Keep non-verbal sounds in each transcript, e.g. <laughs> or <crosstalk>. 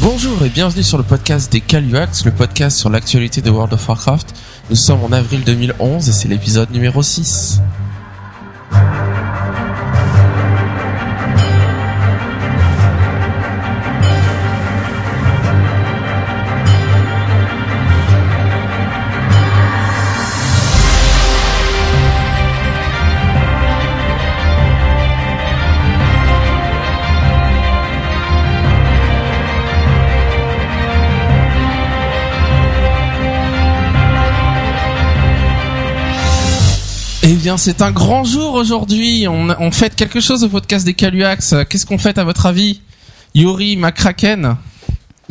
Bonjour et bienvenue sur le podcast des Caluax, le podcast sur l'actualité de World of Warcraft. Nous sommes en avril 2011 et c'est l'épisode numéro 6. Eh bien, c'est un grand jour aujourd'hui. On, on fête quelque chose au podcast des Caluax. Qu'est-ce qu'on fête à votre avis Yuri McCracken,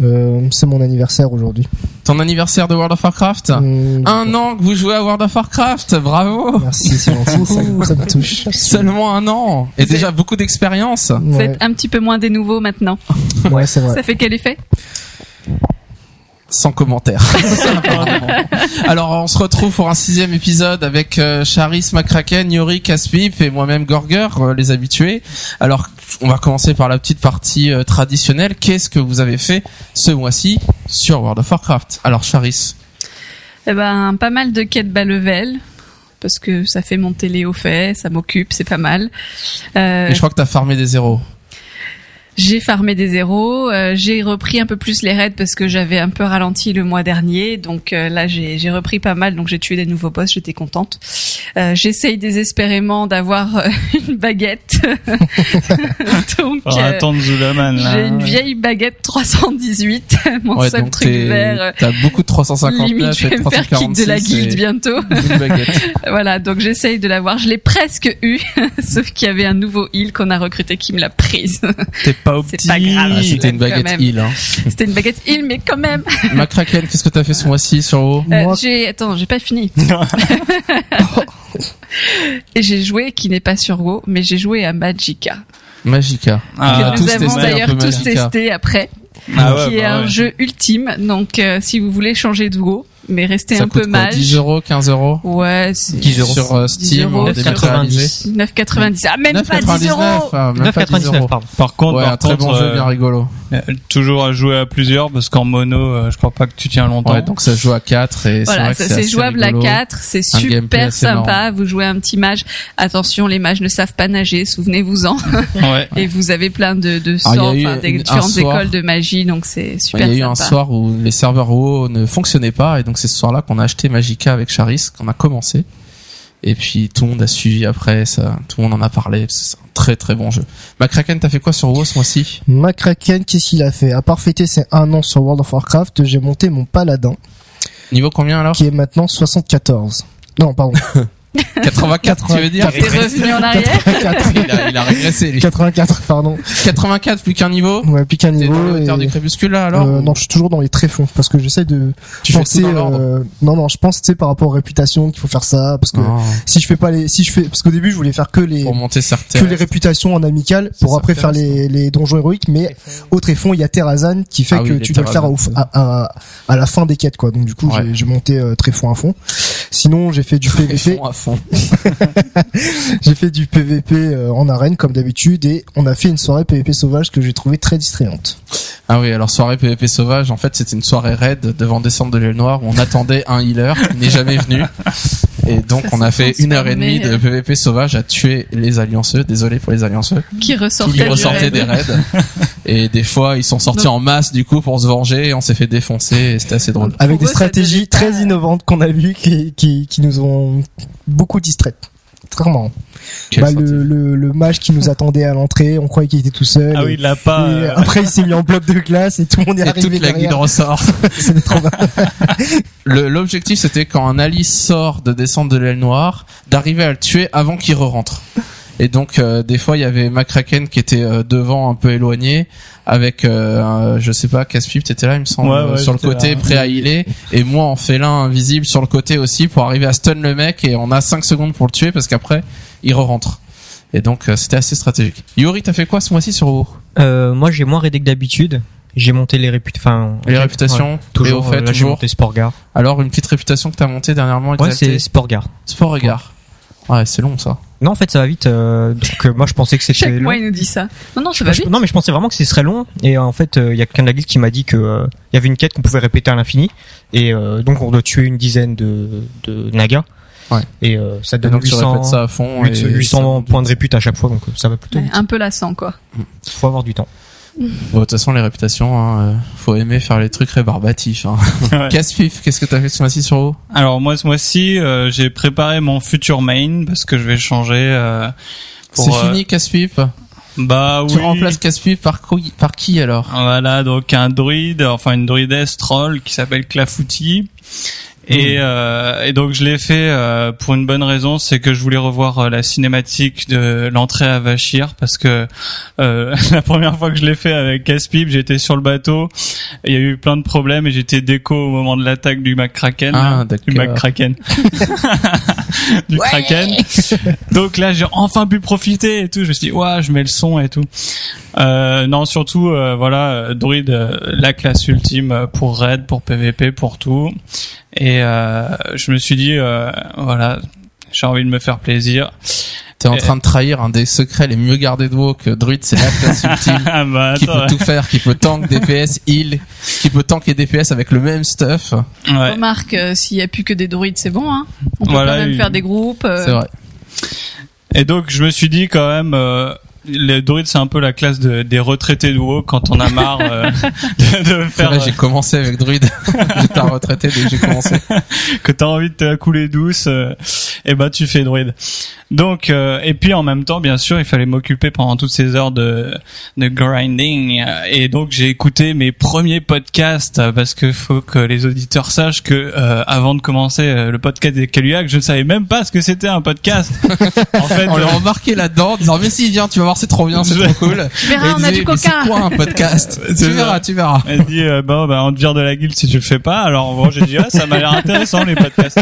Euh, c'est mon anniversaire aujourd'hui. ton anniversaire de World of Warcraft Hum, Un an que vous jouez à World of Warcraft, bravo Merci, c'est gentil, ça, ça me <laughs> touche. Seulement un an et déjà beaucoup d'expérience. Vous êtes un petit peu moins des nouveaux maintenant. ouais c'est vrai. Ça fait quel effet? Sans commentaire. <laughs> Alors on se retrouve pour un sixième épisode avec euh, Charis, McCracken, Yori, Caspip et moi-même Gorger, euh, les habitués. Alors on va commencer par la petite partie euh, traditionnelle. Qu'est-ce que vous avez fait ce mois-ci sur World of Warcraft? Alors Charis, Eh ben, pas mal de quêtes bas level. Parce que ça fait monter les hauts faits, ça m'occupe, c'est pas mal. Et je crois que t'as farmé des zéros. J'ai farmé des zéros, euh, j'ai repris un peu plus les raids parce que j'avais un peu ralenti le mois dernier, donc euh, là j'ai repris pas mal, donc j'ai tué des nouveaux boss, j'étais contente. Euh, J'essaye désespérément d'avoir euh, <laughs> une baguette, <laughs> donc Par euh, attendre Zulaman, j'ai une vieille baguette 318, <laughs> mon Ouais, seul truc vert. euh, t'as beaucoup de 359 Limite, je et vais me faire kick de la 346 guilde bientôt. Voilà, donc j'essaye de l'avoir. Je l'ai presque eu, sauf qu'il y avait un nouveau heal qu'on a recruté qui me l'a prise. T'es pas au C'est petit. pas grave. Ah, C'était une baguette heal. Hein. C'était une baguette heal, mais quand même. <laughs> McCracken, qu'est-ce que t'as fait ce mois-ci sur WoW Euh, j'ai attends, j'ai pas fini. <laughs> Et j'ai joué qui n'est pas sur WoW, mais j'ai joué à Magicka. Magica. Ah, que tous nous avons d'ailleurs tous testé après, Ah ouais, qui est bah un ouais. jeu ultime. Donc euh, si vous voulez changer de WoW, mais restez Ça un coûte peu mage. 10 euros, 15 euros Ouais, c'est 10 euros. sur euh, 10 Steam euros en sur- dématérialisé. 9,90. Ah même pas 10 euros. 9,99, ah, même pas 10 9,99 euros. pardon. Par contre, Ouais, par un très bon jeu euh, bien rigolo. euh, toujours à jouer à plusieurs parce qu'en mono, euh, je crois pas que tu tiens longtemps. Ouais, donc ça joue à 4 et c'est Voilà, c'est jouable rigolo. à 4, c'est super sympa. Vous jouez un petit mage. Attention, les mages ne savent pas nager, souvenez-vous-en. <laughs> Ouais. Et vous avez plein de, de Ah, il sorts, des différentes écoles de magie, donc c'est Il super y a eu un sympa. soir où les serveurs WoW ne fonctionnaient pas et donc c'est ce soir-là qu'on a acheté Magica avec Charis, qu'on a commencé. Et puis tout le monde a suivi après, ça, tout le monde en a parlé, parce que c'est un très très bon jeu. McCracken, t'as fait quoi sur WoW ce mois-ci? McCracken, qu'est-ce qu'il a fait? À part fêter ses un an sur World of Warcraft, j'ai monté mon paladin, Niveau combien alors? qui est maintenant 74. Non, pardon. <laughs> 84 tu veux dire T'es revenu en arrière 84. il, a, il a régressé lui. 84, pardon. 84 plus qu'un niveau Ouais, puis qu'un niveau. et- du crépuscule là alors Euh, non, je suis toujours dans les tréfonds parce que j'essaie de Tu fais penser. tout dans l'ordre euh, non, non, je pense tu sais par rapport aux réputations qu'il faut faire ça parce que Ah, si je fais pas les, si je fais, parce qu'au début je voulais faire que les Pour monter que les réputations en amical pour après faire les, les donjons héroïques, mais au tréfonds il y a Terrazan qui fait Ah que tu dois le faire à, à, à la fin des quêtes quoi. Donc du coup Ouais. j'ai- j'ai monté euh, tréfonds à fond. Sinon j'ai fait du PVP, <laughs> j'ai fait du PVP euh, en arène comme d'habitude et on a fait une soirée PVP sauvage que j'ai trouvé très distrayante. Ah oui, alors soirée PVP sauvage, en fait c'était une soirée raid devant Descente de l'aile noire où on attendait un healer qui n'est jamais venu. <laughs> Et donc Ça on a fait une heure et demie de. PVP sauvage à tuer les allianceux, désolé pour les allianceux, qui ressortaient des raids. <laughs> Et des fois ils sont sortis en masse du coup pour se venger et on s'est fait défoncer et c'était assez drôle. Avec Pour des eux, stratégies très innovantes qu'on a vues qui, qui, qui nous ont beaucoup distraites. Très marrant. Bah, le, le, le mage qui nous attendait à l'entrée, on croyait qu'il était tout seul. Ah et- oui, il l'a pas. et euh, après il s'est mis en bloc de glace et tout le monde est Et arrivé toute la guilde derrière. ressort. <laughs> C'était trop <laughs> L'objectif c'était quand un Alice sort de descente de l'aile noire, d'arriver à le tuer avant qu'il re-rentre. Et donc euh, des fois il y avait McCracken qui était euh, devant un peu éloigné avec euh, je sais pas Caspip t'étais là il me semble Ouais, ouais, sur le côté là. prêt à healer et moi en félin invisible sur le côté aussi pour arriver à stun le mec et on a 5 secondes pour le tuer parce qu'après il re-rentre. Et donc euh, c'était assez stratégique. Yuri t'as fait quoi ce mois-ci sur WoW? Euh, moi, j'ai moins raidé que d'habitude. J'ai monté les réputations. Enfin, Les réputations ouais, toujours. Et au fait euh, là, j'ai toujours. monté Sportgar. Alors une petite réputation que t'as montée dernièrement Ouais, c'est Sporgar. Sport regard. Ouais, c'est long ça. Non, en fait, ça va vite. euh, donc euh, moi, je pensais que c'était Chaque long. mois, il nous dit ça. Non, non, ça va Je- vite. non, mais je pensais vraiment que ce serait long. Et euh, en fait, euh, il y a quelqu'un de la guilde qui m'a dit que euh, il y avait une quête qu'on pouvait répéter à l'infini. Et euh, donc, on doit tuer une dizaine de, de nagas. Ouais. Et euh, ça Et donne donc tu 800, répètes ça à fond. 800, et 800 ça- points de répute à chaque fois. Donc ça va plutôt Ouais, vite. un peu lassant, quoi. Faut avoir du temps. Bon, de toute façon, les réputations, hein, euh, faut aimer faire les trucs rébarbatifs. Hein. <laughs> Ouais. Casse-pif, qu'est-ce que t'as fait ce mois-ci sur WoW Alors moi ce mois-ci, euh, j'ai préparé mon futur main parce que je vais changer. euh, C'est euh, fini, Casse-pif Bah oui. Tu remplaces Casse-pif par, par qui alors? Voilà, donc un druide, enfin une druidesse troll qui s'appelle Clafouti. Et, euh, et donc je l'ai fait euh, pour une bonne raison, c'est que je voulais revoir euh, la cinématique de l'entrée à Vachir parce que euh, <laughs> la première fois que je l'ai fait avec Caspip, j'étais sur le bateau, il y a eu plein de problèmes et j'étais déco au moment de l'attaque du McCracken, Ah, là. du. McCracken, <laughs> <laughs> du Kraken. <laughs> Donc là j'ai enfin pu profiter et tout. Je me suis dit ouais, je mets le son et tout. Euh, non, surtout, euh, voilà, Druid, euh, la classe ultime pour raid, pour PVP, pour tout. Et euh, je me suis dit, euh, voilà, j'ai envie de me faire plaisir. T'es en Et- train de trahir un des secrets les mieux gardés de WoW que Druid, c'est la classe <laughs> ultime. Ah bah qui peut tout faire, qui peut tank, DPS, heal, qui peut tank et DPS avec le même stuff. ouais. Remarque, euh, s'il y a plus que des druides, c'est bon, hein. On peut Voilà, quand même il- faire des groupes. euh, C'est vrai. Et donc je me suis dit quand même, euh, les druides c'est un peu la classe de- des retraités de WoW quand on a marre euh, <laughs> de, faire, vrai, j'ai commencé avec Druid. <laughs> J'étais un retraité dès que j'ai commencé. que t'as envie de te la couler douce, euh, et bah tu fais druide. Donc euh, et puis en même temps bien sûr il fallait m'occuper pendant toutes ces heures de de grinding euh, et donc j'ai écouté mes premiers podcasts euh, parce que faut que les auditeurs sachent que euh, avant de commencer euh, le podcast des Kaluak je ne savais même pas ce que c'était un podcast. <laughs> en fait On euh, l'a remarqué là-dedans, en disant, mais si, viens, tu vas voir, c'est trop bien, c'est trop cool. <laughs> Tu verras, on a disait, du mais c'est coca. quoi un podcast? <laughs> Tu ça. verras, tu verras. Elle dit euh, bon bah on te vire de la guilde si tu le fais pas. Alors bon j'ai dit ah, ça m'a l'air intéressant les podcasts.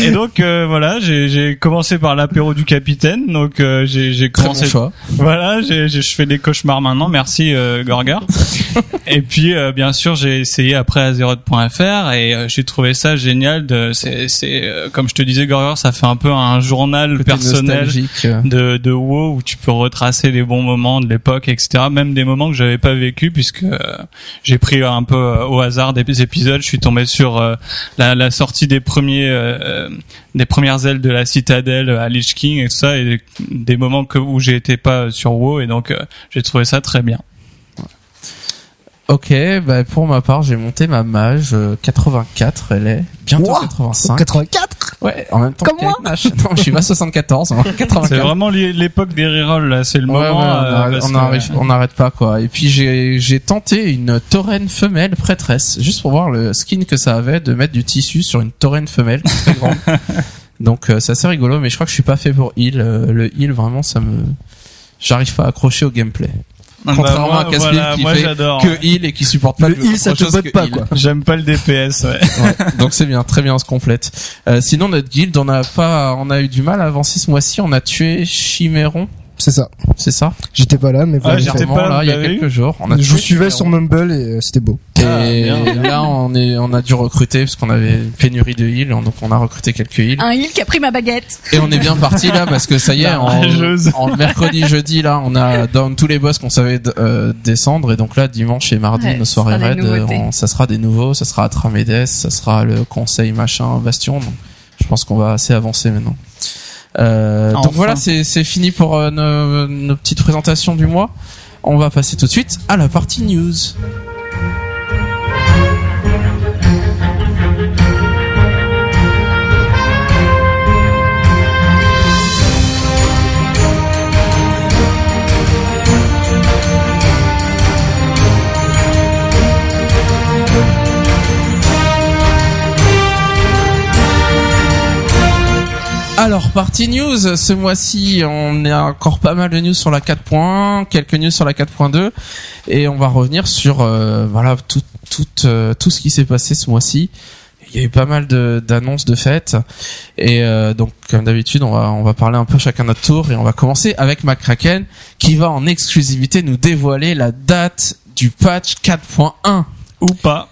Et donc euh, voilà j'ai j'ai commencé par l'apéro du capitaine. Donc euh, j'ai j'ai Très bon commencé choix. voilà j'ai j'ai- je fais des cauchemars maintenant. Merci euh, Gorgar. <laughs> et puis euh, bien sûr j'ai essayé après Azeroth.fr et euh, j'ai trouvé ça génial. De c'est c'est comme je te disais Gorgar ça fait un peu un journal Côté personnel de, de WoW où tu peux retracer les bons moments de l'époque, etc. Même des moments que j'avais pas vécu puisque j'ai pris un peu au hasard des épisodes. Je suis tombé sur la, la sortie des premiers, des premières ailes de la citadelle à Lich King et ça, et des, moments que, où j'étais pas sur WoW et donc euh, j'ai trouvé ça très bien. Ok, bah pour ma part, j'ai monté ma mage euh, 84, elle est bientôt Ouah, 85. 84 Ouais, en même temps Comme que Kate Nash. Non, je suis pas 74, hein, <laughs> 84. C'est vraiment l'é- l'époque des rerolls là, c'est le Ouais, ouais, moment. on euh, on que- arrive- on n'arrête pas quoi. Et puis j'ai j'ai tenté une tauren femelle prêtresse, juste pour voir le skin que ça avait de mettre du tissu sur une tauren femelle très grande. <laughs> Donc euh, c'est assez rigolo, mais je crois que je suis pas fait pour heal. Euh, le heal vraiment ça me, j'arrive pas à accrocher au gameplay. Ah bah, Contrairement moi, à Caspin voilà, qui moi, fait j'adore. Que heal et qui supporte pas Le de heal, ça te botte pas, heal. quoi. J'aime pas le DPS. Ouais. Ouais, donc c'est bien, très bien, on se complète. Euh, sinon notre guild, on a pas, on a eu du mal à avancer ce mois-ci. On a tué Chiméron, C'est ça. c'est ça J'étais pas là, mais Ah, voilà. j'étais Vraiment, pas, là, il y a l'avez quelques jours. On a je vous suivais sur Mumble et euh, c'était beau. Et Ah, là, on est, on a dû recruter parce qu'on avait une pénurie de heal, donc on a recruté quelques heals. Un heal qui a pris ma baguette. Et on est bien parti là parce que ça y est, en, mercredi, jeudi là, on a down tous les boss qu'on savait euh, descendre et donc là dimanche et mardi Ouais, nos soirées raid, euh, on- ça sera des nouveaux, ça sera Atramedes, ça sera le conseil machin Bastion. Donc, je pense qu'on va assez avancer maintenant. Euh, Enfin. Donc voilà, c'est c'est fini pour euh, nos, nos petites présentations du mois. On va passer tout de suite à la partie news. Alors, partie news, ce mois-ci, on a encore pas mal de news sur la 4.1, quelques news sur la 4.2, et on va revenir sur euh, voilà tout, tout, euh, tout ce qui s'est passé ce mois-ci. Il y a eu pas mal de- d'annonces de fêtes, et euh, donc comme d'habitude, on va, on va parler un peu chacun notre tour, et on va commencer avec McCracken, qui va en exclusivité nous dévoiler la date du patch 4.1. Ou pas.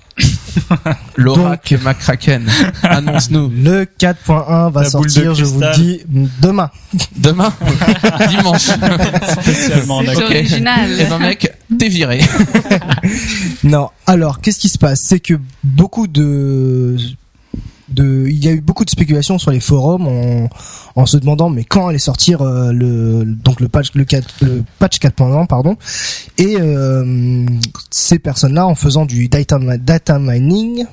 <laughs> L'oracle McCracken. <laughs> Annonce-nous. Le 4.1 va La sortir, je vous le dis, demain. Demain <laughs> Dimanche. Spécialement C'est original. Et ben mec, t'es viré. Non, alors qu'est-ce qui se passe? C'est que beaucoup de de il y a eu beaucoup de spéculations sur les forums en, en se demandant mais quand allait sortir euh, le donc le patch le 4 le patch 4.1 pardon et euh, ces personnes-là en faisant du data data mining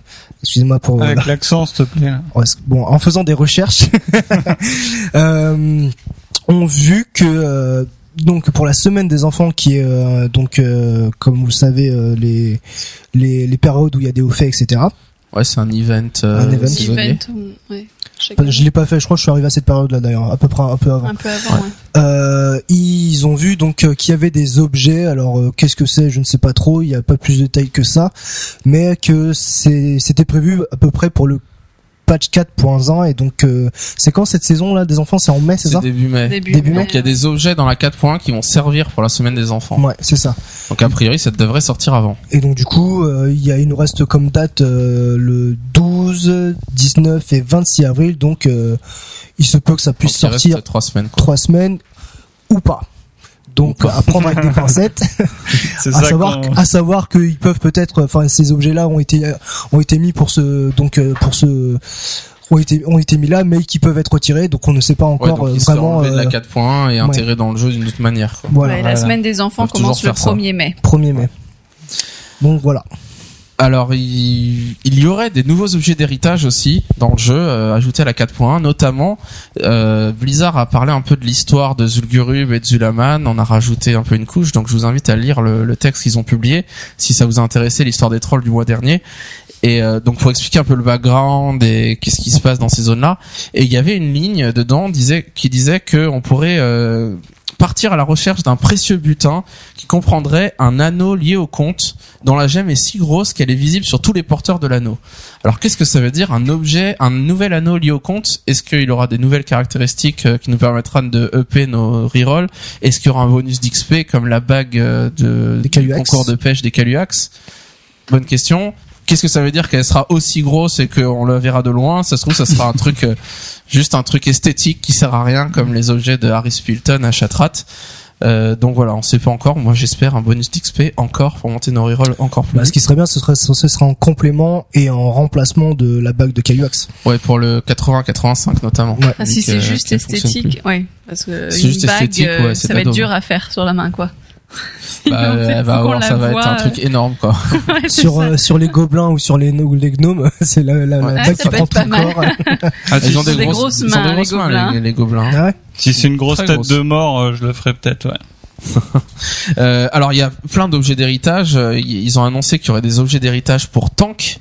excusez-moi pour Avec <laughs> l'accent, s'il te plaît. là. Bon, en faisant des recherches, <laughs> euh, ont vu que euh, donc pour la semaine des enfants, qui est euh, donc euh, comme vous le savez euh, les, les les périodes où il y a des hauts faits, etc. Ouais, c'est un event, euh, Un event. Event, ou- ouais. Je l'ai pas fait, je crois que je suis arrivé à cette période-là d'ailleurs, à peu près un peu avant. Un peu avant, ouais. Euh, ils ont vu donc euh, qu'il y avait des objets. Alors euh, qu'est-ce que c'est Je ne sais pas trop. Il n'y a pas plus de détails que ça, mais que c'était prévu à peu près pour le patch 4.1 et donc euh, c'est quand cette saison là des enfants? C'est en mai c'est ça? début mai. Début, Début mai, Donc il y a des objets dans la 4.1 qui vont servir pour la semaine des enfants. Ouais, c'est ça. Donc a priori, ça devrait sortir avant. Et donc du coup, euh, il y a, il nous reste comme date euh, le 12, 19 et 26 avril. Donc euh, il se peut que ça puisse Donc, sortir trois semaines. Quoi. trois semaines ou pas. Donc <laughs> à prendre avec des pincettes. <laughs> C'est à ça savoir, à savoir qu'ils peuvent peut-être, enfin ces objets-là ont été ont été mis pour ce donc euh, pour ce ont été ont été mis là, mais qui peuvent être retirés. Donc on ne sait pas Ouais, encore donc euh, il sera vraiment. de la euh, 4.1 et intégré dans le jeu d'une autre manière. quoi. voilà, Ouais, la voilà. semaine des enfants Ils commence le toujours faire ça. 1er mai. 1er mai. Donc voilà. Alors, il, il y aurait des nouveaux objets d'héritage aussi dans le jeu, euh, ajoutés à la 4.1, notamment euh, Blizzard a parlé un peu de l'histoire de Zul'Gurub et de Zulaman, on a rajouté un peu une couche, donc je vous invite à lire le, texte qu'ils ont publié, si ça vous a intéressé, l'histoire des trolls du mois dernier. Et euh, donc pour expliquer un peu le background et qu'est-ce qui se passe dans ces zones-là, et il y avait une ligne dedans disait, qui disait que on pourrait euh, partir à la recherche d'un précieux butin qui comprendrait un anneau lié au compte dont la gemme est si grosse qu'elle est visible sur tous les porteurs de l'anneau. Alors qu'est-ce que ça veut dire un objet, un nouvel anneau lié au compte? Est-ce qu'il aura des nouvelles caractéristiques euh, qui nous permettra de EP nos rerolls? Est-ce qu'il y aura un bonus d'XP comme la bague euh, de Des du Caluax. concours de pêche des Caluax? Bonne question. Qu'est-ce que ça veut dire qu'elle sera aussi grosse et qu'on la verra de loin? Ça se trouve, ça sera un truc, euh, juste un truc esthétique qui sert à rien, comme les objets de Harry Spilton à Chatrat. Euh, donc voilà, on sait pas encore. Moi, j'espère un bonus d'XP encore pour monter nos rerolls encore plus. Bah, ce qui serait bien, ce serait, ce serait en complément et en remplacement de la bague de Caluax. Ouais, pour le 80-85 notamment. Ouais. Ah, si c'est que- juste esthétique, ouais, parce que C'est une juste bague, esthétique, euh, ouais, c'est ça va être dur à faire sur la main, quoi. <laughs> Bah, elle va avoir, ça va être un truc énorme quoi. <laughs> ouais, Sur euh, sur les gobelins ou sur les, ou les gnomes, <laughs> c'est la, la, Ouais. la Ah, qui le corps. Ah, Ils ont des des grosses, grosses ils ont des mains, grosses les mains, gobelins. les, les gobelins. Ah ouais si c'est une grosse Très tête grosse. de mort, euh, je le ferai peut-être, ouais. Euh, alors il y a plein d'objets d'héritage. Ils ont annoncé qu'il y aurait des objets d'héritage pour tank,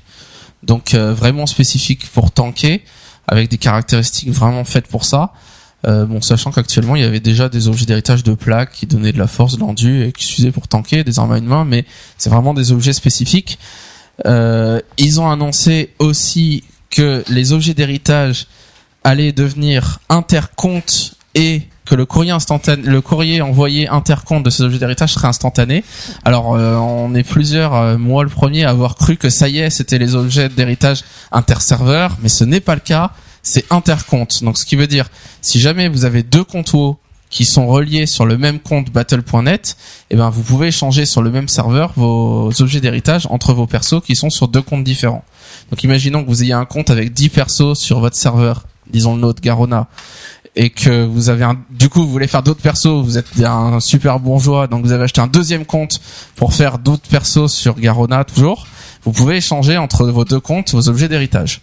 donc euh, vraiment spécifiques pour tanker, avec des caractéristiques vraiment faites pour ça. Euh, bon, sachant qu'actuellement il y avait déjà des objets d'héritage de plaques qui donnaient de la force, de et qui suffisaient pour tanker, des armes à une main, mais c'est vraiment des objets spécifiques. Euh, ils ont annoncé aussi que les objets d'héritage allaient devenir intercomptes et que le courrier envoyé intercompte de ces objets d'héritage serait instantané. Alors euh, on est plusieurs, moi le premier, à avoir cru que ça y est, c'était les objets d'héritage interserveurs, mais ce n'est pas le cas. C'est intercompte. Donc ce qui veut dire, si jamais vous avez deux comptes WoW qui sont reliés sur le même compte battle.net, eh ben vous pouvez échanger sur le même serveur vos objets d'héritage entre vos persos qui sont sur deux comptes différents. Donc imaginons que vous ayez un compte avec 10 persos sur votre serveur, disons le nôtre Garona, et que vous avez un, du coup vous voulez faire d'autres persos, vous êtes un super bourgeois, donc vous avez acheté un deuxième compte pour faire d'autres persos sur Garona toujours, vous pouvez échanger entre vos deux comptes vos objets d'héritage.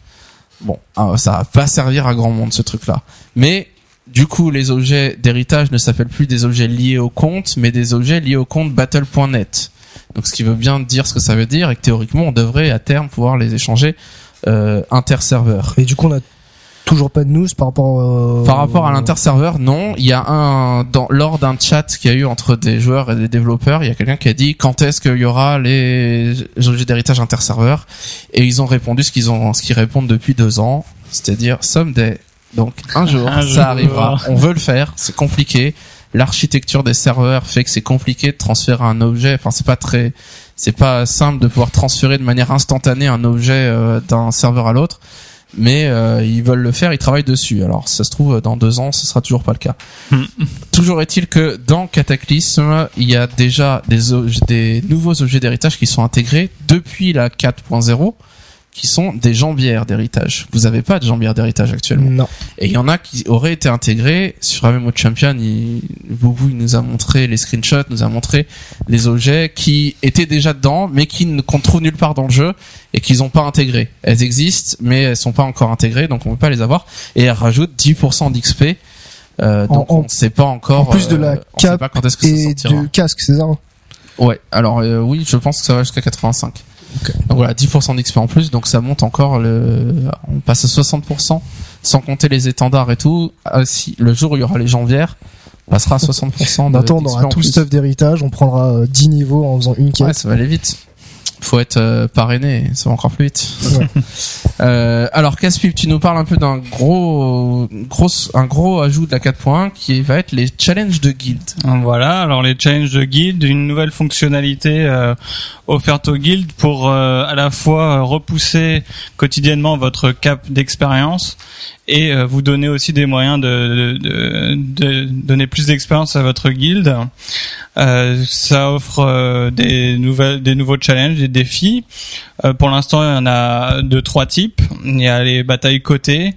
Bon, ah, ça va pas servir à grand monde ce truc-là. Mais du coup, les objets d'héritage ne s'appellent plus des objets liés au compte, mais des objets liés au compte battle.net. Donc, ce qui veut bien dire ce que ça veut dire, et que théoriquement, on devrait à terme pouvoir les échanger euh, inter-serveurs. Et du coup, on toujours pas de news par rapport euh, Par rapport à l'inter-serveur, non. Il y a un dans, lors d'un chat qu'il y a eu entre des joueurs et des développeurs, il y a quelqu'un qui a dit quand est-ce qu'il y aura les objets d'héritage inter-serveur, et ils ont répondu ce qu'ils ont, ce qu'ils répondent depuis deux ans, c'est-à-dire someday. Donc un jour, Un ça jour. arrivera. On veut le faire, c'est compliqué. l'architecture des serveurs fait que c'est compliqué de transférer un objet. Enfin, c'est pas très, c'est pas simple de pouvoir transférer de manière instantanée un objet euh, d'un serveur à l'autre. Mais euh, ils veulent le faire, ils travaillent dessus. Alors, ça se trouve dans deux ans, ce sera toujours pas le cas. Hmm. toujours est-il que dans Cataclysm, il y a déjà des, des nouveaux objets d'héritage qui sont intégrés depuis la 4.0 qui sont des jambières d'héritage. Vous avez pas de jambières d'héritage actuellement. Non. Et il y en a qui auraient été intégrés sur MMO Champion. Il, Boubou, il nous a montré les screenshots, nous a montré les objets qui étaient déjà dedans, mais qui ne qu'on trouve nulle part dans le jeu et qu'ils n'ont pas intégrés. Elles existent, mais elles sont pas encore intégrées, donc on peut pas les avoir. Et elles rajoutent 10% d'XP. Euh, donc En- on ne sait pas encore. en plus de la euh, on sait cape pas quand est-ce que ça Et sortira. du casque, c'est ça hein? Ouais, alors euh, oui, je pense que ça va jusqu'à 85. Donc voilà, 10% d'XP en plus, donc ça monte encore le on passe à 60% sans compter les étendards et tout. Ah, si le jour où il y aura les janvières, on passera à 60% de Maintenant, on aura tout le stuff d'héritage, on prendra euh, 10 niveaux en faisant une quête. Ouais, ça va aller vite. Faut être euh, parrainé, ça va encore plus vite. Ouais. <laughs> Euh, alors Caspip, tu nous parles un peu d'un gros, gros, un gros ajout de la 4.1 qui va être les challenges de guild. Voilà, alors les challenges de guild, une nouvelle fonctionnalité euh, offerte aux guildes pour euh, à la fois repousser quotidiennement votre cap d'expérience et euh, vous donner aussi des moyens de, donner plus d'expérience à votre guilde. Euh, ça offre des nouvelles, des nouveaux challenges, des défis. Pour l'instant, il y en a de trois types. Il y a les batailles cotées,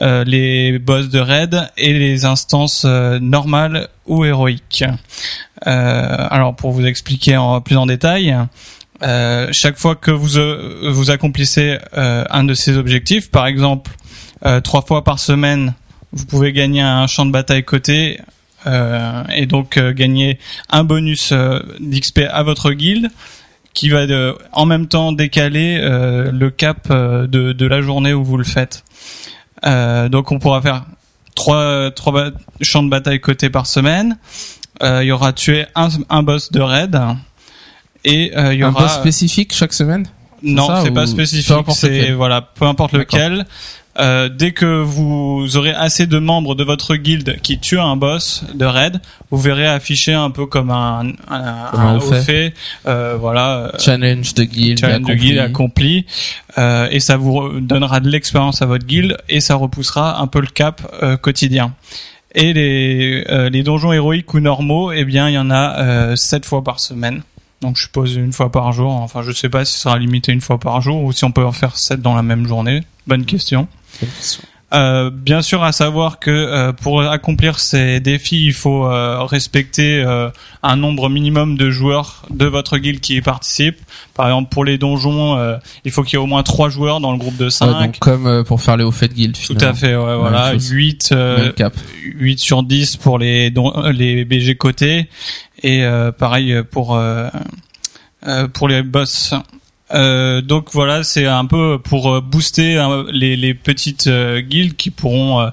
les boss de raid et les instances normales ou héroïques. Euh, alors, pour vous expliquer en plus en détail. euh, chaque fois que vous euh, vous accomplissez un de ces objectifs, par exemple trois fois par semaine, vous pouvez gagner un champ de bataille coté et donc gagner un bonus d'XP à votre guilde qui va en même temps décaler le cap de, la journée où vous le faites. Donc on pourra faire trois, trois champs de bataille cotés par semaine. Euh, il y aura tué un, un boss de raid et euh, il y Un aura boss spécifique chaque semaine? non, c'est pas spécifique. C'est voilà, peu importe lequel. Euh, dès que vous aurez assez de membres de votre guilde qui tuent un boss de raid, vous verrez afficher un peu comme un, un, Comme un fait. euh, voilà, euh, Challenge de guild. challenge de accompli. guilde accompli, euh, et ça vous donnera de l'expérience à votre guilde et ça repoussera un peu le cap euh, quotidien. Et les, euh, les donjons héroïques ou normaux, eh bien, il y en a euh, sept fois par semaine. Donc, je suppose une fois par jour. Enfin, je sais pas si ce sera limité une fois par jour ou si on peut en faire sept dans la même journée. Bonne question. Euh, bien sûr, à savoir que euh, pour accomplir ces défis, il faut euh, respecter euh, un nombre minimum de joueurs de votre guilde qui y participent. Par exemple, pour les donjons, euh, il faut qu'il y ait au moins trois joueurs dans le groupe de Ouais, 5. donc comme euh, pour faire les hauts faits de guild. Tout à fait, ouais, voilà. chose. 8, euh, Même cap. 8 sur 10 pour les, don- les BG cotés. Et euh, pareil pour, euh, euh, pour les boss. Euh, donc voilà, c'est un peu pour euh, booster hein, les, les petites euh, guildes qui pourront euh,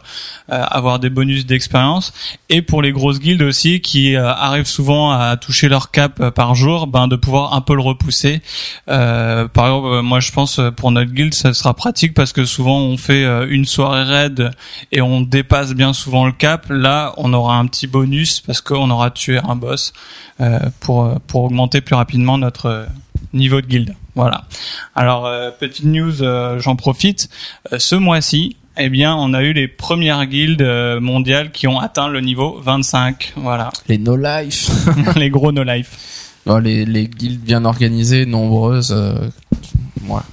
euh, avoir des bonus d'expérience et pour les grosses guildes aussi qui euh, arrivent souvent à toucher leur cap euh, par jour, ben de pouvoir un peu le repousser. Euh, par exemple, euh, moi je pense euh, pour notre guilde ça sera pratique parce que souvent on fait euh, une soirée raid et on dépasse bien souvent le cap. Là, on aura un petit bonus parce qu'on aura tué un boss euh, pour euh, pour augmenter plus rapidement notre euh, niveau de guilde. Voilà. Alors euh, petite news, euh, j'en profite. Euh, ce mois-ci, eh bien, on a eu les premières guildes euh, mondiales qui ont atteint le niveau 25. Voilà, Les no life. <laughs> les gros no life. Bon, les, les guildes bien organisées, nombreuses, euh,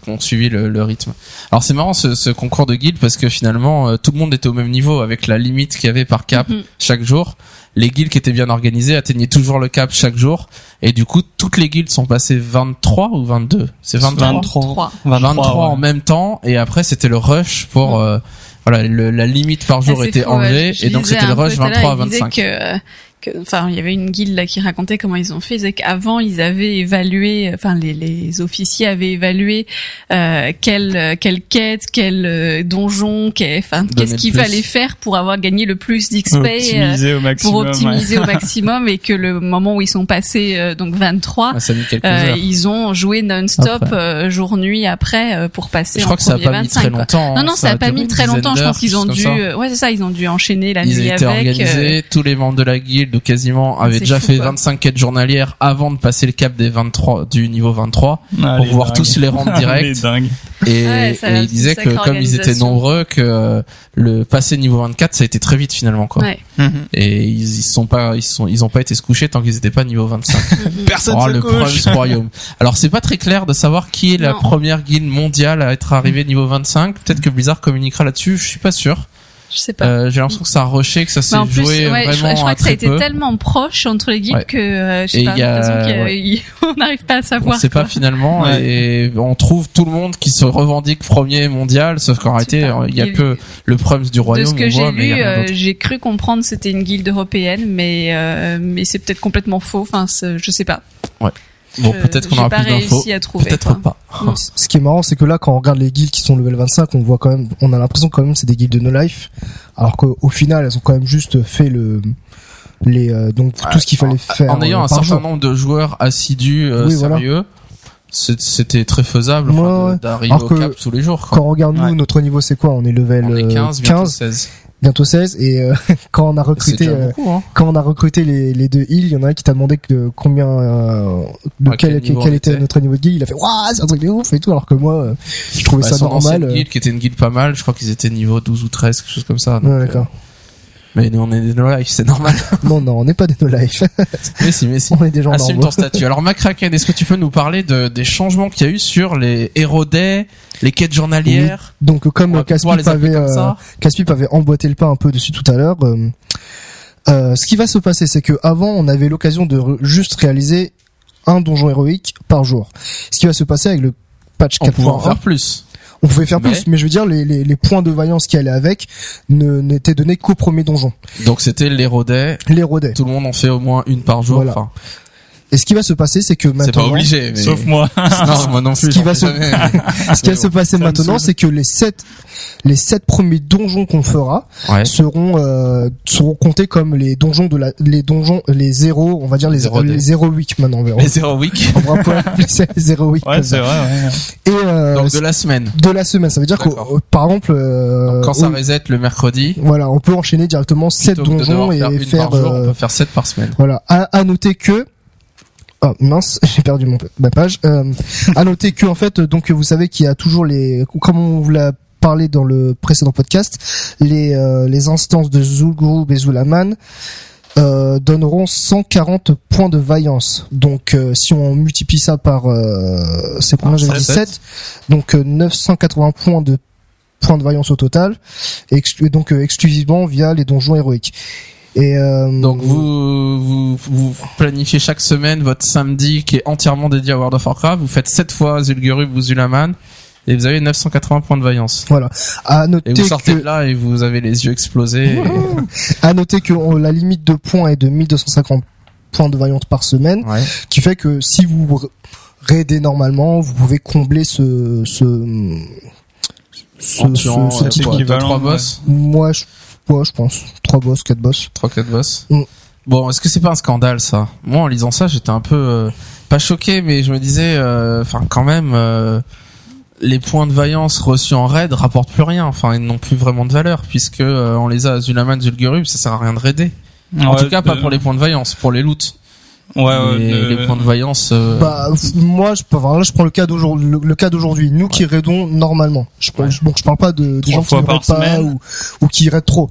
qui ont suivi le, le rythme. Alors c'est marrant ce, ce concours de guildes parce que finalement euh, tout le monde était au même niveau avec la limite qu'il y avait par cap Mhm. chaque jour. Les guildes qui étaient bien organisées atteignaient toujours le cap chaque jour. Et du coup toutes les guildes sont passées 23 ou 22 C'est 23 23. 23, en ouais. même temps. Et après c'était le rush pour euh, voilà le- la limite par jour Ah, était fou, enlevée. Et donc c'était le rush tout à l'heure, 23 à il disait 25. que, euh, que- enfin, il y avait une guilde là qui racontait comment ils ont fait. Disaient qu'avant, ils avaient évalué, enfin, les, les officiers avaient évalué euh, quelle euh, quelle quête, quel euh, donjon, quel- enfin, qu'est-ce qu'il fallait faire pour avoir gagné le plus d'XP. euh, Optimiser au maximum. pour ouais. optimiser au <laughs> maximum et que le moment où ils sont passés euh, donc 23 Ah, mis euh, ils ont joué non-stop euh, jour nuit après euh, pour passer Je en crois que ça a pas mis 25 très quoi. longtemps. Non hein. non, ça a pas mis très longtemps. Je pense qu'ils ont dû, euh, ouais c'est ça, ils ont dû enchaîner la ils nuit avec. euh, organisés, tous les membres de la guilde quasiment avait C'est déjà fou, fait quoi. 25 quêtes journalières avant de passer le cap des 23 du niveau 23 Ah, pour pouvoir tous les rendre <laughs> direct et, Ouais, et il disait que comme ils étaient nombreux que le passer niveau 24 ça a été très vite finalement quoi. Ouais. Et ils, ils sont pas ils sont ils ont pas été se coucher tant qu'ils étaient pas niveau 25. <laughs> Personne Oh, se le couche. Royaume. Alors c'est pas très clair de savoir qui est la première guilde mondiale à être arrivée niveau 25. Peut-être que Blizzard communiquera là-dessus, je suis pas sûr. Je sais pas. Euh, j'ai l'impression que ça a rushé, que ça s'est Mais en plus, joué ouais, je, vraiment je crois à que ça a été peu. tellement proche entre les guildes Ouais. que euh, je sais pas, y a- y a- ouais. <laughs> on n'arrive pas à On savoir. sait pas finalement Ouais. et on trouve tout le monde qui se revendique premier mondial, sauf qu'en réalité pas. il y a que le Prums du De royaume. ce que j'ai lu, euh, j'ai cru comprendre que c'était une guilde européenne, mais euh, mais c'est peut-être complètement faux. Enfin, c'est- je sais pas. Bon peut-être qu'on aura pas plus d'infos, réussi à trouver. peut-être pas. Non. Ce qui est marrant, c'est que là, quand on regarde les guildes qui sont level 25, on voit quand même, on a l'impression que quand même c'est des guildes de no life, alors qu'au final, elles ont quand même juste fait le, les, euh, donc tout ce qu'il fallait faire. en ayant euh, un par certain jour. nombre de joueurs assidus euh, Oui, sérieux, c'était très faisable enfin, Ouais, d'arriver Alors au que cap tous les jours. quoi. Quand on regarde nous, Ouais. notre niveau c'est quoi? On est level On est euh, 15, bientôt 16. Bientôt 16, et euh, <laughs> quand on a recruté, euh, beaucoup, hein. quand on a recruté les, les deux heals, il y en a un qui t'a demandé que combien, euh, de quel, était était. notre niveau de guild. Il a fait, waouh, c'est un truc de ouf et tout, alors que moi, je trouvais Bah, ça normal. guilde qui était une guilde pas mal, je crois qu'ils étaient niveau 12 ou 13, quelque chose comme ça. donc, Ouais, d'accord. Mais nous on est des no life, c'est normal. <laughs> Non, non, on n'est pas des no life. <laughs> mais si, mais si. on est des gens Assume normaux. ton statut. Alors Macraken, est-ce que tu peux nous parler de, des changements qu'il y a eu sur les Day, les quêtes journalières Donc, On comme Caspip avait, euh. Caspip avait emboîté le pas un peu dessus tout à l'heure. euh, euh, ce qui va se passer, c'est que avant, on avait l'occasion de juste réaliser un donjon héroïque par jour. Ce qui va se passer avec le patch On pouvait en 4.1, faire plus. On pouvait faire plus, mais je veux dire, les, les, les points de vaillance qui allaient avec ne n'étaient donnés qu'au premier donjon, Donc c'était l'Hero Day. les rodets. Tout le monde en fait au moins une par jour. Voilà. Enfin, Et ce qui va se passer, c'est que c'est maintenant, pas obligé. <laughs> Mais... Sauf moi. <laughs> non, moi non plus. Ce qui va se- jamais. <laughs> ce qui va se passer ça maintenant, c'est que les sept, les sept premiers donjons qu'on fera Ouais. seront euh, seront comptés comme les donjons de la, les donjons, les zéros, on va dire les Zéro les zéro week maintenant. On verra. Les Zero Week. On va pouvoir appeler ça les zéro week. Ouais, c'est vrai, ouais. Et euh, Donc de la semaine. de la semaine, ça veut dire que euh, par exemple, euh, Quand ça on- reset le mercredi, voilà, on peut enchaîner directement sept donjons et faire une faire par jour, on euh, peut faire 7 par semaine. Voilà. À, à noter que Oh mince, <laughs> j'ai perdu mon ma page. Euh, à noter que en fait, donc vous savez qu'il y a toujours les, comme on vous l'a parlé dans le précédent podcast, les euh, les instances de Zul'Gurub et Zulaman euh, donneront 140 points de vaillance. Donc euh, si on multiplie ça par euh, c'est combien Par j'avais dit sept. 7 donc euh, 980 points de points de vaillance au total et exclu- donc euh, exclusivement via les donjons héroïques. Et euh, Donc vous, vous vous planifiez chaque semaine votre samedi qui est entièrement dédié à World of Warcraft. Vous faites 7 fois Zul'Gurub ou Zulaman et vous avez 980 points de vaillance. Voilà. À noter Et vous sortez que, de là et vous avez les yeux explosés. <laughs> à noter que on- la limite de points est de 1250 points de vaillance par semaine, Ouais. qui fait que si vous raidez normalement, vous pouvez combler ce, ce, ce, ce- ce truc. deux, équivalent, trois ouais. boss, Moi, je, ouais, je pense. Trois boss, quatre boss. 3 4 boss. Mm. Bon, est-ce que c'est pas un scandale ça? Moi en lisant ça, j'étais un peu euh, pas choqué mais je me disais euh, enfin quand même euh, les points de vaillance reçus en raid rapportent plus rien, enfin ils n'ont plus vraiment de valeur puisque euh, on les a à Zulaman, Zul'Gurub, ça sert à rien de raider. En Ouais, tout cas, pas pour les points de vaillance, pour les loots. Ouais, ouais, de- les points de vaillance. euh, Bah, moi, je enfin, là, je prends le cas d'aujourd'hui, le, le cas d'aujourd'hui. Nous qui raidons normalement. Je, Ouais. je- donc, je parle pas de, des gens qui raident pas semaine. ou, ou qui raident trop.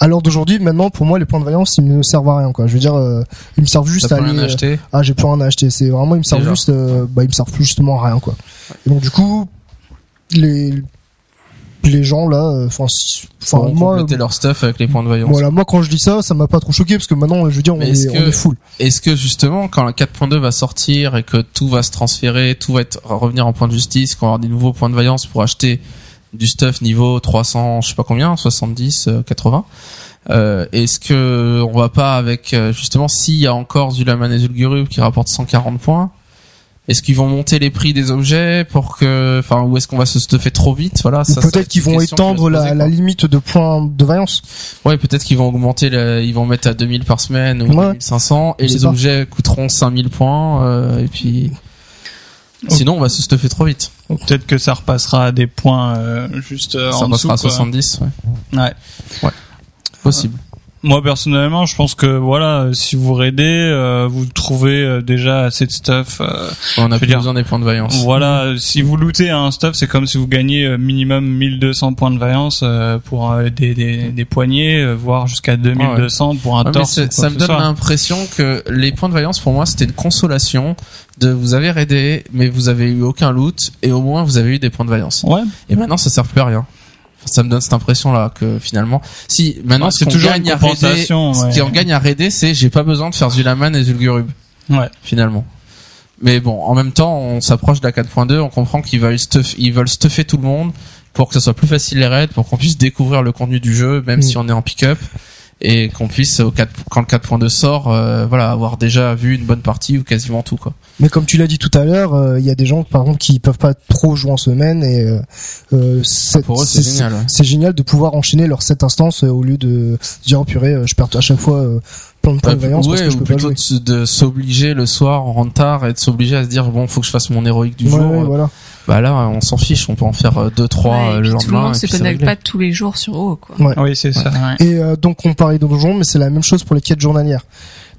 À l'heure d'aujourd'hui, maintenant, pour moi, les points de vaillance, ils ne servent à rien, quoi. Je veux dire, euh, ils me servent juste à aller, acheter. ah, j'ai plus rien à acheter. C'est vraiment, ils me servent Déjà. juste, euh, bah, ils me servent plus justement à rien, quoi. Et donc, du coup, les, les gens, là, euh, enfin, enfin, moi, compléter leur stuff avec les points de vaillance. voilà, moi, quand je dis ça, ça m'a pas trop choqué parce que maintenant, je veux dire, on est, on full. Est-ce que justement, quand la 4.2 va sortir et que tout va se transférer, tout va être revenir en point de justice, qu'on va avoir des nouveaux points de vaillance pour acheter du stuff niveau 300, je sais pas combien, 70, euh, 80. Euh, est-ce que on va pas avec euh, justement s'il y a encore Zulaman et Zul'Gurub qui rapportent 140 points, est-ce qu'ils vont monter les prix des objets pour que, enfin, ou est-ce qu'on va se stuffer trop vite, voilà. Ou ça, ça peut-être être qu'ils vont étendre la, poser, la limite de points de vaillance. Ouais, peut-être qu'ils vont augmenter, ils vont mettre à 2000 par semaine ou Ouais. 2500 et les pas. objets coûteront 5000 points euh, et puis sinon on va se stuffer trop vite. peut-être que ça repassera à des points euh, juste euh, Ça en dessous. passera à quoi. 70, ouais. Ouais. Possible. Moi personnellement, je pense que voilà, euh, si vous raidez, euh, vous trouvez euh, déjà assez de stuff. euh, On a plus dire- besoin des points de vaillance. voilà, si vous lootez un stuff, c'est comme si vous gagnez minimum 1200 points de vaillance pour des, des, des poignées, voire jusqu'à 2200 pour un Ouais, torse. ça me donne l'impression que les points de vaillance pour moi c'était une consolation de vous avez raidé mais vous avez eu aucun loot et au moins vous avez eu des points de vaillance. Ouais, Et maintenant ça sert plus à rien. Ça me donne cette impression là que finalement si maintenant ce c'est qu'on toujours gagne à ce ouais. qui en gagne à raider c'est j'ai pas besoin de faire Zulaman et Zulgurub ouais. finalement. Mais bon, en même temps, on s'approche de la 4.2, on comprend qu'ils veulent stuff, ils veulent stuffer tout le monde pour que ce soit plus facile les raids, pour qu'on puisse découvrir le contenu du jeu, même Mm. si on est en pick-up, et qu'on puisse, au 4, quand le 4.2 sort, euh, voilà, avoir déjà vu une bonne partie ou quasiment tout, quoi. Mais comme tu l'as dit tout à l'heure, euh, il y a des gens par exemple qui peuvent pas trop jouer en semaine et euh, euh, c'est- Pour eux, c'est génial. ouais. C'est génial de pouvoir enchaîner leurs 7 instances euh, au lieu de se dire oh purée, je perds à chaque fois euh, plein de points de vaillance parce ouais, que je ou peux pas plutôt jouer. de, s'obliger le soir en rentre tard et de s'obliger à se dire bon faut que je fasse mon héroïque du Ouais, jour ouais, voilà. Bah là on s'en fiche on peut en faire 2 trois Ouais, euh, le lendemain tout le monde se connecte pas tous les jours sur WoW, quoi. Ouais. Oui, c'est ça. ouais. Et euh, donc on parlait de donjons, mais c'est la même chose pour les quêtes journalières.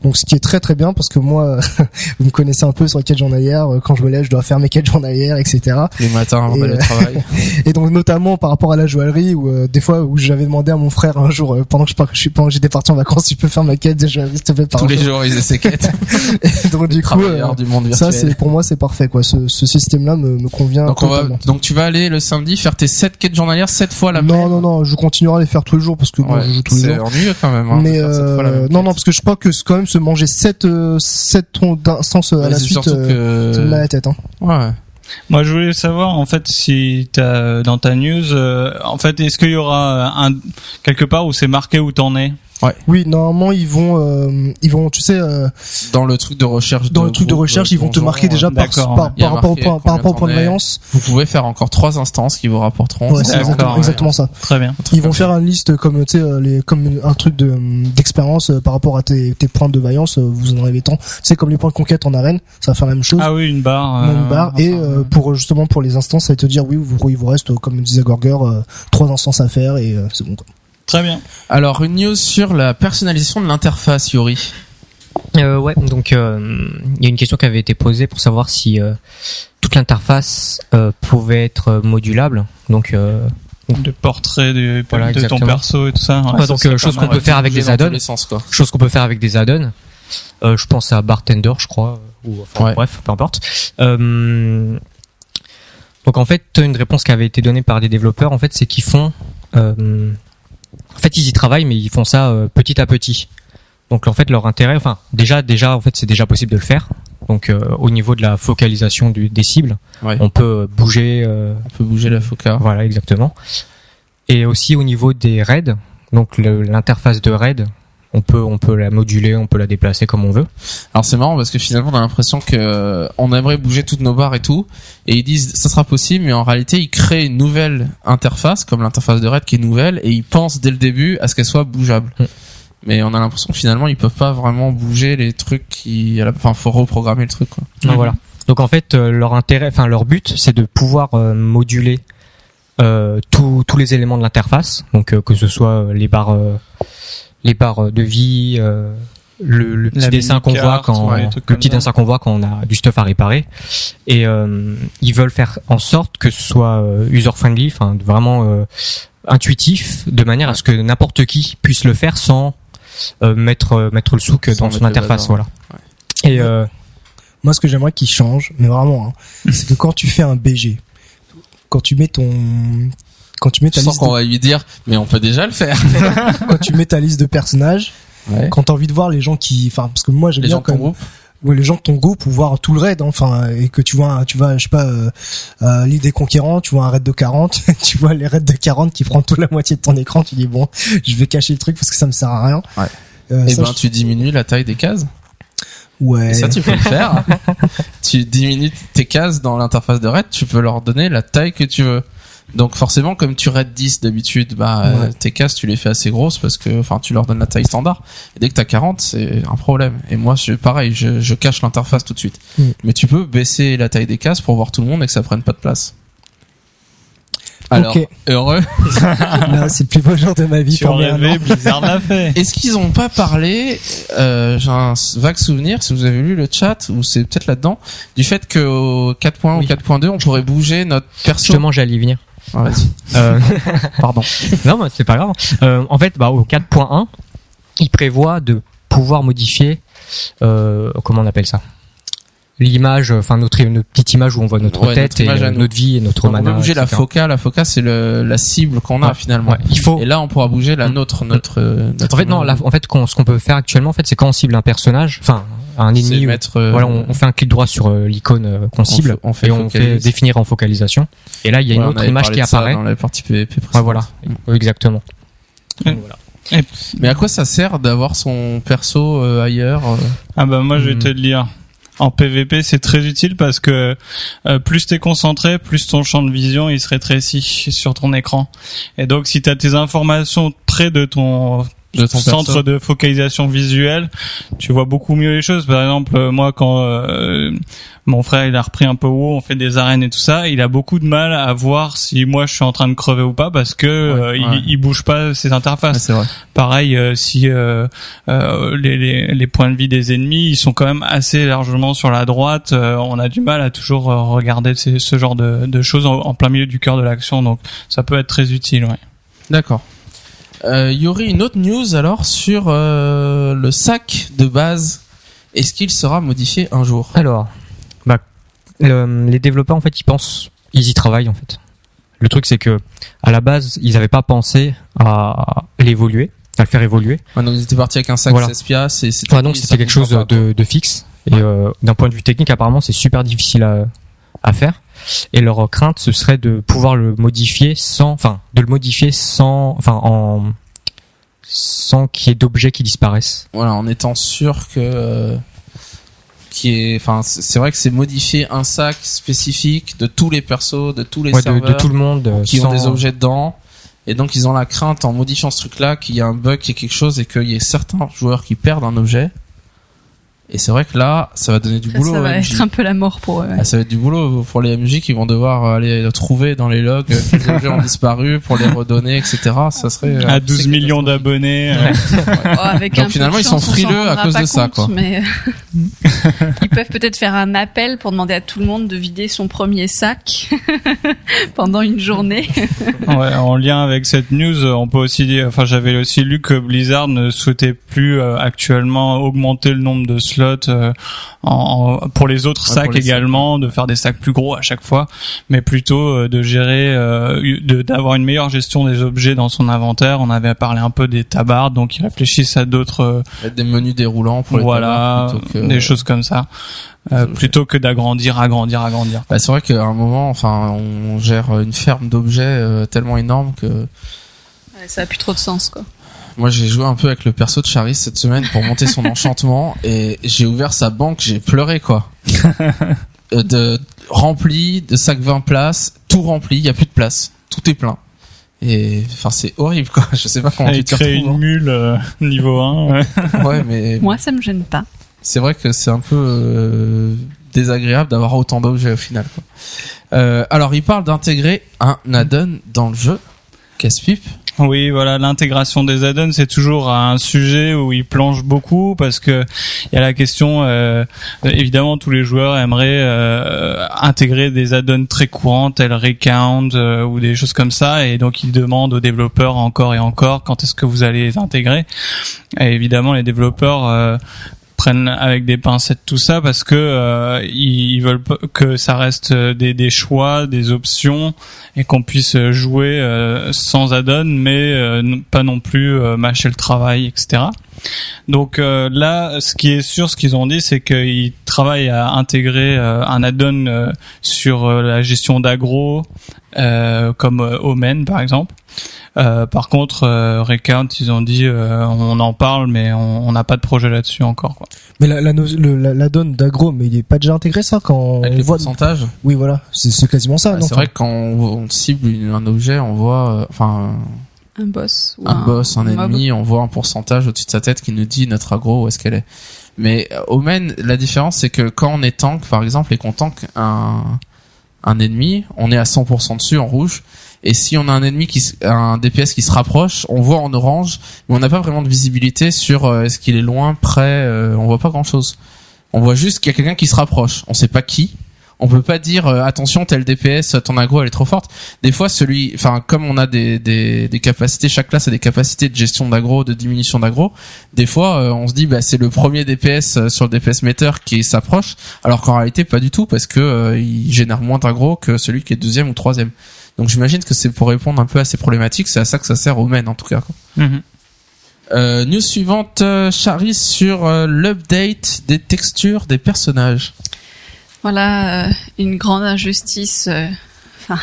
Donc ce qui est très très bien parce que moi, <laughs> vous me connaissez un peu sur les quêtes journalières. euh, Quand je me lève, je dois faire mes quêtes journalières, etc. les matins avant euh, travail <laughs> Et donc notamment par rapport à la joaillerie, où euh, des fois où j'avais demandé à mon frère un jour euh, pendant que je, suis pendant que j'étais parti en vacances, tu peux faire ma quête de joaillerie s'il te plaît par tous les jour. jours ils essaient quêtes <laughs> Et donc du coup, euh, travailleurs du monde ça c'est pour moi c'est parfait quoi. Ce, ce système-là me, me convient Donc on va, donc tu vas aller le samedi faire tes 7 quêtes journalières 7 fois la Non même. non non, je continuerai à les faire tous les jours parce que bon, je joue tous les c'est jours. ennuyeux quand même. Hein, mais euh, non non parce que je crois que c'est quand même se manger 7 euh, sept tons d'instances à la suite euh, ça me met à que la tête hein. ouais. Moi, je voulais savoir, en fait, si t'as dans ta news, euh, en fait, est-ce qu'il y aura un quelque part où c'est marqué où t'en es? Oui, normalement ils vont euh, ils vont tu sais euh, dans le truc de recherche dans de le truc de recherche, ils vont te donjon, marquer déjà euh, par par, rapport au point par rapport au combien point de vaillance. Vous pouvez faire encore trois instances qui vous rapporteront. Ouais, c'est exactement, ouais. exactement ça. Très bien. Ils vont faire une liste comme tu sais euh, les comme un truc de d'expérience euh, par rapport à tes, tes points de vaillance, euh, vous en avez tant. C'est comme les points de conquête en arène, ça va faire la même chose. Ah oui, une barre. euh, barre et enfin, euh, pour justement pour les instances ça va te dire oui vous, il vous reste euh, comme disait Gorger euh, trois instances à faire et euh, c'est bon quoi. Très bien. Alors une news sur la personnalisation de l'interface Yuri. Euh, ouais, donc euh, il y a une question qui avait été posée pour savoir si euh, toute l'interface euh, pouvait être euh, modulable. Donc, euh, De portrait de, Voilà, de ton perso et tout ça. Ouais, donc, serait euh, pas chose qu'on peut ouais. faire avec des add-ons. chose qu'on peut faire avec des add-ons. Euh, je pense à Bartender, je crois, ou enfin, Ouais. bref, peu importe. Euh, donc en fait, une réponse qui avait été donnée par des développeurs, en fait, c'est qu'ils font, euh, en fait, ils y travaillent, mais ils font ça euh, petit à petit. Donc en fait, leur intérêt, enfin, déjà, déjà, en fait, c'est déjà possible de le faire. Donc euh, au niveau de la focalisation du, des cibles, Ouais. on peut bouger, euh, On peut bouger la foca. voilà, exactement. Et aussi au niveau des raids, donc l'interface de raid, on peut, on peut la moduler, on peut la déplacer comme on veut. Alors c'est marrant parce que finalement on a l'impression que euh, on aimerait bouger toutes nos barres et tout, et ils disent ça sera possible, mais en réalité ils créent une nouvelle interface comme l'interface de Red qui est nouvelle, et ils pensent dès le début à ce qu'elle soit bougeable. Mm. Mais on a l'impression que finalement ils peuvent pas vraiment bouger les trucs qui, à la- enfin faut reprogrammer le truc quoi. Donc, Mhm. Voilà. Donc en fait, euh, leur intérêt, enfin leur but, c'est de pouvoir euh, moduler euh, tous tous les éléments de l'interface. Donc euh, que ce soit les barres, euh, les barres de vie, euh, le, le petit dessin qu'on voit quand ouais, le petit ça. dessin qu'on voit quand on a du stuff à réparer. Et euh, ils veulent faire en sorte que ce soit user friendly, enfin vraiment euh, intuitif, de manière à ce que n'importe qui puisse le faire sans euh, mettre euh, mettre le souk Sans dans son interface. Voilà. Et euh, Moi, ce que j'aimerais qu'il change, mais vraiment, hein, <laughs> c'est que quand tu fais un BG, quand tu mets ton, quand tu mets Je ta sens liste, qu'on va lui dire, mais on peut déjà le faire. de, <laughs> quand tu mets ta liste de personnages, Ouais. quand t'as envie de voir les gens qui, enfin, parce que moi j'aime Les bien gens de quand ton même- groupe. ouais, les gens de ton groupe ou voir tout le raid, hein, enfin, et que tu vois, tu vois, je sais pas, euh, euh, l'île des conquérants, tu vois un raid de 40, <laughs> tu vois les raids de 40 qui prend toute la moitié de ton écran, tu dis bon, je vais cacher le truc parce que ça me sert à rien. Ouais. Euh, Et ça, ben tu diminues la taille des cases. ouais. Et ça tu peux le faire. <laughs> tu diminues tes cases dans l'interface de raid, tu peux leur donner la taille que tu veux. Donc forcément, comme tu raid 10 d'habitude, bah euh, Ouais. tes cases tu les fais assez grosses parce que, enfin, tu leur donnes la taille standard. Et dès que t'as 40, c'est un problème. Et moi, je, pareil, je, je cache l'interface tout de suite. Mm. Mais tu peux baisser la taille des cases pour voir tout le monde et que ça prenne pas de place. Alors, heureux. <laughs> C'est le plus beau jour de ma vie Tu pour an. Blizzard l'a fait. <laughs> Est-ce qu'ils ont pas parlé euh, J'ai un vague souvenir, si vous avez lu le chat, ou c'est peut-être là-dedans, du fait que au 4.1 Oui. ou 4.2, on pourrait bouger notre perso. Justement, j'allais y venir. Vas-y. Euh, <laughs> Pardon. Non, mais c'est pas grave. Euh, en fait, bah, au 4.1, il prévoit de pouvoir modifier, euh, comment on appelle ça? L'image, enfin notre, notre petite image où on voit notre Ouais, tête notre et notre vie et notre on mana. peut bouger la foca. La foca, c'est le la cible qu'on a Ouais. finalement. Ouais, il faut. Et là, on pourra bouger la Mm. nôtre, notre. euh, notre En fait, non. en fait, ce qu'on peut faire actuellement, en fait, c'est quand on cible un personnage, enfin un ennemi. ou- mettre. euh, Voilà, on, on fait un clic droit sur euh, l'icône euh, qu'on cible on fait et on fait définir en focalisation. Et là, il y a une on autre image qui apparaît. dans la partie PVP voilà, exactement. Donc, voilà. Mais à quoi ça sert d'avoir son perso euh, ailleurs Ah bah moi je vais Mhm. te le dire. En PVP, c'est très utile parce que euh, plus t'es concentré, plus ton champ de vision il se rétrécit sur ton écran. Et donc si t'as tes informations près de ton de ton centre de focalisation visuelle, tu vois beaucoup mieux les choses. Par exemple, euh, moi quand euh, mon frère il a repris un peu WoW, on fait des arènes et tout ça, il a beaucoup de mal à voir si moi je suis en train de crever ou pas parce que euh, ouais. il, il bouge pas ses interfaces. Ouais, vrai. Pareil, euh, si euh, les, les, les points de vie des ennemis, ils sont quand même assez largement sur la droite, euh, on a du mal à toujours regarder ce genre de, de choses en, en plein milieu du cœur de l'action, donc ça peut être très utile. Ouais. D'accord. Euh, Il y aurait une autre news alors sur euh, le sac de base. Est-ce qu'il sera modifié un jour? Alors, bah, le- les développeurs en fait, ils pensent, ils y travaillent en fait. Le truc c'est que à la base, ils n'avaient pas pensé à l'évoluer, à le faire évoluer. Donc ils étaient partis avec un sac Voilà. Cespia. C'est c'était Ouais, donc c'était quelque chose de, de fixe. Et euh, d'un point de vue technique, apparemment, c'est super difficile à, à faire. Et leur crainte, ce serait de pouvoir le modifier sans, enfin, de le modifier sans, enfin, en, sans qu'il y ait d'objets qui disparaissent. Voilà, en étant sûr que euh, qui est, enfin, c'est vrai que c'est modifier un sac spécifique de tous les persos, de tous les Ouais, serveurs de tout le monde. euh, qui sans- ont des objets dedans. Et donc ils ont la crainte en modifiant ce truc-là qu'il y ait un bug, qu'il y ait quelque chose et qu'il y ait certains joueurs qui perdent un objet. Et c'est vrai que là, ça va donner du Ça, boulot ça va être un peu la mort pour eux. ouais. Ah, ça va être du boulot pour les MJ qui vont devoir aller trouver dans les logs euh, quels objets ont disparu pour les redonner, etc. Ça serait euh, À 12 c'est millions d'abonnés. euh, Oh, Donc finalement, ils sont frileux à cause de ça, quoi. Mais <laughs> ils peuvent peut-être faire un appel pour demander à tout le monde de vider son premier sac <laughs> pendant une journée. Ouais, en lien avec cette news, euh, on peut aussi dire, enfin j'avais aussi lu que Blizzard ne souhaitait plus euh, actuellement augmenter le nombre de slots euh, en, en- pour les autres Ouais, sacs également, de faire des sacs plus gros à chaque fois, mais plutôt euh, de gérer, euh, de- d'avoir une meilleure gestion des objets dans son inventaire. On avait parlé un peu des tabards, donc ils réfléchissent à d'autres, euh, Mettre des menus déroulants pour les voilà, tabards plutôt que- des choses comme ça, euh, plutôt que d'agrandir, agrandir, agrandir. Bah, c'est vrai qu'à un moment, enfin, on gère une ferme d'objets euh, tellement énorme que Ouais, ça a plus trop de sens, quoi. Moi j'ai joué un peu avec le perso de Charis cette semaine pour monter son <laughs> enchantement et j'ai ouvert sa banque, j'ai pleuré quoi. <laughs> Euh, de rempli de sacs 20 places, tout rempli, il y a plus de place, tout est plein. Et enfin c'est horrible quoi. <laughs> Je sais pas comment Et tu créer une mule euh, niveau 1, ouais. hein. Ouais, mais Moi, ça me gêne pas. c'est vrai que c'est un peu euh, désagréable d'avoir autant d'objets au final. Quoi. Euh, alors, il parle d'intégrer un add-on dans le jeu. Casse-pipe. Oui, voilà, l'intégration des add-ons c'est toujours un sujet où ils planchent beaucoup parce que il y a la question. euh, évidemment, tous les joueurs aimeraient euh, intégrer des add-ons très courants, tels Recount euh, ou des choses comme ça, et donc ils demandent aux développeurs encore et encore quand est-ce que vous allez les intégrer. Et évidemment, les développeurs euh, prennent avec des pincettes tout ça parce que euh, ils veulent que ça reste euh, des, choix, des options et qu'on puisse jouer euh, sans add-on mais pas non plus mâcher le travail, etc. Donc euh, là, ce qui est sûr, ce qu'ils ont dit, c'est qu'ils travaillent à intégrer euh, un add-on euh, sur euh, la gestion d'agro, euh, comme euh, Omen par exemple. Euh, par contre, euh, Recount, ils ont dit, euh, on en parle, mais on n'a pas de projet là-dessus encore. Quoi. Mais la, la, no- le- la, la donne d'agro, mais il est pas déjà intégré ça quand Avec on les voit. pourcentages? Oui, voilà, c'est c'est quasiment ça. Bah, non c'est vrai que quand on, on cible un objet, on voit, euh, enfin, Un boss. Ou un, boss, un ennemi, on voit un pourcentage au-dessus de sa tête qui nous dit notre aggro où est-ce qu'elle est? Mais euh, Omen, la différence c'est que quand on est tank, par exemple, et qu'on tank un, un ennemi, on est à 100% dessus en rouge. Et si on a un ennemi qui, un DPS qui se rapproche, on voit en orange, mais on n'a pas vraiment de visibilité sur euh, est-ce qu'il est loin, près. euh, on voit pas grand chose. On voit juste qu'il y a quelqu'un qui se rapproche. On sait pas qui. On peut pas dire euh, attention tel DPS ton aggro elle est trop forte. Des fois celui, enfin comme on a des, des, des capacités, chaque classe a des capacités de gestion d'aggro, de diminution d'aggro. Des fois euh, on se dit bah c'est le premier DPS euh, sur le DPS meter qui s'approche, alors qu'en réalité pas du tout parce que euh, il génère moins d'aggro que celui qui est deuxième ou troisième. Donc j'imagine que c'est pour répondre un peu à ces problématiques, c'est à ça que ça sert au main en tout cas. quoi. Mhm. Euh, news suivante, euh, Charis sur euh, l'update des textures des personnages. Voilà euh, une grande injustice. euh, <laughs>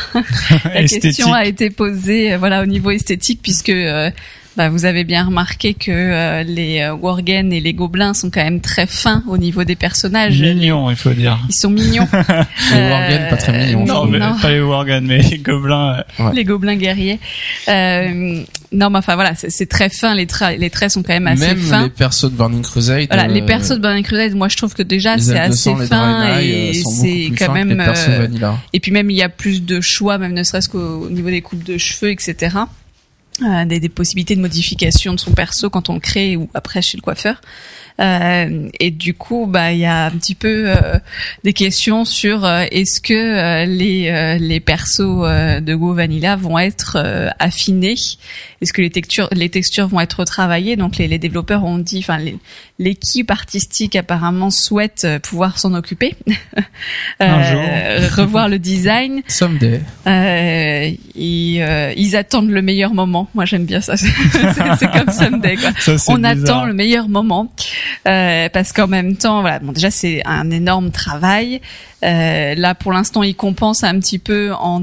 La question a été posée euh, voilà au niveau esthétique puisque euh, bah, vous avez bien remarqué que euh, les euh, worgen et les gobelins sont quand même très fins au niveau des personnages. Mignon, il faut dire. Ils sont mignons. <laughs> Les worgen, pas très mignons. Non, Non, mais non. pas les Worgen, mais les gobelins. euh, les gobelins guerriers. Euh, non, mais enfin voilà, c'est très fin. Les, traits, les traits sont quand même assez Même fins. les persos de Burning Crusade. Voilà, euh, les persos de Burning Crusade, moi je trouve que déjà c'est assez fin et euh, c'est quand même. les persos euh, vanilla. et puis même il y a plus de choix, même ne serait-ce qu'au au niveau des coupes de cheveux, etc. Euh, des, des possibilités de modification de son perso quand on le crée ou après chez le coiffeur. Euh, et du coup, bah il y a un petit peu euh, des questions sur euh, est-ce que euh, les les persos de Go Vanilla vont être affinés? Est-ce que les textures les textures vont être retravaillées? Donc les, les développeurs ont dit, enfin les- l'équipe artistique apparemment souhaite euh, pouvoir s'en occuper, <laughs> Un Euh, <laughs> revoir le design. Someday. Euh, ils, euh, ils attendent le meilleur moment. Moi, j'aime bien ça. <laughs> c'est comme Someday, quoi. Ça, On bizarre. attend le meilleur moment euh, parce qu'en même temps, voilà. Bon, déjà, c'est un énorme travail. Euh, là, pour l'instant, ils compensent un petit peu en,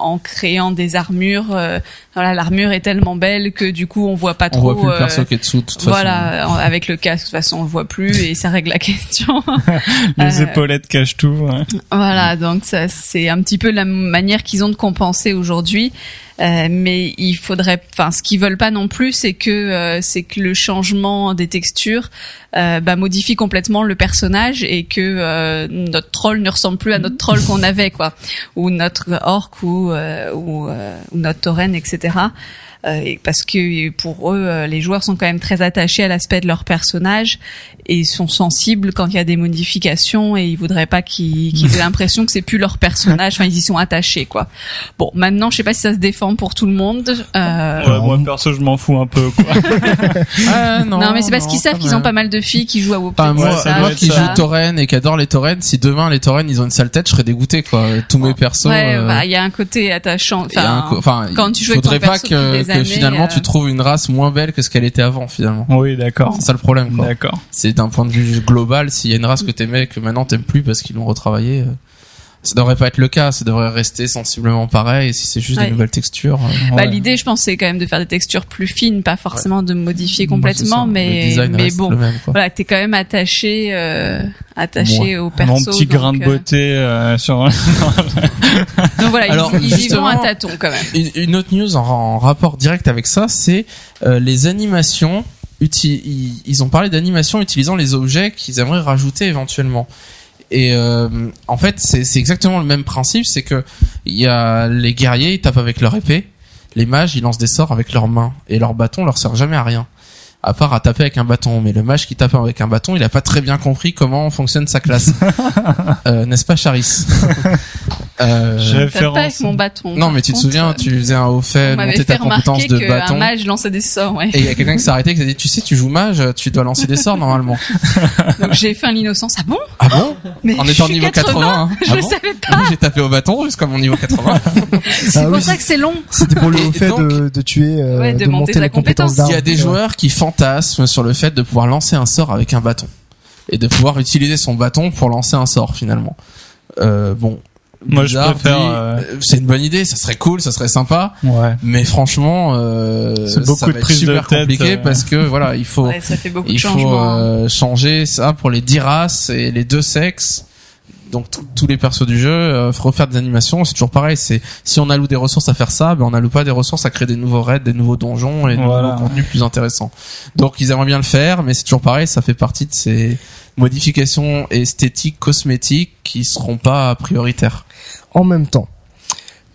en créant des armures. Euh, voilà, l'armure est tellement belle que du coup, on voit pas On trop. voit plus le euh, perso qui est dessous de toute façon. voilà, avec le casque, de toute façon, on le voit plus et ça règle la <laughs> question. <laughs> Les Euh, épaulettes cachent tout. hein. Voilà, donc ça c'est un petit peu la manière qu'ils ont de compenser aujourd'hui. Euh, mais il faudrait, enfin, ce qu'ils veulent pas non plus, c'est que euh, c'est que le changement des textures euh, bah, modifie complètement le personnage et que euh, notre troll ne ressemble plus à notre troll qu'on avait, quoi, ou notre orc ou euh, ou, ou notre tauren, etc. Euh, parce que pour eux, euh, les joueurs sont quand même très attachés à l'aspect de leur personnage et ils sont sensibles quand il y a des modifications et ils voudraient pas qu'ils qu'ils aient <laughs> l'impression que c'est plus leur personnage. Enfin, ils y sont attachés, quoi. Bon, maintenant, je sais pas si ça se défend pour tout le monde. Euh, Ouais, moi perso, je m'en fous un peu. Quoi. <laughs> <laughs> Ah, non, non, mais c'est parce qu'ils savent qu'ils ont pas mal de filles qui jouent à WoW. Enfin, moi, ça moi qui être joue ça. Tauren et qui adore les Tauren, si demain les Tauren ils ont une sale tête, je serais dégoûté quoi. Tous mes persos. Ouais, euh, bah, il y a un côté attachant. a un Enfin, enfin, quand tu il joues avec ton faudrait pas perso que, que années, finalement euh, tu trouves une race moins belle que ce qu'elle était avant finalement. oui, d'accord. C'est ça le problème quoi. D'accord. C'est d'un point de vue global, s'il y a une race que t'aimais et que maintenant t'aimes plus parce qu'ils l'ont retravaillé, euh, ça devrait pas être le cas. Ça devrait rester sensiblement pareil. Et si c'est juste Ouais. des nouvelles textures, euh, Bah, Ouais. l'idée, je pense, c'est quand même de faire des textures plus fines, pas forcément de modifier moi, complètement. Le mais mais reste bon, même, quoi. voilà, t'es quand même attaché, euh, attaché au perso. Mon petit grain de euh, beauté euh, sur. <laughs> Donc voilà, Alors, ils, ils y vont justement- à tâtons quand même. Une, une autre news en, en rapport direct avec ça, c'est euh, les animations. uti- ils, ils ont parlé d'animations utilisant les objets qu'ils aimeraient rajouter éventuellement. Et euh, en fait, c'est exactement le même principe, c'est que y a les guerriers, ils tapent avec leur épée, les mages, ils lancent des sorts avec leurs mains, et leur bâton leur sert jamais à rien, à part à taper avec un bâton. Mais le mage qui tape avec un bâton, il a pas très bien compris comment fonctionne sa classe, <laughs> euh, n'est-ce pas, Charis <laughs> euh, Je- Tape pas avec mon bâton. non, mais tu te contre, souviens, euh, tu faisais un haut fait, monter ta compétence de bâton. mage lançait des sorts, ouais. Et il y a quelqu'un qui s'est arrêté qui s'est dit, tu sais, tu joues mage, tu dois lancer des sorts normalement. <laughs> Donc j'ai fait un l'innocence. Ah bon? Ah bon? Mais En étant niveau 80, hein. Je Ah le bon? savais pas. J'ai tapé au bâton jusqu'à mon niveau 80. C'est Ah pour oui, ça que c'est long. C'était pour le Et fait donc- de, de tuer, euh, Ouais, de de, monter monter la compétence. Il y a des joueurs qui sur le fait de pouvoir lancer un sort avec un bâton. Et de pouvoir utiliser son bâton pour lancer un sort finalement. Euh, bon. Moi, je préfère, euh, C'est une bonne idée, ça serait cool, ça serait sympa. Ouais. Mais franchement, euh, C'est beaucoup ça de être prise de super tête, compliqué euh. parce que voilà, il faut Ouais, ça fait beaucoup de il faut euh, changer ça pour les 10 races et les deux sexes. Donc tous les persos du jeu, euh, refaire des animations, c'est toujours pareil. C'est si on alloue des ressources à faire ça, ben on alloue pas des ressources à créer des nouveaux raids, des nouveaux donjons et des Voilà. nouveaux contenus plus intéressants. Donc ils aimeraient bien le faire, mais c'est toujours pareil. Ça fait partie de ces modifications esthétiques, cosmétiques qui seront pas prioritaires. En même temps,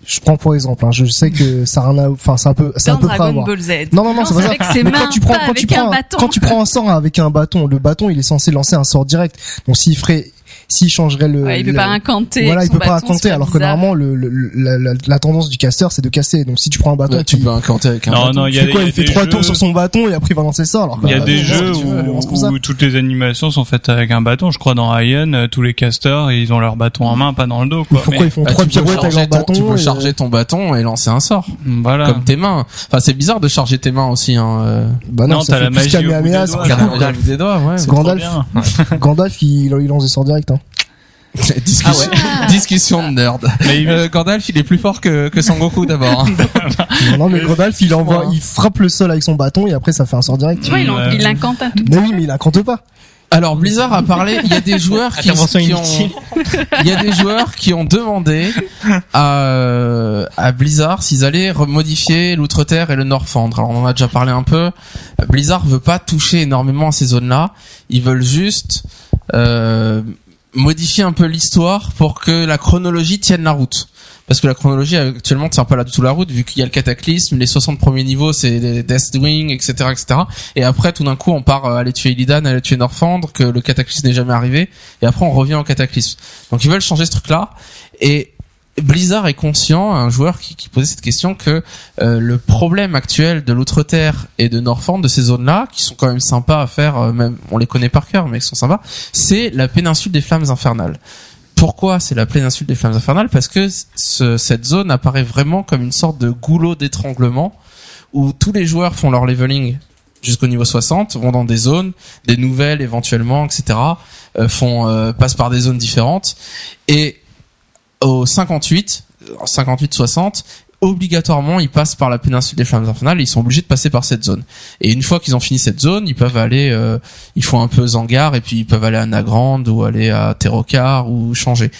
Je prends pour exemple. Hein, je sais que ça a enfin c'est un peu, c'est un peu près à Dragon voir. Ball Z. Non non non, c'est pas ça. Mais quand tu prends, pas quand tu avec un prends, bâton. quand tu prends un sort avec un bâton, le bâton il est censé lancer un sort direct. Donc s'il ferait, s'il changerait le, Ouais, il peut le- pas incanter. voilà, il peut pas incanter, alors que bizarre. normalement le, le- la, la, la tendance du caster c'est de casser. Donc si tu prends un bâton, Ouais, tu peux incanter avec un Non, bâton. non, il y tu a fais quoi il y a Il fait trois jeux- tours sur son bâton et après il va lancer ça. Alors que Il y a bah, des jeux veux, où, où toutes les animations sont faites avec un bâton. Je crois dans Iron, euh, tous les casters, ils ont leur bâton en main, pas dans le dos. Mais Quoi. pourquoi ils font Bah, trois pirouettes avec leur ton- bâton Tu peux charger ton bâton et lancer un sort. Voilà. Comme tes mains. Enfin, c'est bizarre de charger tes mains aussi, hein. euh. Bah non, t'as fait la plus magie au bout des doigts, Gandalf il, il lance des sorts directs. <laughs> Discussion, Ah. discussion de nerd. Mais il- Euh, Gandalf, il est plus fort que, que Sangoku d'abord. hein. <laughs> Non, non, mais Gandalf il envoie, il frappe le sol avec son bâton et après ça fait un sort direct. Tu vois, il, il incante un tout. Mais oui, mais il incante pas. Alors Blizzard a parlé. Il y a des joueurs qui, ont. Il y a des joueurs qui ont demandé à, euh, à Blizzard s'ils allaient remodifier l'Outre-Terre et le Nord-Fendre. Alors on en a déjà parlé un peu. Blizzard veut pas toucher énormément à ces zones-là. Ils veulent juste euh, modifier un peu l'histoire pour que la chronologie tienne la route. Parce que la chronologie actuellement ne tient pas là du tout la route vu qu'il y a le cataclysme, les 60 premiers niveaux c'est des Deathwing, etc., etc. Et après tout d'un coup on part euh, aller tuer Illidan, aller tuer Northrend, que le cataclysme n'est jamais arrivé. Et après on revient au cataclysme. Donc ils veulent changer ce truc-là. Et Blizzard est conscient, un joueur qui, qui posait cette question, que euh, le problème actuel de l'Outre-Terre et de Northrend, de ces zones-là, qui sont quand même sympas à faire, euh, même on les connaît par cœur, mais qui sont sympas, c'est la péninsule des flammes infernales. Pourquoi c'est la péninsule des flammes infernales? Parce que ce- cette zone apparaît vraiment comme une sorte de goulot d'étranglement où tous les joueurs font leur leveling jusqu'au niveau 60, vont dans des zones, des nouvelles éventuellement, etc. euh, font euh, passent par des zones différentes et au 58, 58-60, obligatoirement ils passent par la péninsule des flammes infernales ils sont obligés de passer par cette zone. Et une fois qu'ils ont fini cette zone, ils peuvent aller, euh, ils font un peu Zangar et puis ils peuvent aller à Nagrand ou aller à Terrokar ou changer.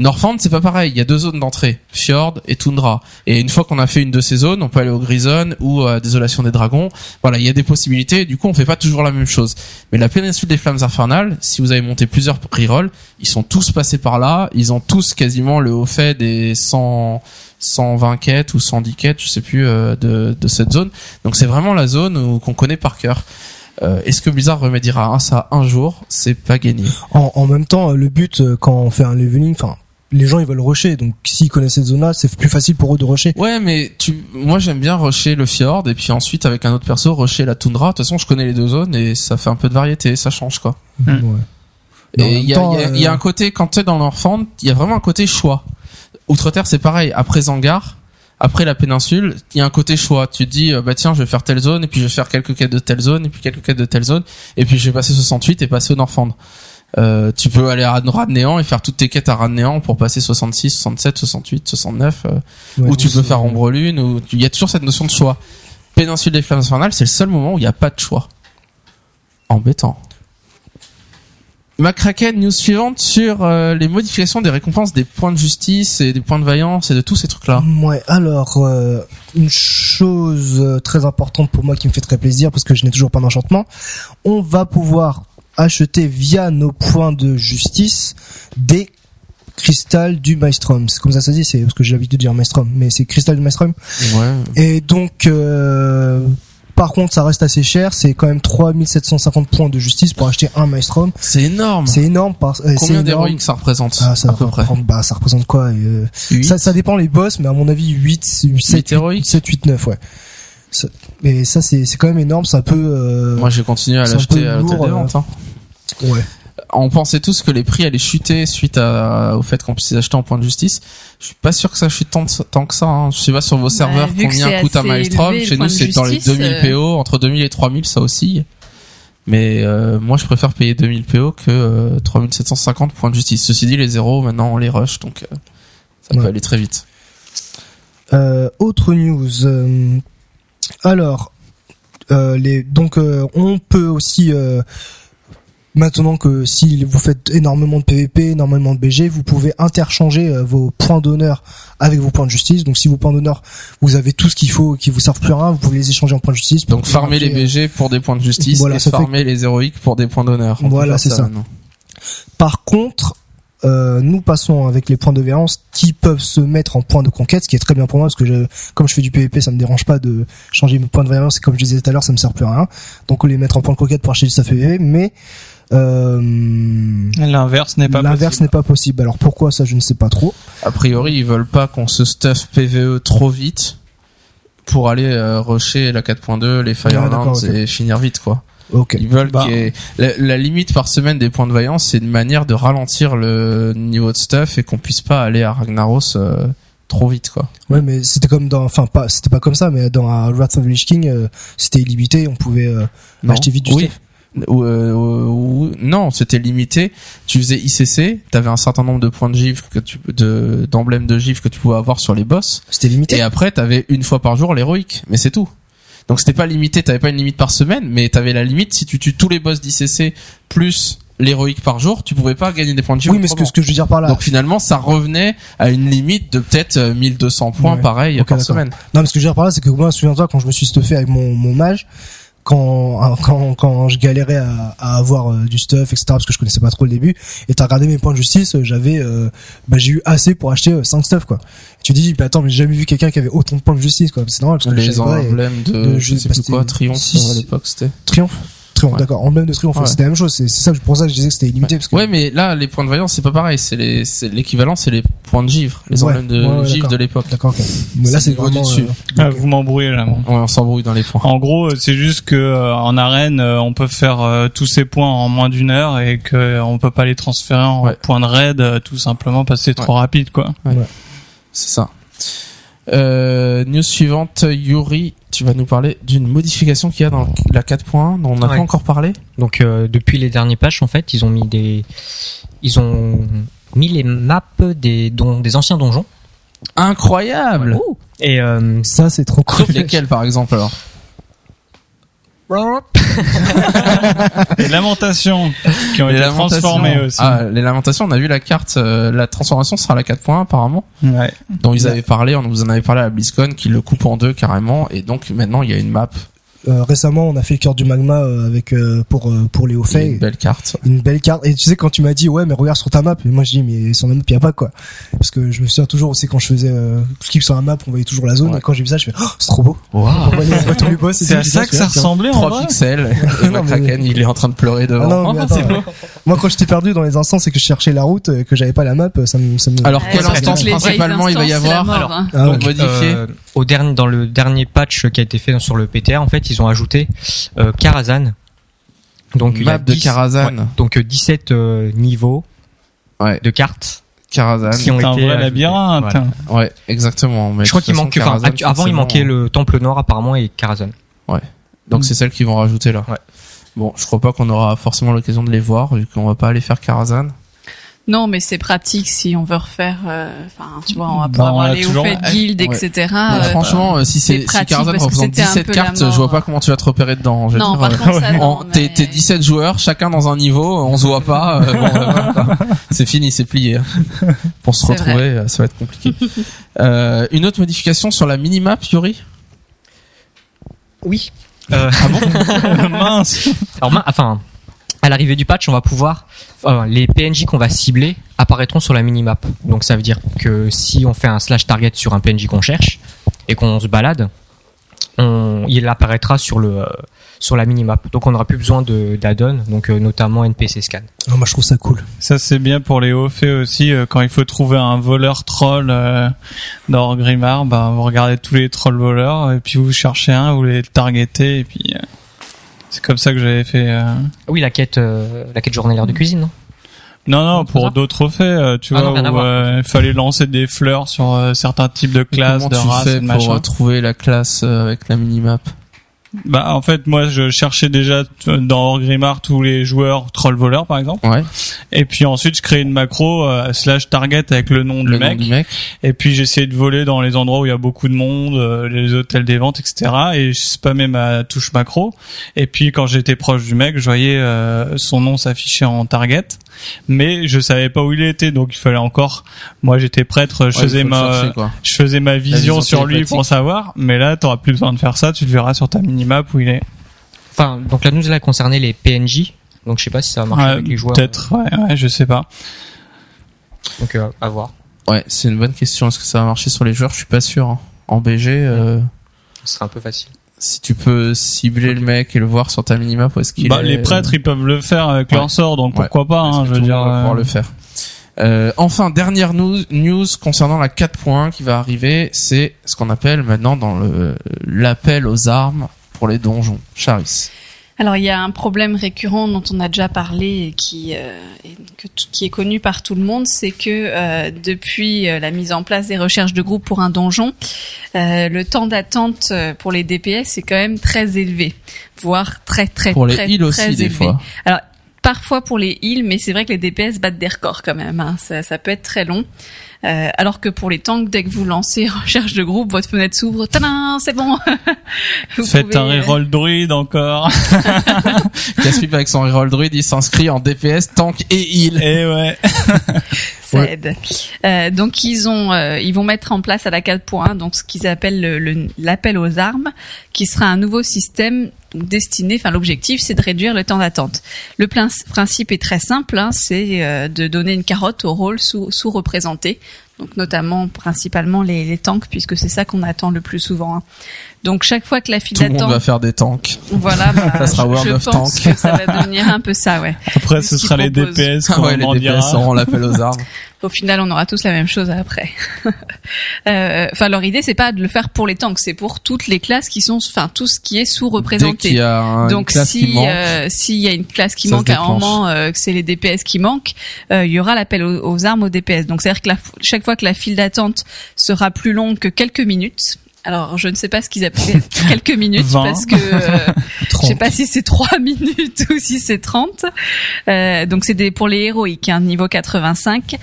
Norfand, c'est pas pareil. Il y a deux zones d'entrée, Fjord et Tundra. Et une fois qu'on a fait une de ces zones, on peut aller au Grison ou à Désolation des Dragons. Voilà, il y a des possibilités. Du coup, on fait pas toujours la même chose. Mais la péninsule des flammes infernales, si vous avez monté plusieurs rerolls, ils sont tous passés par là. Ils ont tous quasiment le haut fait des 100, 120 quêtes ou 110 quêtes, je sais plus, euh, de, de cette zone. Donc c'est vraiment la zone qu'on connaît par cœur. Euh, Est-ce que Blizzard remédiera à ça un jour? C'est pas gagné. En, en même temps, le but euh, quand on fait un leveling, enfin, les gens ils veulent rusher, donc s'ils connaissent cette zone-là, c'est plus facile pour eux de rusher. Ouais, mais tu, moi j'aime bien rusher le fjord et puis ensuite avec un autre perso rusher la toundra. De toute façon, je connais les deux zones et ça fait un peu de variété, ça change quoi. Hmm. Ouais. Mais en Et il y a, a- euh, il y a un côté quand t'es dans l'enfant, il y a vraiment un côté choix. Outre-terre, c'est pareil. Après Zangar, après la péninsule, il y a un côté choix. Tu te dis, euh, bah tiens, je vais faire telle zone et puis je vais faire quelques quêtes de telle zone et puis quelques quêtes de telle zone et puis je vais passer 68 et passer au Norfand. Euh, tu peux aller à Rad Néant et faire toutes tes quêtes à Rad Néant pour passer 66, 67, 68, 69. euh, ouais, ou tu donc peux faire Ombre Lune, ou il y a toujours cette notion de choix. Péninsule des Flammes Infernales, c'est le seul moment où il n'y a pas de choix. Embêtant. McCracken, news suivante sur euh, les modifications des récompenses des points de justice et des points de vaillance et de tous ces trucs-là. Ouais, alors euh, une chose très importante pour moi qui me fait très plaisir parce que je n'ai toujours pas d'enchantement, on va pouvoir acheter via nos points de justice des cristal du Maelstrom. C'est comme ça ça dit, c'est parce que j'ai l'habitude de dire Maelstrom, mais c'est cristal du Maelstrom. Ouais. Et donc euh, par contre, ça reste assez cher, c'est quand même 3750 points de justice pour acheter un Maelstrom. C'est énorme. C'est énorme euh, Combien d'héroïques ça représente ah, ça, à peu près bah, ça représente quoi euh, ça, ça dépend les boss, mais à mon avis 8, 7, héroïques 7, 8, 9, ouais. Mais ça, c'est, quand même énorme, ça peut, euh, Moi, j'ai continué à l'acheter à l'hôtel des ventes. hein. Ouais. On pensait tous que les prix allaient chuter suite à, au fait qu'on puisse les acheter en points de justice. Je suis pas sûr que ça chute tant, tant que ça. Hein. Je sais pas sur vos serveurs vu que combien coûte un Maelstrom. Chez nous, point c'est dans les justice, 2000 euh, PO. Entre 2000 et 3000, ça oscille. Mais euh, moi, je préfère payer 2000 PO que euh, 3750 points de justice. Ceci dit, les zéros, maintenant, on les rush, donc euh, ça peut aller très vite. Euh, autre news. euh, alors, euh, les, donc, euh, on peut aussi, euh, maintenant que si vous faites énormément de PVP, énormément de BG, vous pouvez interchanger euh, vos points d'honneur avec vos points de justice. Donc, si vos points d'honneur, vous avez tout ce qu'il faut, qui vous servent plus à rien, vous pouvez les échanger en points de justice. Donc, farmer les BG pour des points de justice Voilà, et farmer les héroïques pour des points d'honneur. Voilà, c'est ça. Par contre, euh, nous passons avec les points de variance qui peuvent se mettre en points de conquête, ce qui est très bien pour moi parce que je, comme je fais du PVP, ça me dérange pas de changer mes points de variance. Et comme je disais tout à l'heure, ça me sert plus à rien. Donc les mettre en points de conquête pour acheter du stuff PVP, mais euh, L'inverse n'est pas l'inverse possible. n'est pas possible. Alors pourquoi ça, je ne sais pas trop. A priori, ils veulent pas qu'on se stuff PVE trop vite pour aller euh, rusher la 4.2, les Firelands ok. et finir vite quoi. Ils veulent Bah. qu'il y ait- la, la limite par semaine des points de vaillance, c'est une manière de ralentir le niveau de stuff et qu'on puisse pas aller à Ragnaros euh, trop vite quoi. Ouais, mais c'était comme dans, enfin pas, c'était pas comme ça, mais dans euh, Wrath of the Lich King, euh, c'était illimité, on pouvait euh, acheter vite du oui. stuff. Ou, euh, ou- ou- non, c'était limité. Tu faisais ICC, t'avais un certain nombre de points de gifle que tu de d'emblèmes de gifle que tu pouvais avoir sur les boss. C'était limité. Et après, t'avais une fois par jour l'héroïque, mais c'est tout. Donc c'était pas limité, t'avais pas une limite par semaine, mais t'avais la limite si tu tues tous les boss d'ICC plus l'héroïque par jour, tu pouvais pas gagner des points de gifle. oui, mais ce que, autrement. ce que je veux dire par là, Donc finalement, ça revenait à une limite de peut-être euh, 1200 points Ouais. pareil Ok, par semaine. Non, mais ce que je veux dire par là, c'est que moi, souviens-toi, quand je me suis stuffé avec mon, mon mage, quand, quand, quand je galérais à, à avoir euh, du stuff, etc., parce que je connaissais pas trop le début, et t'as regardé mes points de justice, euh, j'avais, euh, bah, j'ai eu assez pour acheter 5 stuff, quoi. Et tu dis, bah, attends, mais j'ai jamais vu quelqu'un qui avait autant de points de justice, quoi. C'est normal, parce que je Les et- emblèmes de, de- je sais plus quoi, triomphe à l'époque c'était. Triomphe. Triomphe, Ouais. d'accord. Emblème de triomphe, Ouais. c'était la même chose. C'est c'est ça, pour ça que je disais que c'était illimité, parce que. Ouais, mais là, les points de vaillance, c'est pas pareil. C'est les, c'est l'équivalent, c'est les points de givre, les Ouais. emblèmes de Ouais, ouais, givre de l'époque. D'accord, ok. Mais là, C'est c'est vraiment, du dessus. euh, Ah, vous m'embrouillez là. moi. Ouais, on s'embrouille dans les points. En gros, c'est juste que euh, en arène, euh, on peut faire euh, tous ces points en moins d'une heure et que euh, on peut pas les transférer en Ouais. points de raid euh, tout simplement parce que c'est trop rapide quoi. C'est ça. Euh, news suivante, Yuri, tu vas nous parler d'une modification qu'il y a dans la 4.1 dont on n'a Ouais. pas encore parlé. Donc euh, depuis les derniers patchs, en fait, ils ont mis des, ils ont mis les maps des don- des anciens donjons. Incroyable Et euh, Ça, c'est trop cool. Sauf lesquels, par exemple, alors? Les lamentations qui ont Les été transformées aussi. Ah, les lamentations, on a vu la carte, euh, la transformation sera la 4.1 apparemment, Ouais. dont ils avaient parlé, on vous en avait parlé à la BlizzCon, qui le coupe en deux carrément, et donc maintenant il y a une map, Euh, récemment, on a fait le cœur du magma euh, avec euh, pour euh, pour hauts faits. une belle carte. une belle carte et tu sais quand tu m'as dit ouais mais regarde sur ta map et moi je dis mais sur la map y a pas quoi parce que je me souviens toujours aussi quand je faisais euh, clic sur la map on voyait toujours la zone Ouais. et quand j'ai vu ça je fais oh, c'est trop beau et C'est à ça que ça ressemblait en 3 vrai. pixels, <laughs> et Non, mais- McCracken, il est en train de pleurer Ah devant. non, mais Oh, attends, c'est euh, moi quand j'étais perdu dans les instances et que je cherchais la route et que j'avais pas la map ça me ça me Alors, quelle instance principalement il va y c'est avoir hein. Ah modifié. euh, au dernier, dans le dernier patch qui a été fait sur le PTR, en fait, ils ont ajouté euh, Karazhan. Donc il y a Map de 10 Karazhan. ouais, donc euh, 17 euh, niveaux Ouais. de cartes Karazhan. qui ont C'est un été vrai ajoutés. labyrinthe. Voilà. Ouais, exactement. Mais Je crois qu'il manque, enfin, avant il manquait le Temple Nord apparemment et Karazhan. Donc c'est celle qu'ils vont rajouter là. Ouais. Bon, je crois pas qu'on aura forcément l'occasion de les voir vu qu'on va pas aller faire Karazhan. Non, mais c'est pratique si on veut refaire. euh, Enfin, tu vois, on va Bah, pas on avoir a les toujours- hauts faits de guild, Ouais. etc. Euh, franchement, euh, si c'est c'est si que représente c'était un 17 peu la cartes, je vois pas comment tu vas te repérer dedans. Je non, dire, par euh, contre, ça, <laughs> en- non, T'es mais- t'es 17 joueurs, chacun dans un niveau, on se voit pas. euh, bon, euh, voilà, quoi. <laughs> c'est fini, c'est plié. hein. <laughs> Pour se retrouver, ça va être compliqué. Euh, une autre modification sur la minimap, Yuri? Oui. Euh, Mince. alors, ma- enfin, à l'arrivée du patch, on va pouvoir, enfin, les PNJ qu'on va cibler apparaîtront sur la minimap. Donc ça veut dire que si on fait un slash target sur un PNJ qu'on cherche et qu'on se balade, on, il apparaîtra sur le euh, sur la minimap. Donc on n'aura plus besoin de d'add-on, donc euh, notamment NPC scan. Ah, moi je trouve ça cool Ça c'est bien pour les hauts faits aussi euh, quand il faut trouver un voleur troll euh, dans Grimard, bah vous regardez tous les trolls voleurs et puis vous cherchez un, vous les targetez et puis euh, c'est comme ça que j'avais fait. euh. Ah Oui, la quête euh, la quête journalière de cuisine. Non? Non non, Pour pour d'autres faits, euh, tu Ah vois, non, où euh, il fallait lancer des fleurs sur euh, certains types de classes, Comment de tu races, fais et de pour machin. euh, trouver la classe euh, avec la minimap? Bah en fait moi je cherchais déjà t- dans Grimard tous les joueurs troll voleurs par exemple. Ouais, et puis ensuite je créais une macro euh, slash target avec le nom le nom mec. du mec. et puis j'essayais de voler dans les endroits où il y a beaucoup de monde euh, les hôtels des ventes etc et je spammais ma touche macro. Et puis quand j'étais proche du mec je voyais euh, son nom s'afficher en target mais je savais pas où il était donc il fallait encore moi j'étais prêtre je Ouais, faisais ma chercher, je faisais ma vision, vision sur lui pour savoir mais là t'auras plus besoin de faire ça tu le verras sur ta minimap où il est Enfin, donc la news là concernait les PNJ. Donc je sais pas si ça va marcher Ouais, avec les joueurs. Peut-être, ouais, ouais, je sais pas. Donc euh, à voir. Ouais, c'est une bonne question. Est-ce que ça va marcher sur les joueurs? Je suis pas sûr. hein. En BG, euh, Ce sera un peu facile. Si tu peux cibler le mec et le voir sur ta minimap, où est-ce qu'il Bah, est les prêtres, ils peuvent le faire avec Ouais. leur sort, donc Ouais. pourquoi pas, hein, je veux dire. va pouvoir euh, le faire. Euh, enfin, dernière news, news concernant la 4.1 qui va arriver, c'est ce qu'on appelle maintenant dans le l'appel aux armes pour les donjons. Charis. Alors il y a un problème récurrent dont on a déjà parlé et qui, euh, et que qui est connu par tout le monde, c'est que euh, depuis euh, la mise en place des recherches de groupe pour un donjon, euh, le temps d'attente euh, pour les DPS est quand même très élevé, voire très très Pour les très, aussi très des élevé. fois. Parfois pour les heals, mais c'est vrai que les DPS battent des records quand même. hein. Ça, ça peut être très long. Euh, alors que pour les tanks, dès que vous lancez <laughs> recherche de groupe, votre fenêtre s'ouvre. Tadam, c'est bon. <laughs> Vous Faites pouvez, un euh, reroll druide encore. <laughs> Caspip avec son reroll druid, il s'inscrit en DPS, tank et heal. Et ouais. Ça Ouais. aide. Euh, donc ils ont, euh, ils vont mettre en place à la 4.1 donc ce qu'ils appellent le- le- l'appel aux armes, qui sera un nouveau système destiné. Enfin, l'objectif c'est de réduire le temps d'attente. Le principe est très simple, hein, c'est euh, de donner une carotte au rôle sous, sous-représenté. Donc notamment, principalement les, les tanks, puisque c'est ça qu'on attend le plus souvent. hein. Donc chaque fois que la file Tout le monde d'attente, va faire des tanks. voilà, <laughs> bah, Ça sera World je of pense Tanks. que ça va devenir un peu ça, ouais. Après, Ce ce sera les. DPS Ah <laughs> ouais, les DPS auront l'appel aux armes. Au final, on aura tous la même chose après. <laughs> Euh, Enfin, leur idée, c'est pas de le faire pour les tanks, c'est pour toutes les classes qui sont, enfin, tout ce qui est sous-représenté. Donc, si euh, s'il y a une classe qui manque à un moment, euh, que c'est les DPS qui manquent, euh, il y aura l'appel aux, aux armes aux DPS. Donc, c'est-à-dire que la- chaque fois que la file d'attente sera plus longue que quelques minutes. Alors, je ne sais pas ce qu'ils appellent quelques minutes 20. parce que euh, <laughs> je 30. sais pas si c'est 3 <laughs> minutes ou si c'est 30. Euh, donc c'est des pour les héroïques, hein, niveau 85.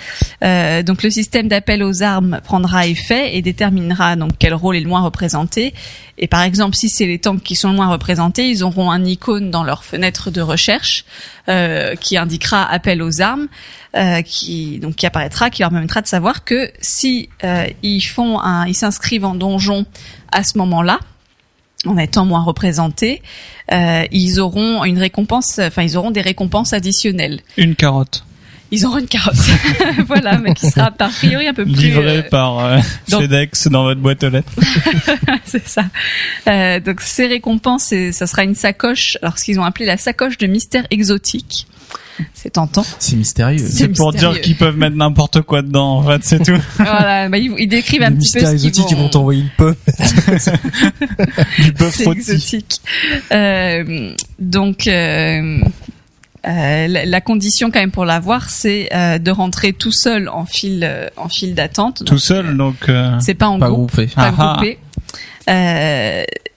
Euh, donc le système d'appel aux armes prendra effet et déterminera donc quel rôle est le moins représenté. Et par exemple, si c'est les tanks qui sont le moins représentés, ils auront un icône dans leur fenêtre de recherche euh, qui indiquera appel aux armes, euh, qui donc qui apparaîtra, qui leur permettra de savoir que si euh, ils font un, ils s'inscrivent en donjon à ce moment-là, en étant moins représentés, euh, ils auront une récompense, enfin ils auront des récompenses additionnelles. Une carotte. Ils auront une carotte, <laughs> voilà, mais qui sera a priori un peu plus Livrée euh, par euh, donc- FedEx dans votre boîte aux lettres. <laughs> c'est ça. Euh, donc ces récompenses, ça sera une sacoche, alors ce qu'ils ont appelé la sacoche de mystère exotique. C'est tentant. c'est mystérieux. C'est pour dire qu'ils peuvent mettre n'importe quoi dedans, en fait, c'est tout. <laughs> voilà, bah, ils, ils décrivent un Les petit peu ce qu'ils exotiques, ils vont vont. t'envoyer une pomme. <laughs> Du bœuf exotique. Euh, donc, euh, euh, la, la condition quand même pour l'avoir, c'est euh, de rentrer tout seul en file, euh, en file d'attente. Tout seul, donc... euh, C'est pas en Pas groupe, groupé. pas Ah ah. groupé.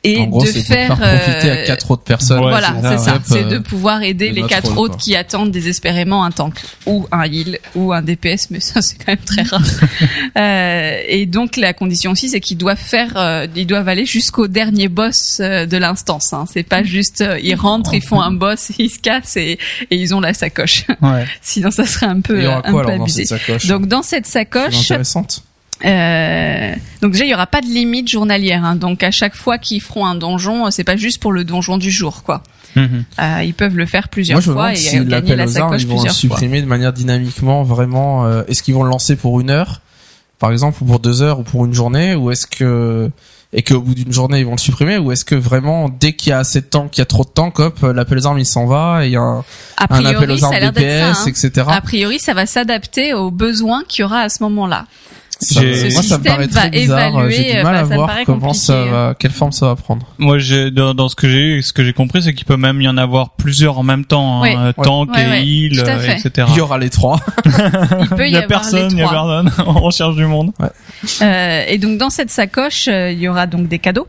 Et gros, de c'est de faire, faire profiter à euh, quatre autres personnes. Ouais, voilà, c'est ça, c'est de pouvoir aider de les quatre rôle, autres quoi. qui attendent désespérément un tank ou un heal ou un DPS, mais ça c'est quand même très rare. <laughs> euh, et donc la condition aussi, c'est qu'ils doivent faire, euh, ils doivent aller jusqu'au dernier boss euh, de l'instance. Hein. C'est pas juste euh, ils rentrent, ils font un boss, <laughs> ils se cassent et, et ils ont la sacoche. ouais. <laughs> Sinon ça serait un peu, Et il y aura un quoi peu alors dans abusé. cette sacoche Donc dans cette sacoche, intéressante. Euh, donc déjà il y aura pas de limite journalière. Hein. Donc à chaque fois qu'ils feront un donjon, euh, c'est pas juste pour le donjon du jour, quoi. Mhm. Euh, ils peuvent le faire plusieurs Moi, je fois et si gagner l'appel la aux armes, sacoche ils vont le plusieurs fois. supprimer de manière dynamiquement, vraiment. euh, est-ce qu'ils vont le lancer pour une heure, par exemple, ou pour deux heures, ou pour une journée, ou est-ce que et qu'au bout d'une journée ils vont le supprimer, ou est-ce que vraiment dès qu'il y a assez de temps, qu'il y a trop de temps, hop, l'appel aux armes il s'en va et il y a un, A un priori, appel aux armes ça. DPS, hein. etc. A priori, ça va s'adapter aux besoins qu'il y aura à ce moment-là. Ça- moi, ça me paraît va très bizarre. évaluer, J'ai du euh, mal à voir comment ça va, quelle forme ça va prendre. Moi, j'ai dans, dans ce que j'ai eu, ce que j'ai compris, c'est qu'il peut même y en avoir plusieurs en même temps, hein, Ouais. euh, Ouais. tank Ouais, et ouais. euh, fait. etc. Il y aura les trois. <laughs> <laughs> Il peut Il y, y a avoir personne, les il y a personne. <laughs> On recherche du monde. Euh, et donc dans cette sacoche, euh, il y aura donc des cadeaux,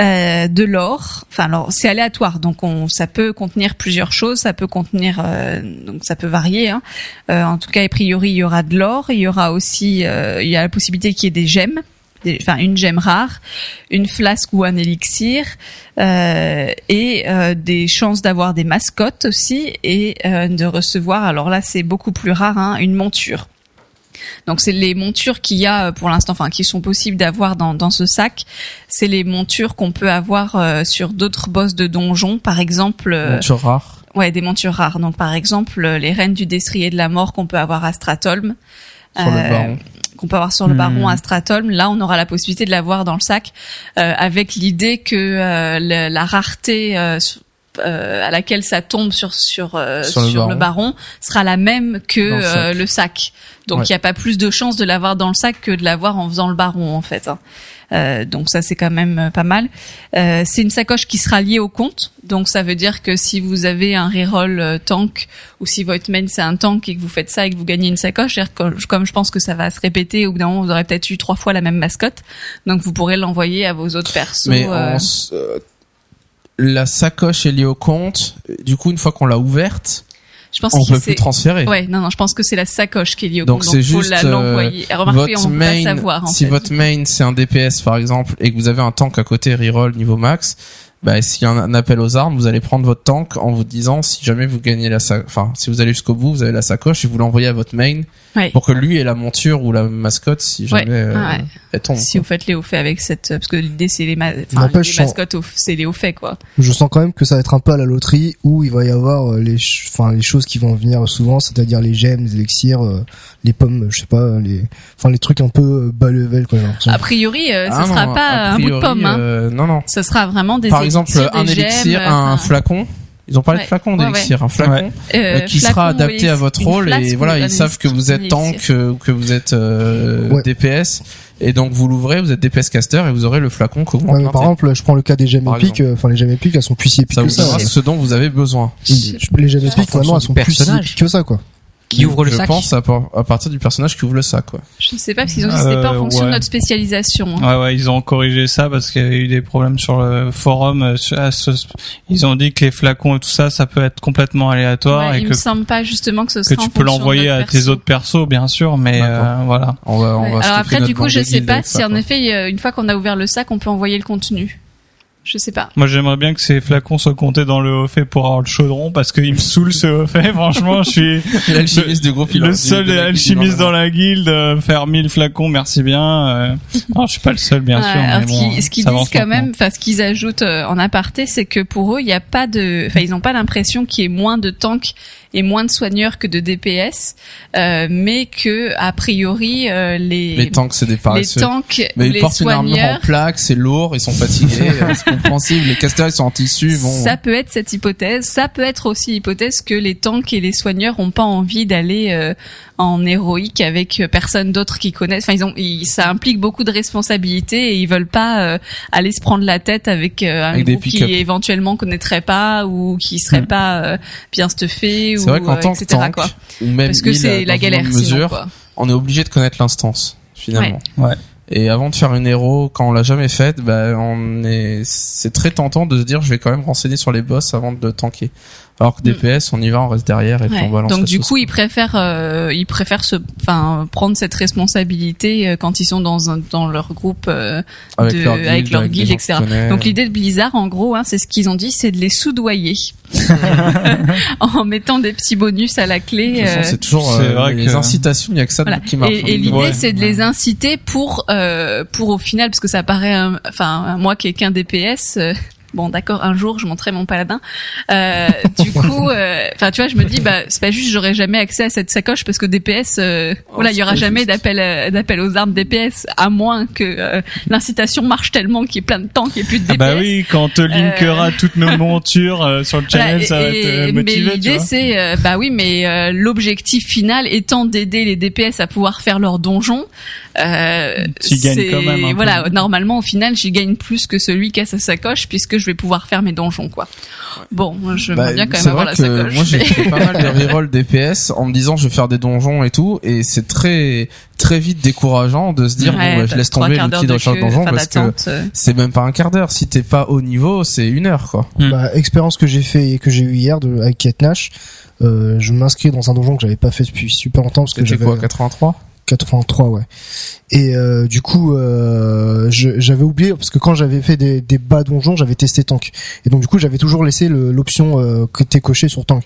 euh, de l'or. Enfin, alors c'est aléatoire, donc on, ça peut contenir plusieurs choses. Ça peut contenir, euh, donc ça peut varier. Hein. Euh, en tout cas, a priori, il y aura de l'or. Il y aura aussi, euh, il y a la possibilité qu'il y ait des gemmes. des- Enfin, une gemme rare, une flasque ou un élixir, euh, et euh, des chances d'avoir des mascottes aussi, et euh, de recevoir. Alors là, c'est beaucoup plus rare, hein, une monture. Donc c'est les montures qu'il y a pour l'instant, enfin qui sont possibles d'avoir dans, dans ce sac. C'est les montures qu'on peut avoir euh, sur d'autres boss de donjons, par exemple. euh, Monture rare. Ouais, des montures rares. Donc par exemple les reines du destrier de la mort qu'on peut avoir à Stratholm. Sur le baron. Qu'on peut avoir sur le Hmm. baron à Stratholm. Là, on aura la possibilité de l'avoir dans le sac, euh, avec l'idée que euh, la, la rareté euh, à laquelle ça tombe sur sur, euh, Sur sur, le le, baron. sera la même que le sac. euh, le sac. Donc il Ouais. n'y a pas plus de chances de l'avoir dans le sac que de l'avoir en faisant le baron en fait. hein. Euh, donc ça c'est quand même euh, pas mal. Euh, c'est une sacoche qui sera liée au compte, donc ça veut dire que si vous avez un reroll tank ou si votre main c'est un tank et que vous faites ça et que vous gagnez une sacoche, que, comme je pense que ça va se répéter, au bout d'un moment vous aurez peut-être eu trois fois la même mascotte, donc vous pourrez l'envoyer à vos autres persos. Mais on la sacoche est liée au compte. Du coup, une fois qu'on l'a ouverte, je pense on peut c'est plus transférer. Ouais, non, non, je pense que c'est la sacoche qui est liée au Donc compte. c'est faut juste la- euh, l'envoyer. Remarquez, votre on peut main. pas savoir en si fait. votre main c'est un DPS par exemple et que vous avez un tank à côté reroll niveau max, bah s'il y a un, appel aux armes, vous allez prendre votre tank en vous disant si jamais vous gagnez la sa- enfin si vous allez jusqu'au bout, vous avez la sacoche et vous l'envoyez à votre main Ouais. pour que lui ait la monture ou la mascotte si jamais Ouais, euh, ouais. elle tombe. Si vous faites les hauts faits avec cette, parce que l'idée c'est les, ma... enfin, les mascottes, c'est les hauts faits quoi. Je sens quand même que ça va être un peu à la loterie où il va y avoir euh, les, enfin les choses qui vont venir souvent, c'est-à-dire les gemmes, les élixirs, euh, les pommes, je sais pas, les, enfin les trucs un peu euh, bas level quoi. A priori, euh, Ah ce sera non, pas un bout de pomme. Hein. euh, non non. Ce sera vraiment des Par exemple, élixirs, un élixir, gemmes, un enfin, flacon. Ils ont parlé Ouais, de flacon ouais, d'élixir, un flacon. Ouais. euh, euh, qui flacon sera adapté à votre rôle et voilà ils savent que vous êtes tank euh, ou que vous êtes euh, Ouais. DPS et donc vous l'ouvrez vous êtes DPS caster et vous aurez le flacon que vous Ouais, par exemple, je prends le cas des gemmes épiques, euh, enfin les gemmes épiques, elles sont plus si épiques ça que vous ça. hein. ce dont vous avez besoin Les gemmes épiques maintenant elles sont plus si personnage. épiques que ça quoi. Qui ouvre le je sac pense à, par- à partir du personnage qui ouvre le sac quoi Je sais pas parce qu'ils ont dit que c'était pas en fonction ouais. de notre spécialisation. hein. Ouais, ouais, ils ont corrigé ça parce qu'il y avait eu des problèmes sur le forum. euh, ce- Ils ont dit que les flacons et tout ça, ça peut être complètement aléatoire Ouais, et il que, me semble pas justement que ce que sera en tu peux l'envoyer à tes autres persos, bien sûr, mais euh, voilà. on va, on Ouais. va Alors après, du coup, je de sais pas si ça, en effet, euh, une fois qu'on a ouvert le sac, on peut envoyer le contenu. Je sais pas. Moi, j'aimerais bien que ces flacons soient comptés dans le haut fait pour avoir le chaudron parce qu'il me saoule ce haut fait. <laughs> Franchement, je suis <laughs> l'alchimiste du groupe il le seul de la- alchimiste dans la guilde. euh, Faire 1000 flacons, merci bien. euh. Non, je suis pas le seul, bien Ouais, sûr. mais ce bon, qu'ils- ce qu'ils ça disent quand même, enfin ce qu'ils ajoutent euh, en aparté, c'est que pour eux, il n'y a pas de, enfin ils n'ont pas l'impression qu'il y ait moins de tanks et moins de soigneurs que de DPS, euh, mais que a priori euh, les les tanks c'est des les paresseux tanks mais ils les portent une armure en plaque c'est lourd ils sont fatigués <laughs> euh, c'est compréhensible. Les casters ils sont en tissu bon. Ça peut être cette hypothèse. Ça peut être aussi l'hypothèse que les tanks et les soigneurs ont pas envie d'aller euh, en héroïque avec euh, personne d'autre qui connaissent. Enfin, ils ont, ils- ça implique beaucoup de responsabilités et ils veulent pas euh, aller se prendre la tête avec euh, un Avec groupe qui éventuellement connaîtrait pas ou qui serait Mm. pas euh, bien stuffé ou vrai qu'en euh, tant que etc. tank quoi. ou même Parce que c'est la galère sinon. on est obligé de connaître l'instance finalement. Ouais. Et avant de faire une héros, quand on l'a jamais faite, bah, on est, c'est très tentant de se dire, je vais quand même renseigner sur les boss avant de le tanker. Alors que DPS, on y va, on reste derrière et puis on balance Donc du sauce. coup, ils préfèrent, euh, ils préfèrent se, enfin, prendre cette responsabilité euh, quand ils sont dans un, dans leur groupe euh, avec de- leur avec gens etc. Donc l'idée de Blizzard, en gros, hein, c'est ce qu'ils ont dit, c'est de les soudoyer <laughs> en mettant des petits bonus à la clé. Euh, c'est toujours euh, vrai les que- incitations, il y a que ça voilà. qui marche. Et, et l'idée, Ouais. c'est de les inciter pour, euh, pour au final, parce que ça paraît, enfin, moi qui ai qu'un DPS. Bon, d'accord, un jour, je montrerai mon paladin. Euh, du coup, euh, enfin, tu vois, je me dis, bah, c'est pas juste, j'aurai jamais accès à cette sacoche parce que DPS, euh, voilà, il y aura jamais d'appel, euh, d'appel aux armes DPS, à moins que euh, l'incitation marche tellement qu'il y ait plein de temps qu'il n'y ait plus de DPS. Ah bah oui, quand on te linkera toutes nos <laughs> montures sur le Voilà, channel, et- ça va et- te mais motiver, tu l'idée c'est bah oui mais l'objectif final étant d'aider les DPS à pouvoir faire leur donjon euh, Tu gagnes c'est- quand même un peu. voilà normalement au final j'y gagne plus que celui qui a sa sacoche puisque je vais pouvoir faire mes donjons quoi bon je Bah, veux bien quand c'est même avoir vrai la que sacoche moi j'ai fait pas mal de <laughs> reroll DPS en me disant je vais faire des donjons et tout et c'est très très vite décourageant de se dire Ouais, bon bah, je laisse tomber l'outil de chaque queue, donjon parce que euh. c'est même pas un quart d'heure si t'es pas au niveau c'est une heure quoi Hmm. Bah, expérience que j'ai fait et que j'ai eu hier de, avec Kate Nash, euh, je m'inscris dans un donjon que j'avais pas fait depuis super longtemps parce que j'avais quoi 83 83 ouais. Et euh, du coup, euh, j'avais oublié parce que quand j'avais fait des, bas donjons, j'avais testé tank. Et donc du coup, j'avais toujours laissé l'option euh, que t'es coché sur tank.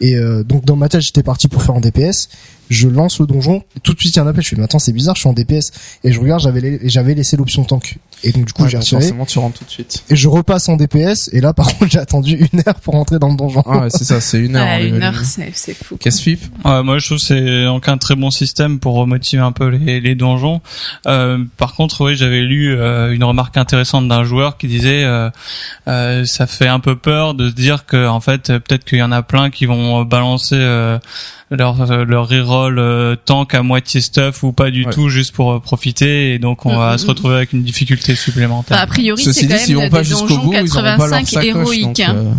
Et euh, donc dans ma tête, j'étais parti pour faire en DPS. je lance le donjon, tout de suite il y a un appel, je fais mais attends c'est bizarre, je suis en DPS et je regarde, j'avais j'avais laissé l'option tank et donc du coup Ouais, j'ai retiré forcément, tu rentres tout de suite. et je repasse en DPS et là par <laughs> contre j'ai attendu une heure pour rentrer dans le donjon. Ah ouais, c'est ça, c'est une heure. Ah, une heure, c'est c'est fou. Qu'est-ce Philippe? Ouais, moi je trouve que c'est donc un très bon système pour remotiver un peu les, les donjons. Euh, par contre, oui, j'avais lu euh, une remarque intéressante d'un joueur qui disait euh, euh, ça fait un peu peur de se dire que en fait euh, peut-être qu'il y en a plein qui vont balancer euh, leur euh, leur reroll euh, tank à moitié stuff ou pas du Ouais. tout juste pour euh, profiter et donc on Mm, va mm, se mm. retrouver avec une difficulté supplémentaire. Enfin, a priori, c'est quand même pas des jusqu'au donjons bout, ils auront pas leur 85 sacoche. héroïques. donc, hein. euh,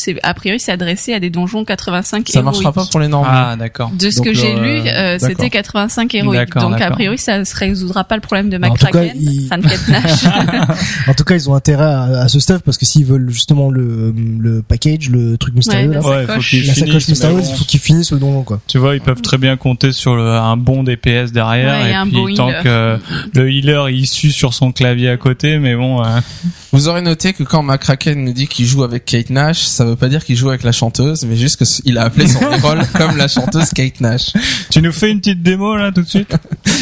C'est a priori, c'est adressé à des donjons 85 ça héroïques. marchera pas pour les normes. Ah d'accord. De ce Donc, que j'ai euh, lu, euh, c'était 85 héroïques. Donc a priori, ça ne résoudra pas le problème de McCracken, il-. <laughs> En tout cas ils ont intérêt à, à ce stuff parce que s'ils veulent justement le, le package, le truc mystérieux Ouais, là, la Ouais, faut sacoche. qu'ils la sacoche mystérieuse, il faut qu'ils finissent le donjon quoi. Tu vois, ils peuvent très bien compter sur le, un bon DPS derrière Ouais, et puis tant healer. que le healer il suit sur son clavier à côté, mais bon, euh, Vous aurez noté que quand McCracken nous dit qu'il joue avec Kate Nash, ça veut pas dire qu'il joue avec la chanteuse, mais juste qu'il a appelé son <laughs> rôle comme la chanteuse Kate Nash. tu nous fais une petite démo là tout de suite?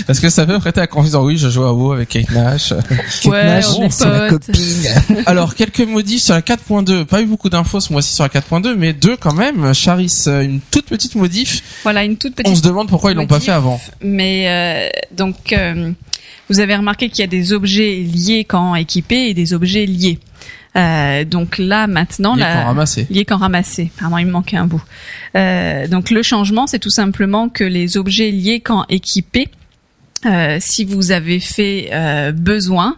Parce que ça peut prêter à confusion. Oui, je joue à WoW avec Kate Nash. Kate Ouais, Nash, on est la copine. <laughs> Alors, quelques modifs sur la 4.2. Pas eu beaucoup d'infos ce mois-ci sur la 4.2, mais deux quand même. Charis, euh, une toute petite modif. voilà, une toute On petite se demande pourquoi ils l'ont pas fait avant. Mais euh, donc, euh, vous avez remarqué qu'il y a des objets liés quand équipés et des objets liés. Euh, donc là, maintenant, la... l'ont ramassé. lié quand ramassé. Pardon, il me manquait un bout. Euh, donc le changement, c'est tout simplement que les objets liés quand équipés, euh, si vous avez fait euh, besoin,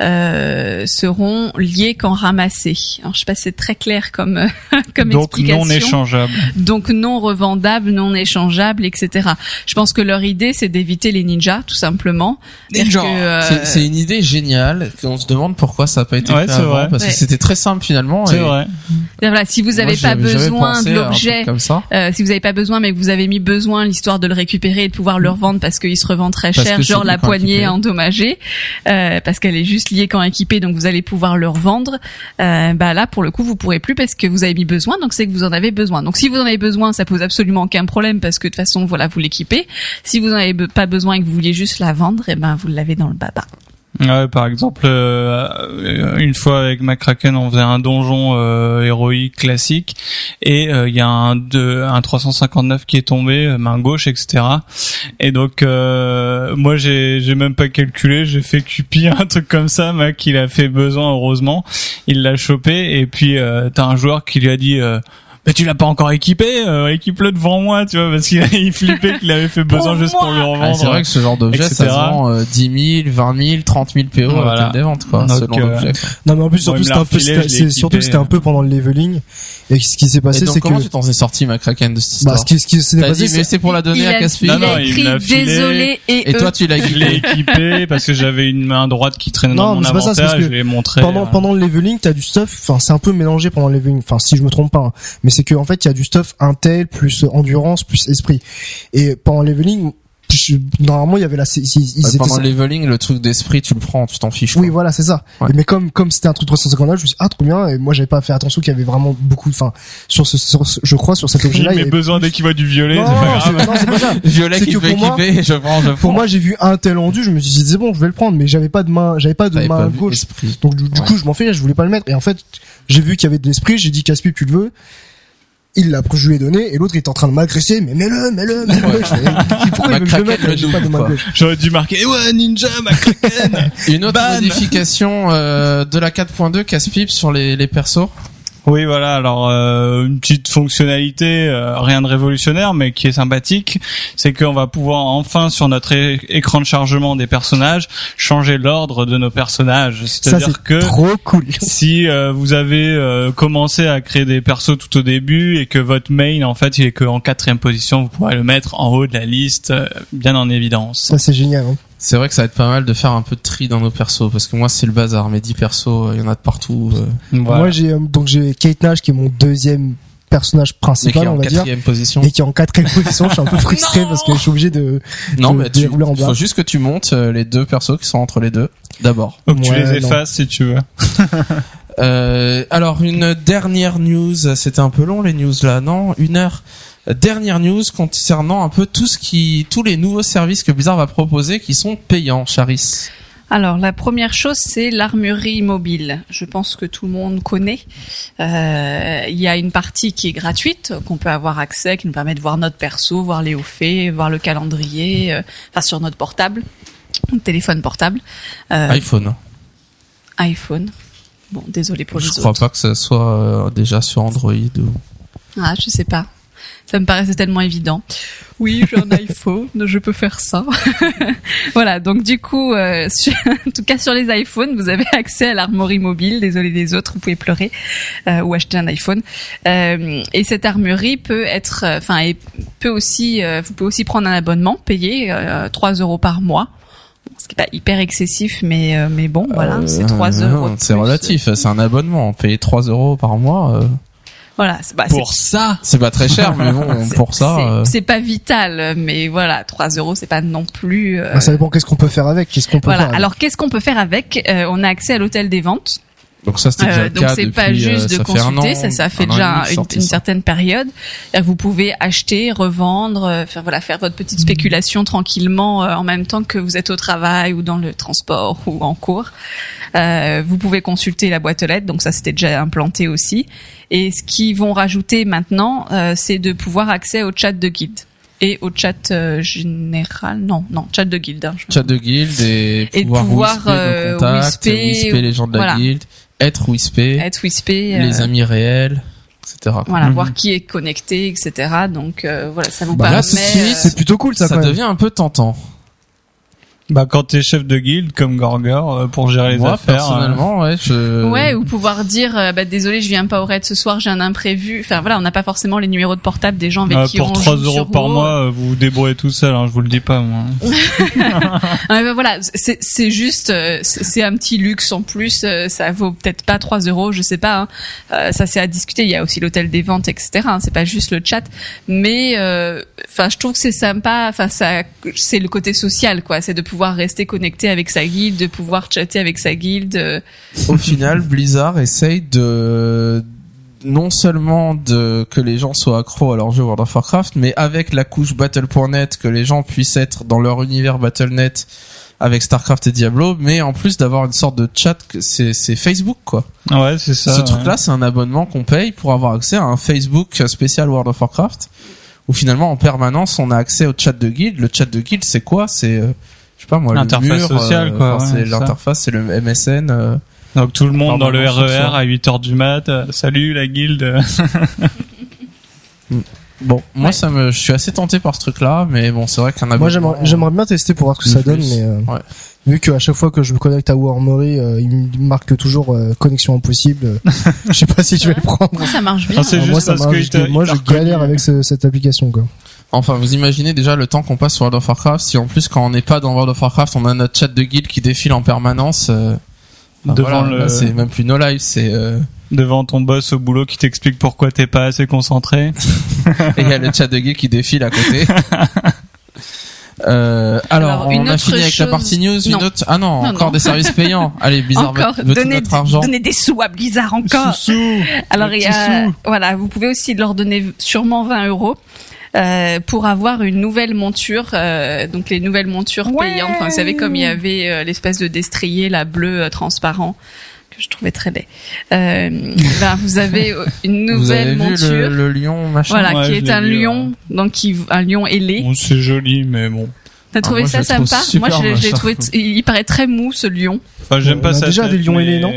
euh, seront liés quand ramassés. Alors je sais pas si c'est très clair comme euh, <laughs> comme Donc explication. non échangeable. Donc non revendable, non échangeable, etc. Je pense que leur idée c'est d'éviter les ninjas, tout simplement. Euh, C'est- une idée géniale qu'on se demande pourquoi ça n'a pas été Ouais, fait c'est avant vrai. parce Ouais. que c'était très simple finalement. C'est et vrai. voilà, si vous n'avez pas besoin de l'objet. Euh, si vous n'avez pas besoin, mais que vous avez mis besoin l'histoire de le récupérer et de pouvoir le revendre parce qu'il se revend très Parce cher, genre la poignée endommagée, euh, parce qu'elle est juste liée quand équipée, donc vous allez pouvoir le revendre. Euh, bah là, pour le coup, vous pourrez plus parce que vous avez mis besoin, donc c'est que vous en avez besoin. Donc si vous en avez besoin, ça pose absolument aucun problème parce que de toute façon, voilà, vous l'équipez. Si vous en avez pas besoin et que vous vouliez juste la vendre, et ben vous l'avez dans le baba. Ouais, par exemple, euh, une fois avec McCracken, on faisait un donjon euh, héroïque classique et euh, il y a un, un 359 qui est tombé, main gauche, etc. Et donc, euh, moi, j'ai j'ai même pas calculé, j'ai fait cupi <laughs> un truc comme ça, Mac, il a fait besoin, heureusement, il l'a chopé et puis euh, t'as un joueur qui lui a dit... Mais tu l'as pas encore équipé, euh, équipe-le devant moi, tu vois, parce qu'il a- il flippait qu'il avait fait besoin juste pour le revendre. Ah, c'est vrai que ce genre d'objet, ça se vend euh, 10 000, 20 000, 30 000 PO à Voilà. la des ventes, quoi, Donc, selon euh, l'objet. quoi. Non mais en plus surtout c'était un peu c'était- surtout c'était un peu pendant le leveling et ce qui s'est Et passé donc, c'est comment que tu t'en es sorti, McCracken, de cette histoire bah, ce qui ce qui s'est passé c'est c'est pour la donner il à a, Caspi. Non, il non, il l'a filé. désolé et, Et toi, tu l'as Je l'ai équipé parce que j'avais une main droite qui traînait Non, dans mon mais c'est pas ça, c'est inventaire parce et que je l'ai montré. pendant euh, pendant le leveling t'as du stuff enfin c'est un peu mélangé pendant le leveling enfin si je me trompe pas hein. mais c'est que en fait il y a du stuff intel plus endurance plus esprit et pendant le leveling je- normalement il y avait la ils, Bah, pendant le leveling, le truc d'esprit, tu le prends, tu t'en fiches. oui voilà c'est ça Ouais. Mais comme comme c'était un truc 359 je me suis dit, ah trop bien et moi j'avais pas fait attention qu'il y avait vraiment beaucoup enfin sur ce sur je crois sur cet objet là J'ai besoin dès qu'il voit du violet, non, c'est pas grave. non, c'est pas ça <laughs> Violet C'est qui moi- équiper, je prends, je prends. pour moi j'ai vu un tel endu je me suis dit c'est bon je vais le prendre mais j'avais pas de main j'avais pas de T'avais main pas gauche. Donc du, du Ouais. coup, je m'en fais, je voulais pas le mettre. Et en fait, j'ai vu qu'il y avait de l'esprit, j'ai dit Caspi, tu le veux Il l'a, je lui ai donné, et l'autre il est en train de m'agresser, mais mets-le, mets-le, mets-le. Je Pourquoi il <laughs> J'ai pas de main gauche. J'aurais dû marquer, eh ouais, Ninja, McCracken. <laughs> Une autre Ban. modification euh, de la 4.2 casse-pipe sur les, les persos. Oui, voilà. Alors euh, une petite fonctionnalité, euh, rien de révolutionnaire, mais qui est sympathique, c'est qu'on va pouvoir enfin sur notre écran de chargement des personnages changer l'ordre de nos personnages. C'est-à-dire c'est que trop cool. si euh, vous avez euh, commencé à créer des persos tout au début et que votre main en fait il est qu'en quatrième position, vous pourrez le mettre en haut de la liste, euh, bien en évidence. Ça, c'est génial. Hein. C'est vrai que ça va être pas mal de faire un peu de tri dans nos persos parce que moi c'est le bazar. Mes 10 persos, euh, il y en a de partout. euh, Voilà. Moi, j'ai, euh, donc j'ai Kate Nash qui est mon deuxième personnage principal, on va dire. quatrième position. Et qui est en quatrième <laughs> position, je suis un peu frustré Non parce que je suis obligé de, Non, de mais tu, dérouler en bas. faut juste que tu montes les deux persos qui sont entre les deux. D'abord. Donc tu les non. effaces si tu veux. <laughs> Euh, alors une dernière news, c'était un peu long les news là, non? Une heure. Dernière news concernant un peu tout ce qui, tous les nouveaux services que Blizzard va proposer qui sont payants, Charis. Alors la première chose c'est l'armurerie mobile. Je pense que tout le monde connaît. Euh, Il y a une partie qui est gratuite qu'on peut avoir accès, qui nous permet de voir notre perso, voir les hauts faits, voir le calendrier, euh, enfin sur notre portable, téléphone portable, euh, iPhone. iPhone. Bon, désolé pour les Je crois autres. pas que ça soit déjà sur Android ou. Ah, je sais pas. Ça me paraissait tellement évident. Oui, j'ai un <laughs> iPhone, je peux faire ça. <laughs> voilà, donc du coup, euh, sur- <laughs> en tout cas sur les iPhones, vous avez accès à l'armurerie mobile. Désolé des autres, vous pouvez pleurer euh, ou acheter un iPhone. Euh, et cette armurerie peut être, euh, enfin, peut aussi, euh, vous pouvez aussi prendre un abonnement, payer euh, 3 euros par mois. Ce qui est pas hyper excessif, mais euh, mais bon, voilà, c'est 3 Euh, euros. C'est relatif, c'est un abonnement. Payer 3 euros par mois, euh, Voilà, c'est bah, c'est- Pour ça, c'est pas très cher, mais bon, <laughs> pour ça. c'est- euh, c'est pas vital, mais voilà, 3 euros, c'est pas non plus. euh, Bah, ça dépend qu'est-ce qu'on peut faire avec, qu'est-ce qu'on peut voilà. faire. avec. Alors, qu'est-ce qu'on peut faire avec Euh, On a accès à l'hôtel des ventes. Donc ça, c'était déjà Euh, le donc cas c'est depuis, pas juste euh, de ça fait un consulter, an, ça, ça fait un an et déjà demi que une, sortait une ça. certaine période. C'est-à-dire que Vous pouvez acheter, revendre, euh, faire voilà, faire votre petite spéculation tranquillement euh, en même temps que vous êtes au travail ou dans le transport ou en cours. Euh, vous pouvez consulter la boîte aux lettres, donc ça c'était déjà implanté aussi. Et ce qu'ils vont rajouter maintenant, euh, c'est de pouvoir accès au chat de guide et au chat euh, général. Non, non, chat de guide. hein, Chat de guild et, Et de pouvoir, pouvoir, whisper euh, whisper, whisper les gens de la voilà. guilde, être whispé, être wispé. les euh, amis réels, etc. Voilà, Mhm. voir qui est connecté, etc. Donc euh, voilà, ça vous Bah là, permet. euh, c'est plutôt cool ça, Ça quand même. devient un peu tentant. Bah quand t'es chef de guilde comme Gorger euh, pour gérer les Moi, affaires. personnellement, ouais, je... Ouais, ou pouvoir dire, euh, bah désolé, je viens pas au raid ce soir, j'ai un imprévu. Enfin voilà, on n'a pas forcément les numéros de portable des gens avec euh, qui pour on 3 joue euros sur par WoW. mois, euh, vous vous débrouillez tout seul. Hein, je vous le dis pas moi. <laughs> Ah, bah, voilà, c'est c'est juste, euh, c'est un petit luxe en plus. euh, ça vaut peut-être pas 3 euros, je sais pas. hein. Euh, ça c'est à discuter. Il y a aussi l'hôtel des ventes, etc. hein, c'est pas juste le chat, mais euh, enfin, je trouve que c'est sympa. Enfin, ça, c'est le côté social, quoi. C'est de pouvoir rester connecté avec sa guilde, de pouvoir chatter avec sa guilde. euh, Au final, Blizzard essaye de non seulement de que les gens soient accros à leur jeu World of Warcraft, mais avec la couche Battle.net, que les gens puissent être dans leur univers Battle.net avec Starcraft et Diablo, mais en plus d'avoir une sorte de chat, c'est c'est Facebook quoi. Ouais, c'est ça. Ce ouais. truc-là, c'est un abonnement qu'on paye pour avoir accès à un Facebook spécial World of Warcraft, où finalement en permanence on a accès au chat de guild. Le chat de guild, c'est quoi? C'est euh, je sais pas moi, le L'interface mur, sociale, euh, quoi, ouais, c'est l'interface, c'est le MSN. euh, Donc tout le monde dans le RER soir. à 8 heures du mat. euh, salut la guilde. <laughs> Bon, moi Ouais. ça me, je suis assez tenté par ce truc-là, mais bon, c'est vrai qu'un Moi j'aimerais j'aimerais bien tester pour voir ce que ça donne, plus. mais euh, Ouais. vu qu'à chaque fois que je me connecte à Warmory, euh, il me marque toujours euh, connexion impossible. <laughs> je sais pas si je vais le prendre. Moi, ça marche bien. Ah, c'est juste moi ça parce marche, que il t'a- moi il t'a je galère avec ce- cette application quoi. Enfin, vous imaginez déjà le temps qu'on passe sur World of Warcraft. Si en plus quand on n'est pas dans World of Warcraft, on a notre chat de guild qui défile en permanence. euh, enfin, Devant voilà, le- là, c'est même plus no live, c'est euh, devant ton boss au boulot qui t'explique pourquoi t'es pas assez concentré. <laughs> et il y a le chat de guild qui défile à côté. <laughs> Euh, alors, Alors, on une a autre fini avec la chose- partie news. Une autre Ah non, Non, encore non. des services payants. <laughs> Allez, Blizzard Encore, veut, donner, notre argent. donner des sous à Blizzard encore. Sous-sous. Alors il y a, voilà, vous pouvez aussi leur donner sûrement 20 euros. Euh, pour avoir une nouvelle monture, euh, donc les nouvelles montures payantes. Enfin, vous savez comme il y avait euh, l'espèce de destrier, la bleue euh, transparent que je trouvais très laid. Euh, <laughs> ben, vous avez une Vous avez nouvelle vu monture, le, le lion machin voilà, Ouais, qui est un vu, lion, donc qui, un lion ailé. Bon, c'est joli, mais bon. T'as Ah, trouvé moi, je ça sympa? Moi, je l'ai- moche. trouvé. Il paraît très mou ce lion. Enfin, j'aime On pas a ça. déjà des lions ailés, non?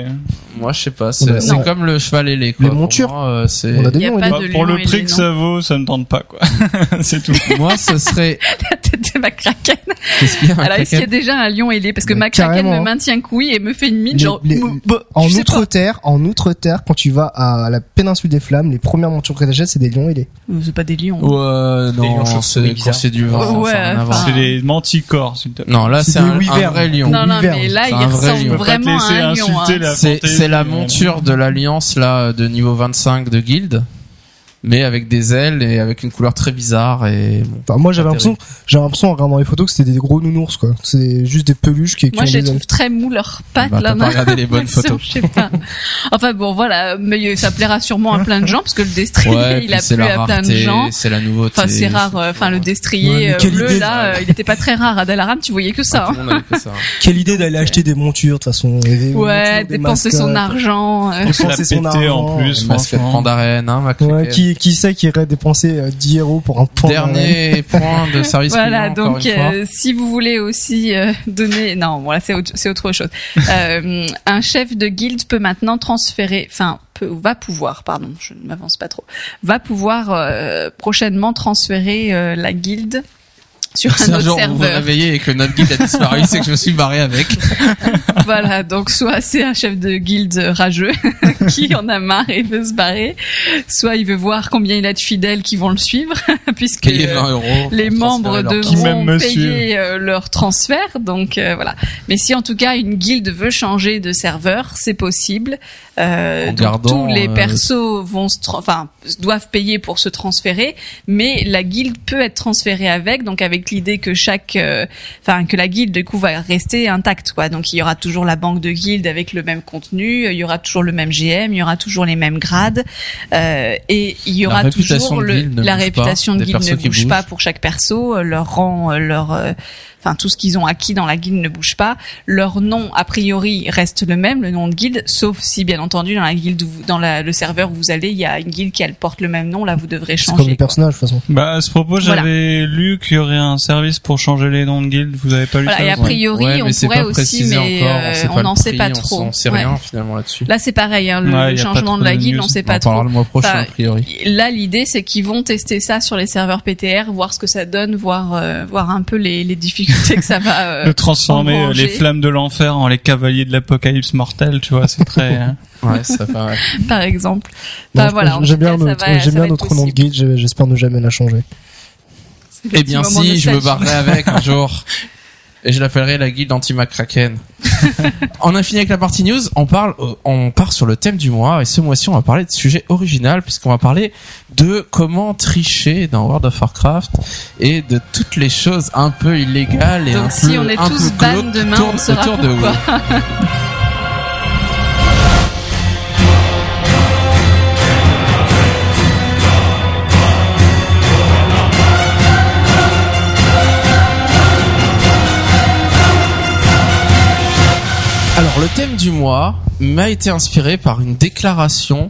Moi, je sais pas. C'est comme le cheval ailé. Quoi. Les Pour montures. moi, euh, c'est. On a des pas de pour lion le prix ailé, que ça vaut, ça me tente pas, quoi. <laughs> c'est tout. Moi, ce serait. La tête de McCracken. Qu'est-ce qu'il y a Alors, est-ce qu'il y a déjà un lion ailé Parce que Mais McCracken carrément, me maintient couille et me fait une mine Les- genre. bah, En outre-terre, en outre-terre, quand tu vas à la péninsule des flammes, les premières montures que t'achètes, c'est des lions ailés. Euh, C'est pas des lions. Ouais, lions non, c'est du vent. C'est des manticores, s'il te plaît. Non, là, C'est un, vrai lion. Non, non, mais là, il ressemble vraiment à un lion. hein. la C'est c'est la monture de l'alliance là de niveau 25 de guild. Mais avec des ailes et avec une couleur très bizarre et bon, Enfin, moi j'avais l'impression, j'ai l'impression en regardant les photos que c'était des gros nounours quoi. C'est juste des peluches qui, qui Moi, je les ailes. trouve très mous leurs pattes Bah, là. pas regardé les bonnes <laughs> photos. Je sais pas. Enfin bon, voilà, mais ça plaira sûrement à plein de gens parce que le destrier, ouais, <laughs> il a plu à plein de gens. c'est la nouveauté. Enfin, c'est rare. euh, Enfin, le destrier euh, bleu idée, là, euh, il était pas très rare à Dalaram. Tu voyais que ça. Tout hein. <laughs> Quelle idée d'aller acheter des montures de toute façon. Ouais, dépenser son argent. euh. Il a dépenser son pété en argent. plus, franchement. pandarène, hein, qui, qui sait qui irait dépenser euh, 10 euros pour un pan Dernier <laughs> point de service Voilà, client, donc une fois. euh, si vous voulez aussi euh, donner, non, voilà, c'est autre, c'est autre chose. <laughs> Euh, un chef de guilde peut maintenant transférer, enfin, peut, va pouvoir, pardon, je ne m'avance pas trop, va pouvoir euh, prochainement transférer euh, la guilde sur Si un un autre jour vous vous serveur. réveillez et que notre guide a disparu, c'est que je me suis barré avec. <laughs> voilà, donc soit c'est un chef de guilde rageux <laughs> qui en a marre et veut se barrer, soit il veut voir combien il a de fidèles qui vont le suivre, <laughs> puisque Payer 20 euros. les membres devront payer euh, leur transfert, donc euh, voilà. Mais si en tout cas une guilde veut changer de serveur, c'est possible. Euh, En donc gardant, tous les euh, persos vont, se enfin, doivent payer pour se transférer, mais la guilde peut être transférée avec, donc avec l'idée que chaque, euh, enfin que la guilde du coup va rester intacte, quoi. Donc il y aura toujours la banque de guilde avec le même contenu, il y aura toujours le même GM, il y aura toujours les mêmes grades, euh, et il y aura toujours le, la réputation de guilde ne bouge pas pour chaque perso, euh, leur rang, euh, leur, euh, enfin tout ce qu'ils ont acquis dans la guilde ne bouge pas. Leur nom a priori reste le même, le nom de guilde, sauf si bien entendu dans la guilde, où dans la- le serveur où vous allez, il y a une guilde qui elle porte le même nom. Là, vous devrez C'est comme changer. les quoi. personnages de toute façon. Bah, à ce propos, Voilà. j'avais lu qu'il y aurait un service pour changer les noms de guildes. Vous avez pas lu Voilà, ça et a priori, Ouais, on pourrait aussi, mais encore, euh, sait on pas n'en sait pas on trop. s'en sait Ouais. rien finalement là-dessus. Là, c'est pareil, hein, le, Ouais, le changement de la de guilde, on sait on pas en trop. parlera le mois prochain a priori. Là, l'idée, c'est qu'ils vont tester ça sur les serveurs PTR, voir ce que ça donne, voir euh, voir un peu les, les <laughs> difficultés que ça va. euh, de transformer euh, les flammes de l'enfer en les cavaliers de l'apocalypse mortel, tu vois, c'est très... hein. <laughs> Ouais, ça ouais. <laughs> par exemple. Voilà, en J'aime bien notre, j'aime bien nom de guide, j'espère ne jamais la changer. C'est Eh bien si, je me barrerai avec un jour. Et je l'appellerai la guilde anti-McCracken. <laughs> on a fini avec la partie news. On parle, euh, on part sur le thème du mois. Et ce mois-ci, on va parler de sujet original puisqu'on va parler de comment tricher dans World of Warcraft et de toutes les choses un peu illégales et Donc un si peu, on est tous ban demain, on saura autour de <laughs> Alors le thème du mois m'a été inspiré par une déclaration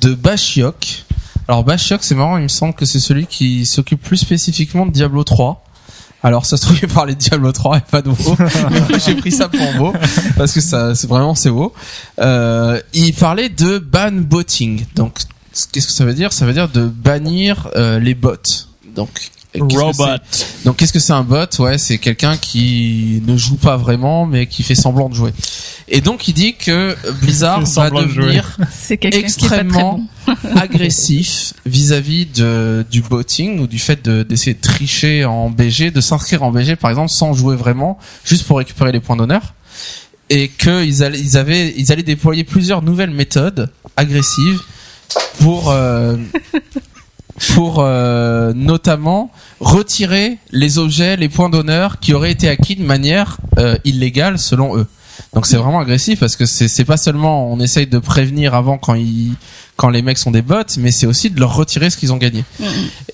de Bashiok. Alors Bashiok, c'est marrant, il me semble que c'est celui qui s'occupe plus spécifiquement de Diablo 3. Alors ça se trouve il parlait de Diablo 3 et pas de WoW, j'ai pris ça pour beau parce que ça c'est vraiment c'est beau. Euh, il parlait de ban botting. Donc qu'est-ce que ça veut dire? Ça veut dire de bannir euh, les bots. Donc Robot. donc qu'est-ce que c'est un bot? Ouais, c'est quelqu'un qui ne joue pas vraiment mais qui fait semblant de jouer. Et donc il dit que Blizzard va de devenir <laughs> extrêmement bon. <laughs> agressif vis-à-vis de du botting ou du fait de d'essayer de tricher en BG, de s'inscrire en BG par exemple sans jouer vraiment, juste pour récupérer les points d'honneur. Et qu'ils allaient, ils avaient, ils allaient déployer plusieurs nouvelles méthodes agressives pour euh, <laughs> pour euh, notamment retirer les objets, les points d'honneur qui auraient été acquis de manière euh, illégale selon eux. Donc c'est vraiment agressif parce que c'est pas seulement on essaye de prévenir avant quand ils quand les mecs sont des bots, mais c'est aussi de leur retirer ce qu'ils ont gagné.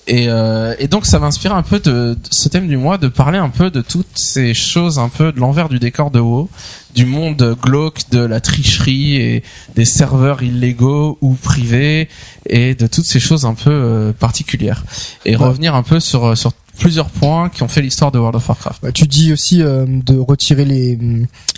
Et, euh, et donc ça m'inspire un peu de, de ce thème du mois de parler un peu de toutes ces choses un peu de l'envers du décor de WoW, du monde glauque de la tricherie et des serveurs illégaux ou privés et de toutes ces choses un peu euh, particulières. Et Ouais. revenir un peu sur sur plusieurs points qui ont fait l'histoire de World of Warcraft. Bah, tu dis aussi euh, de retirer les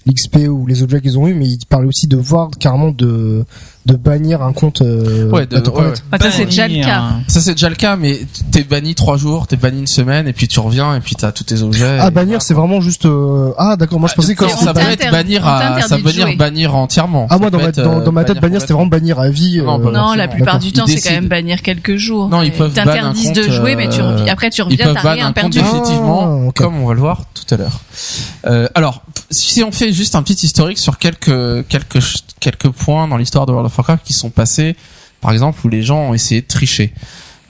l'XP ou les objets qu'ils ont eu, mais il parle aussi de voir carrément de de bannir un compte. Euh, Ouais, de- ouais, ouais. Ah, ça, c'est déjà le cas. Ça c'est déjà le cas, mais t'es banni trois jours, t'es banni une semaine, et puis tu reviens, et puis t'as tous tes objets. Ah bannir, voilà. c'est vraiment juste. euh, Ah d'accord, moi je pensais que ça peut être bannir à, ça bannir entièrement. Ah moi dans peut ma, être, dans, euh, dans ma tête bannir c'était vraiment bannir à vie. Non, euh, la plupart du temps, c'est quand même bannir quelques jours. Non, ils peuvent t'interdisent de jouer, mais tu reviens. Après, tu reviens, t'as rien un compte perdu. définitivement, Ah, ok. comme on va le voir tout à l'heure. Alors, si on fait juste un petit historique sur quelques quelques quelques points dans l'histoire de World of Warcraft qui sont passés par exemple, où les gens ont essayé de tricher.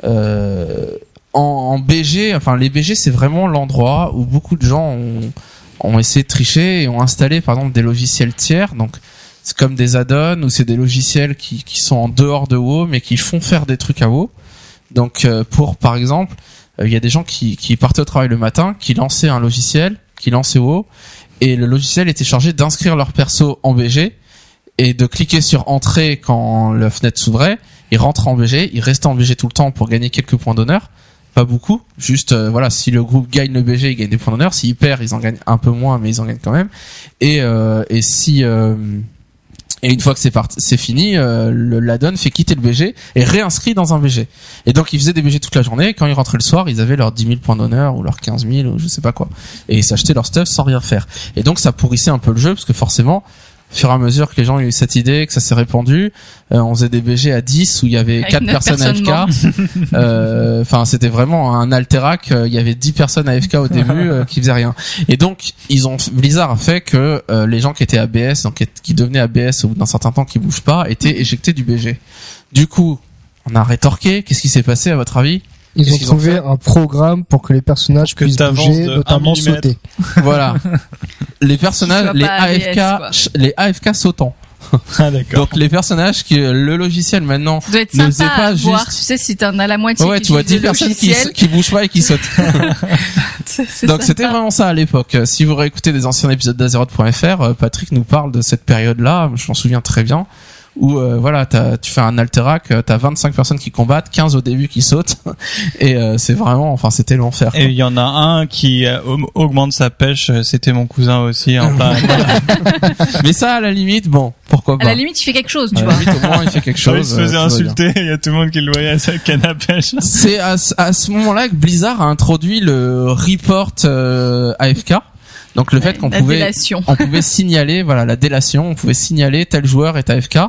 Euh, en, en BG, enfin les BG, c'est vraiment l'endroit où beaucoup de gens ont, ont essayé de tricher et ont installé, par exemple, des logiciels tiers. Donc c'est comme des add-ons ou c'est des logiciels qui, qui sont en dehors de WoW mais qui font faire des trucs à WoW. Donc euh, pour par exemple, euh, il y a des gens qui, qui partaient au travail le matin, qui lançaient un logiciel, qui lançaient WoW et le logiciel était chargé d'inscrire leur perso en BG et de cliquer sur entrée quand la fenêtre s'ouvrait. Ils rentraient en BG, ils restaient en BG tout le temps pour gagner quelques points d'honneur. Pas beaucoup, juste euh, voilà, si le groupe gagne le BG, ils gagnent des points d'honneur. S'ils perdent, ils en gagnent un peu moins, mais ils en gagnent quand même. Et, euh, et si euh, et une fois que c'est c'est fini, euh, le l'addon fait quitter le BG et réinscrit dans un BG. Et donc ils faisaient des BG toute la journée. Et quand ils rentraient le soir, ils avaient leurs 10 000 points d'honneur ou leurs 15 000 ou je sais pas quoi. Et ils s'achetaient leur stuff sans rien faire. Et donc ça pourrissait un peu le jeu parce que forcément, fur et à mesure que les gens ont eu cette idée, que ça s'est répandu, euh, on faisait des BG à 10 où il y avait Avec 4 neuf personnes personnes AFK. <laughs> Euh, Enfin, c'était vraiment un alterac. euh, Il y avait 10 personnes AFK au <laughs> début euh, qui faisaient rien. Et donc, ils ont Blizzard a fait que euh, les gens qui étaient ABS, donc qui- qui devenaient ABS au bout d'un certain temps, qui bougent pas, étaient éjectés du BG. Du coup, on a rétorqué. Qu'est-ce qui s'est passé à votre avis? Ils ont trouvé un programme pour que les personnages Que puissent bouger, notamment sauter. <laughs> Voilà. les personnages, les AFK, les AFK sautant. Ah d'accord. Donc les personnages qui le logiciel maintenant Ça doit être ne sympa pas à voir. juste Tu sais, si t'en as la moitié Ouais, qui tu vois utilise 10 le personnes qui, qui bougent pas et qui sautent. <laughs> <laughs> Donc c'était vraiment ça à l'époque. Si vous réécoutez des anciens épisodes d'Azeroth.fr, euh, Patrick nous parle de cette période-là, je m'en souviens très bien, où euh, voilà, t'as- tu fais un alterac, euh, t'as 25 personnes qui combattent, 15 au début qui sautent, <laughs> et euh, c'est vraiment, enfin c'était l'enfer. Et il y en a un qui euh, aug- augmente sa pêche, euh, c'était mon cousin aussi en plein. <laughs> Mais ça, à la limite, bon, pourquoi À pas. la limite, il fait quelque chose, À tu la vois. limite, au moins, il fait quelque <laughs> il chose. se faisait euh, insulter, il y a tout le monde qui le voyait à sa canne à pêche. C'est à, ce- à ce moment-là que Blizzard a introduit le report euh, AFK. Donc le fait qu'on pouvait délation. <laughs> on pouvait signaler voilà la délation, on pouvait signaler tel joueur est AFK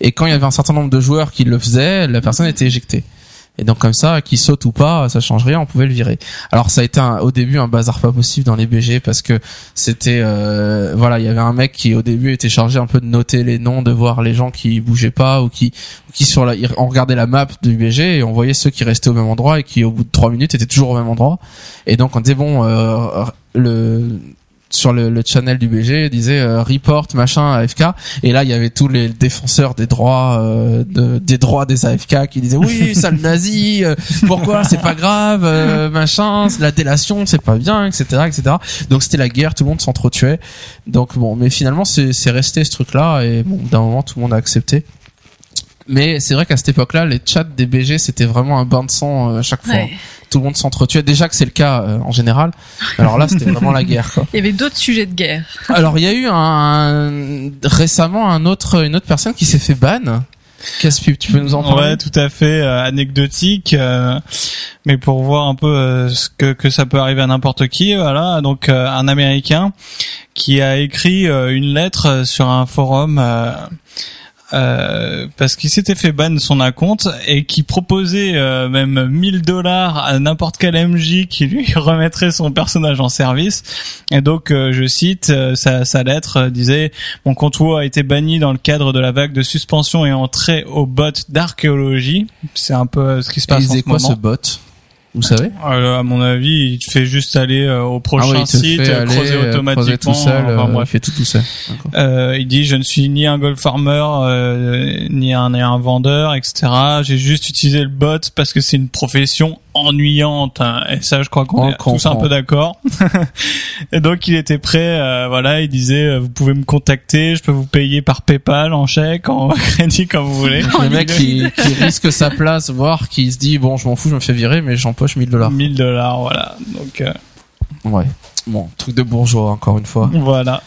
et quand il y avait un certain nombre de joueurs qui le faisaient, la personne était éjectée. Et donc comme ça, qu'il saute ou pas, ça change rien, on pouvait le virer. Alors ça a été un- au début un bazar pas possible dans les BG parce que c'était euh, voilà, il y avait un mec qui au début était chargé un peu de noter les noms, de voir les gens qui bougeaient pas ou qui qui sur la on regardait la map du BG et on voyait ceux qui restaient au même endroit et qui au bout de trois minutes étaient toujours au même endroit. Et donc on disait bon euh, le sur le, le channel du BG disait euh, report machin AFK et là il y avait tous les défenseurs des droits euh, de, des droits des AFK qui disaient oui <laughs> sale nazi euh, pourquoi c'est pas grave euh, machin la délation c'est pas bien etc etc donc c'était la guerre tout le monde s'entretuait donc bon mais finalement c'est c'est resté ce truc là et bon d'un moment tout le monde a accepté mais c'est vrai qu'à cette époque-là, les chats des BG, c'était vraiment un bain de sang euh, à chaque fois. Ouais. Tout le monde s'entretuait. Déjà que c'est le cas euh, en général. Alors là, c'était vraiment la <laughs> guerre. Quoi. Il y avait d'autres sujets de guerre. Alors il y a eu un récemment un autre une autre personne qui s'est fait ban. Casse-pipe, tu peux nous en parler? Ouais, tout à fait euh, anecdotique, euh, mais pour voir un peu euh, ce que que ça peut arriver à n'importe qui. Voilà, donc euh, un Américain qui a écrit euh, une lettre sur un forum. Euh, parce qu'il s'était fait ban son compte et qui proposait euh, même 1000 dollars à n'importe quel MJ qui lui <laughs> remettrait son personnage en service. Et donc, euh, je cite, euh, sa, sa lettre euh, disait mon compte WoW a été banni dans le cadre de la vague de suspension et entrée au bot d'archéologie. C'est un peu ce qui se Et passe il en ce quoi moment. ce bot? Vous savez Euh, à mon avis, il te fait juste aller euh, au Ah prochain oui, te site, fait euh, aller, creuser euh, automatiquement. tout seul, enfin, bref. il fait tout tout seul. Euh, il dit je ne suis ni un gold farmer euh, ni un ni un vendeur etc. J'ai juste utilisé le bot parce que c'est une profession ennuyante hein. et ça je crois qu'on On est tous un peu d'accord. <laughs> et donc il était prêt euh, voilà il disait euh, vous pouvez me contacter je peux vous payer par PayPal en chèque en <laughs> crédit comme vous voulez. Le mec qui, qui risque sa place, voire qui se dit bon je m'en fous, je me fais virer, mais j'empoche 1000 dollars. 1000 dollars voilà donc euh, Ouais. Bon, truc de bourgeois encore une fois. voilà.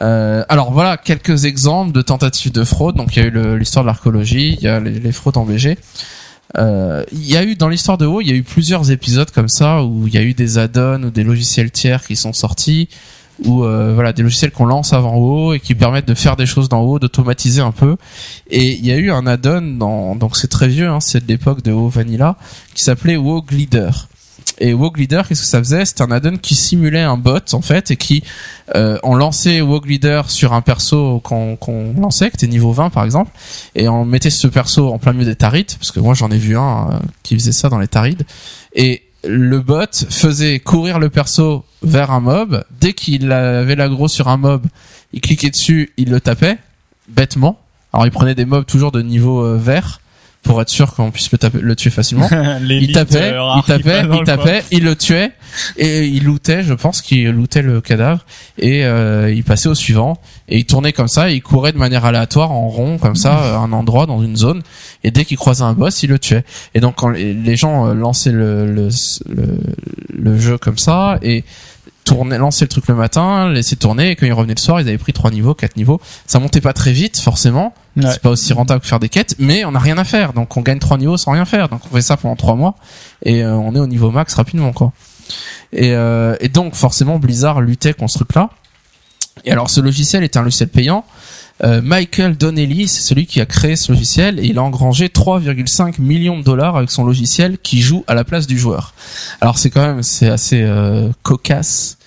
Euh, alors voilà quelques exemples de tentatives de fraude. Donc il y a eu l'histoire de l'archéologie, il y a les, les fraudes en BG. Euh, il y a eu dans l'histoire de WoW, il y a eu plusieurs épisodes comme ça où il y a eu des add-ons ou des logiciels tiers qui sont sortis ou euh, voilà des logiciels qu'on lance avant WoW et qui permettent de faire des choses dans WoW, d'automatiser un peu. Et il y a eu un add-on dans donc c'est très vieux, hein, c'est de l'époque de WoW Vanilla qui s'appelait WoW Glider. Et WoG Leader, qu'est-ce que ça faisait? C'était un add-on qui simulait un bot en fait et qui euh, on lançait WoG Leader sur un perso qu'on qu'on lançait, qui était niveau 20 par exemple, et on mettait ce perso en plein milieu des tarides, parce que moi j'en ai vu un euh, qui faisait ça dans les tarides, et le bot faisait courir le perso vers un mob. Dès qu'il avait l'aggro sur un mob, il cliquait dessus, il le tapait bêtement. Alors il prenait des mobs toujours de niveau euh, vert pour être sûr qu'on puisse le, taper, le tuer facilement. <laughs> il tapait, euh, il tapait, il le tapait, il le tuait et il lootait, je pense qu'il lootait le cadavre et euh, il passait au suivant et il tournait comme ça, et il courait de manière aléatoire en rond comme ça à <laughs> un endroit dans une zone et dès qu'il croisait un boss, il le tuait. Et donc quand les les gens euh, lançaient le, le, le, le jeu comme ça et tourner lancer le truc le matin, laisser tourner et quand ils revenaient le soir, ils avaient pris trois niveaux, quatre niveaux. Ça montait pas très vite forcément, Ouais. c'est pas aussi rentable que faire des quêtes, mais on n'a rien à faire. Donc on gagne trois niveaux sans rien faire. Donc on fait ça pendant trois mois et euh, on est au niveau max rapidement quoi. Et, euh, et donc forcément Blizzard luttait contre ce truc-là. Et alors ce logiciel est un logiciel payant. Euh, Michael Donnelly, c'est celui qui a créé ce logiciel et il a engrangé 3,5 millions de dollars avec son logiciel qui joue à la place du joueur. Alors c'est quand même c'est assez euh, cocasse,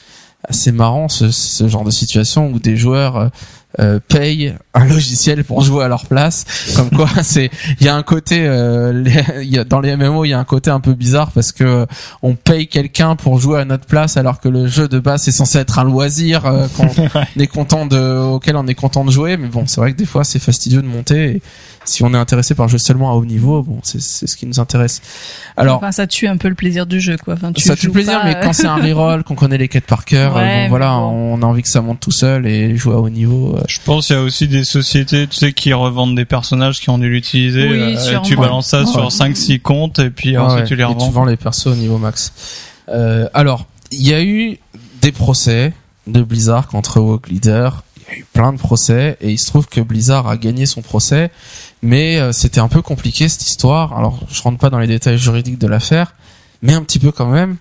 assez marrant ce, ce genre de situation où des joueurs euh, payent un logiciel pour jouer à leur place. Comme quoi, <laughs> c'est il y a un côté euh, les- y a, dans les MMO il y a un côté un peu bizarre parce que euh, on paye quelqu'un pour jouer à notre place alors que le jeu de base est censé être un loisir euh, qu'on <laughs> est content de auquel on est content de jouer. Mais bon, c'est vrai que des fois c'est fastidieux de monter. Et si on est intéressé par un jeu seulement à haut niveau, bon, c'est c'est ce qui nous intéresse. Alors enfin, ça tue un peu le plaisir du jeu, quoi. Enfin, tu ça tue le plaisir, pas, mais euh, quand c'est un reroll, <laughs> qu'on connaît les quêtes par cœur, Ouais, euh, bon, voilà, bon. on a envie que ça monte tout seul et jouer à haut niveau. euh, Je pense qu'il y a aussi des sociétés, tu sais, qui revendent des personnages qui ont dû l'utiliser. Oui, Euh, tu balances ça Ouais. sur 5-6 comptes et puis Ah ensuite ouais, tu les et revends. tu vends les persos au niveau max. Euh, alors, il y a eu des procès de Blizzard contre WoW Leader. Il y a eu plein de procès et il se trouve que Blizzard a gagné son procès, mais euh, c'était un peu compliqué cette histoire. Alors, je rentre pas dans les détails juridiques de l'affaire, mais un petit peu quand même.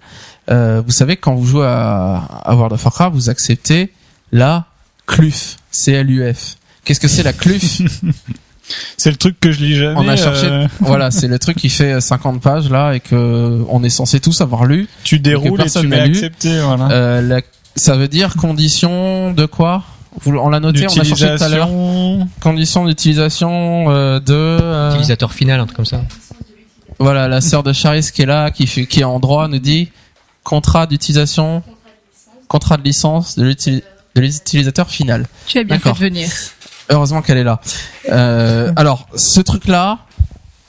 Euh, vous savez que quand vous jouez à, à World of Warcraft, vous acceptez la CLUF, C-L-U-F. Qu'est-ce que c'est la CLUF? <laughs> C'est le truc que je lis jamais. On a cherché. euh, <laughs> Voilà, c'est le truc qui fait 50 pages là et que on est censé tous avoir lu. tu déroules et tu mets lu. accepter, voilà. Euh, la- ça veut dire condition de quoi? On l'a noté, on a cherché tout à l'heure. D'utilisation. Condition d'utilisation euh, de. euh, Utilisateur final, un truc comme ça. voilà, la sœur de Charis qui est là, qui fait, qui est en droit, nous dit contrat d'utilisation, contrat de licence de l'uti- de l'utilisateur final. Tu as bien fait de venir. Heureusement qu'elle est là. Euh, alors, ce truc-là,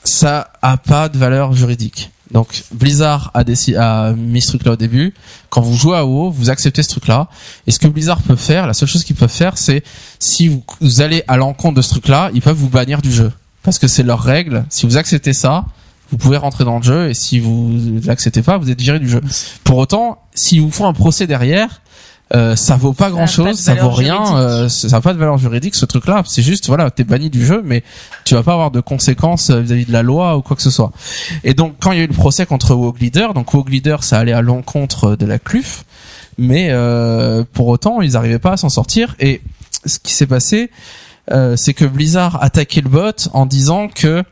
ça a pas de valeur juridique. Donc, Blizzard a, a mis ce truc-là au début. Quand vous jouez à WoW, vous acceptez ce truc-là. Et ce que Blizzard peut faire, la seule chose qu'ils peuvent faire, c'est si vous, vous allez à l'encontre de ce truc-là, ils peuvent vous bannir du jeu. Parce que c'est leur règle. Si vous acceptez ça, vous pouvez rentrer dans le jeu. Et si vous l'acceptez pas, vous êtes viré du jeu. Pour autant, s'ils vous font un procès derrière, euh, ça vaut pas grand chose, ça vaut rien, euh, ça n'a pas de valeur juridique ce truc-là. C'est juste, voilà, t'es banni du jeu, mais tu vas pas avoir de conséquences euh, vis-à-vis de la loi ou quoi que ce soit. Et donc, quand il y a eu le procès contre WoG Leader, donc WoG Leader, ça allait à l'encontre de la CLUF, mais euh, pour autant, ils n'arrivaient pas à s'en sortir. Et ce qui s'est passé, euh, c'est que Blizzard attaquait le bot en disant que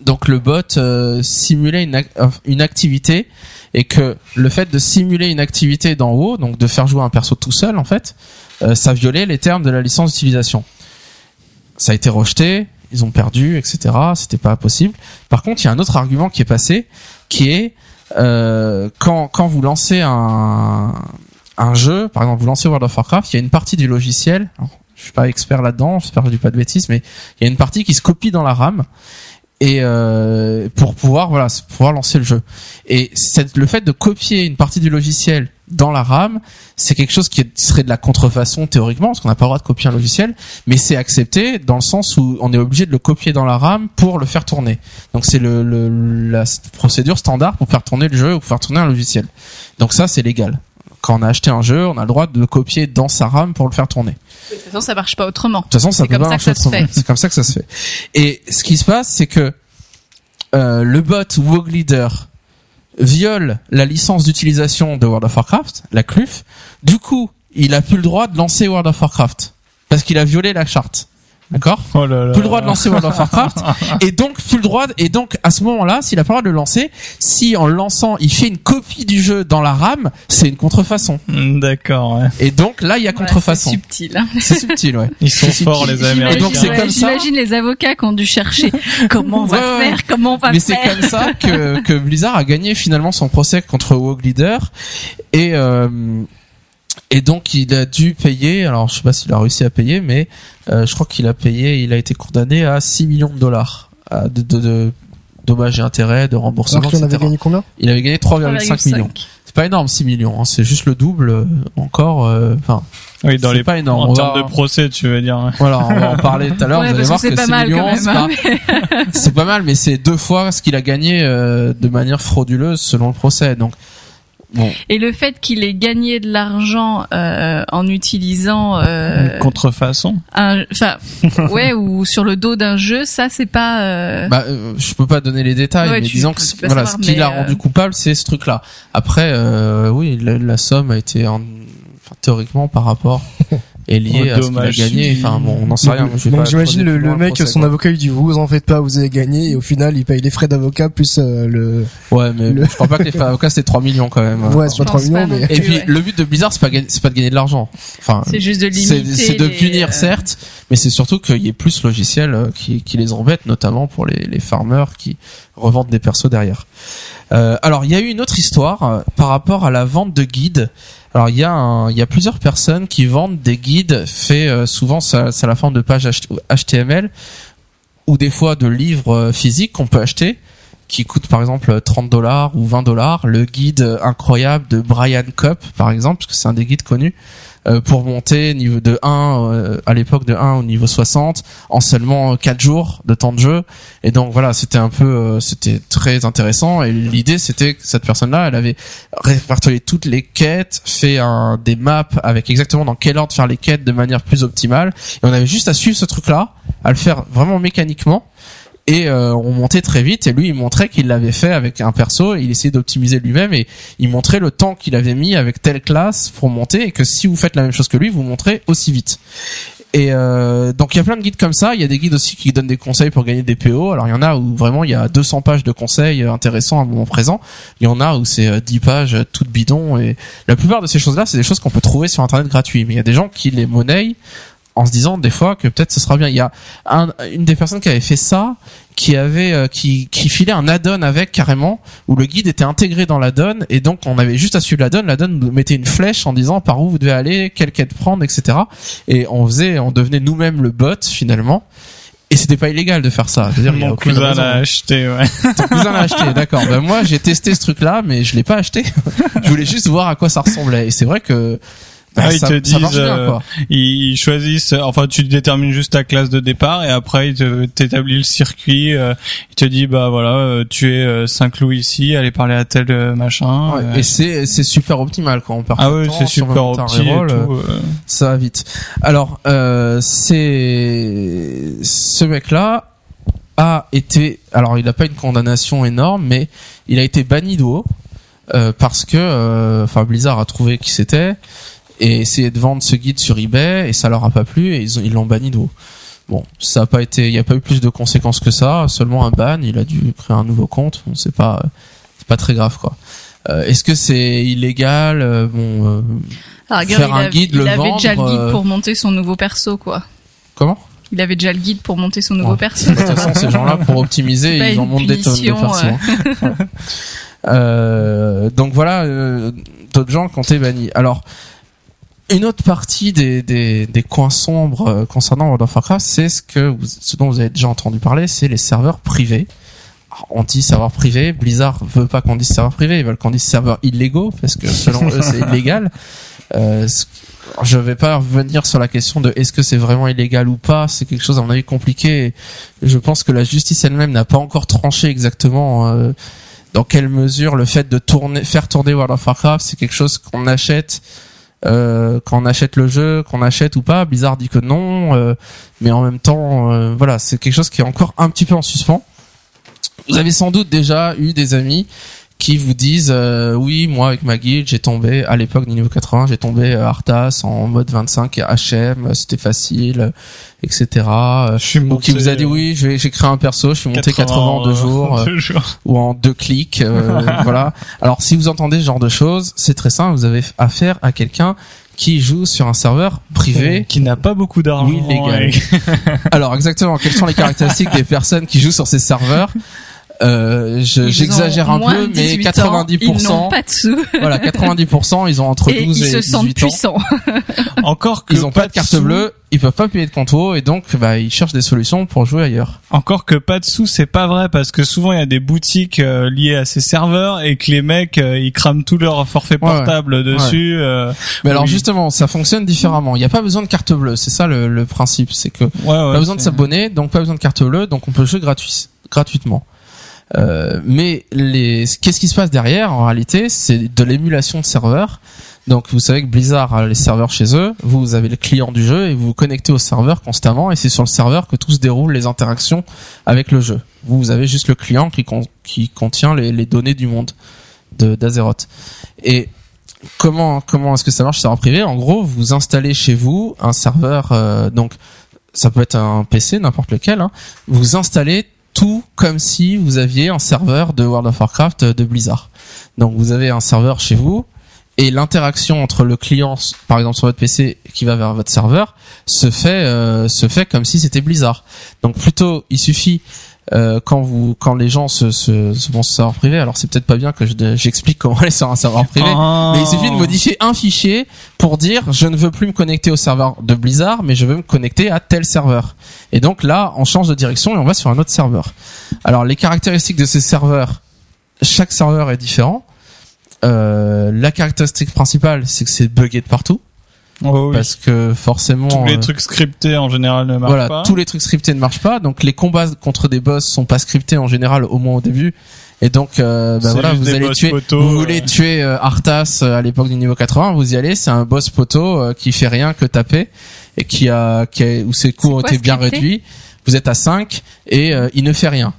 donc le bot euh, simulait euh, une activité et que le fait de simuler une activité d'en haut, donc de faire jouer un perso tout seul en fait, euh, ça violait les termes de la licence d'utilisation. Ça a été rejeté, ils ont perdu, etc. C'était pas possible. Par contre, il y a un autre argument qui est passé, qui est euh, quand quand vous lancez un jeu, par exemple, vous lancez World of Warcraft, il y a une partie du logiciel. je suis pas expert là-dedans, j'espère que je dis pas de bêtises, mais il y a une partie qui se copie dans la RAM et euh, pour pouvoir voilà pouvoir lancer le jeu. Et le fait de copier une partie du logiciel dans la RAM, c'est quelque chose qui serait de la contrefaçon théoriquement, parce qu'on n'a pas le droit de copier un logiciel, mais c'est accepté dans le sens où on est obligé de le copier dans la RAM pour le faire tourner. Donc c'est le, le- la procédure standard pour faire tourner le jeu ou pour faire tourner un logiciel. Donc ça c'est légal. Quand on a acheté un jeu, on a le droit de le copier dans sa RAM pour le faire tourner. De toute façon, ça marche pas autrement. De toute façon, ça C'est peut comme pas ça marcher autrement. C'est comme ça que ça se fait. Et ce qui se passe, c'est que euh, le bot WoG Leader viole la licence d'utilisation de World of Warcraft, la CLUF. Du coup, il a plus le droit de lancer World of Warcraft parce qu'il a violé la charte. D'accord Oh là là. plus le droit de lancer World of Warcraft <laughs> et donc plus le droit de- et donc à ce moment-là s'il a pas le droit de le lancer si en le lançant il fait une copie du jeu dans la RAM c'est une contrefaçon Hmm, D'accord, ouais. et donc là il y a Ouais, contrefaçon c'est subtil. hein. c'est subtil ouais Ils sont C'est forts, les Et Américains. donc, c'est Ouais, comme ça. J'imagine les avocats qui ont dû chercher <laughs> comment on va faire, comment on va mais c'est faire. comme ça que, que Blizzard a gagné finalement son procès contre WoW Leader et euh, et donc il a dû payer alors je sais pas s'il a réussi à payer mais euh, je crois qu'il a payé il a été condamné à 6 millions de dollars euh, de, de, de dommages et intérêts de remboursement Alors en avait gagné combien? Il avait gagné 3,5 millions c'est pas énorme 6 millions hein, c'est juste le double euh, encore euh, enfin Oui, dans les pas énorme en termes de procès, tu veux dire. ouais. voilà on va en parler tout à l'heure Ouais, vous allez voir que que c'est 6 pas mal millions c'est pas hein. <laughs> c'est pas mal, mais c'est deux fois ce qu'il a gagné euh, de manière frauduleuse selon le procès. Donc, bon, Et le fait qu'il ait gagné de l'argent euh, en utilisant, euh, Une contrefaçon. enfin, <laughs> ouais, ou sur le dos d'un jeu, ça c'est pas. euh, bah, euh, je peux pas donner les détails, Ouais, mais tu- disons que voilà, savoir, ce qui l'a euh, rendu coupable, c'est ce truc-là. Après, euh, oui, la, la somme a été, en, enfin, théoriquement, par rapport <laughs> est liée Oh, à ce qu'il a gagné. Enfin, bon, on n'en sait rien. je Donc j'imagine le, le mec, procès, son quoi. avocat lui dit vous en faites pas, vous avez gagné et au final il paye les frais d'avocat plus euh, le. Ouais, mais le- je crois pas que les frais avocats c'était 3 millions quand même. Ouais, c'est pas je 3 pense millions pas mais. Et puis, ouais. le but de Blizzard, c'est pas, gagner- c'est pas de gagner de l'argent. Enfin, c'est juste de c'est limiter. c'est de punir euh, certes mais c'est surtout qu'il y ait plus logiciels euh, qui, qui les embêtent notamment pour les, les farmers qui revendent des persos derrière euh, alors il y a eu une autre histoire euh, par rapport à la vente de guides. Alors il y a plusieurs personnes qui vendent des guides faits euh, souvent ça c'est la forme de pages HTML ou des fois de livres physiques qu'on peut acheter qui coûtent par exemple 30 dollars ou 20 dollars. Le guide incroyable de Brian Kopp par exemple parce que c'est un des guides connus pour monter niveau de 1 euh, à l'époque de 1 au niveau 60 en seulement 4 jours de temps de jeu. Et donc voilà c'était un peu euh, c'était très intéressant. Et l'idée c'était que cette personne là elle avait répertorié toutes les quêtes fait un des maps avec exactement dans quel ordre faire les quêtes de manière plus optimale. Et on avait juste à suivre ce truc là à le faire vraiment mécaniquement et euh, on montait très vite et lui il montrait qu'il l'avait fait avec un perso. Et il essayait d'optimiser lui-même et il montrait le temps qu'il avait mis avec telle classe pour monter et que si vous faites la même chose que lui vous montrez aussi vite. Et euh, donc il y a plein de guides comme ça. Il y a des guides aussi qui donnent des conseils pour gagner des PO alors il y en a où vraiment il y a 200 pages de conseils intéressants à un moment présent. Il y en a où c'est euh, 10 pages euh, toutes bidons et la plupart de ces choses là c'est des choses qu'on peut trouver sur internet gratuit. Mais il y a des gens qui les monnaient en se disant des fois que peut-être ce sera bien il y a un, une des personnes qui avait fait ça qui avait euh, qui qui filait un add-on avec carrément où le guide était intégré dans l'add-on et donc on avait juste à suivre l'add-on l'add-on nous mettait une flèche en disant par où vous devez aller quelle quête prendre etc et on faisait on devenait nous-mêmes le bot finalement et c'était pas illégal de faire ça. Dire, Mon cousin l'a acheté, ouais. Ton cousin l'a acheté, d'accord. Ben moi, j'ai testé ce truc-là, mais je l'ai pas acheté. <laughs> je voulais juste voir à quoi ça ressemblait. Et c'est vrai que Ah, ils ça, te disent, bien, euh. Ils choisissent, enfin, tu détermines juste ta classe de départ et après, ils te- t'établis le circuit. Euh, il te dit, bah voilà, euh, tu es euh, Saint-Cloud ici, allez parler à tel euh, machin. Ouais, euh, Et c'est c'est super optimal quand on perd ah temps c'est super un opti et reroll, euh, tout. euh. ça va vite. Alors, euh, c'est ce mec-là a été, alors il n'a pas une condamnation énorme, mais il a été banni de euh, parce que, euh, enfin Blizzard a trouvé qui c'était et essayé de vendre ce guide sur eBay et ça leur a pas plu et ils ont- ils l'ont banni de WoW. Bon, ça a pas été, il n'y a pas eu plus de conséquences que ça, seulement un ban. Il a dû créer un nouveau compte. Bon, c'est pas, c'est pas très grave quoi. Euh, Est-ce que c'est illégal Euh, Bon, euh, Ah, regarde, Faire il un guide, il le avait déjà le vendre, guide pour monter son nouveau perso, quoi. comment? Il avait déjà le guide pour monter son nouveau Ouais. perso. De toute façon, ces gens-là, pour <laughs> optimiser, ils en montent des tonnes de persos. hein. Euh, donc voilà, d'autres gens qui ont été bannis. Alors, une autre partie des, des, des coins sombres euh, concernant World of Warcraft, c'est ce que vous, ce dont vous avez déjà entendu parler, c'est les serveurs privés. Alors, on dit serveurs privés, Blizzard veut pas qu'on dise serveurs privés, ils veulent qu'on dise serveurs illégaux parce que selon eux c'est <laughs> illégal. Euh, je vais pas revenir sur la question de est-ce que c'est vraiment illégal ou pas, c'est quelque chose à mon avis compliqué. Je pense que la justice elle-même n'a pas encore tranché exactement euh, dans quelle mesure le fait de tourner, faire tourner World of Warcraft, c'est quelque chose qu'on achète euh, quand on achète le jeu, qu'on achète ou pas. Blizzard dit que non, euh, mais en même temps, euh, voilà, c'est quelque chose qui est encore un petit peu en suspens. Vous avez sans doute déjà eu des amis qui vous disent euh, oui moi avec ma guide j'ai tombé à l'époque du niveau 80 j'ai tombé euh, Arthas en mode 25 et HM euh, c'était facile euh, etc Je suis ou qui vous a dit oui j'ai créé un perso je suis monté 80 en deux jours euh, deux jours. <laughs> ou en deux clics euh, <laughs> voilà alors si vous entendez ce genre de choses c'est très simple vous avez affaire à quelqu'un qui joue sur un serveur privé Qui n'a pas beaucoup d'argent. Oui, légal. <laughs> alors exactement, quelles sont les caractéristiques des personnes qui jouent sur ces serveurs? Euh, je- Ils J'exagère ont un moins peu, mais 18 ans, Ils 90%, n'ont pas de sous. <laughs> voilà, 90%, ils ont entre Et 12 ils et se sentent 18 ans. puissants. <laughs> Encore que Ils ont pas de carte sous- bleue, ils peuvent pas payer de compto et donc bah ils cherchent des solutions pour jouer ailleurs. Encore que pas de sous, c'est pas vrai parce que souvent il y a des boutiques euh, liées à ces serveurs et que les mecs euh, ils crament tout leur forfait Ouais, ouais. portable dessus. euh, Mais alors justement, ça fonctionne différemment. Il n'y a pas besoin de carte bleue, c'est ça le, le principe, c'est que ouais, ouais, pas besoin de s'abonner, donc pas besoin de carte bleue, donc on peut jouer gratuit, gratuitement. Euh, mais les, qu'est-ce qui se passe derrière En réalité, c'est de l'émulation de serveurs. Donc vous savez que Blizzard a les serveurs chez eux, vous avez le client du jeu et vous vous connectez au serveur constamment et c'est sur le serveur que tout se déroule les interactions avec le jeu. Vous, avez juste le client qui, con- qui contient les, données du monde de d'Azeroth. Et comment comment est-ce que ça marche serveur privé? En gros, vous installez chez vous un serveur euh, donc ça peut être un PC n'importe lequel hein. vous installez tout comme si vous aviez un serveur de World of Warcraft euh, de Blizzard. Donc vous avez un serveur chez vous et l'interaction entre le client par exemple sur votre PC qui va vers votre serveur se fait euh, se fait comme si c'était Blizzard. Donc plutôt il suffit euh, quand vous quand les gens se se, se vont sur serveur privé alors c'est peut-être pas bien que je- j'explique comment aller sur un serveur privé mais il suffit de modifier un fichier pour dire je ne veux plus me connecter au serveur de Blizzard, mais je veux me connecter à tel serveur. Et donc là, on change de direction et on va sur un autre serveur. Alors les caractéristiques de ces serveurs, chaque serveur est différent. Euh, la caractéristique principale, c'est que c'est buggé de partout, Oh oui. parce que forcément Tous les euh, trucs scriptés en général ne marchent voilà, pas. tous les trucs scriptés ne marchent pas. Donc les combats contre des boss sont pas scriptés en général, au moins au début. Et donc, euh, bah voilà, vous allez tuer. poteaux, vous euh. voulez tuer euh, Arthas euh, à l'époque du niveau 80, vous y allez. C'est un boss poteau euh, qui fait rien que taper et qui a, qui a où ses coups ont quoi, été bien réduits. Vous êtes à 5 et euh, il ne fait rien.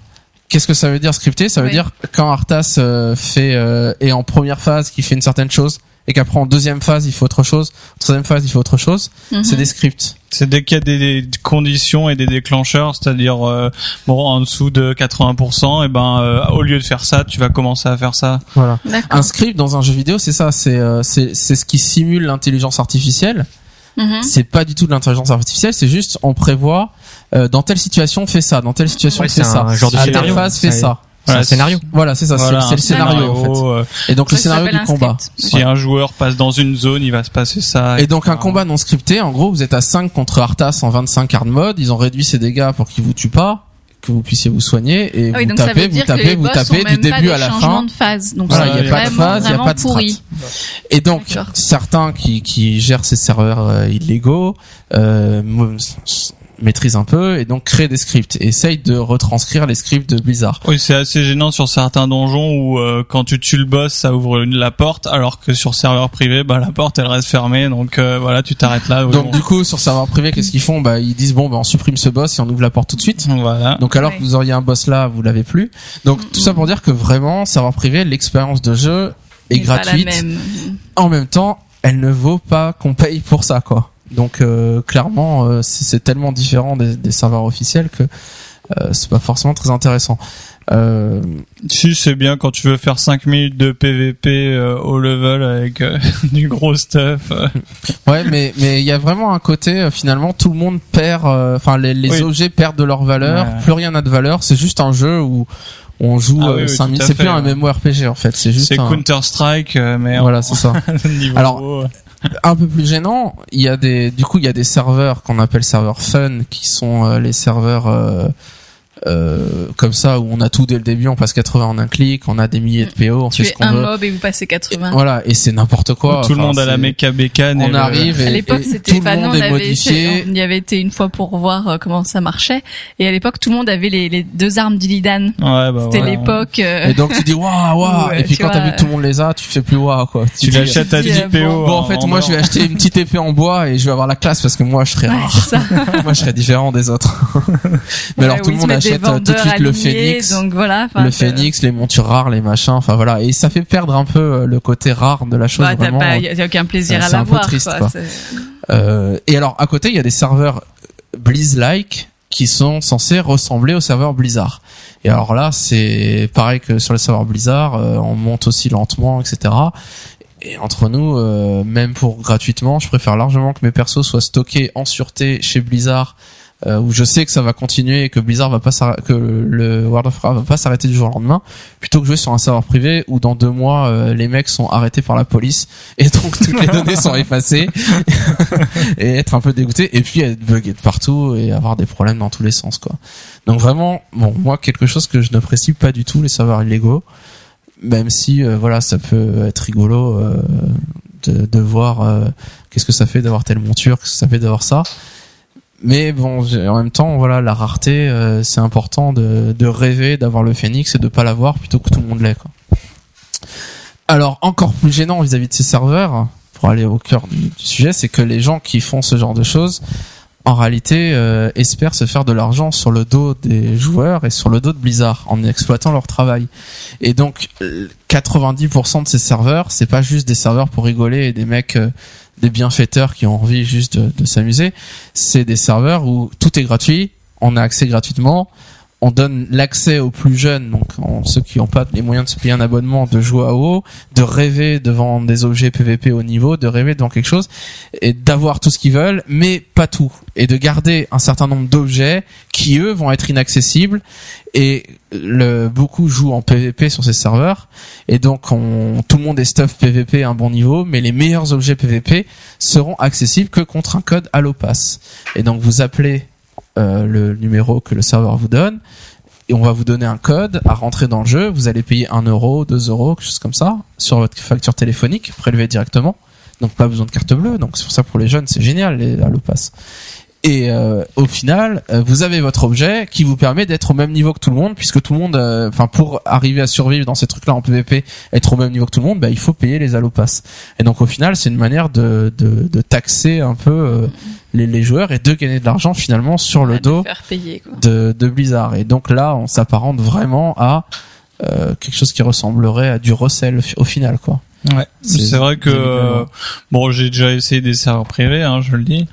Qu'est-ce que ça veut dire scripté? Ça veut dire quand Arthas euh, fait euh, est en première phase, qui fait une certaine chose, et qu'après en deuxième phase il fait autre chose, en troisième phase il fait autre chose. Mhm. C'est des scripts. C'est dès qu'il y a des, des conditions et des déclencheurs, c'est-à-dire euh, bon en dessous de 80%, et ben euh, au lieu de faire ça, tu vas commencer à faire ça. Voilà. Un script dans un jeu vidéo, c'est ça, c'est euh, c'est c'est ce qui simule l'intelligence artificielle. Mhm. C'est pas du tout de l'intelligence artificielle, c'est juste on prévoit euh, dans telle situation fais ça, dans telle situation Ouais, fais c'est ça, un genre de à telle phase fais C'est- ça. Voilà, un scénario. Voilà, c'est ça, c'est- Voilà, c'est le scénario en fait. euh, Et donc le scénario du combat. script. Si un joueur passe dans une zone, il va se passer ça. Et donc un combat non scripté, en gros, vous êtes à 5 contre Arthas en 25 hard mode, ils ont réduit ses dégâts pour qu'ils vous tuent pas, que vous puissiez vous soigner et Ah oui, vous donc ça tapez, veut vous tapez, vous tapez du début de à la fin. de phase. Donc Voilà, c'est il y a pas de phase, il y a pas de strat. pourri. Et donc, certains qui, qui gèrent ces serveurs euh, illégaux euh, maîtrisent un peu et donc créent des scripts et essayent de retranscrire les scripts de Blizzard. Oui, c'est assez gênant sur certains donjons où euh, quand tu tues le boss, ça ouvre une- la porte, alors que sur serveur privé, bah la porte elle reste fermée, donc euh, voilà, tu t'arrêtes là. oui, Donc bon. du coup, sur serveur privé, qu'est-ce qu'ils font? Bah ils disent bon, bah on supprime ce boss et on ouvre la porte tout de suite. voilà. Donc alors Ouais. que vous auriez un boss là, vous l'avez plus. Donc tout ça pour dire que vraiment, serveur privé, l'expérience de jeu est gratuite. même. En même temps, elle ne vaut pas qu'on paye pour ça, quoi. Donc euh, clairement, euh, c'est tellement différent des, des serveurs officiels que euh, c'est pas forcément très intéressant. Euh, Si c'est bien quand tu veux faire 5 minutes de PVP euh, au level avec euh, <laughs> du gros stuff. <laughs> ouais, mais mais il y a vraiment un côté euh, finalement tout le monde perd, euh, enfin les, les Oui. objets perdent de leur valeur, Ouais. plus rien n'a de valeur. C'est juste un jeu où on joue Ah oui, oui, C'est plus un. MMORPG en fait. C'est juste C'est un... Counter Strike, mais Voilà, c'est ça. <laughs> Alors, haut. Un peu plus gênant, il y a des, du coup, il y a des serveurs qu'on appelle serveurs fun, qui sont euh, les serveurs euh, comme ça où on a tout dès le début, on passe 80 en un clic, on a des milliers de PO, on Tu fait ce qu'on un mob et vous passez 80. Voilà, et c'est n'importe quoi. tout le monde a la méca bécane. et On le- arrive et, À l'époque, et c'était tout le enfin, nous, monde on est avait modifié. été- on y avait été une fois pour voir euh, comment ça marchait. Et à l'époque, tout le monde avait les, les deux armes d'Illidan. Ouais, bah, C'était l'époque. euh, Et donc tu dis waouh waouh <laughs> Ouais, et puis tu quand t'as vu que tout le monde les a, tu fais plus waouh quoi. Tu dis, l'achètes à tu 10 dis, PO. bon, en fait moi je vais acheter une petite épée en bois et je vais avoir la classe parce que moi je serai Ouais, rare. c'est ça. <laughs> moi je serai différent des autres. <laughs> Mais alors tout le monde achète euh, tout de suite le Donc voilà. enfin, le Phoenix, les montures rares, les machins, enfin voilà, et ça fait perdre un peu euh, le côté rare de la chose. Bah, vraiment. pas, y a, aucun plaisir euh, à c'est un peu l'avoir. triste, quoi. quoi. C'est- et alors à côté, il y a des serveurs Blizz-like qui sont censés ressembler aux serveurs Blizzard. Et alors là, c'est pareil que sur les serveurs Blizzard, euh, on monte aussi lentement, etc. Et entre nous, euh, même pour gratuitement, je préfère largement que mes persos soient stockés en sûreté chez Blizzard, où je sais que ça va continuer et que Blizzard va pas que le World of Warcraft va pas s'arrêter du jour au lendemain, plutôt que jouer sur un serveur privé où dans deux mois euh, les mecs sont arrêtés par la police <laughs> et donc toutes les données sont effacées <laughs> et être un peu dégoûté et puis être bugué de partout et avoir des problèmes dans tous les sens quoi. Donc vraiment, bon moi quelque chose que je n'apprécie pas du tout les serveurs illégaux, même si euh, voilà ça peut être rigolo euh, de, de voir euh, qu'est-ce que ça fait d'avoir telle monture, qu'est-ce que ça fait d'avoir ça. Mais bon, en même temps, voilà, la rareté, euh, c'est important de, de rêver d'avoir le phénix et de pas l'avoir plutôt que tout le monde l'ait. Alors, encore plus gênant vis-à-vis de ces serveurs, pour aller au cœur du, du sujet, c'est que les gens qui font ce genre de choses, en réalité, euh, espèrent se faire de l'argent sur le dos des joueurs et sur le dos de Blizzard en exploitant leur travail. Et donc, euh, 90% de ces serveurs, c'est pas juste des serveurs pour rigoler et des mecs, euh, des bienfaiteurs qui ont envie juste de, s'amuser. C'est des serveurs où tout est gratuit, on a accès gratuitement, on donne l'accès aux plus jeunes, donc ceux qui n'ont pas les moyens de se payer un abonnement, de jouer à WoW, de rêver devant des objets PVP au niveau, de rêver devant quelque chose et d'avoir tout ce qu'ils veulent, mais pas tout, et de garder un certain nombre d'objets qui eux vont être inaccessibles. Et le beaucoup jouent en PVP sur ces serveurs. Et donc on, tout le monde est stuff PVP à un bon niveau, mais les meilleurs objets PVP seront accessibles que contre un code Allopass. Et donc vous appelez euh, le numéro que le serveur vous donne et on va vous donner un code à rentrer dans le jeu. Vous allez payer 1 euro, 2 euros, quelque chose comme ça, sur votre facture téléphonique, prélevée directement. Donc pas besoin de carte bleue. Donc c'est pour ça pour les jeunes c'est génial les Allopass. Et euh, au final, euh, vous avez votre objet qui vous permet d'être au même niveau que tout le monde, puisque tout le monde, euh, enfin pour arriver à survivre dans ces trucs-là en PvP, être au même niveau que tout le monde, bah, il faut payer les allopass. Et donc au final, c'est une manière de, de, de taxer un peu euh, les, les joueurs et de gagner de l'argent finalement sur le dos payer, de Blizzard. Et donc là, on s'apparente vraiment à euh, quelque chose qui ressemblerait à du recel au final, quoi. Ouais, C'est- vrai que euh, bon, j'ai déjà essayé des serveurs privés, hein, je le dis,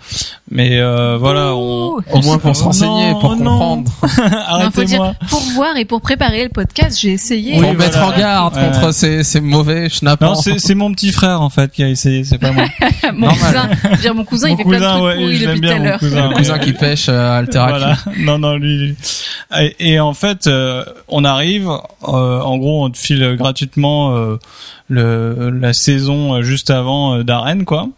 mais euh, voilà, on, Au moins pour se renseigner, non, pour non. comprendre. <laughs> Non, faut dire, Arrêtez-moi. pour voir et pour préparer le podcast, j'ai essayé. pour Oui, mettre voilà. en garde Ouais. contre ces, ces mauvais schnappants. Non, c'est c'est mon petit frère en fait qui a essayé, c'est pas moi. <laughs> mon Normal. cousin, je veux dire, mon cousin, il Mon fait plein de cousin, trucs ouais, pourris depuis tout à mon l'heure. cousin. le cousin qui pêche euh, à Alterac. Voilà. Non, non, lui. Et, en fait, euh, on arrive. euh, en gros, on te file gratuitement euh, le, la saison juste avant d'arène, quoi.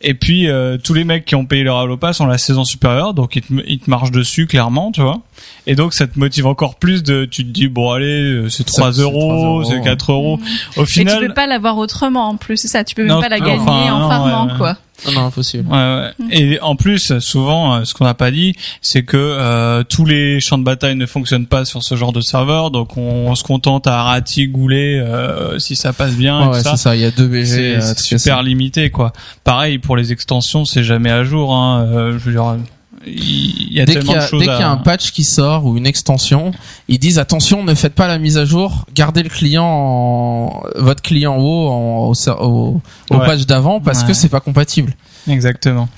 Et puis euh, tous les mecs qui ont payé leur Allopass ont la saison supérieure, donc ils te, ils te marchent dessus clairement, tu vois. Et donc ça te motive encore plus de. Tu te dis bon allez, euh, c'est Ça, 3 c'est 3 euros, c'est ouais. 4 euros. Au Et final. tu peux pas l'avoir autrement en plus, c'est ça. Tu peux même Non, pas la gagner enfin, en non, farmant, ouais, ouais. quoi. Non, non, impossible. Ouais, ouais. Et en plus, souvent, euh, ce qu'on n'a pas dit, c'est que euh, tous les champs de bataille ne fonctionnent pas sur ce genre de serveur, donc on, on se contente à Rati, Goulet, euh, si ça passe bien. Ouais, et tout ouais, ça. c'est ça. Il y a deux BG. C'est super limité, quoi. Pareil pour les extensions, c'est jamais à jour. Hein. Euh, je veux dire, il y a Dès qu'il tellement y a, de choses dès qu'il y a un patch qui sort ou une extension, ils disent attention, ne faites pas la mise à jour, gardez le client, en, votre client haut en, au, ser- au, au Ouais. patch d'avant parce que Ouais. c'est pas compatible. Exactement.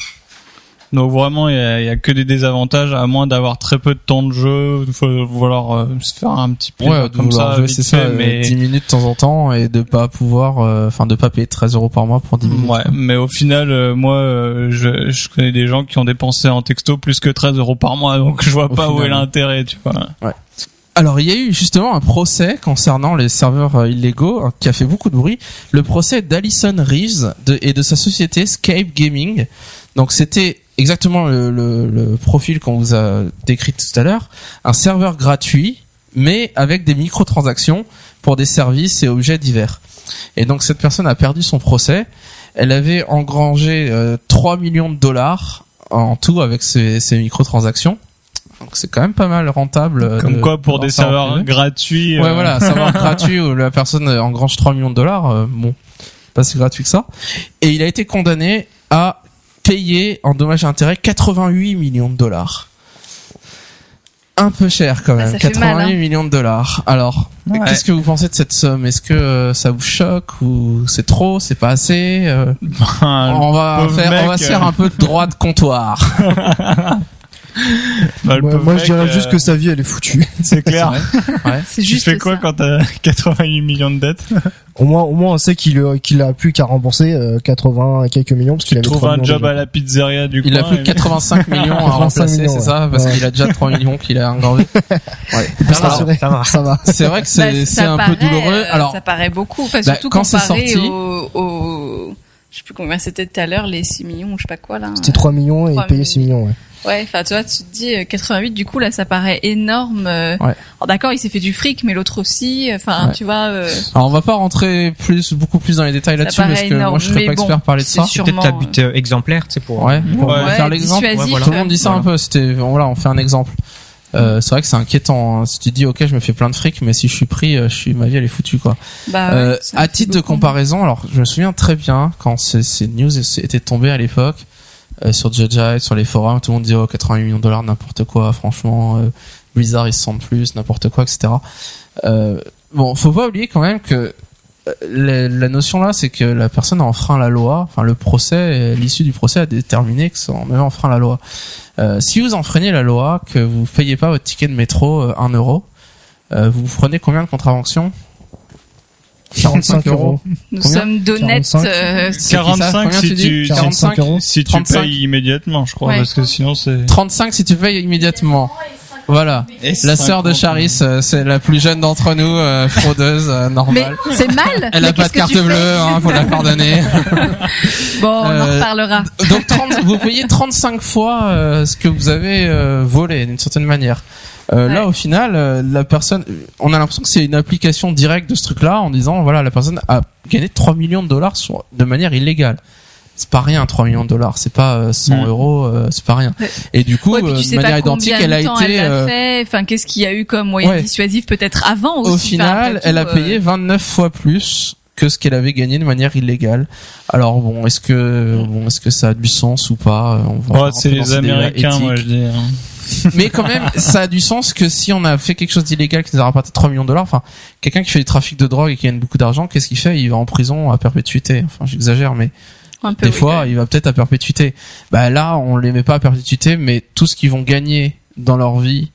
Donc vraiment, il y a, il y a que des désavantages, à moins d'avoir très peu de temps de jeu, il faut vouloir euh, se faire un petit plaisir Ouais, comme ça, c'est ça, euh, mais 10 minutes de temps en temps et de pas pouvoir, euh, enfin de pas payer 13 euros par mois pour 10 minutes. Ouais, quoi. mais au final, euh, moi, euh, je, je connais des gens qui ont dépensé en texto plus que 13 euros par mois, donc je vois Au pas où est l'intérêt, tu vois. Alors il y a eu justement un procès concernant les serveurs euh, illégaux euh, qui a fait beaucoup de bruit. Le procès d'Alison Reeves de- et de sa société Scape Gaming. Donc c'était exactement le, le- le profil qu'on vous a décrit tout à l'heure. Un serveur gratuit mais avec des microtransactions pour des services et objets divers. Et donc cette personne a perdu son procès. Elle avait engrangé euh, 3 millions de dollars en tout avec ces, ces microtransactions. Donc c'est quand même pas mal rentable. euh, Comme de quoi, pour des serveurs gratuits. Ouais, euh, voilà, un serveur <laughs> gratuit où la personne euh, engrange 3 millions de dollars, euh, bon, pas si gratuit que ça. Et il a été condamné à payer en dommages et intérêts 88 millions de dollars. un peu cher quand Ah, même, ça fait 88 mal, hein. millions de dollars. Alors, Ouais. qu'est-ce que vous pensez de cette somme? Est-ce que euh, ça vous choque ou c'est trop, c'est pas assez Euh, <laughs> On va faire, on va se faire euh. un peu de droit de comptoir. <laughs> <laughs> Bah, moi, je dirais juste euh, que sa vie, elle est foutue. <laughs> <laughs> c'est clair. Ouais. C'est Tu juste fais quoi ça. quand t'as 88 millions de dettes Au moins, au moins, on sait qu'il euh, qu'il a plus qu'à rembourser euh, 80 et quelques millions parce qu'il avait Trouve 3 un job déjà. à la pizzeria du Il a plus que et- 85 millions à 85 remplacer, millions, c'est ouais. ça Parce Ouais. qu'il a déjà 3 millions qu'il a engorgé. Ouais. Ça va. Ça va. C'est vrai que c'est Bah, un paraît, peu douloureux. euh, Alors, ça paraît beaucoup. Enfin, bah, surtout quand c'est comparé sorti- au, au, je sais plus combien c'était tout à l'heure, les 6 millions ou je sais pas quoi là. C'était 3 millions et il 3 payait 6 millions, ouais. Ouais, enfin, tu vois, tu te dis euh, 88, du coup, là, ça paraît énorme. euh, Ouais. alors, d'accord, il s'est fait du fric, mais l'autre aussi. Enfin, Ouais. tu vois, euh, alors, on va pas rentrer plus, beaucoup plus dans les détails là-dessus parce que moi je serais pas bon, expert parler de c'est ça. sûr. Peut-être Sûrement, ta but euh, exemplaire, tu sais, pour. Ouais, on va Ouais, faire l'exemple. Ouais, Tout le monde dit ça Voilà. un peu. C'était voilà, on fait un exemple. Euh, c'est vrai que c'est inquiétant. hein. Si tu dis ok, je me fais plein de fric, mais si je suis pris, euh, je suis ma vie elle est foutue quoi. bah, ouais, Euh, à titre de beaucoup. comparaison, alors je me souviens très bien quand ces, ces news étaient tombées à l'époque euh, sur Jedi, sur les forums, tout le monde disait oh 88 millions de dollars, n'importe quoi. Franchement, euh, Blizzard ils se sentent plus, n'importe quoi, etc. Euh, bon, faut pas oublier quand même que euh, la, notion là, c'est que la personne a enfreint la loi. Enfin, le procès, l'issue du procès a déterminé que en avait enfreint la loi. Euh, si vous enfreignez la loi, que vous payez pas votre ticket de métro euh, 1 euro, euh, vous prenez combien de contravention 45 euros. Nous Combien sommes d'honnêtes. 45. euh, C'est qui ça 45 Combien si tu dis tu, 45 euros. si tu 35. payes immédiatement, je crois, Ouais. parce que sinon c'est. 35 si tu payes immédiatement. Voilà. La sœur de Charis, euh, c'est la plus jeune d'entre nous, euh, fraudeuse, euh, mais normale. c'est mal. Elle Mais a pas de carte bleue, hein, faut la <laughs> pardonner. Bon, on en Euh, reparlera. Donc 30, vous payez 35 fois euh, ce que vous avez euh, volé d'une certaine manière. Euh, Là, Ouais. au final, euh, la personne, on a l'impression que c'est une application directe de ce truc-là en disant voilà, la personne a gagné 3 millions de dollars sur, de manière illégale. C'est pas rien, 3 millions de dollars. C'est pas euh, 100 Mm. euros, euh, c'est pas rien. Ouais. Et du coup, Ouais, de manière identique, elle a été elle euh, fait. Enfin, qu'est-ce qu'il y a eu comme moyen Ouais. dissuasif peut-être avant aussi. Au final, elle a payé euh, 29 fois plus que ce qu'elle avait gagné de manière illégale. Alors bon, est-ce que bon, est-ce que ça a du sens ou pas? On va Ouais, rentrer c'est les Américains, moi je dis. hein. Mais quand même, ça a du sens que si on a fait quelque chose d'illégal qui nous a rapporté 3 millions de dollars, enfin, quelqu'un qui fait du trafic de drogue et qui gagne beaucoup d'argent, qu'est-ce qu'il fait? Il va en prison à perpétuité. Enfin, j'exagère, mais un peu, des oui, fois, il va peut-être à perpétuité. Bah là, on les met pas à perpétuité, mais tout ce qu'ils vont gagner dans leur vie,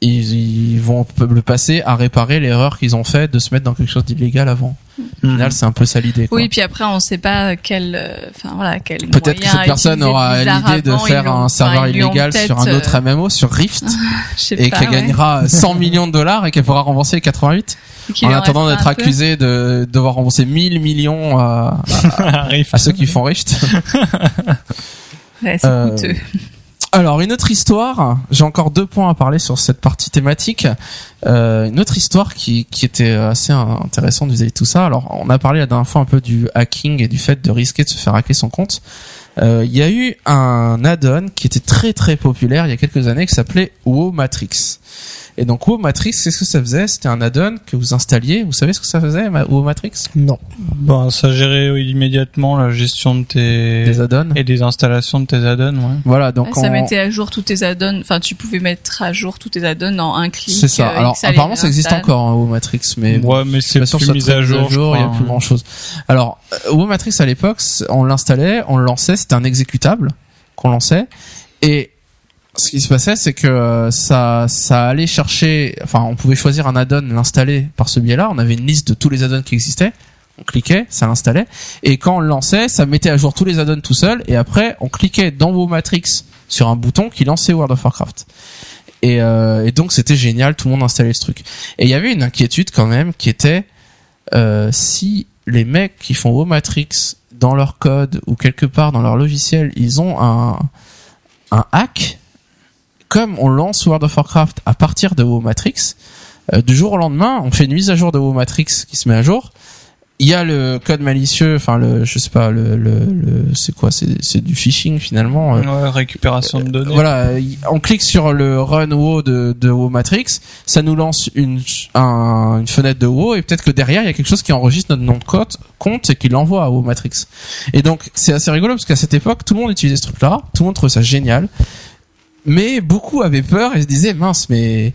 ils, ils vont le passer à réparer l'erreur qu'ils ont fait de se mettre dans quelque chose d'illégal avant. Au final, c'est un peu ça l'idée. Oui, puis après, on sait pas quel, euh, enfin voilà, quel. Peut-être que cette personne aura l'idée de faire un serveur enfin, illégal sur un autre MMO, <laughs> sur Rift, euh, je sais et qu'elle ouais. gagnera 100 millions de dollars et qu'elle pourra rembourser les 88 Qu'il en attendant d'être un peu. accusé de devoir rembourser 1000 millions à, <laughs> Arrive. à ceux qui font Rift. Ouais, c'est Euh, coûteux. Alors une autre histoire, j'ai encore deux points à parler sur cette partie thématique. Euh, une autre histoire qui, qui était assez intéressante vis-à-vis de tout ça. Alors on a parlé la dernière fois un peu du hacking et du fait de risquer de se faire hacker son compte. Euh, Il y a eu un add-on qui était très très populaire il y a quelques années qui s'appelait WoW Matrix. Et donc WoW Matrix, qu'est-ce que ça faisait C'était un add-on que vous installiez. Vous savez ce que ça faisait, WoW Matrix? Non. Bon, ça gérait immédiatement la gestion de tes Des add-ons. et des installations de tes add-ons, ouais. Voilà, donc Ouais, ça on- mettait à jour tous tes add-ons. Enfin, tu pouvais mettre à jour tous tes add-ons en un clic. c'est ça. euh, Alors ça apparemment ça existe encore hein, WoW Matrix, mais ouais, mais c'est plus mis à jour. il y a plus hein. grand chose. Alors, euh, WoW Matrix à l'époque, on l'installait, on le lançait, c'était un exécutable qu'on lançait, et ce qui se passait, c'est que euh, ça, ça allait chercher, enfin, on pouvait choisir un add-on, l'installer par ce biais-là. On avait une liste de tous les add-ons qui existaient. On cliquait, ça l'installait, et quand on le lançait, ça mettait à jour tous les add-ons tout seul, et après, on cliquait dans WoW Matrix sur un bouton qui lançait World of Warcraft. Et, euh, et donc c'était génial, tout le monde installait ce truc. Et il y avait une inquiétude quand même qui était euh, si les mecs qui font WoW Matrix dans leur code ou quelque part dans leur logiciel, ils ont un, un hack, comme on lance World of Warcraft à partir de WoW Matrix, euh, du jour au lendemain, on fait une mise à jour de WoW Matrix qui se met à jour. Il y a le code malicieux, enfin le, je sais pas, le, le, le- c'est quoi, c'est, c'est du phishing finalement. euh, Ouais, récupération de données. voilà, on clique sur le run WoW de, de WoW Matrix, ça nous lance une, un- une fenêtre de WoW et peut-être que derrière il y a quelque chose qui enregistre notre nom de compte, compte et qui l'envoie à WoW Matrix. Et donc c'est assez rigolo parce qu'à cette époque tout le monde utilisait ce truc-là, tout le monde trouvait ça génial. Mais beaucoup avaient peur et se disaient mince, mais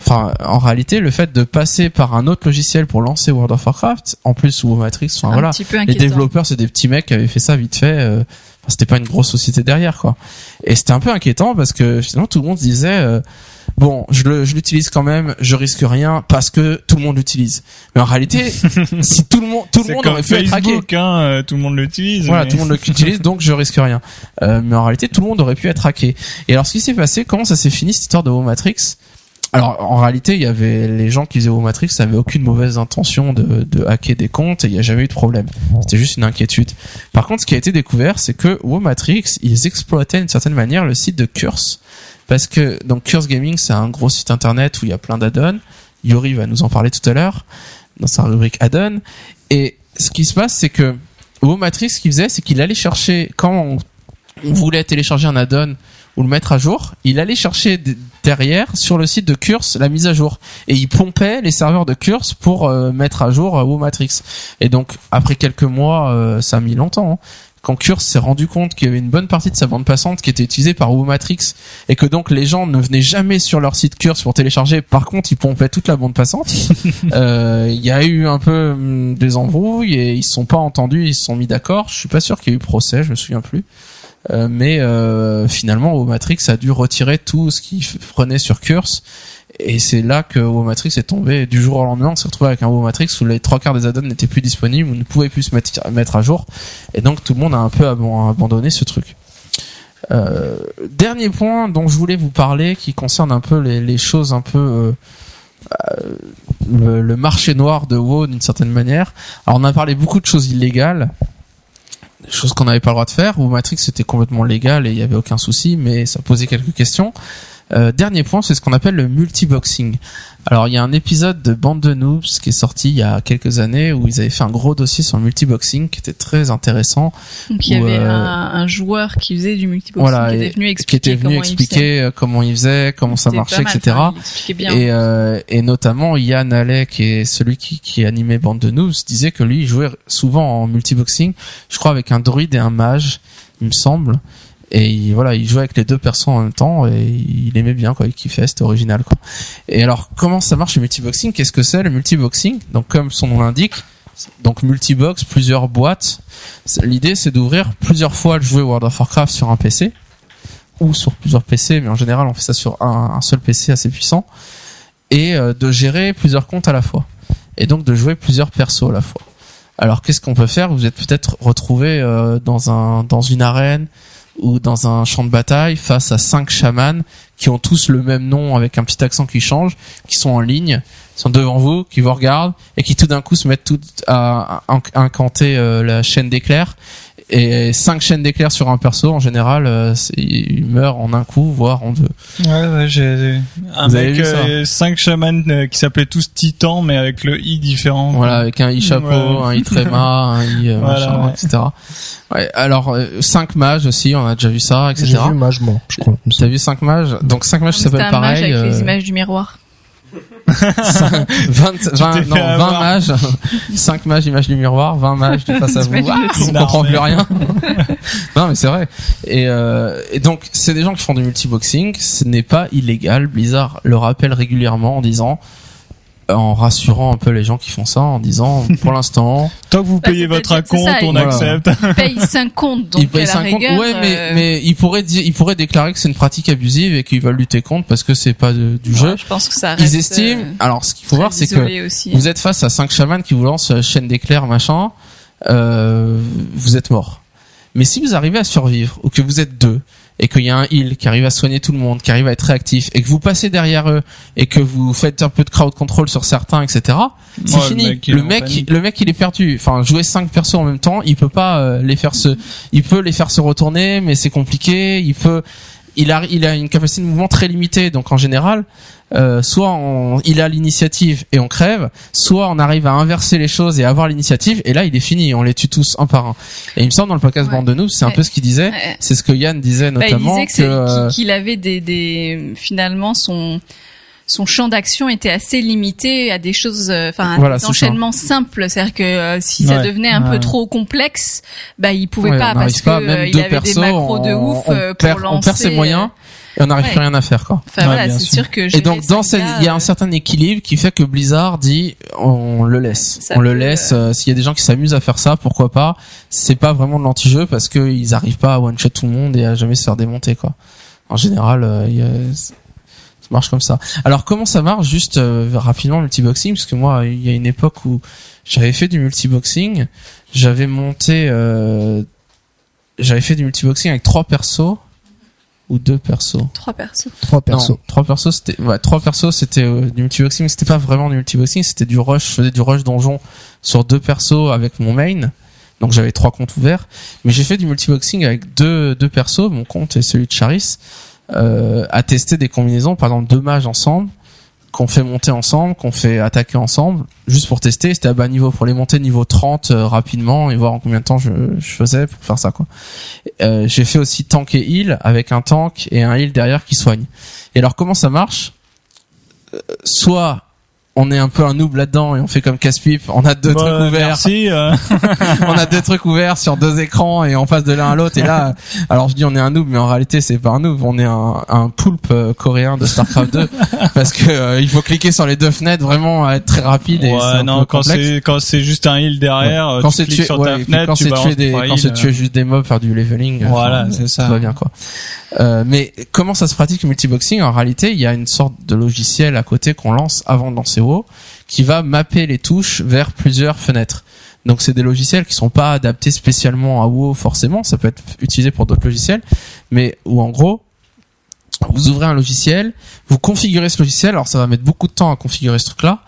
enfin en réalité le fait de passer par un autre logiciel pour lancer World of Warcraft, en plus ou Matrix, enfin un voilà, les développeurs c'est des petits mecs qui avaient fait ça vite fait. euh, c'était pas une grosse société derrière quoi. Et c'était un peu inquiétant parce que finalement tout le monde se disait euh, bon je le- je l'utilise quand même, je risque rien parce que tout le monde l'utilise. Mais en réalité <laughs> si tout le monde tout le monde aurait pu être hacké. Hein, euh, tout le monde l'utilise. Voilà, mais- tout le monde l'utilise, <laughs> donc je risque rien. Euh, mais en réalité, tout le monde aurait pu être hacké. Et alors, ce qui s'est passé, comment ça s'est fini cette histoire de Matrix Alors, en réalité, il y avait les gens qui faisaient Matrix, n'avaient aucune mauvaise intention de, de hacker des comptes et il n'y a jamais eu de problème. C'était juste une inquiétude. Par contre, ce qui a été découvert, c'est que Matrix, ils exploitaient d'une certaine manière le site de Curse. Parce que, donc, Curse Gaming, c'est un gros site internet où il y a plein d'add-ons. Yori va nous en parler tout à l'heure dans sa rubrique add-on. Et ce qui se passe, c'est que Matrix, ce qu'il faisait, c'est qu'il allait chercher quand on, voulait télécharger un add-on ou le mettre à jour, il allait chercher derrière sur le site de Curse la mise à jour et il pompait les serveurs de Curse pour euh, mettre à jour euh, Matrix. Et donc après quelques mois, euh, ça a mis longtemps. hein. Quand Curse s'est rendu compte qu'il y avait une bonne partie de sa bande passante qui était utilisée par Matrix et que donc les gens ne venaient jamais sur leur site Curse pour télécharger, par contre ils pompaient toute la bande passante, <laughs> euh, il y a eu un peu hum, des embrouilles et ils se sont pas entendus, ils se sont mis d'accord. Je suis pas sûr qu'il y ait eu procès, je me souviens plus. Euh, mais euh, finalement, Matrix a dû retirer tout ce qu'il prenait sur Curse. Et c'est là que Matrix est tombé du jour au lendemain. On s'est retrouvé avec un Matrix où les trois quarts des add-ons n'étaient plus disponibles, ou ne pouvaient plus se mettre, à jour. Et donc tout le monde a un peu aban- abandonné ce truc. Euh, dernier point dont je voulais vous parler, qui concerne un peu les, choses un peu euh, euh, le, marché noir de WoW d'une certaine manière. Alors on a parlé beaucoup de choses illégales, des choses qu'on n'avait pas le droit de faire. Ou Matrix c'était complètement légal et il y avait aucun souci, mais ça posait quelques questions. Euh, dernier point, c'est ce qu'on appelle le multiboxing. Alors il y a un épisode de Bande de Noobs qui est sorti il y a quelques années où ils avaient fait un gros dossier sur le multiboxing qui était très intéressant. Donc il y avait euh, un, un joueur qui faisait du multiboxing Voilà, qui était venu qui expliquer était venu comment il faisait. expliquer euh, comment il faisait, comment ça marchait, mal, etc. enfin, il expliquait bien. Et, euh, et notamment Yann Allais, qui est celui qui, qui animait Bande de Noobs, disait que lui il jouait souvent en multiboxing, je crois avec un druide et un mage, il me semble. Et il, voilà, il jouait avec les deux persos en même temps et il aimait bien quoi, il kiffait, c'était original quoi. Et alors comment ça marche le multiboxing? Qu'est-ce que c'est le multiboxing? Donc comme son nom l'indique, donc multibox, plusieurs boîtes. L'idée c'est d'ouvrir plusieurs fois le jouer World of Warcraft sur un PC ou sur plusieurs PC, mais en général on fait ça sur un, un seul PC assez puissant. Et euh, de gérer plusieurs comptes à la fois. Et donc de jouer plusieurs persos à la fois. Alors qu'est-ce qu'on peut faire? Vous êtes peut-être retrouvé euh, dans un dans une arène ou dans un champ de bataille face à cinq chamans qui ont tous le même nom avec un petit accent qui change, qui sont en ligne, sont devant vous, qui vous regardent et qui tout d'un coup se mettent tout à, à incanter euh, la chaîne d'éclairs et cinq chaînes d'éclairs sur un perso en général euh, il meurt en un coup voire en deux. Ouais, ouais, j'ai un Vous avez mec, vu ça euh, cinq chamans euh, qui s'appelaient tous titans, mais avec le i différent. Voilà, avec un i chapeau, Ouais. un i tréma, un i euh, Voilà, machin, ouais. etc. Ouais, alors euh, cinq mages aussi, on a déjà vu ça, J'ai etc. vu Mage, moi, je crois. T'as vu cinq mages? Donc cinq mages C'était s'appellent un mage pareil. avec les images du miroir. 20, 20 t'es non, fait 20 avoir. mages, 5 mages images du miroir, 20 mages du face à vous. Ah, on comprend plus rien. non mais c'est vrai. Et, euh, et donc c'est des gens qui font du multiboxing, ce n'est pas illégal. Blizzard le rappelle régulièrement en disant en rassurant un peu les gens qui font ça en disant pour <laughs> l'instant Tant que vous Bah, payez votre ça, on accepte. Il <laughs> paye 5 comptes, donc ils payent à la 5 comptes. Ouais, mais, euh, mais il pourrait dire, il pourrait déclarer que c'est une pratique abusive et qu'ils veulent lutter contre parce que c'est pas de- du ouais, jeu. je pense que ça reste. Ils estiment. euh, alors, ce qu'il faut voir, c'est que aussi. vous êtes face à cinq chamans qui vous lancent euh, chaîne d'éclairs, machin. Euh, vous êtes mort. Mais si vous arrivez à survivre ou que vous êtes deux et qu'il y a un heal qui arrive à soigner tout le monde, qui arrive à être réactif et que vous passez derrière eux et que vous faites un peu de crowd control sur certains, etc. C'est Ouais, fini. le mec, le mec, il est perdu. Enfin, jouer cinq persos en même temps, il peut pas euh, les faire se, il peut les faire se retourner, mais c'est compliqué. Il peut, il a, il a une capacité de mouvement très limitée. Donc en général, euh, soit on- il a l'initiative et on crève, soit on arrive à inverser les choses et avoir l'initiative. Et là, il est fini. On les tue tous un par un. Et il me semble dans le podcast Ouais. Bande de nous, c'est un peu ce qu'il disait. Ouais. C'est ce que Yann disait Bah, il notamment disait que c'est- euh, qu'il qu'il avait des, des finalement son son champ d'action était assez limité à des choses, euh, enfin Voilà, des ça. enchaînements simples. C'est-à-dire que euh, si ça devenait un peu trop complexe, bah il pouvait ouais, pas on parce n'arrive que pas, euh, même il avait persos, des macros de on- ouf on euh, pour perd, lancer. on perd ses moyens. et on n'arrive plus rien à faire quoi. Enfin voilà, c'est sûr. sûr que Et donc dans cette, il y a un certain équilibre qui fait que Blizzard dit on le laisse, Ça on le laisse. euh, S'il y a des gens qui s'amusent à faire ça, pourquoi pas C'est pas vraiment de l'anti-jeu parce que ils arrivent pas à one shot tout le monde et à jamais se faire démonter quoi. En général, euh, marche comme ça. Alors comment ça marche juste euh, rapidement le multiboxing? Parce que moi il y a une époque où j'avais fait du multiboxing, j'avais monté, euh, j'avais fait du multiboxing avec trois persos ou deux persos? trois persos. Trois persos. Non, trois persos, c'était ouais, trois persos, c'était euh, du multiboxing, mais c'était pas vraiment du multiboxing, c'était du rush, je faisais du rush donjon sur deux persos avec mon main. Donc j'avais trois comptes ouverts, mais j'ai fait du multiboxing avec deux deux persos, mon compte et celui de Charis, euh, à tester des combinaisons, par exemple deux mages ensemble, qu'on fait monter ensemble, qu'on fait attaquer ensemble, juste pour tester. C'était à bas niveau pour les monter niveau 30 euh, rapidement et voir en combien de temps je, je faisais pour faire ça quoi. Euh, j'ai fait aussi tank et heal avec un tank et un heal derrière qui soigne. Et alors comment ça marche? Euh, Soit on est un peu un noob là-dedans et on fait comme casse-pipe, on a deux Bon, trucs ouverts, Merci. euh, <laughs> on a deux trucs ouverts sur deux écrans et on passe de l'un à l'autre. Et là alors je dis on est un noob mais en réalité c'est pas un noob. On est un, un poulpe euh, coréen de Starcraft 2 <laughs> parce que euh, il faut cliquer sur les deux fenêtres vraiment à être très rapide et ouais, non, quand c'est quand c'est juste un heal derrière, euh, quand tu cliques tuer sur ouais, ta puis fenêtre, quand c'est tuer des quand c'est tuer juste des mobs faire du leveling Voilà, c'est ça. tout va bien quoi. Euh, mais comment ça se pratique le multiboxing? En réalité il y a une sorte de logiciel à côté qu'on lance avant de lancer Qui va mapper les touches vers plusieurs fenêtres donc c'est des logiciels qui sont pas adaptés spécialement à WoW forcément ça peut être utilisé pour d'autres logiciels mais où en gros vous ouvrez un logiciel, vous configurez ce logiciel, alors ça va mettre beaucoup de temps à configurer ce truc-là.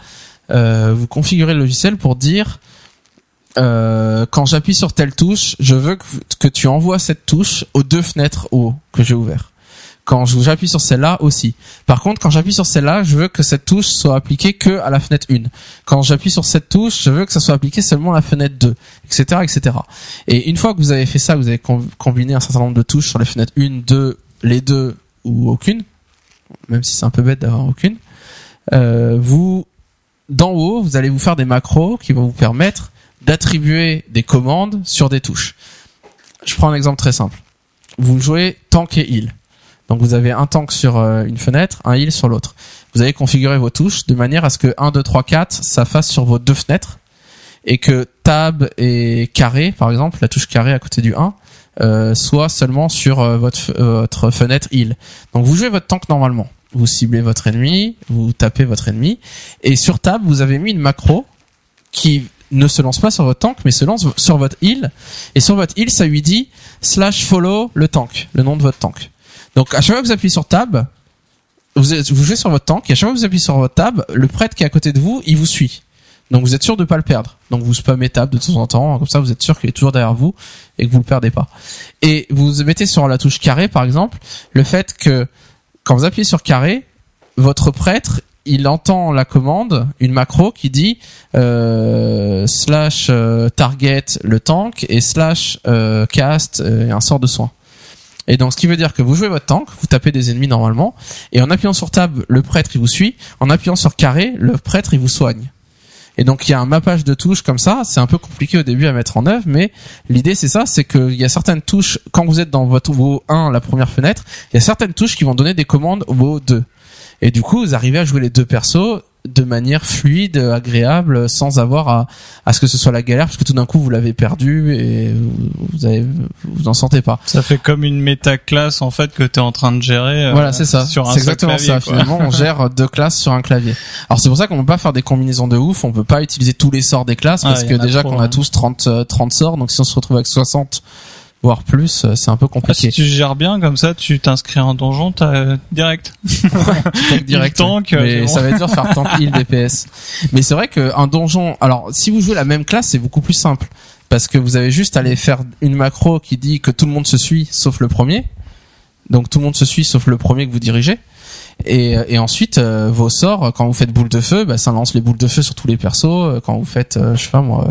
Euh, vous configurez le logiciel pour dire euh, quand j'appuie sur telle touche, je veux que, que tu envoies cette touche aux deux fenêtres haut que j'ai ouvert. Quand j'appuie sur celle-là aussi. Par contre, quand j'appuie sur celle-là, je veux que cette touche soit appliquée que à la fenêtre 1. Quand j'appuie sur cette touche, je veux que ça soit appliqué seulement à la fenêtre 2, etc., etc. Et une fois que vous avez fait ça, vous avez com- combiné un certain nombre de touches sur les fenêtres 1, 2, les deux ou aucune, même si c'est un peu bête d'avoir aucune. Euh, vous, d'en haut, vous allez vous faire des macros qui vont vous permettre d'attribuer des commandes sur des touches. Je prends un exemple très simple. Vous jouez tank et heal. Donc vous avez un tank sur euh, une fenêtre, un heal sur l'autre. Vous allez configurer vos touches de manière à ce que 1, 2, 3, 4, ça fasse sur vos deux fenêtres et que tab et carré, par exemple, la touche carré à côté du 1, euh, soit seulement sur euh, votre, votre fenêtre heal. Donc vous jouez votre tank normalement. Vous ciblez votre ennemi, vous tapez votre ennemi, et sur tab, vous avez mis une macro qui ne se lance pas sur votre tank, mais se lance sur votre heal. Et sur votre heal, ça lui dit slash follow le tank, le nom de votre tank. Donc à chaque fois que vous appuyez sur tab, vous, jouez sur votre tank, et à chaque fois que vous appuyez sur votre tab, le prêtre qui est à côté de vous, il vous suit. Donc vous êtes sûr de pas le perdre. Donc vous spammez tab de temps en temps, comme ça vous êtes sûr qu'il est toujours derrière vous et que vous le perdez pas. Et vous mettez sur la touche carré par exemple le fait que quand vous appuyez sur carré, votre prêtre il entend la commande, une macro qui dit euh, slash euh, target le tank et slash euh, cast euh, un sort de soin. Et donc ce qui veut dire que vous jouez votre tank, vous tapez des ennemis normalement, et en appuyant sur tab, le prêtre il vous suit, en appuyant sur carré, le prêtre il vous soigne. Et donc il y a un mappage de touches comme ça, c'est un peu compliqué au début à mettre en œuvre, mais l'idée c'est ça, c'est qu'il y a certaines touches, quand vous êtes dans votre WoW 1, la première fenêtre, il y a certaines touches qui vont donner des commandes au WoW 2. Et du coup, vous arrivez à jouer les deux persos de manière fluide, agréable, sans avoir à, à ce que ce soit la galère, parce que tout d'un coup vous l'avez perdu et vous, vous avez, vous en sentez pas. Ça fait comme une méta-classe en fait que tu es en train de gérer. euh, Voilà, c'est ça. Sur un C'est exactement clavier, ça. quoi. Finalement, on gère deux classes sur un clavier. Alors c'est pour ça qu'on peut pas faire des combinaisons de ouf. On peut pas utiliser tous les sorts des classes Ah, parce que déjà qu'on a hein. tous 30 euh, 30 sorts. Donc si on se retrouve avec 60 voire plus, euh, c'est un peu Ah, si compliqué. tu gères bien comme ça, tu t'inscris en donjon, t'as euh, direct. <laughs> Tank direct. tank, mais euh, c'est bon. ça va être dur de faire tank heal DPS. Mais c'est vrai qu'un donjon. Alors si vous jouez la même classe, c'est beaucoup plus simple parce que vous avez juste à aller faire une macro qui dit que tout le monde se suit sauf le premier. Donc tout le monde se suit sauf le premier que vous dirigez. Et, et ensuite, euh, vos sorts, quand vous faites boule de feu, bah, ça lance les boules de feu sur tous les persos. Quand vous faites, euh, je sais pas moi,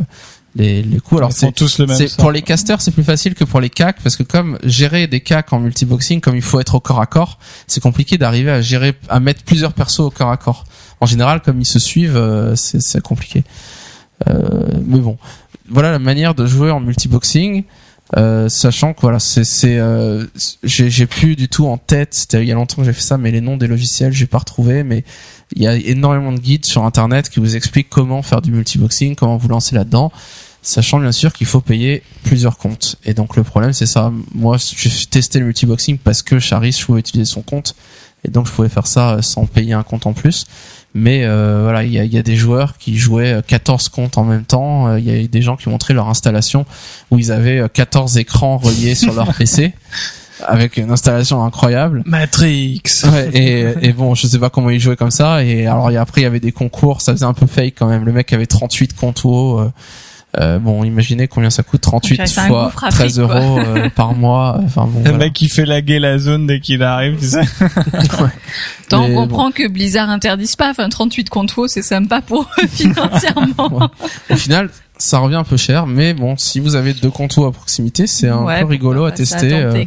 les, les coups. Alors c'est tous le même. c'est- sort. pour les casters, c'est plus facile que pour les cacs parce que comme gérer des cacs en multiboxing, comme il faut être au corps à corps, c'est compliqué d'arriver à gérer, à mettre plusieurs persos au corps à corps. En général, comme ils se suivent, euh, c'est compliqué. Euh, mais bon, voilà la manière de jouer en multiboxing. Euh, sachant que voilà, c'est c'est euh, j'ai j'ai plus du tout en tête. C'était il y a longtemps que j'ai fait ça, mais les noms des logiciels j'ai pas retrouvé. Mais il y a énormément de guides sur internet qui vous expliquent comment faire du multiboxing, comment vous lancer là-dedans. Sachant bien sûr qu'il faut payer plusieurs comptes. Et donc le problème c'est ça. Moi j'ai testé le multiboxing parce que Charis je pouvais utiliser son compte et donc je pouvais faire ça sans payer un compte en plus. Mais euh, voilà, il y a, y a, des joueurs qui jouaient 14 comptes en même temps. Euh, Il y a des gens qui montraient leur installation où ils avaient 14 écrans reliés sur leur <laughs> PC avec une installation incroyable. Matrix. Ouais, et, et bon, je sais pas comment ils jouaient comme ça. Et alors et après il y avait des concours, ça faisait un peu fake quand même. Le mec avait 38 comptes euh, euh, bon, imaginez combien ça coûte 38 Ouais, c'est un fois gouffre à 13 fric, quoi. euros euh, <laughs> par mois. Enfin bon. Le voilà. mec qui fait laguer la zone dès qu'il arrive, tu sais. <laughs> Tant on bon. comprend que Blizzard interdise pas. Enfin, 38 contre WoW, c'est sympa pour eux <laughs> financièrement. Ouais. Au final, ça revient un peu cher, mais bon, si vous avez deux contos à proximité, c'est un Ouais, peu rigolo à tester. tenter, euh.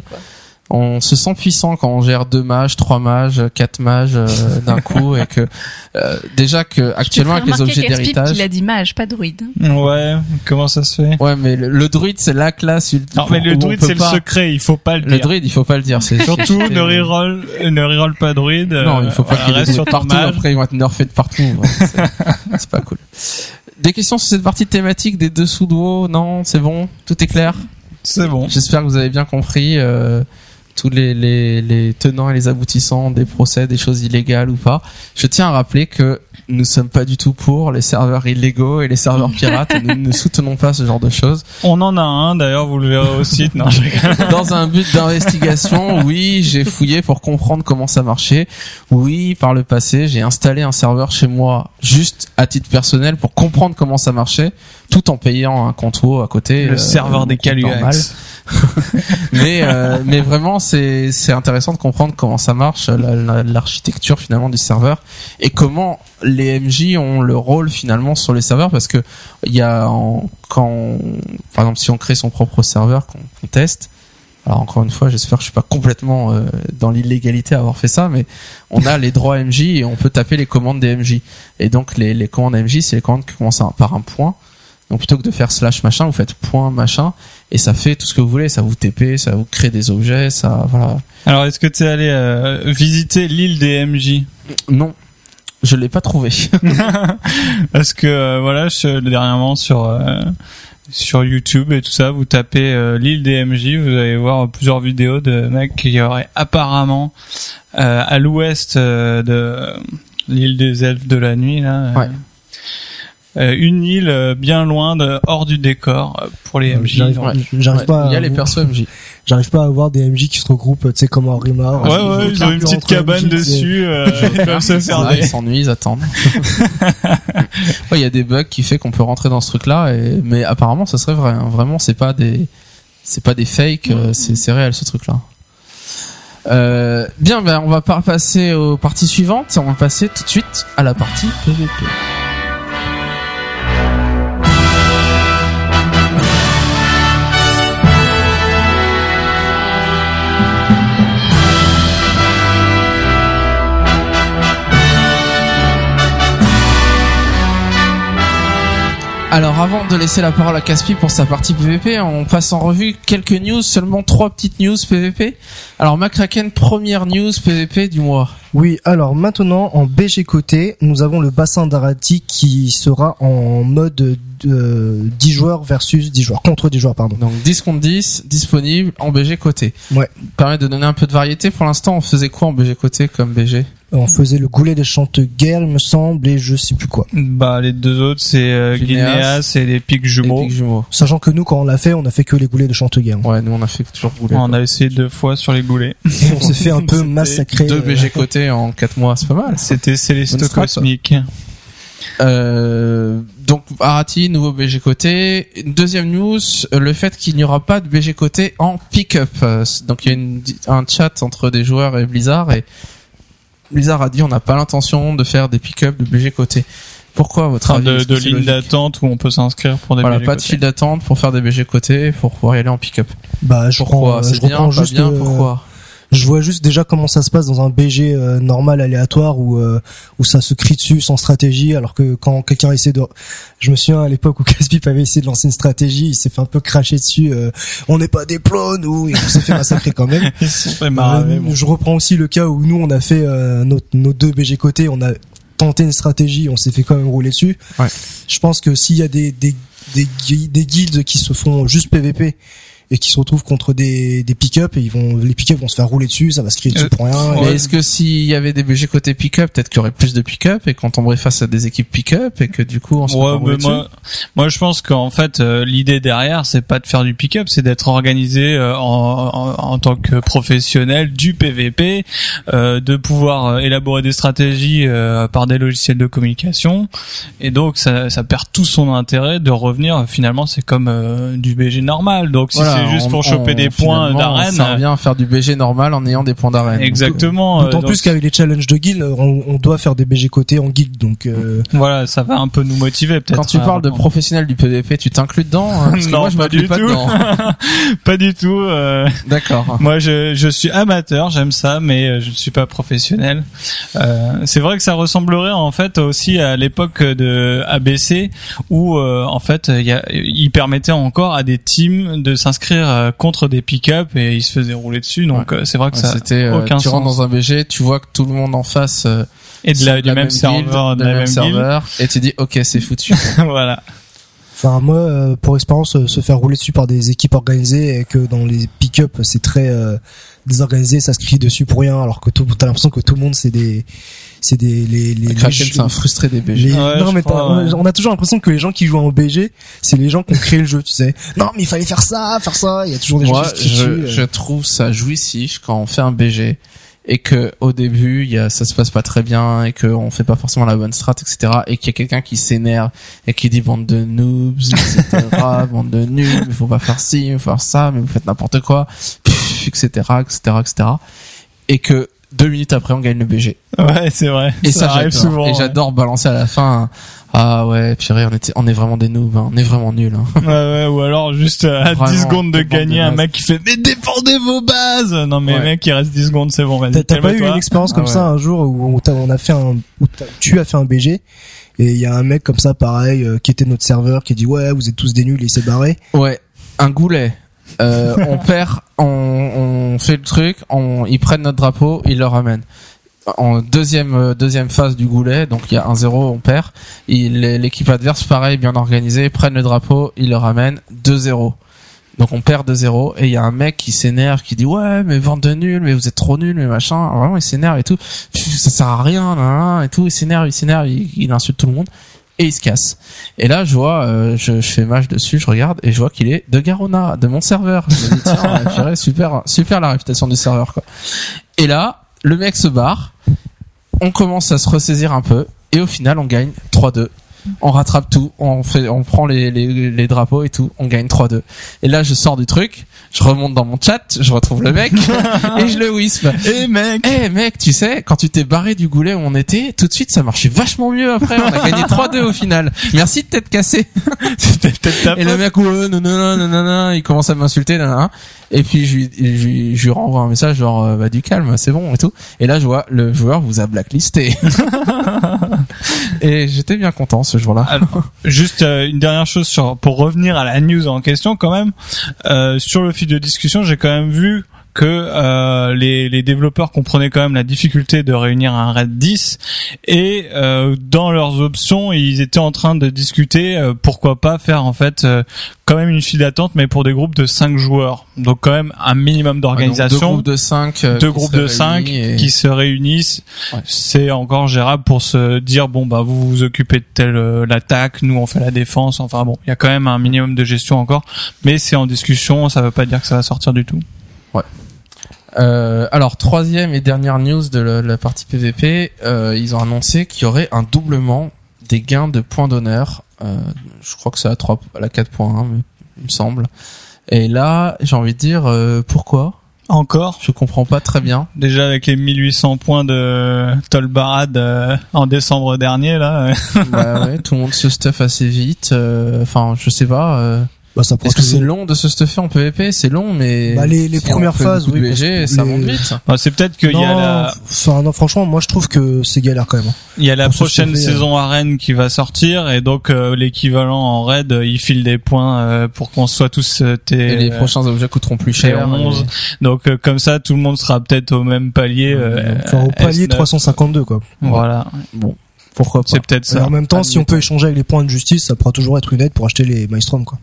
On se sent puissant quand on gère deux mages, trois mages, quatre mages euh, d'un coup, et que euh, déjà que actuellement avec les objets Il d'héritage. a dit mage, pas druide. Ouais, comment ça se fait? Ouais, mais le, le druide c'est la classe. Non, mais le druide c'est le secret, il faut pas le Le dire. druide, il faut pas le dire. C'est Surtout ne reroll, ne reroll pas druide. Non, euh, il faut pas voilà, qu'il reste sur partout. mage. Après, ils vont être nerfés de partout. Ouais, <laughs> c'est pas cool. Des questions sur cette partie thématique des dessous de WoW? Non, c'est bon, tout est clair? C'est bon. J'espère que vous avez bien compris euh, tous les, les, les tenants et les aboutissants des procès, des choses illégales ou pas. Je tiens à rappeler que nous sommes pas du tout pour les serveurs illégaux et les serveurs <laughs> pirates. et nous ne soutenons pas ce genre de choses. On en a un, d'ailleurs, vous le verrez au site. Non, je rigole. <laughs> Dans un but d'investigation, oui, j'ai fouillé pour comprendre comment ça marchait. Oui, par le passé, j'ai installé un serveur chez moi juste à titre personnel pour comprendre comment ça marchait, tout en payant un compte à côté. Le euh, serveur des. Caluax. <laughs> mais euh, mais vraiment c'est c'est intéressant de comprendre comment ça marche la- la- l'architecture finalement du serveur et comment les MJ ont le rôle finalement sur les serveurs parce que il y a quand par exemple si on crée son propre serveur qu'on teste alors encore une fois j'espère que je suis pas complètement euh, dans l'illégalité à avoir fait ça mais on a les droits MJ et on peut taper les commandes des MJ et donc les, les commandes MJ c'est les commandes qui commencent par un point. Donc plutôt que de faire slash machin vous faites point machin et ça fait tout ce que vous voulez ça vous TP ça vous crée des objets ça voilà Alors, est-ce que tu es allé euh, visiter l'île des MJ non je l'ai pas trouvé <laughs> Parce que euh, voilà, je, dernièrement sur euh, sur YouTube et tout ça, vous tapez euh, l'île des MJ, vous allez voir plusieurs vidéos de mecs qui auraient apparemment euh, à l'ouest euh, de l'île des elfes de la nuit là. Ouais. Euh, une île euh, bien loin de hors du décor euh, pour les MJ. J'arrive ouais. pas. il y a les persos MJ J'arrive pas à voir des MJ qui se regroupent, tu sais, comme en Rimar. Ouais, ouais, ils ont une petite cabane dessus, euh, ils peuvent se faire Ouais, des... ils s'ennuient ils attendent <laughs> ouais il y a des bugs qui fait qu'on peut rentrer dans ce truc là et mais apparemment ça serait vrai hein. vraiment c'est pas des c'est pas des fakes c'est réel ce truc là euh, bien ben on va pas passer aux parties suivantes on va passer tout de suite à la partie PVP Alors avant de laisser la parole à Caspi pour sa partie PVP, on passe en revue quelques news, seulement trois petites news PVP. Alors McCracken, première news PVP du mois. Oui, alors maintenant en BG côté, nous avons le bassin d'Arati qui sera en mode euh, 10 joueurs versus 10 joueurs, contre 10 joueurs, pardon. Donc 10 contre 10, disponible en BG côté. Ouais. Permet de donner un peu de variété. Pour l'instant, on faisait quoi en BG côté comme BG On faisait le goulet des chantes guerre, il me semble, et je sais plus quoi. Bah, les deux autres, c'est euh, Guinéas et les pics Les jumeaux. pics jumeaux. Sachant que nous, quand on l'a fait, on a fait que les goulets de chantes guerre. Ouais, nous on a fait toujours rouler. On a essayé deux fois sur les goulets. Et on s'est fait un peu <laughs> massacrer. Deux euh, BG côté en 4 mois, c'est pas mal. C'était strat, Cosmique. Euh, donc Arati, nouveau BG côté. Deuxième news, euh, le fait qu'il n'y aura pas de BG côté en pick-up. Euh, Donc il y a une- un chat entre des joueurs et Blizzard et Blizzard a dit on n'a pas l'intention de faire des pick-up de BG côté. Pourquoi à votre Enfin, avis de, de ligne d'attente où on peut s'inscrire pour des Voilà, BG pas de file d'attente pour faire des BG côté pour pouvoir y aller en pick-up. Bah, je Pourquoi prends, C'est je bien, reprends pas juste, bien, euh, pourquoi Je vois juste déjà comment ça se passe dans un BG euh, normal aléatoire où euh, où ça se crie dessus sans stratégie alors que quand quelqu'un essaie de je me souviens à l'époque où <laughs> Caspip avait essayé de lancer une stratégie, il s'est fait un peu cracher dessus euh, on n'est pas des plots nous et on s'est fait massacrer quand même. <laughs> Marrer, Euh, bon. Je reprends aussi le cas où nous on a fait euh, nos, nos deux BG côtés, on a tenté une stratégie, on s'est fait quand même rouler dessus. Ouais. Je pense que s'il y a des des des guildes qui se font juste PVP et qui se retrouvent contre des des pick-up et ils vont les pick-up vont se faire rouler dessus, ça va se crier dessus Euh, pour rien. Mais est-ce que s'il y avait des BG côté pick-up, peut-être qu'il y aurait plus de pick-up et qu'on tomberait face à des équipes pick-up et que du coup on se Ouais, mais dessus moi, moi, je pense qu'en fait, euh, l'idée derrière, c'est pas de faire du pick-up, c'est d'être organisé euh, en, en, en tant que professionnel du PVP, euh, de pouvoir élaborer des stratégies euh, par des logiciels de communication, et donc ça, ça perd tout son intérêt de revenir. Finalement, c'est comme euh, du BG normal. Donc si Voilà, c'est juste on- pour choper on- des points d'arène, Ça revient à faire du BG normal en ayant des points d'arène. exactement. D'autant euh, donc, plus qu'avec les challenges de guild, on, on doit faire des BG côtés en guild, donc euh, voilà, ça va un peu nous motiver peut-être. Quand tu à parles de professionnel du PVP, tu t'inclus dedans hein Parce que <laughs> Non, moi, je pas du pas tout. dedans. <laughs> pas du tout. euh, D'accord. Moi, je, je suis amateur, j'aime ça, mais euh, je ne suis pas professionnel. Euh, c'est vrai que ça ressemblerait en fait aussi à l'époque de ABC où euh, en fait il y a, il permettait encore à des teams de s'inscrire euh, contre des pick-up et ils se faisaient rouler dessus. Donc euh, c'est vrai que Ouais, ça C'était, euh, aucun tu rentres dans un BG, tu vois que tout le monde en face euh, et de la, du même, serveur, de la même, serveur, et tu dis ok c'est foutu. <laughs> voilà. Enfin, moi, euh, pour expérience, euh, se faire rouler dessus par des équipes organisées et que dans les pick-up, c'est très euh, désorganisé, ça se crie dessus pour rien, alors que tout, t'as l'impression que tout le monde, c'est des, c'est des, les, les, Kraken les- c'est un frustré des BG. les- Ouais, non mais crois, t'as- ouais. on a toujours l'impression que les gens qui jouent en BG, c'est les gens qui ont créé le jeu, tu sais. Non, mais il fallait faire ça, faire ça. Il y a toujours des Moi, gens qui je, dessus. euh. je trouve ça jouissif quand on fait un BG et que au début, il y a, ça se passe pas très bien et qu'on fait pas forcément la bonne strat, etc. Et qu'il y a quelqu'un qui s'énerve et qui dit bande de noobs, etc. <laughs> bande de nuls, il faut pas faire ci, il faut faire ça, mais vous faites n'importe quoi, pff, etc., etc., etc. Et que deux minutes après, on gagne le BG. Ouais, c'est vrai. Et ça, arrive souvent. Et ouais. j'adore balancer à la fin. Ah ouais, purée, on était, on est vraiment des noobs, hein. on est vraiment nuls. Hein. Ouais, ouais, ou alors juste euh, à Vraiment, 10 secondes de gagner un mec qui fait mais défendez vos bases. Non mais Ouais. mec, il reste 10 secondes, c'est bon, vas-y. T'as pas eu une expérience comme Ah ça un jour où on, a fait un, où tu as fait un BG et il y a un mec comme ça, pareil, euh, qui était notre serveur, qui dit ouais, vous êtes tous des nuls et il s'est barré. Ouais, un goulet. Euh, on perd, on, on fait le truc, on, ils prennent notre drapeau, ils le ramènent. En deuxième euh, deuxième phase du goulet, donc il y a un 0 on perd. L'équipe adverse, pareil, bien organisée, prennent le drapeau, ils le ramènent 2-0. Donc on perd 2-0 et il y a un mec qui s'énerve, qui dit ouais mais vente de nul, mais vous êtes trop nul, mais machin. Vraiment il s'énerve et tout. Ça sert à rien, nan, et tout. Il s'énerve, il s'énerve, il insulte tout le monde et il se casse. Et là, je vois, euh, je, je fais match dessus, je regarde et je vois qu'il est de Garona, de mon serveur. Je me dis tiens, <laughs> super, super la réputation du serveur quoi. Et là, le mec se barre, on commence à se ressaisir un peu et au final, on gagne 3-2. On rattrape tout, on fait, on prend les, les, les drapeaux et tout, on gagne 3-2. Et là, je sors du truc, je remonte dans mon chat, je retrouve le mec <laughs> et je le wisp. Eh mec, Eh mec, tu sais, quand tu t'es barré du goulet où on était, tout de suite ça marchait vachement mieux après. On a gagné <laughs> 3-2 au final. Merci de t'être cassé. <laughs> c'était peut-être ta Et le mec, ouais, non, non, non, non, non, il commence à m'insulter, nan, nan, nan. Et puis je lui, je lui, je lui renvoie un message genre, euh, bah du calme, c'est bon et tout. Et là, je vois le joueur vous a blacklisté. Et j'étais bien content ce jour-là. Juste euh, une dernière chose sur pour revenir à la news en question quand même euh, sur le fil de discussion j'ai quand même vu que euh, les, les développeurs comprenaient quand même la difficulté de réunir un RAID 10 et euh, dans leurs options ils étaient en train de discuter euh, pourquoi pas faire en fait euh, quand même une file d'attente mais pour des groupes de 5 joueurs. Donc quand même un minimum Ah, d'organisation Deux groupes de 5 deux groupes de 5 qui se réunissent. Ouais. c'est encore gérable pour se dire bon bah vous vous occupez de telle euh, l'attaque nous on fait la défense. Enfin bon il y a quand même un minimum de gestion encore. Mais c'est en discussion ça veut pas dire que ça va sortir du tout Euh, alors troisième et dernière news de la, la partie PVP, euh, ils ont annoncé qu'il y aurait un doublement des gains de points d'honneur. Euh, je crois que c'est à 3, à la 4.1, mais il me semble. Et là, j'ai envie de dire euh, pourquoi? encore? Je comprends pas très bien. déjà avec les 1800 points de Tolbarad euh, en décembre dernier là euh, bah ouais, tout le monde se stuff assez vite. euh, Enfin, je sais pas. Euh, Bah, ça prend Est-ce que c'est long de se stuffer en PVP C'est long, mais Bah, les- les si premières phases, oui, BG, ça les- monte vite. Bah, c'est peut-être qu'il y a Non, la, enfin, non, franchement, moi je trouve que c'est galère quand même. hein. il y a la se prochaine saison arène qui va sortir et donc euh, l'équivalent en raid, euh, il file des points euh, pour qu'on soit tous euh, tes Et les euh, prochains objets coûteront plus cher. 11. et- Donc euh, comme ça, tout le monde sera peut-être au même palier. euh, Enfin, au palier S9. 352 quoi. Voilà, Pourquoi pas c'est peut-être Et ça. en même temps, si on peut échanger avec les points de justice, ça pourra toujours être une aide pour acheter les Maelstrom quoi.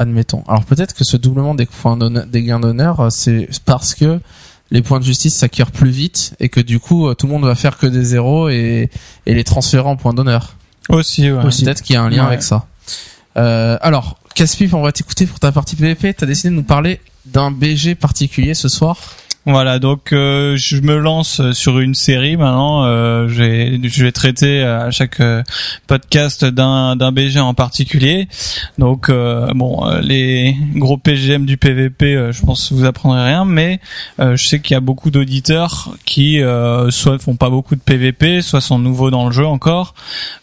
Admettons. Alors peut-être que ce doublement des points des gains d'honneur, euh, c'est parce que les points de justice s'acquièrent plus vite et que du coup euh, tout le monde va faire que des zéros et, et les transférer en points d'honneur. Aussi, ouais. Aussi. Peut-être qu'il y a un lien Ouais. avec ça. Euh, alors, Caspip, on va t'écouter pour ta partie PVP. T'as décidé de nous parler d'un BG particulier ce soir. Voilà, donc euh, je me lance sur une série maintenant. Euh, je vais traiter à chaque euh, podcast d'un d'un BG en particulier. Donc euh, bon, euh, les gros PGM du PVP, euh, je pense que vous apprendrez rien, mais euh, je sais qu'il y a beaucoup d'auditeurs qui euh, soit font pas beaucoup de PVP, soit sont nouveaux dans le jeu encore.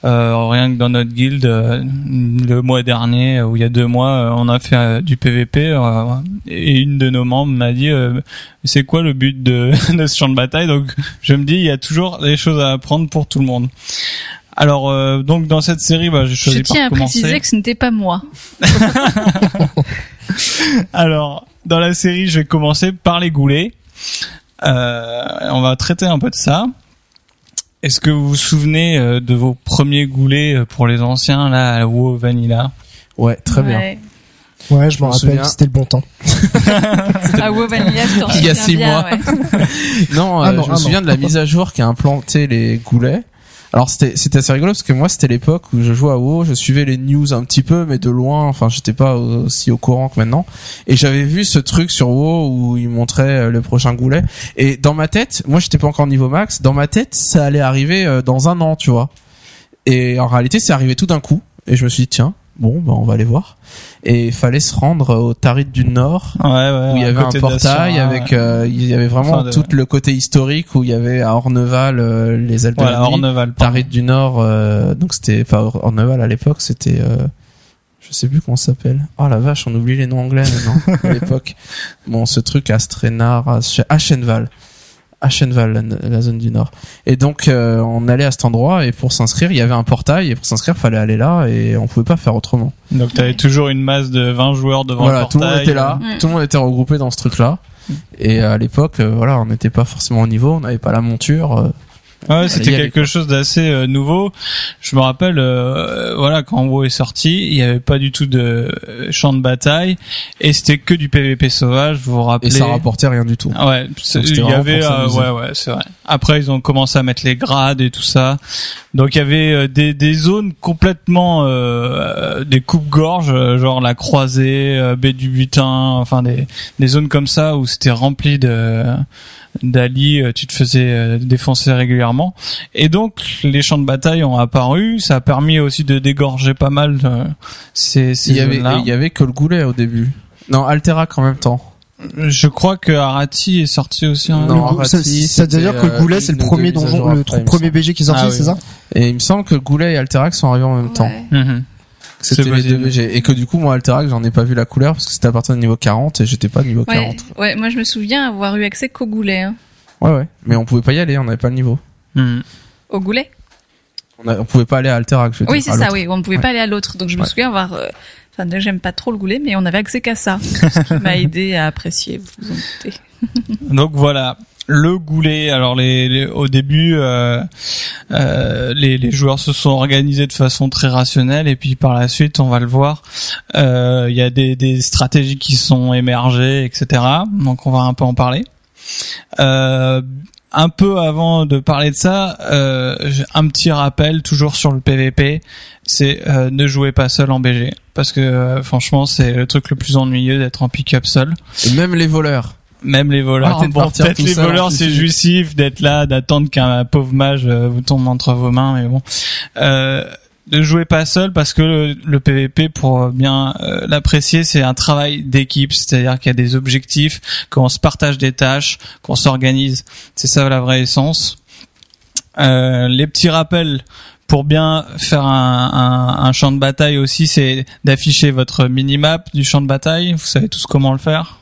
Euh, rien que dans notre guilde, euh, le mois dernier ou il y a deux mois, euh, on a fait euh, du PVP euh, et une de nos membres m'a dit euh, c'est quoi le but de, <laughs> de ce champ de bataille? Donc je me dis il y a toujours des choses à apprendre pour tout le monde. Alors euh, donc dans cette série, bah, j'ai choisi Je tiens à commencer. préciser que ce n'était pas moi. <laughs> Alors dans la série, je vais commencer par les goulets. Euh, on va traiter un peu de ça. Est-ce que vous vous souvenez euh, de vos premiers goulets pour les anciens là à WoW Vanilla Ouais, très bien. Ouais. Ouais, je Je m'en rappelle, c'était le bon temps. <laughs> À WoW Vanilla, je Il y a six bien, mois. ouais. <laughs> Non, Ah euh, non, je me ah souviens non. de la mise à jour qui a implanté les goulets. Alors c'était c'était assez rigolo parce que moi c'était l'époque où je jouais à WoW, je suivais les news un petit peu mais de loin, enfin j'étais pas aussi au courant que maintenant et j'avais vu ce truc sur WoW où il montrait euh, le prochain goulet et dans ma tête, moi j'étais pas encore niveau max, dans ma tête ça allait arriver euh, dans un an, tu vois. Et en réalité, c'est arrivé tout d'un coup et je me suis dit tiens, bon, bah on va aller voir. Et il fallait se rendre au Tarid du Nord Ouais, ouais. où il y avait un portail avec euh, il y avait vraiment Enfin, de- tout le côté historique où il y avait à Orneval euh, les de Voilà, Orneval. Tarid du Nord euh, donc c'était Or- Orneval à l'époque c'était euh, je sais plus comment ça s'appelle oh la vache on oublie les noms anglais maintenant à l'époque <laughs> bon ce truc à Strénard à Sch- Aschenval la, la zone du Nord et donc euh, on allait à cet endroit et pour s'inscrire il y avait un portail et pour s'inscrire fallait aller là et on pouvait pas faire autrement Donc t'avais toujours une masse de 20 joueurs devant voilà, le tout le portail. monde était là, Mm. tout le monde était regroupé dans ce truc-là. Et à l'époque, euh, voilà, on n'était pas forcément au niveau, on n'avait pas la monture. Ouais, c'était quelque chose d'assez euh, nouveau. Je me rappelle, euh, voilà, quand WoW est sorti, il y avait pas du tout de euh, champ de bataille et c'était que du PVP sauvage. Vous vous rappelez et ça rapportait rien du tout. Ouais, il y avait, euh, ouais, ouais, c'est vrai. Après, ils ont commencé à mettre les grades et tout ça. Donc, il y avait des, des zones complètement euh, des coupes-gorges, genre la croisée, euh, baie du butin, enfin des, des zones comme ça où c'était rempli de d'Ali, euh, tu te faisais euh, défoncer régulièrement. Et donc, les champs de bataille ont apparu. Ça a permis aussi de dégorger pas mal euh, ces, ces Il y avait, il y avait que le goulet au début. Non, Alterac en même temps. Je crois que Arati est sorti aussi. un- Non, gou- ça- Arati, C'est-à-dire c'était, que le goulet, c'est le premier donjon, le après, premier. BG qui est sorti, Ah oui. c'est ça? Et il me semble que Goulet et Alterac sont arrivés en même temps. Mhm. C'était deux. Et que du coup, moi, Alterac, j'en ai pas vu la couleur parce que c'était à partir du niveau 40 et j'étais pas niveau Ouais, 40. ouais, moi je me souviens avoir eu accès qu'au goulet. Hein. Ouais, ouais. Mais on pouvait pas y aller, on n'avait pas le niveau. Mhm. Au goulet? On, a- on pouvait pas aller à Alterac, je veux Oui, c'est ça, oui. On ne pouvait Ouais. pas aller à l'autre. Donc je me Ouais. souviens avoir... euh, Enfin, déjà, j'aime pas trop le goulet, mais on avait accès qu'à ça. <laughs> Ce qui m'a aidé à apprécier, vous vous en doutez. Donc voilà, le goulet. Alors les, les- au début, euh, euh, les, les joueurs se sont organisés de façon très rationnelle et puis par la suite, on va le voir, euh, il y a des, des stratégies qui sont émergées, etc. Donc on va un peu en parler. Euh, un peu avant de parler de ça, euh, un petit rappel toujours sur le PVP, c'est ne jouez pas seul en BG parce que franchement c'est le truc le plus ennuyeux d'être en pick-up seul. Et même les voleurs. Même les voleurs. Arrêtez de bon, partir peut-être les seul voleurs, c'est jouissif d'être là, d'attendre qu'un pauvre mage euh, vous tombe entre vos mains, mais bon. Euh, ne jouez pas seul parce que le, le PVP, pour bien euh, l'apprécier, c'est un travail d'équipe, c'est-à-dire qu'il y a des objectifs, qu'on se partage des tâches, qu'on s'organise. C'est ça la vraie essence. Euh, les petits rappels pour bien faire un, un, un champ de bataille aussi, c'est d'afficher votre minimap du champ de bataille. Vous savez tous comment le faire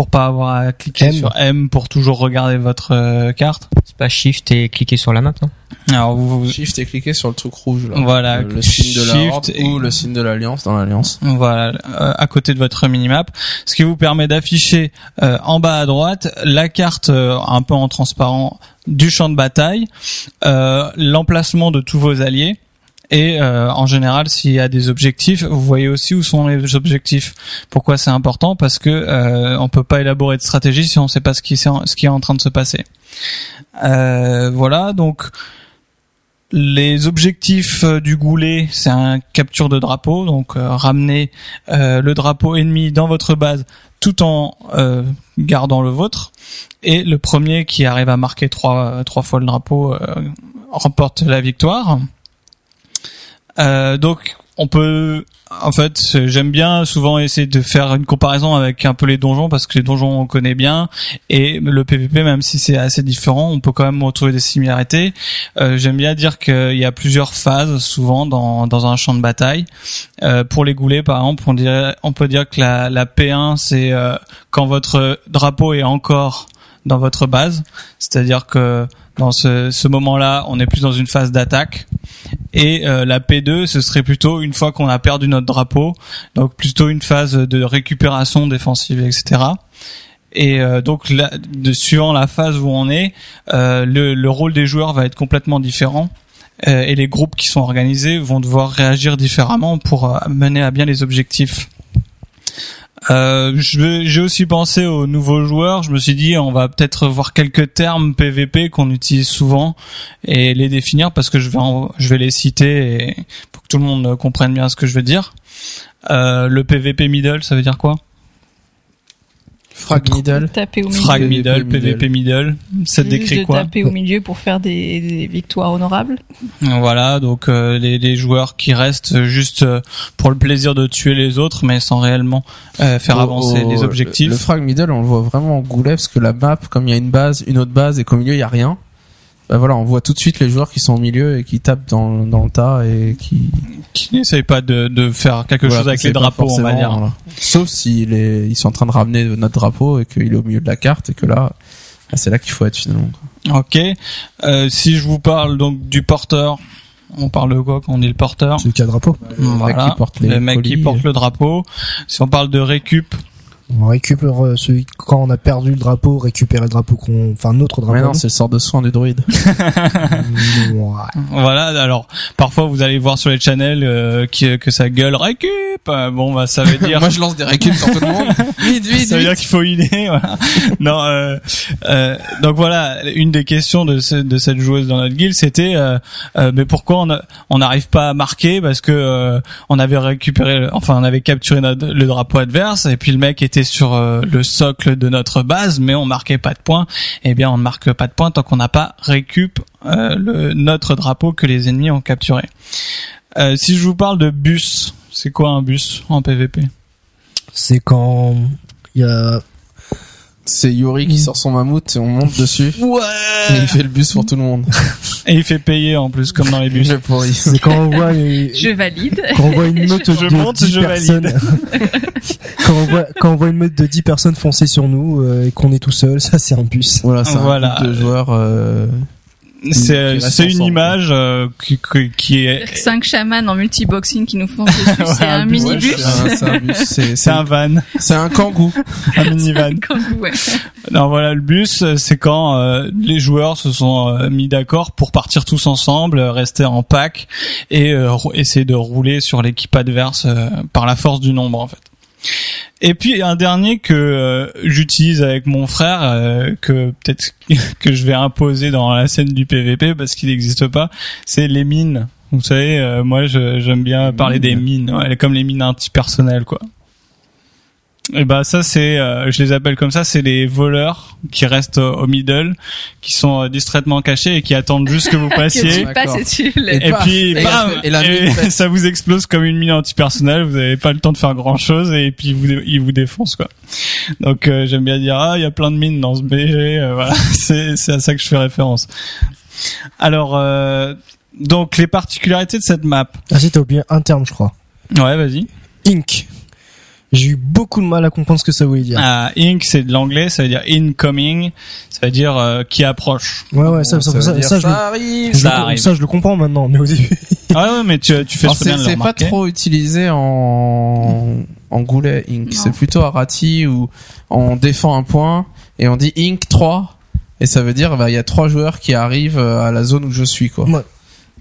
pour pas avoir à cliquer M. sur M pour toujours regarder votre euh, carte. C'est pas Shift et cliquer sur la map, non? Alors vous, vous- Shift et cliquer sur le truc rouge. Là. Voilà, Le, le signe de la Shift horde et- ou le signe de l'alliance dans l'alliance. Voilà, euh, à côté de votre minimap, ce qui vous permet d'afficher euh, en bas à droite la carte euh, un peu en transparent du champ de bataille, euh, l'emplacement de tous vos alliés. Et euh, en général, s'il y a des objectifs, vous voyez aussi où sont les objectifs. Pourquoi c'est important? Parce que euh, on peut pas élaborer de stratégie si on ne sait pas ce qui, est en train de se passer. Euh, voilà, donc les objectifs euh, du goulet, c'est un capture de drapeau, donc euh, ramener euh, le drapeau ennemi dans votre base tout en euh, gardant le vôtre. Et le premier qui arrive à marquer trois, trois fois le drapeau euh, remporte la victoire. Euh, donc on peut, en fait, j'aime bien souvent essayer de faire une comparaison avec un peu les donjons parce que les donjons on connaît bien et le PVP même si c'est assez différent, on peut quand même retrouver des similarités. Euh, j'aime bien dire qu'il y a plusieurs phases souvent dans, dans un champ de bataille. Euh, pour les goulets par exemple, on, peut dire que la, la P1 c'est quand votre drapeau est encore dans votre base, c'est-à-dire que dans ce, ce moment-là, on est plus dans une phase d'attaque. Et euh, la P2, ce serait plutôt une fois qu'on a perdu notre drapeau, donc plutôt une phase de récupération défensive, etc. Et euh, donc, de, suivant la phase où on est, euh, le, le rôle des joueurs va être complètement différent. Euh, et les groupes qui sont organisés vont devoir réagir différemment pour euh, mener à bien les objectifs. Euh, j'ai aussi pensé aux nouveaux joueurs. Je me suis dit, on va peut-être voir quelques termes PVP qu'on utilise souvent et les définir parce que je vais, en- je vais les citer pour que tout le monde comprenne bien ce que je veux dire. Euh, le PVP middle, ça veut dire quoi? Frag middle. Taper au milieu. Frag PVP middle, PVP middle. Ça décrit quoi taper au milieu pour faire des, des victoires honorables. Voilà, donc euh, les, les joueurs qui restent juste euh, pour le plaisir de tuer les autres, mais sans réellement euh, faire Au- avancer les objectifs. Le, le frag middle, on le voit vraiment en goulet parce que la map, comme il y a une base, une autre base et qu'au milieu il y a rien. Bah voilà, on voit tout de suite les joueurs qui sont au milieu et qui tapent dans, dans le tas et qui qui n'essayent pas de, de faire quelque voilà, chose avec c'est les drapeaux, on va dire. voilà. Sauf s'ils ils sont en train de ramener notre drapeau et qu'il est au milieu de la carte et que là, ah, c'est là qu'il faut être finalement. Ok. Euh, si je vous parle donc du porteur, on parle de quoi quand on dit le porteur? A le drapeau. Le mec Voilà. qui porte les le mec qui porte le drapeau. Si on parle de récup, On récupère euh, celui quand on a perdu le drapeau, récupérer le drapeau qu'on, enfin notre drapeau. Mais non, c'est le sort de soin du druide. <laughs> Ouais. voilà. Alors parfois vous allez voir sur les channels euh, qui- que ça gueule récup. Bon bah ça veut dire. <laughs> Moi, je lance des récup sur tout le monde. <laughs> Vite, vite, ça veut dire qu'il faut healer, voilà. non, euh, euh, donc voilà, une des questions de, ce- de cette joueuse dans notre guild, c'était euh, euh, mais pourquoi on n'arrive pas à marquer parce que euh, on avait récupéré, enfin on avait capturé notre- le drapeau adverse et puis le mec était sur euh, le socle de notre base, mais on marquait pas de points. Eh bien, on ne marque pas de points tant qu'on n'a pas récup euh, le, notre drapeau que les ennemis ont capturé. Euh, si je vous parle de bus, c'est quoi un bus en PVP C'est quand il y a. C'est Yuri qui sort son mammouth et on monte dessus. Et Ouais. il fait le bus pour tout le monde. <laughs> Et il fait payer en plus, comme dans les bus. Pourri. C'est quand on voit. les- Je valide. Quand on voit une meute Je de monte, 10 je personnes, <laughs> quand on voit quand on voit une meute de 10 personnes foncer sur nous euh, et qu'on est tout seul, ça c'est un bus. Voilà, c'est Voilà. un groupe de joueurs. Euh... C'est une ensemble. image euh, qui, qui, qui est Cinq chamans en multiboxing qui nous font dessus. <laughs> C'est un un bus, ouais, minibus. c'est un- c'est un bus. C'est c'est un van, c'est un kangou. <laughs> un minivan. <laughs> Ouais. Non voilà le bus, c'est quand euh, les joueurs se sont euh, mis d'accord pour partir tous ensemble, euh, rester en pack et euh, essayer de rouler sur l'équipe adverse euh, par la force du nombre en fait. Et puis un dernier que euh, j'utilise avec mon frère, euh, que peut-être <laughs> que je vais imposer dans la scène du PVP parce qu'il n'existe pas, c'est les mines. Vous savez, euh, moi j'aime bien Les parler des mines, ouais, comme les mines antipersonnelles quoi. Et bah ça c'est, euh, je les appelle comme ça, c'est les voleurs qui restent au au middle, qui sont euh, distraitement cachés et qui attendent juste que vous <laughs> Que passiez. tu passes et tu le- Et Et paf, puis, et bam, et la mine <laughs> ça vous explose comme une mine antipersonnelle. Vous n'avez pas le temps de faire grand chose et puis vous, ils vous défoncent quoi. Donc euh, j'aime bien dire ah il y a plein de mines dans ce BG. euh, <laughs> voilà, c'est c'est à ça que je fais référence. Alors euh, Donc les particularités de cette map. Ah si, t'as oublié un terme, je crois. Ouais, vas-y. Ink. J'ai eu beaucoup de mal à comprendre ce que ça voulait dire. Ah, ink, c'est de l'anglais, ça veut dire incoming, ça veut dire euh, qui approche. Ouais, ouais, ça, ça, veut ça, dire ça, je, arrive. je Ça arrive. ça, je le comprends maintenant, mais au début. Ah ouais, mais tu, tu fais Alors, très bien c'est de le c'est pas trop utilisé en en goulet ink. C'est plutôt à Rati où on défend un point et on dit ink 3 et ça veut dire bah il y a trois joueurs qui arrivent euh, à la zone où je suis quoi. Ouais.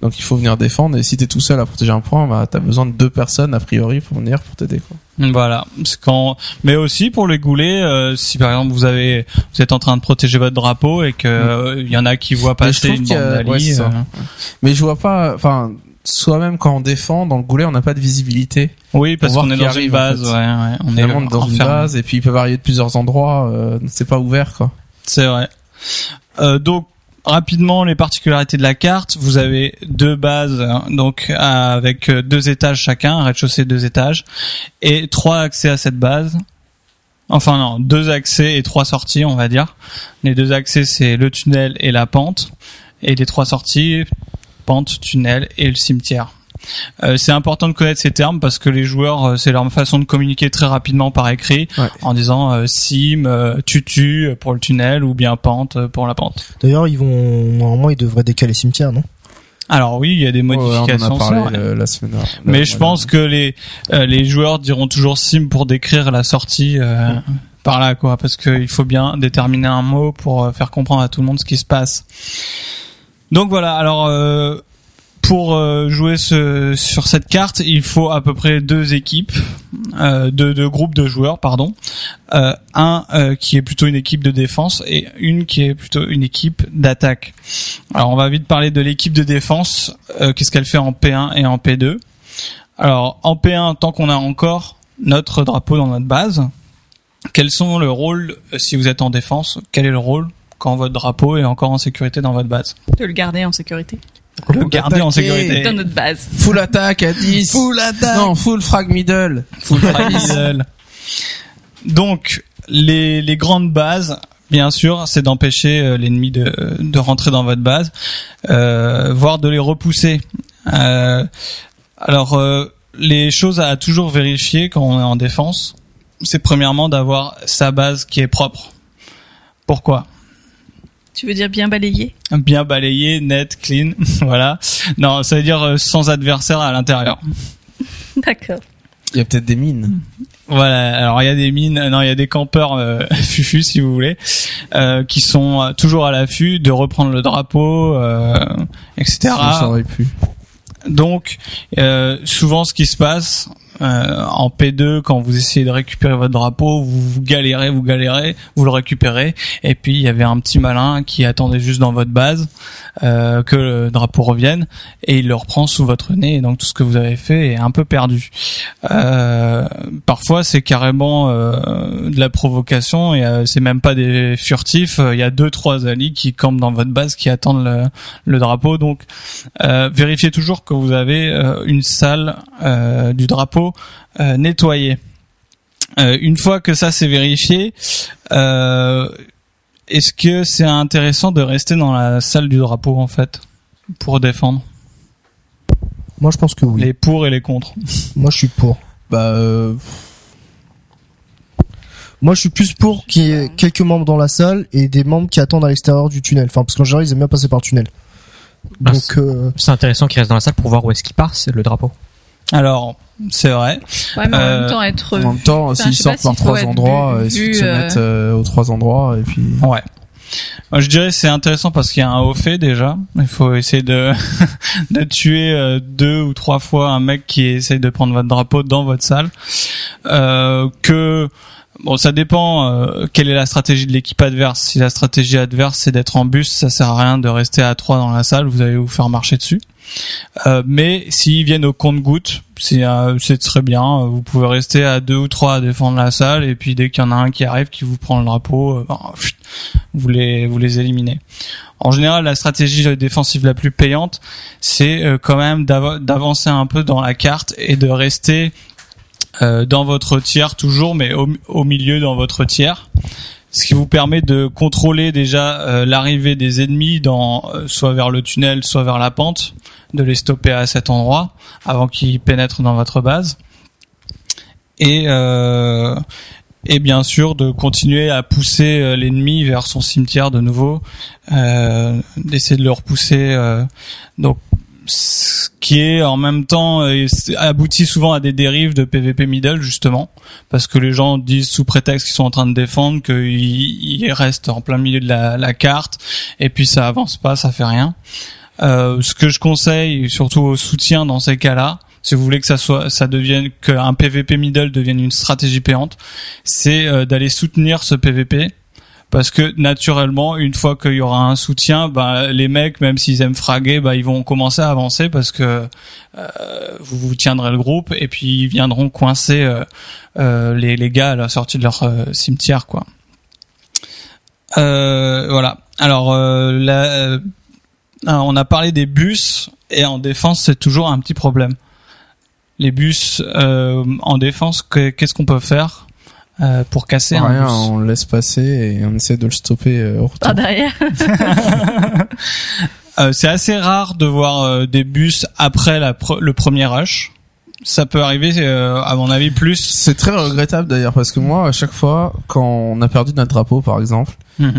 Donc il faut venir défendre et si t'es tout seul à protéger un point, bah t'as besoin de deux personnes a priori pour venir pour t'aider quoi. Voilà, quand. Mais aussi pour les goulets, euh, si par exemple vous avez, vous êtes en train de protéger votre drapeau et que euh, il y en a qui voient Mm. Passer une a- bande ouais, euh, Mais je vois pas, enfin soi-même quand on défend dans le goulet on n'a pas de visibilité. Oui, parce qu'on est dans arrive, une en base, fait. ouais, ouais. On est dans une base et puis il peut varier de plusieurs endroits. euh, c'est pas ouvert quoi. C'est vrai. Euh, donc rapidement les particularités de la carte. Vous avez deux bases, hein, donc avec euh, deux étages chacun, un rez-de-chaussée, deux étages, et trois accès à cette base. Enfin non, deux accès et trois sorties, on va dire. Les deux accès c'est le tunnel et la pente, et les trois sorties pente, tunnel et le cimetière. Euh, c'est important de connaître ces termes parce que les joueurs, euh, c'est leur façon de communiquer très rapidement par écrit Ouais. en disant euh, sim, euh, tutu pour le tunnel ou bien pente pour la pente. D'ailleurs, ils vont, normalement, ils devraient décaler cimetière, non? Alors oui, il y a des Ouais, on en modifications. a parlé euh, la semaine dernière. Mais je pense que les euh, les joueurs diront toujours sim pour décrire la sortie euh, par là quoi, parce qu'il faut bien déterminer un mot pour faire comprendre à tout le monde ce qui se passe. Donc voilà. Alors euh, pour euh, jouer ce, sur cette carte, il faut à peu près deux équipes, euh, deux, deux groupes de joueurs, pardon. Euh, un euh, qui est plutôt une équipe de défense et une qui est plutôt une équipe d'attaque. Alors on va vite parler de l'équipe de défense. Euh, Qu'est-ce qu'elle fait en P1 et en P2 Alors en P1, tant qu'on a encore notre drapeau dans notre base, quels sont le rôle euh, si vous êtes en défense Quel est le rôle quand votre drapeau est encore en sécurité dans votre base? De le garder en sécurité. Le garder en sécurité. Dans notre base. Full attaque à 10. Full attaque. Non, full frag middle. Full frag middle. Donc les, les grandes bases, bien sûr, c'est d'empêcher euh, l'ennemi de, de rentrer dans votre base, euh, voire de les repousser. Euh, alors euh, les choses à toujours vérifier quand on est en défense, c'est premièrement d'avoir sa base qui est propre. Pourquoi? Tu veux dire bien balayé? Bien balayé, net, clean, <laughs> voilà. Non, ça veut dire euh, sans adversaire à l'intérieur. <laughs> D'accord. Il y a peut-être des mines. Voilà, alors il y a des mines, non, il y a des campeurs euh, <laughs> fufu si vous voulez, euh, qui sont euh, toujours à l'affût de reprendre le drapeau, euh, etc. Ça aurait pu. Donc, euh, souvent, ce qui se passe euh, en P2, quand vous essayez de récupérer votre drapeau, vous, galérez, vous galérez, vous le récupérez, et puis il y avait un petit malin qui attendait juste dans votre base euh, que le drapeau revienne, et il le reprend sous votre nez, et donc tout ce que vous avez fait est un peu perdu. Euh, parfois, c'est carrément euh, de la provocation, et euh, c'est même pas des furtifs. Il y a deux, trois alliés qui campent dans votre base, qui attendent le, le drapeau, donc euh, vérifiez toujours que vous avez euh, une salle euh, du drapeau euh, nettoyée. Euh, une fois que ça c'est vérifié, euh, est-ce que c'est intéressant de rester dans la salle du drapeau en fait pour défendre? Moi, je pense que oui. les pour et les contre <laughs> Moi, je suis pour. Bah, euh, Moi, je suis plus pour qu'il y ait quelques membres dans la salle et des membres qui attendent à l'extérieur du tunnel. Enfin, parce qu'en général, ils aiment bien passer par le tunnel. Bah, Donc, euh, C'est intéressant qu'il reste dans la salle pour voir où est-ce qu'il part, c'est le drapeau. Alors c'est vrai. Ouais, mais en Euh, même temps, être. en même temps, Enfin, s'ils sortent par trois endroits, euh, il suffit de se euh, mettre euh, aux trois endroits et puis. Ouais. Moi, je dirais c'est intéressant parce qu'il y a un haut fait déjà. Il faut essayer de <laughs> de tuer euh, deux ou trois fois un mec qui essaye de prendre votre drapeau dans votre salle. Euh, que bon, ça dépend. euh, quelle est la stratégie de l'équipe adverse Si la stratégie adverse c'est d'être en bus, ça sert à rien de rester à trois dans la salle. Vous allez vous faire marcher dessus. Euh, mais s'ils viennent au compte-goutte, c'est euh, c'est très bien. Vous pouvez rester à deux ou trois à défendre la salle, et puis dès qu'il y en a un qui arrive, qui vous prend le drapeau, euh, ben, vous les éliminez. En général, la stratégie défensive la plus payante, c'est euh, quand même d'av- d'avancer un peu dans la carte et de rester euh, dans votre tiers toujours, mais au, au milieu dans votre tiers. Ce qui vous permet de contrôler déjà euh, l'arrivée des ennemis dans euh, soit vers le tunnel, soit vers la pente, de les stopper à cet endroit avant qu'ils pénètrent dans votre base. Et euh, et bien sûr de continuer à pousser euh, l'ennemi vers son cimetière de nouveau, euh, d'essayer de le repousser. euh, donc ce qui est en même temps euh, aboutit souvent à des dérives de PVP middle justement parce que les gens disent sous prétexte qu'ils sont en train de défendre qu'ils ils restent en plein milieu de la, la carte et puis ça avance pas, ça fait rien. Euh, ce que je conseille surtout au soutien dans ces cas-là, si vous voulez que ça soit, ça devienne qu'un PVP middle devienne une stratégie payante, c'est euh, d'aller soutenir ce PVP parce que naturellement, une fois qu'il y aura un soutien, bah, les mecs, même s'ils aiment fraguer, bah, ils vont commencer à avancer parce que euh, vous vous tiendrez le groupe et puis ils viendront coincer euh, euh, les, les gars à la sortie de leur euh, cimetière, quoi. Euh, voilà. Alors, on a parlé des bus et en défense, c'est toujours un petit problème. Les bus en défense, que- qu'est-ce qu'on peut faire? Euh, pour casser un Rien, bus on le laisse passer et on essaie de le stopper euh, au retour. Par derrière. <laughs> Euh, c'est assez rare de voir euh, des bus après la pre- le premier rush. Ça peut arriver, euh, à mon avis, plus. C'est très regrettable d'ailleurs parce que moi, à chaque fois, quand on a perdu notre drapeau, par exemple,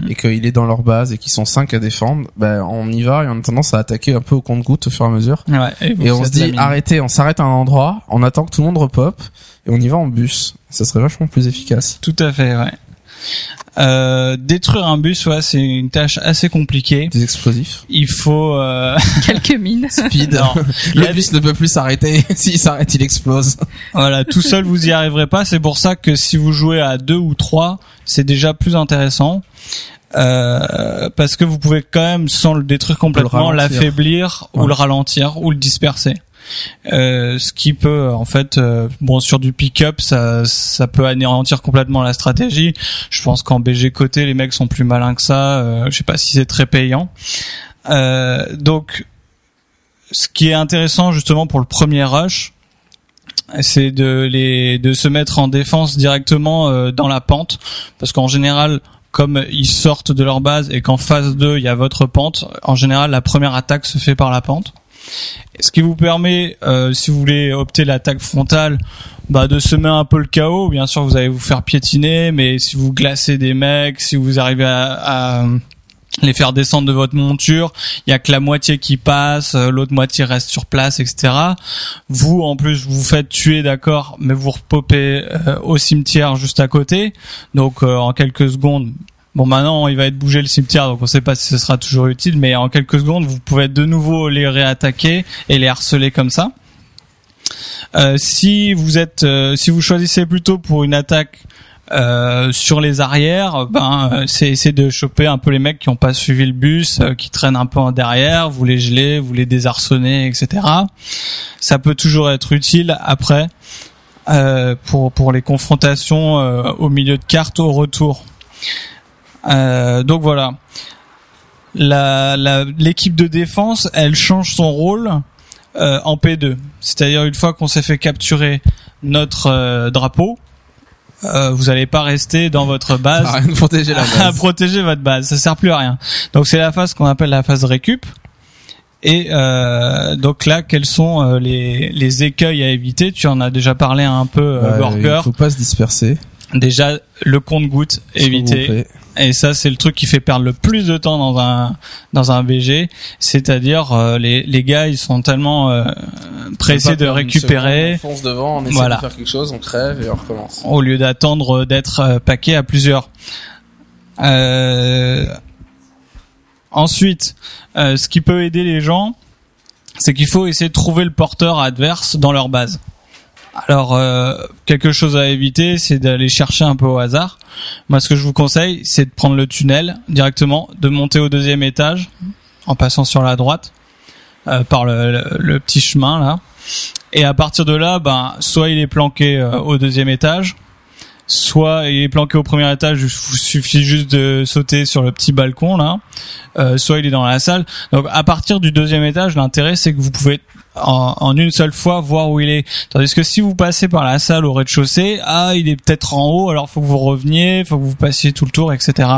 et qu'il est dans leur base et qu'ils sont cinq à défendre, ben on y va et on a tendance à attaquer un peu au compte-goutte au fur et à mesure. Ouais, et Et on se dit arrêtez, on s'arrête à un endroit, on attend que tout le monde repop et on y va en bus. Ça serait vachement plus efficace. Tout à fait, ouais. Euh, détruire un bus, ouais, c'est une tâche assez compliquée. Des explosifs. Il faut. Euh... <laughs> Quelques mines. Speed. Non. <laughs> Le bus ne peut plus s'arrêter. <laughs> S'il s'arrête, il explose. Voilà, tout seul vous y arriverez pas. C'est pour ça que si vous jouez à deux ou trois, c'est déjà plus intéressant. Euh, parce que vous pouvez quand même, sans le détruire complètement, l'affaiblir ou le ralentir ou le disperser. Euh, ce qui peut, en fait, euh, bon, sur du pick-up, ça, ça peut anéantir complètement la stratégie. Je pense qu'en BG côté, les mecs sont plus malins que ça. Euh, je sais pas si c'est très payant. Euh, donc, ce qui est intéressant justement pour le premier rush, c'est de les de se mettre en défense directement dans la pente parce qu'en général comme ils sortent de leur base et qu'en phase 2 il y a votre pente en général la première attaque se fait par la pente ce qui vous permet euh, si vous voulez opter l'attaque frontale bah, de semer un peu le chaos bien sûr vous allez vous faire piétiner mais si vous glacez des mecs si vous arrivez à, à les faire descendre de votre monture, il y a que la moitié qui passe, euh, l'autre moitié reste sur place, etc. Vous, en plus, vous vous faites tuer, d'accord, mais vous repopez euh, au cimetière juste à côté. Donc, euh, en quelques secondes, bon, maintenant, il va être bougé le cimetière, donc on sait pas si ce sera toujours utile, mais en quelques secondes, vous pouvez de nouveau les réattaquer et les harceler comme ça. Euh, si vous êtes, euh, si vous choisissez plutôt pour une attaque euh, sur les arrières, ben euh, c'est essayer de choper un peu les mecs qui ont pas suivi le bus, euh, qui traînent un peu en derrière, vous les gelez, vous les désarçonnez, etc. Ça peut toujours être utile après euh, pour pour les confrontations au milieu de carte au retour. Euh, donc voilà. La la- l'équipe de défense, elle change son rôle euh, en P2. C'est-à-dire une fois qu'on s'est fait capturer notre euh, drapeau, euh, vous n'allez pas rester dans votre base de protéger la <laughs> à base. protéger votre base. Ça sert plus à rien. Donc c'est la phase qu'on appelle la phase récup. Et euh, donc là, quels sont euh, les, les écueils à éviter? Tu en as déjà parlé un peu, euh, Burger. il faut pas se disperser. Déjà, le compte-goutte, regrouper. Et ça, c'est le truc qui fait perdre le plus de temps dans un dans un BG. C'est-à-dire, euh, les les gars, ils sont tellement euh, pressés de récupérer. seconde, On fonce devant, on essaie Voilà. de faire quelque chose, on crève et on recommence. au lieu d'attendre d'être euh, paqué à plusieurs. Euh, Ensuite, euh, ce qui peut aider les gens, c'est qu'il faut essayer de trouver le porteur adverse dans leur base. Alors, euh, quelque chose à éviter, c'est d'aller chercher un peu au hasard. Moi, ce que je vous conseille, c'est de prendre le tunnel directement, de monter au deuxième étage en passant sur la droite euh, par le, petit chemin là. Et à partir de là, ben, soit il est planqué euh, au deuxième étage, soit il est planqué au premier étage, il suffit juste de sauter sur le petit balcon là, euh, soit il est dans la salle. Donc à partir du deuxième étage, l'intérêt c'est que vous pouvez en, en une seule fois voir où il est. Tandis que si vous passez par la salle au rez-de-chaussée, ah il est peut-être en haut, alors faut que vous reveniez, faut que vous passiez tout le tour, etc.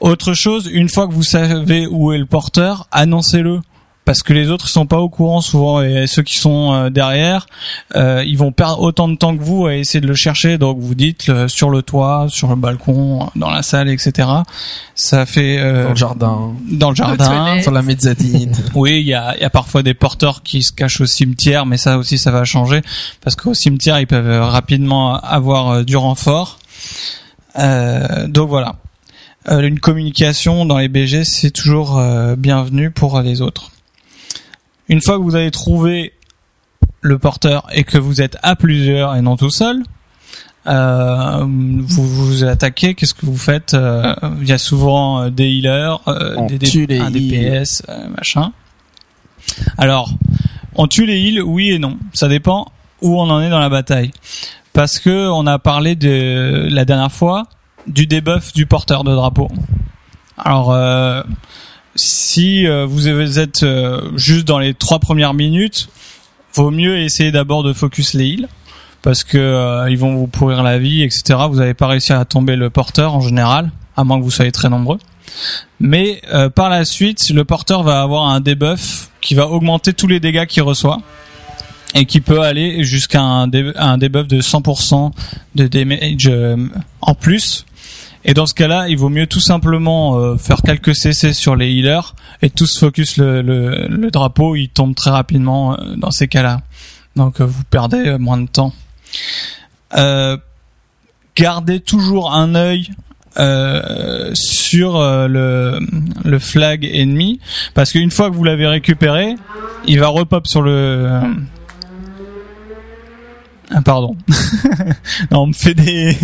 Autre chose, une fois que vous savez où est le porteur, annoncez-le parce que les autres ils sont pas au courant souvent et ceux qui sont euh, derrière euh, ils vont perdre autant de temps que vous à essayer de le chercher. Donc vous dites euh, sur le toit sur le balcon dans la salle etc ça fait euh, Dans le jardin, dans le jardin toilette. sur la mezzanine. <laughs> oui il y a, il y a parfois des porteurs qui se cachent au cimetière mais ça aussi ça va changer parce qu'au cimetière ils peuvent rapidement avoir euh, du renfort. Euh, donc voilà. Euh, une communication dans les BG c'est toujours euh, bienvenu pour les autres une fois que vous avez trouvé le porteur et que vous êtes à plusieurs et non tout seul, euh, vous vous attaquez, qu'est-ce que vous faites Euh, Il y a souvent euh, des healers, euh, des, un. DPS, machin. Alors, on tue les heals, oui et non. Ça dépend où on en est dans la bataille. Parce que on a parlé de la dernière fois du debuff du porteur de drapeau. Alors, euh, si euh, vous êtes euh, juste dans les trois premières minutes, vaut mieux essayer d'abord de focus les heals parce que euh, ils vont vous pourrir la vie, etc. Vous n'avez pas réussi à tomber le porteur en général, à moins que vous soyez très nombreux. Mais euh, par la suite, le porteur va avoir un debuff qui va augmenter tous les dégâts qu'il reçoit et qui peut aller jusqu'à un, un debuff de 100% de damage euh, en plus. Et dans ce cas-là, il vaut mieux tout simplement euh, faire quelques CC sur les healers et tous focus le, drapeau, il tombe très rapidement euh, dans ces cas-là. Donc euh, vous perdez moins de temps. Gardez toujours un œil sur le, flag ennemi parce qu'une fois que vous l'avez récupéré, il va repop sur le. Ah pardon. <laughs> on me fait des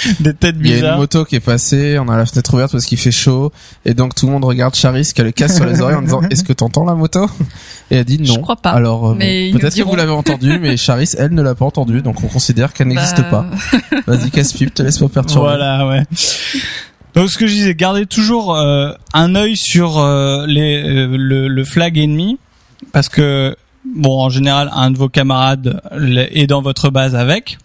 <laughs> des têtes Il y a une moto qui est passée, on a la fenêtre ouverte parce qu'il fait chaud, et donc tout le monde regarde Charis qui a le casque sur les oreilles en disant <laughs> Est-ce que t'entends la moto? Et elle dit non. Je crois pas. Alors euh, peut-être que vous l'avez entendu, <laughs> mais Charis elle ne l'a pas entendu, donc on considère qu'elle n'existe Bah, pas. Vas-y casse-pipe, te laisse pas perturber. Voilà, ouais. Donc ce que je disais, gardez toujours euh, un œil sur euh, les, euh, le, le flag ennemi, parce que bon, en général, un de vos camarades est dans votre base avec.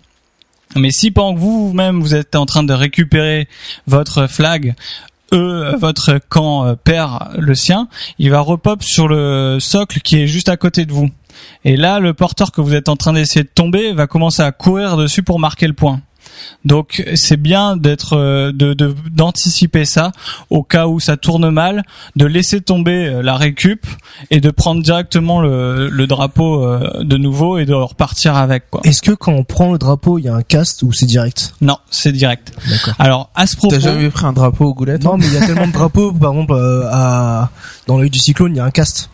Mais si pendant que vous vous-même vous êtes en train de récupérer votre flag, eux, votre camp euh, perd le sien, il va repop sur le socle qui est juste à côté de vous. Et là, le porteur que vous êtes en train d'essayer de tomber va commencer à courir dessus pour marquer le point. Donc c'est bien d'être euh, de de- d'anticiper ça au cas où ça tourne mal, de laisser tomber euh, la récup et de prendre directement le, le drapeau euh, de nouveau et de repartir avec quoi. Est-ce que quand on prend le drapeau, il y a un cast ou c'est direct? Non, c'est direct. D'accord. Alors à ce propos, T'as jamais pris un drapeau au goulet toi Non, mais il y a tellement de <laughs> drapeaux, par exemple, euh, à, dans l'œil du cyclone, il y a un cast.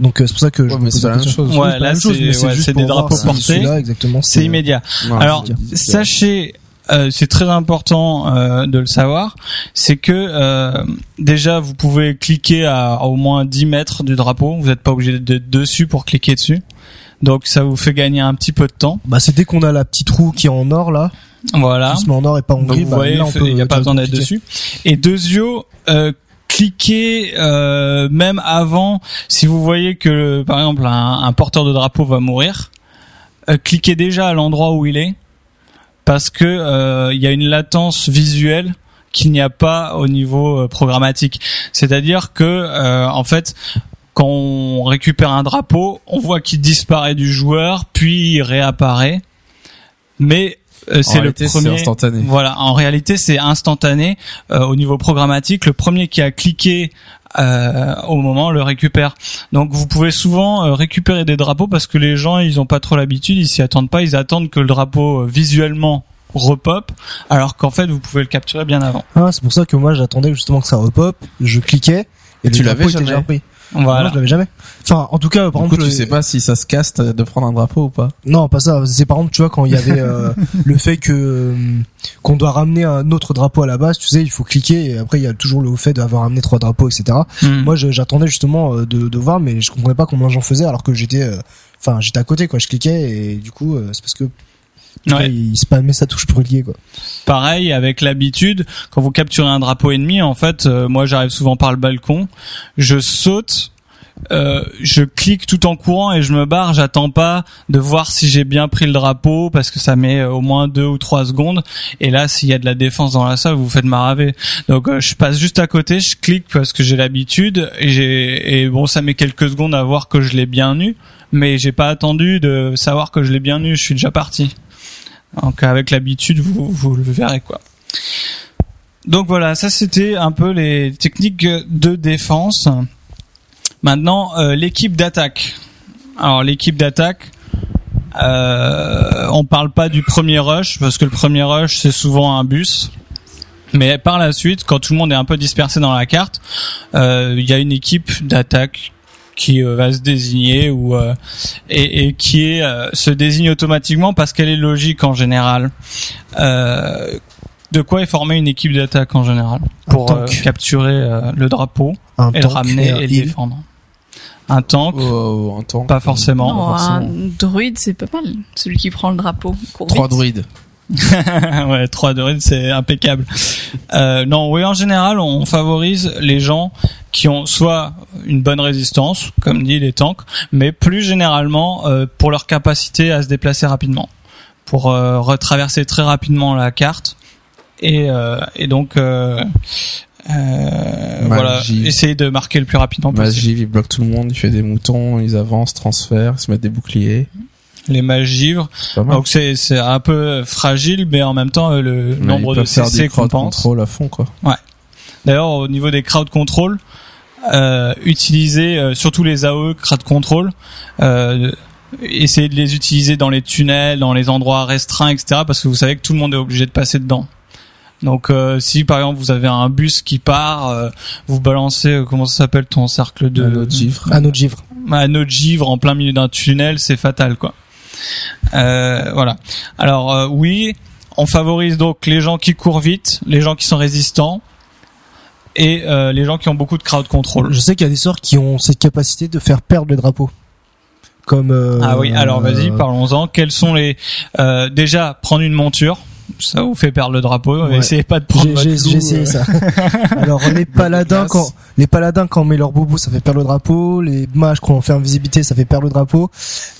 Donc euh, c'est pour ça que je Ouais, me pose c'est la même chose. Ouais, là, même chose, c'est- ouais, des drapeaux portés. c'est immédiat. Ouais, Alors sachez euh, c'est très important euh, de le savoir, c'est que euh, déjà vous pouvez cliquer à, à au moins 10 mètres du drapeau, vous n'êtes pas obligé d'être dessus pour cliquer dessus. Donc ça vous fait gagner un petit peu de temps. Bah c'est dès qu'on a la petite roue qui est en or là, Voilà. qui se met en or et pas en Donc gris, vous bah, voyez, il n'y a pas besoin d'être dessus. Et Dezio, euh, cliquez euh, même avant, si vous voyez que par exemple un, un porteur de drapeau va mourir, euh, cliquez déjà à l'endroit où il est, parce que euh, il y a une latence visuelle qu'il n'y a pas au niveau euh, programmatique. C'est-à-dire que euh, en fait quand on récupère un drapeau, on voit qu'il disparaît du joueur, puis il réapparaît. Mais c'est le premier. instantané. Voilà, en réalité, c'est instantané euh, au niveau programmatique. Le premier qui a cliqué euh, au moment le récupère. Donc, vous pouvez souvent euh, récupérer des drapeaux parce que les gens, ils ont pas trop l'habitude, ils s'y attendent pas, ils attendent que le drapeau euh, visuellement repop, alors qu'en fait, vous pouvez le capturer bien avant. Ah, c'est pour ça que moi j'attendais justement que ça repop, je cliquais et Tu le l'avais déjà repris. Voilà. Non, je l'avais jamais. Enfin, en tout cas, par Du coup, exemple, tu le- sais pas si ça se caste de prendre un drapeau ou pas. Non, pas ça. C'est par exemple, tu vois, quand il y avait euh, <laughs> le fait que euh, qu'on doit ramener un autre drapeau à la base, tu sais, il faut cliquer et après il y a toujours le fait d'avoir amené trois drapeaux, etc. Hmm. Moi, j'attendais justement euh, de, de voir, mais je comprenais pas combien j'en faisais alors que j'étais, euh, enfin, j'étais à côté, quoi. Je cliquais et du coup, c'est parce que Ouais. Il spammait sa touche brûlier quoi. Pareil, avec l'habitude, quand vous capturez un drapeau ennemi, en fait, euh, moi j'arrive souvent par le balcon, je saute, euh, je clique tout en courant et je me barre. J'attends pas de voir si j'ai bien pris le drapeau parce que ça met euh, au moins deux ou trois secondes. Et là, s'il y a de la défense dans la salle, vous faites maraver. Donc euh, je passe juste à côté, je clique parce que j'ai l'habitude et et bon, ça met quelques secondes à voir que je l'ai bien eu, mais j'ai pas attendu de savoir que je l'ai bien eu. Je suis déjà parti. Donc avec l'habitude, vous vous le verrez quoi. Donc voilà, ça c'était un peu les techniques de défense. Maintenant, euh, l'équipe d'attaque. Alors l'équipe d'attaque, euh, on parle pas du premier rush parce que le premier rush c'est souvent un bus. Mais par la suite, quand tout le monde est un peu dispersé dans la carte, euh, il y a une équipe d'attaque qui euh, va se désigner ou euh, et, et qui est euh, se désigne automatiquement parce qu'elle est logique en général. Euh, de quoi est formée une équipe d'attaque en général Un pour euh, tank. capturer euh, le drapeau Un et le ramener un et le défendre. Un tank, Oh, un pas forcément. Non, forcément. un druide, c'est pas mal. Celui qui prend le drapeau. Court Trois vite. druides. <laughs> ouais, 3 druides, c'est impeccable. Euh, non, oui, en général, on favorise les gens qui ont soit une bonne résistance, comme dit les tanks, mais plus généralement euh, pour leur capacité à se déplacer rapidement, pour euh, retraverser très rapidement la carte et, euh, et donc euh, euh, voilà, essayer de marquer le plus rapidement possible. Magie, il bloque tout le monde, il fait des moutons, ils avancent, transfèrent, ils se mettent des boucliers. Les mages givres, donc c'est c'est un peu fragile, mais en même temps euh, le Mais nombre de CC du crowd compense. control à fond, quoi. D'ailleurs, au niveau des crowd control, euh, utiliser euh, surtout les AOE crowd control, euh, essayez de les utiliser dans les tunnels, dans les endroits restreints, etc. Parce que vous savez que tout le monde est obligé de passer dedans. Donc, euh, si par exemple vous avez un bus qui part, euh, vous balancez euh, comment ça s'appelle ton cercle de Un autre givre. Anneau de givre. un autre givre en plein milieu d'un tunnel, c'est fatal, quoi. Euh, voilà. Alors euh, oui, on favorise donc les gens qui courent vite, les gens qui sont résistants et euh, les gens qui ont beaucoup de crowd control. Je sais qu'il y a des sorts qui ont cette capacité de faire perdre le drapeau. Comme Ah oui, alors vas-y, parlons-en. Quels sont les déjà prendre une monture, ça vous fait perdre le drapeau. Ouais. Essayez pas de prendre J'ai votre essayé euh, ça. <laughs> Alors les paladins quand les paladins quand on met leur boubou ça fait perdre le drapeau, les mages quand on fait invisibilité ça fait perdre le drapeau.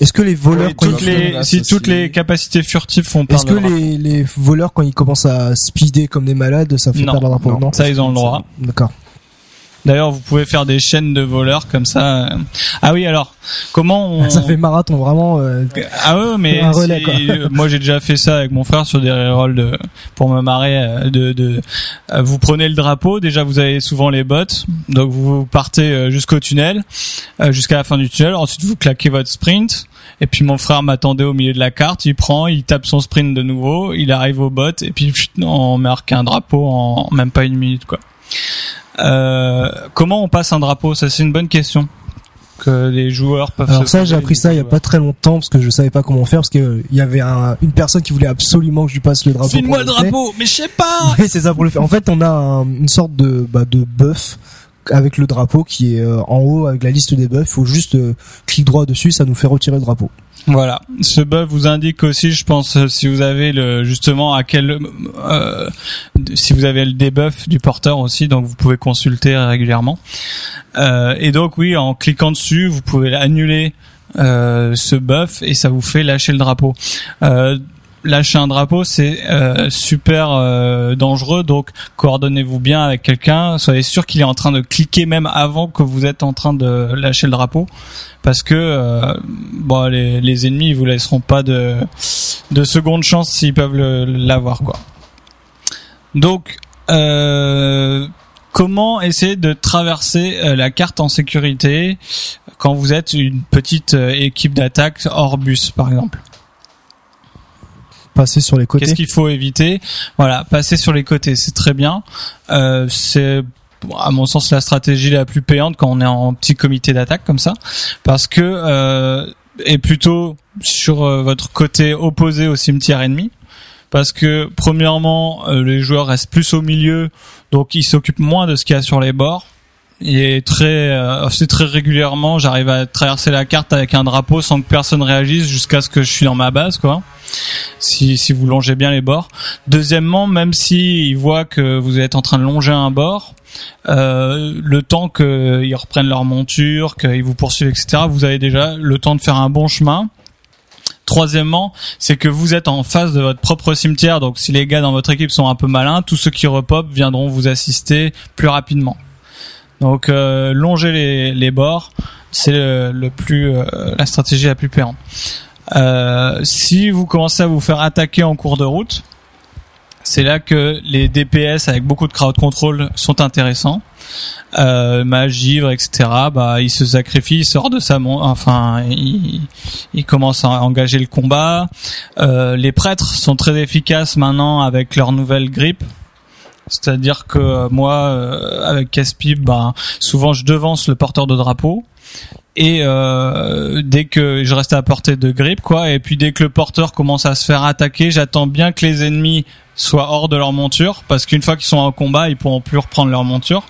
Est-ce que les voleurs oui, quand toutes les, si toutes les capacités furtives font est-ce perdre que le drapeau. les, les voleurs quand ils commencent à speeder comme des malades ça fait Non, perdre le drapeau? Non. non, Ça, ils ont le droit. D'accord. D'ailleurs, vous pouvez faire des chaînes de voleurs comme ça. Ah oui, alors comment on... Ça fait marathon vraiment. euh, Ah ouais, mais Un relais, quoi. <laughs> moi j'ai déjà fait ça avec mon frère sur des rerolls de pour me marrer euh, de, de euh, vous prenez le drapeau, déjà vous avez souvent les bottes, donc vous partez jusqu'au tunnel, jusqu'à la fin du tunnel, ensuite vous claquez votre sprint. Et puis mon frère m'attendait au milieu de la carte, il prend, il tape son sprint de nouveau, il arrive au bot et puis <laughs> on marque un drapeau en même pas une minute quoi. Euh, comment on passe un drapeau? Ça c'est une bonne question que les joueurs peuvent. Alors ça j'ai appris ça il y a pas très longtemps parce que je savais pas comment faire parce que euh, il y avait un- une personne qui voulait absolument que je lui passe le drapeau. File-moi le drapeau, mais je sais pas. <laughs> Oui, c'est ça pour le faire. En fait, on a un- une sorte de bah, de buff avec le drapeau qui est euh, en haut avec la liste des buffs. Il faut juste euh, clic droit dessus, ça nous fait retirer le drapeau. Voilà, ce buff vous indique aussi, je pense, euh, si vous avez le justement à quel, euh, si vous avez le debuff du porteur aussi, donc vous pouvez consulter régulièrement. Euh, et donc oui, en cliquant dessus, vous pouvez annuler ce buff et ça vous fait lâcher le drapeau. Lâcher un drapeau, c'est euh, super euh, dangereux, donc coordonnez-vous bien avec quelqu'un, soyez sûr qu'il est en train de cliquer même avant que vous êtes en train de lâcher le drapeau, parce que euh, bon, les, ennemis ils vous laisseront pas de, de seconde chance s'ils peuvent l'avoir quoi. Donc euh, comment essayer de traverser la carte en sécurité quand vous êtes une petite équipe d'attaque hors bus par exemple? Passer sur les côtés. Qu'est-ce qu'il faut éviter? Voilà, passer sur les côtés, c'est très bien. Euh, c'est à mon sens la stratégie la plus payante quand on est en petit comité d'attaque comme ça, parce que euh, et plutôt sur euh, votre côté opposé au cimetière ennemi. Parce que premièrement, euh, les joueurs restent plus au milieu, donc ils s'occupent moins de ce qu'il y a sur les bords. Il est très, euh, c'est très régulièrement. J'arrive à traverser la carte avec un drapeau sans que personne réagisse jusqu'à ce que je suis dans ma base, quoi. Si, vous longez bien les bords. Deuxièmement, même si voient que vous êtes en train de longer un bord, euh, le temps qu'ils reprennent leur monture, qu'ils vous poursuivent, etc., vous avez déjà le temps de faire un bon chemin. Troisièmement, c'est que vous êtes en face de votre propre cimetière, donc si les gars dans votre équipe sont un peu malins, tous ceux qui repopent viendront vous assister plus rapidement. Donc euh, longer les, bords, c'est le, plus euh, la stratégie la plus payante. Euh, si vous commencez à vous faire attaquer en cours de route, c'est là que les DPS avec beaucoup de crowd control sont intéressants. Euh, Magivre, etc. Bah, il se sacrifie, il sort de sa, mon- enfin, il, il commence à engager le combat. Les prêtres sont très efficaces maintenant avec leur nouvelle grippe. C'est-à-dire que euh, moi, euh, avec Caspib, bah, souvent je devance le porteur de drapeau. Et euh, dès que je reste à portée de grippe, quoi, et puis dès que le porteur commence à se faire attaquer, j'attends bien que les ennemis soient hors de leur monture, parce qu'une fois qu'ils sont en combat, ils pourront plus reprendre leur monture.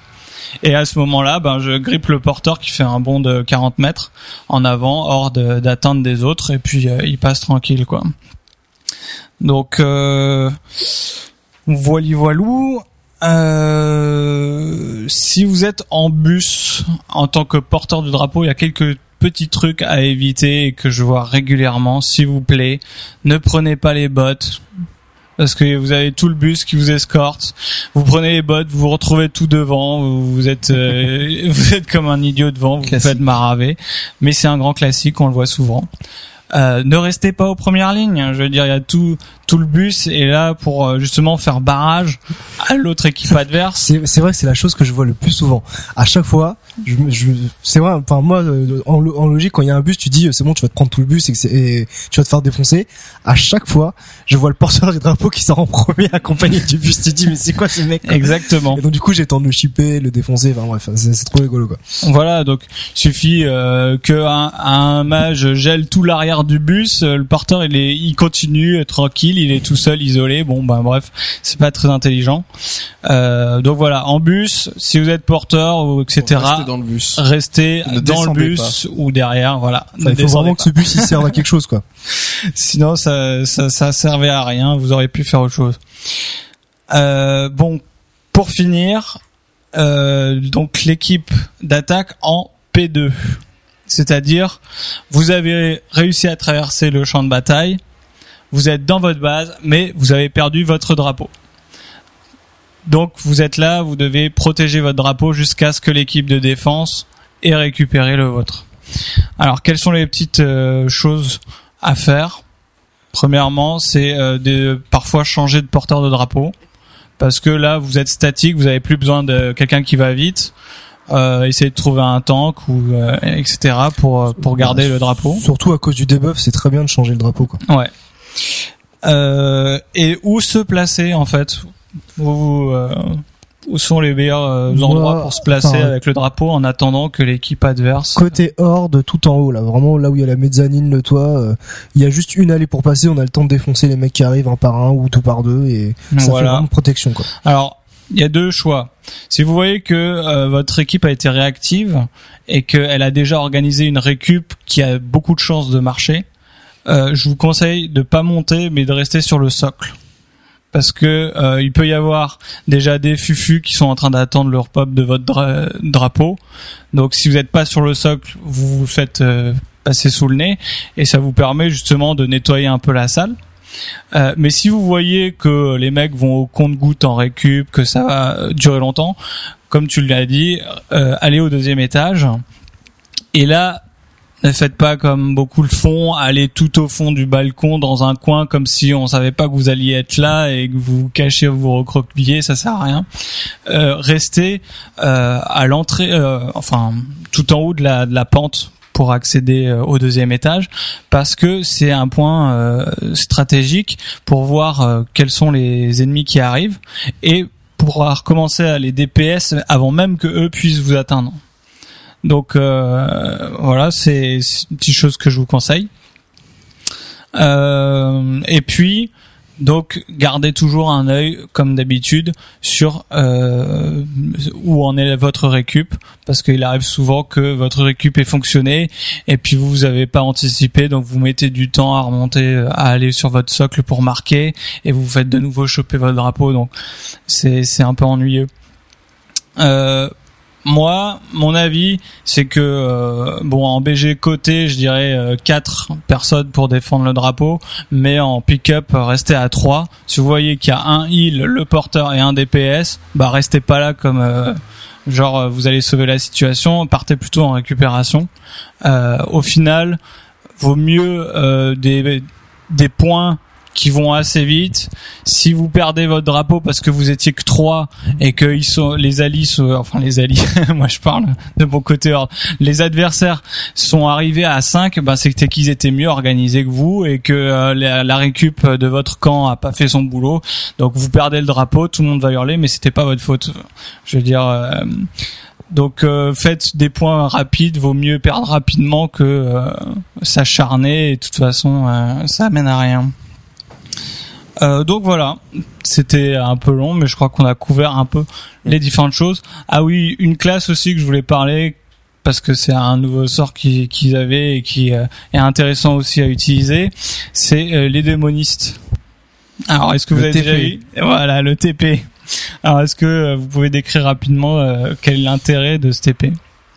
Et à ce moment-là, ben, je grippe le porteur qui fait un bond de 40 mètres en avant, hors d'atteinte des autres, et puis euh, il passe tranquille, quoi. Donc, euh, voili voilou. Euh, si vous êtes en bus en tant que porteur du drapeau, il y a quelques petits trucs à éviter et que je vois régulièrement. S'il vous plaît, ne prenez pas les bottes parce que vous avez tout le bus qui vous escorte. Vous prenez les bottes, vous vous retrouvez tout devant, vous, vous êtes euh, <laughs> vous êtes comme un idiot devant, vous faites maraver. Mais c'est un grand classique, on le voit souvent. Euh, ne restez pas aux premières lignes. Je veux dire, il y a tout tout le bus est là pour euh, justement faire barrage à l'autre équipe <laughs> adverse. C'est c'est vrai que c'est la chose que je vois le plus souvent. À chaque fois, je, je c'est vrai. Enfin moi, euh, en, en logique, quand il y a un bus, tu dis euh, c'est bon, tu vas te prendre tout le bus et, que c'est- et tu vas te faire défoncer. À chaque fois, je vois le porteur du drapeau qui sort en premier <laughs> accompagné du bus. Tu dis mais c'est quoi ce mec Exactement. Et donc du coup, j'ai temps de le chipper, le défoncer. Enfin bref, c'est c'est trop rigolo quoi. Voilà, donc suffit euh, que un, un mage gèle tout l'arrière du bus, le porteur il est, il continue tranquille, il est tout seul isolé. Bon, ben bref, c'est pas très intelligent. Euh, donc voilà, en bus, si vous êtes porteur ou etc. Restez dans le bus. Restez Ne dans le bus ou derrière, voilà. Enfin, il faut vraiment pas. que ce bus il serve à quelque chose quoi. <laughs> Sinon, ça, ça, ça servait à rien. Vous auriez pu faire autre chose. Euh, bon, pour finir, euh, donc l'équipe d'attaque en P2, c'est-à-dire vous avez réussi à traverser le champ de bataille, vous êtes dans votre base, mais vous avez perdu votre drapeau. Donc vous êtes là, vous devez protéger votre drapeau jusqu'à ce que l'équipe de défense ait récupéré le vôtre. Alors quelles sont les petites euh, choses à faire? Premièrement, c'est euh, de parfois changer de porteur de drapeau parce que là vous êtes statique, vous avez plus besoin de quelqu'un qui va vite. Euh, essayez de trouver un tank ou euh, etc pour euh, pour garder le drapeau. Surtout à cause du debuff, c'est très bien de changer le drapeau quoi. Ouais. Euh, et où se placer en fait où, euh, où sont les meilleurs euh, Moi, endroits pour se placer enfin, avec le drapeau en attendant que l'équipe adverse Côté horde, tout en haut là, vraiment là où il y a la mezzanine, le toit, il y a juste une allée pour passer. On a le temps de défoncer les mecs qui arrivent un par un ou tout par deux et ça fait voilà vraiment protection quoi. Alors, il y a deux choix. Si vous voyez que euh, votre équipe a été réactive et qu'elle a déjà organisé une récup qui a beaucoup de chances de marcher, euh, je vous conseille de pas monter mais de rester sur le socle. Parce que euh, il peut y avoir déjà des fufus qui sont en train d'attendre leur pop de votre dra- drapeau. Donc si vous n'êtes pas sur le socle, vous vous faites euh, passer sous le nez et ça vous permet justement de nettoyer un peu la salle. Euh, mais si vous voyez que les mecs vont au compte-goutte en récup, que ça va euh, durer longtemps, comme tu l'as dit, euh, allez au deuxième étage. Et là, ne faites pas comme beaucoup le font, allez tout au fond du balcon dans un coin comme si on savait pas que vous alliez être là et que vous vous cachez, vous vous recroquevillez, ça sert à rien. Euh, restez euh, à l'entrée, euh, enfin tout en haut de la, pente pour accéder euh, au deuxième étage parce que c'est un point euh, stratégique pour voir quels sont les ennemis qui arrivent et pouvoir commencer à les DPS avant même que eux puissent vous atteindre. Donc euh, voilà, c'est une petite chose que je vous conseille. Euh, et puis Donc gardez toujours un œil, comme d'habitude, sur euh, où en est votre récup, parce qu'il arrive souvent que votre récup ait fonctionné et puis vous vous avez pas anticipé, donc vous mettez du temps à remonter, à aller sur votre socle pour marquer et vous faites de nouveau choper votre drapeau, donc c'est c'est un peu ennuyeux. Euh, moi, mon avis, c'est que euh, bon en BG côté, je dirais euh, personnes pour défendre le drapeau, mais en pick-up restez à trois. Si vous voyez qu'il y a un heal, le porteur et un DPS, bah restez pas là comme euh, genre euh, vous allez sauver la situation, partez plutôt en récupération. Euh, au final, vaut mieux euh, des des points qui vont assez vite. Si vous perdez votre drapeau parce que vous étiez que trois et que ils sont les alliés, enfin les alliés, <laughs> moi je parle de mon côté ordre, les adversaires sont arrivés à 5, ben c'était qu'ils étaient mieux organisés que vous et que euh, la, la récup de votre camp a pas fait son boulot. Donc vous perdez le drapeau, tout le monde va hurler, mais c'était pas votre faute. Je veux dire. euh, donc euh, faites des points rapides, vaut mieux perdre rapidement que euh, s'acharner et de toute façon euh, ça amène à rien. Euh, donc voilà, c'était un peu long, mais je crois qu'on a couvert un peu les différentes choses. Ah oui, une classe aussi que je voulais parler parce que c'est un nouveau sort qui- qu'ils avaient et qui euh, est intéressant aussi à utiliser, c'est euh, les démonistes. Alors est-ce que vous Le avez déjà TP. eu? Voilà, le TP. Alors est-ce que vous pouvez décrire rapidement quel est l'intérêt de ce TP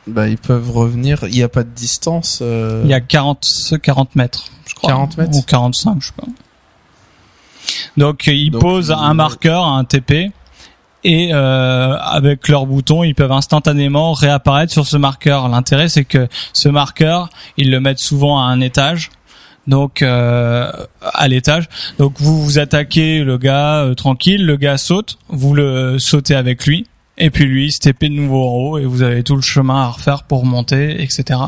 Bah, ils peuvent revenir. Il n'y a pas de distance. euh, Il y a 40, 40 mètres, je crois. 40 mètres Ou 45, je sais pas. Donc, euh, ils Donc, posent ils- un marqueur, un TP, et euh, avec leur bouton, ils peuvent instantanément réapparaître sur ce marqueur. L'intérêt, c'est que ce marqueur, ils le mettent souvent à un étage. Donc euh, à l'étage. Donc vous vous attaquez le gars euh, tranquille, le gars saute, vous le sautez avec lui, et puis lui il se TP de nouveau en haut et vous avez tout le chemin à refaire pour monter, etc.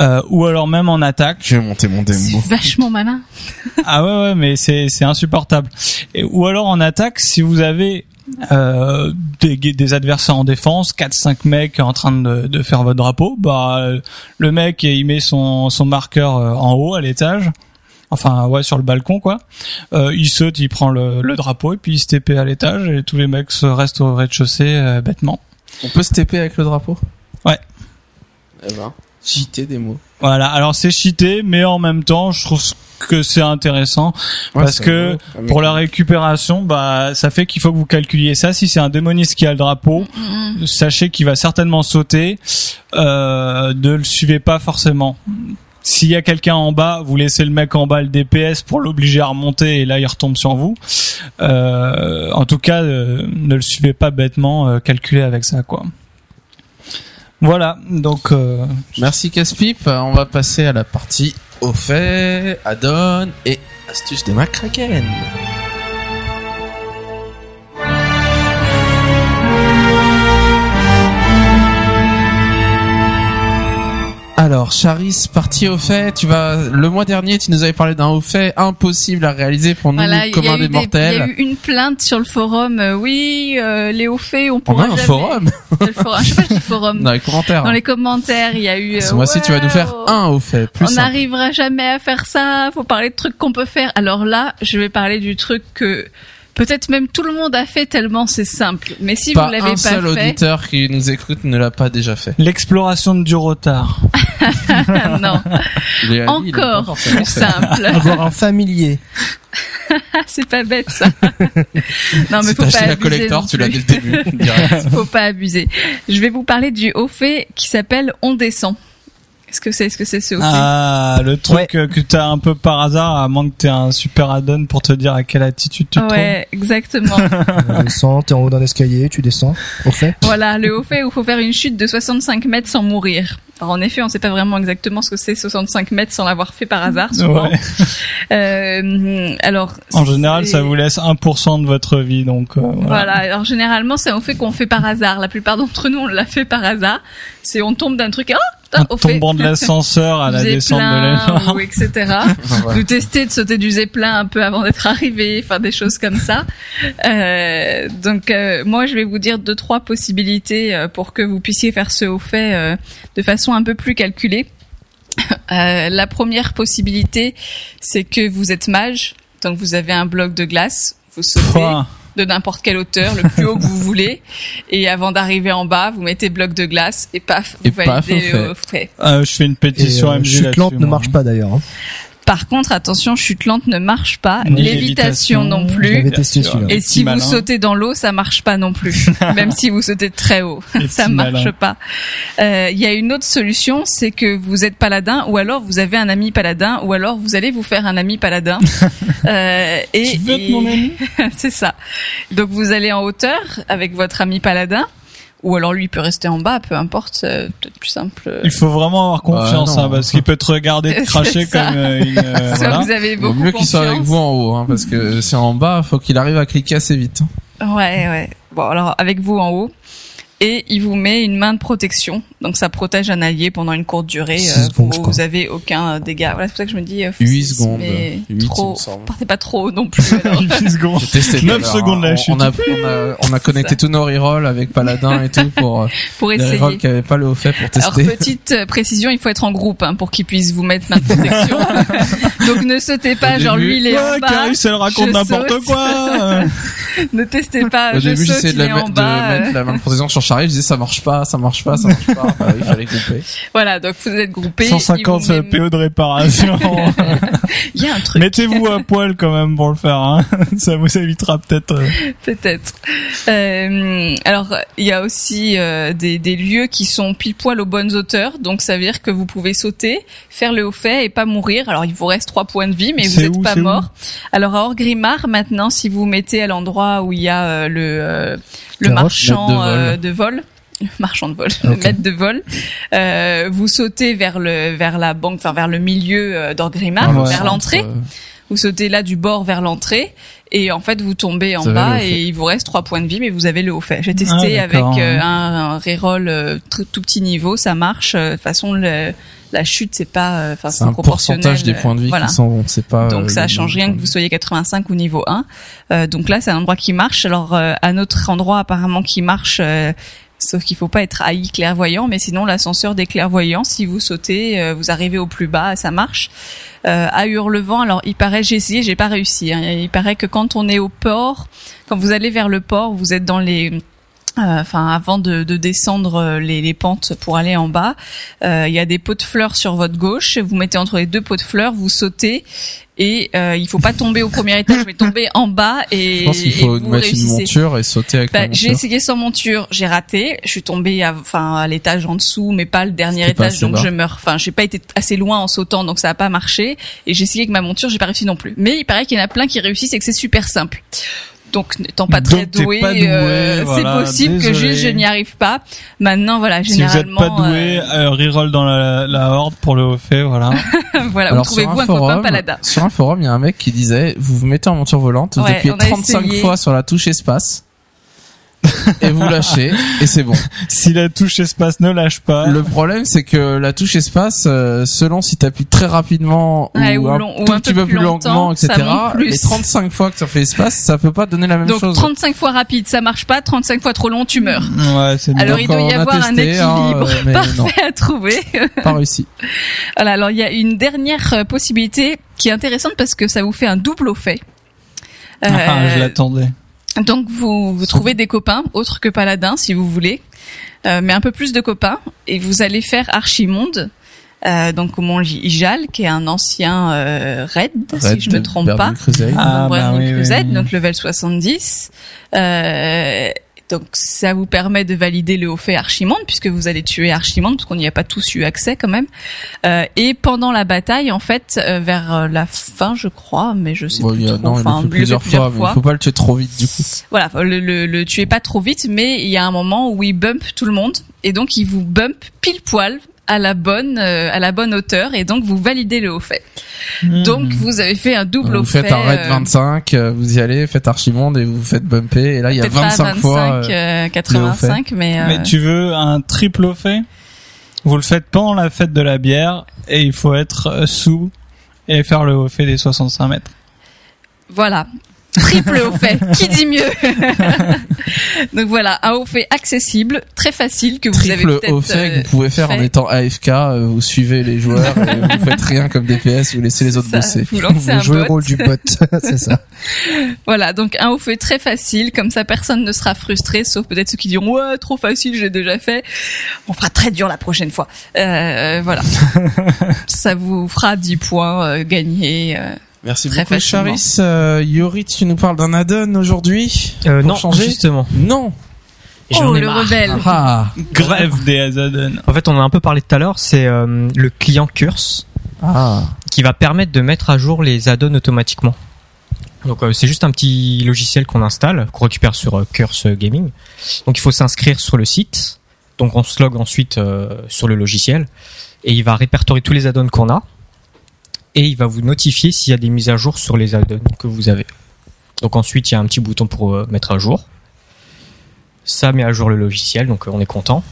Euh, ou alors même en attaque. Je vais monter mon démo. C'est vachement malin. <laughs> Ah ouais ouais mais c'est c'est insupportable. Et, ou alors en attaque si vous avez euh, des, des adversaires en défense, 4-5 mecs en train de, de faire votre drapeau, bah le mec il met son, son marqueur euh, en haut à l'étage, enfin ouais sur le balcon quoi. Euh, il saute, il prend le, le drapeau et puis il se TP à l'étage et tous les mecs se restent au rez-de-chaussée euh, bêtement. On peut se TP avec le drapeau? Ouais. Eh ben, JT des mots. Voilà, alors c'est cheaté mais en même temps je trouve que c'est intéressant Parce que pour la récupération, bah, ça fait qu'il faut que vous calculiez ça. Si c'est un démoniste qui a le drapeau, sachez qu'il va certainement sauter. Euh, ne le suivez pas forcément. S'il y a quelqu'un en bas, vous laissez le mec en bas le DPS pour l'obliger à remonter et là il retombe sur vous. Euh, en tout cas, euh, ne le suivez pas bêtement, euh, calculez avec ça quoi. Voilà, donc euh, Merci Caspip. On va passer à la partie au fait, add-on et astuces des McCracken. Alors, Charis, partie au fait, tu vas, le mois dernier, tu nous avais parlé d'un au fait impossible à réaliser pour nous, Voilà, communs a des des- il y a mortels. eu une plainte sur le forum. euh, oui, euh, les hauts faits, on On pourra a un jamais- forum Le forum. Je sais pas si c'est forum. <laughs> dans les commentaires. Dans les commentaires, il y a eu. Ce euh, mois-ci, tu vas nous faire un au fait, plus On n'arrivera jamais à faire ça. Faut parler de trucs qu'on peut faire. Alors là, je vais parler du truc que peut-être même tout le monde a fait tellement c'est simple. Mais si Pas vous l'avez un pas seul fait, auditeur qui nous écoute ne l'a pas déjà fait. l'exploration de du retard. <laughs> non, encore plus simple. <laughs> Avoir un familier. <laughs> C'est pas bête ça. non mais faut t'as acheté pas la abuser collector, non tu l'as dès le début. Faut pas abuser. Je vais vous parler du haut fait qui s'appelle On descend. Est-ce que c'est ce que c'est ce haut fait Ah, le truc euh, que t'as un peu par hasard, à moins que t'aies un super add-on pour te dire à quelle attitude tu te trouves. Ouais, exactement. <laughs> Tu descends, t'es en haut d'un escalier, tu descends. Au fait. voilà, le haut fait où il faut faire une chute de 65 mètres sans mourir. Alors en effet, on sait pas vraiment exactement ce que c'est 65 mètres sans l'avoir fait par hasard souvent. Ouais. <laughs> Euh, alors En général, ça vous laisse 1% de votre vie, donc euh, voilà. Voilà. Alors généralement, c'est un fait qu'on fait par hasard. La plupart d'entre nous, on l'a fait par hasard. C'est on tombe d'un truc. Oh, En fait. tombant de l'ascenseur à la descente de <laughs> ou etc. Ouais. <laughs> Nous tester de sauter du zeppelin un peu avant d'être arrivé, enfin des choses comme ça. Euh, donc euh, moi je vais vous dire deux trois possibilités euh, pour que vous puissiez faire ce haut fait euh, de façon un peu plus calculée. Euh, la première possibilité, c'est que vous êtes mage Donc vous avez un bloc de glace, vous sautez Pouah. De n'importe quelle hauteur, le plus haut que vous voulez, <laughs> et avant d'arriver en bas, vous mettez bloc de glace et paf, vous Et paf, validez au fait. Euh, je fais une Et pétition euh, MJ chute lente ne marche pas d'ailleurs. hein. Par contre, attention, chute lente ne marche pas, Ni lévitation lévitation. non plus. testé. Et si vous sautez dans l'eau, ça marche pas non plus, <laughs> même si vous sautez très haut, <laughs> ça marche pas. Euh, Il y a une autre solution, c'est que vous êtes paladin, ou alors vous avez un ami paladin, ou alors vous allez vous faire un ami paladin. <laughs> Euh, et Tu veux être et- mon ami? C'est ça. Donc vous allez en hauteur avec votre ami paladin, ou alors lui il peut rester en bas, peu importe, euh, peut-être plus simple. Il faut vraiment avoir confiance, hein, parce qu'il peut te regarder te <laughs> C'est cracher ça. comme euh, une, euh, <laughs> voilà. vous avez Il vaut beaucoup mieux qu'il soit avec vous en haut, hein, parce que si en bas, faut qu'il arrive à cliquer assez vite. Ouais, ouais. Bon, alors avec vous en haut. Et il vous met une main de protection, donc ça protège un allié pendant une courte durée. Six euh, secondes, vous, vous avez aucun euh, dégât. Voilà, c'est pour ça que je me dis. Euh, 8 six, secondes. Mais 8, il trop. Partez pas trop non plus. <laughs> alors. 10 secondes. J'ai testé tout à 9 l'heure, secondes, hein. la chute. On a, on a, on a connecté tous nos rerolls avec Paladin et tout pour euh, <laughs> pour les essayer. rerolls qui avaient pas le haut fait pour Alors tester. petite euh, précision, il faut être en groupe hein, pour qu'il puisse vous mettre <laughs> main de protection. donc ne sautez pas, Au genre début- lui il est en Ouais, bas. Caris, elle raconte n'importe quoi. Ne testez pas. Au je début, j'essayais de, la en bas. euh. mettre la main de protection sur Charlie. Je disais ça marche pas, ça marche pas, ça marche pas. <laughs> Bah, il fallait couper. Voilà, donc vous êtes groupés. 150 il vous met- PO de réparation. <laughs> Il y a un truc. Mettez-vous à poil quand même pour le faire. Hein. <laughs> Ça vous évitera peut-être. euh, Peut-être. Euh, alors, il y a aussi euh, des, des lieux qui sont pile poil aux bonnes hauteurs, donc ça veut dire que vous pouvez sauter, faire le haut fait et pas mourir. Alors, il vous reste trois points de vie, mais vous n'êtes pas mort. Alors, à Orgrimmar, maintenant, si vous mettez à l'endroit où il y a euh, le euh, le La marchand de vol. euh, de vol. Le <laughs> marchand de vol, le Ok. maître de vol. Euh, vous sautez vers le vers la banque, enfin vers le milieu euh, d'Orgrimmar, Ah ouais. vers l'entrée. Euh, Vous sautez là du bord vers l'entrée et en fait vous tombez en Vous bas et il vous reste trois points de vie mais vous avez le haut fait. J'ai testé Ah, avec euh, un, un reroll euh, tout petit niveau, ça marche. Euh, De toute façon le- la chute c'est pas enfin c'est un pourcentage des points de vie Voilà. qui sont. C'est pas. Donc ça change rien que vous soyez 85 ou niveau 1. Euh, donc là c'est un endroit qui marche. Alors un autre endroit apparemment qui marche Sauf qu'il faut pas être haï clairvoyant, mais sinon l'ascenseur des clairvoyants, si vous sautez, euh, vous arrivez au plus bas, ça marche. Euh, à Hurlevent, alors il paraît, j'ai essayé, j'ai pas réussi. hein. Il paraît que quand on est au port, quand vous allez vers le port, vous êtes dans les euh, enfin avant de, de descendre euh, les, les pentes pour aller en bas, euh, il y a des pots de fleurs sur votre gauche. Vous mettez entre les deux pots de fleurs, vous sautez et euh, il faut pas tomber au premier étage, mais tomber en bas et, Je pense qu'il faut vous mettre une monture et sauter avec Bah, j'ai essayé sans monture, j'ai raté. Je suis tombée, à, enfin à l'étage en dessous, mais pas le dernier étage, donc bas. je meurs. Enfin, j'ai pas été assez loin en sautant, donc ça a pas marché. Et j'ai essayé avec ma monture, j'ai pas réussi non plus. Mais il paraît qu'il y en a plein qui réussissent et que c'est super simple. Donc, n'étant pas très Donc, doué, euh, voilà, c'est possible que juste je n'y arrive pas. Maintenant, voilà, Si vous êtes généralement, pas doué, euh, euh, reroll dans la, la horde pour le haut fait, voilà. <laughs> voilà, vous Alors, sur trouvez-vous un, forum, copain paladin. Sur un forum, il y a un mec qui disait, vous vous mettez en monture volante, vous Ouais, appuyez on a 35 essayé. fois sur la touche espace, et vous lâchez, et c'est bon. <laughs> si la touche espace ne lâche pas, Le problème, c'est que la touche espace, euh, selon si t'appuies très rapidement Ouais, ou, ou un long- ou tout un petit peu peu plus plus etc., les 35 fois que ça fait espace, ça peut pas donner la même Donc, chose. 35 fois rapide, ça marche pas. 35 fois trop long, tu meurs. ouais, c'est Alors, Donc, il doit y avoir un testé, hein, équilibre euh, <laughs> non, parfait à trouver. pas réussi. <laughs> Voilà, alors il y a une dernière euh, possibilité qui est intéressante parce que ça vous fait un double au fait. Euh, Ah, je l'attendais. Donc vous, vous trouvez des copains autres que paladins si vous voulez, euh, mais un peu plus de copains et vous allez faire Archimonde. Euh, donc au mont Ijal, qui est un ancien euh, raid, si je me Dead trompe pas, Crusade. Ah, donc, bah Brand oui, oui, Crusade, oui. donc level 70. Euh, donc ça vous permet de valider le haut fait Archimonde puisque vous allez tuer Archimonde parce qu'on n'y a pas tous eu accès quand même. Euh, et pendant la bataille, en fait, euh, vers euh, la fin, je crois, mais je sais Bon, plus il y a- trop. non, il enfin, le fait le plusieurs fois, mais il faut pas le tuer trop vite, du coup. Voilà, le, le, le tuez pas trop vite, mais il y a un moment où il bump tout le monde et donc il vous bump pile poil à la bonne euh, à la bonne hauteur et donc vous validez le haut fait. Donc vous avez fait un double Vous au fait. faites un raid euh, 25, euh, vous y allez, faites Archimonde et vous vous faites bumper, et là, il y a peut-être pas 25 fois, euh, euh, 85, mais, euh, Mais tu veux un triple au fait? Vous le faites pendant la fête de la bière et il faut être euh, sous et faire le haut fait des 65 mètres. voilà. Triple haut fait. Qui dit mieux <laughs> Donc voilà, un haut fait accessible, très facile que vous avez Triple peut-être au fait que vous pouvez faire en étant AFK, euh, vous suivez les joueurs, et vous <laughs> faites rien comme DPS, vous laissez les autres Ça, bosser. Vous jouez le rôle du bot, <laughs> c'est ça. Voilà, donc un haut fait très facile, comme ça personne ne sera frustré, sauf peut-être ceux qui diront ouais trop facile, j'ai déjà fait. On fera très dur la prochaine fois. Euh, voilà, ça vous fera 10 points euh, gagnés. euh. Merci Très beaucoup. Charis. Euh, Yori, tu nous parles d'un add-on aujourd'hui Euh, non, changer justement. Non Oh ai le marre. rebelle. Ah Grève des Azaden. En fait, on en a un peu parlé tout à l'heure, c'est euh, le client Curse Ah qui va permettre de mettre à jour les add-ons automatiquement. Donc euh, c'est juste un petit logiciel qu'on installe, qu'on récupère sur euh, Curse Gaming. Donc il faut s'inscrire sur le site. Donc on se log ensuite euh, sur le logiciel et il va répertorier tous les add-ons qu'on a et il va vous notifier s'il y a des mises à jour sur les add-ons que vous avez. Donc ensuite il y a un petit bouton pour euh, mettre à jour. Ça met à jour le logiciel, donc euh, on est content.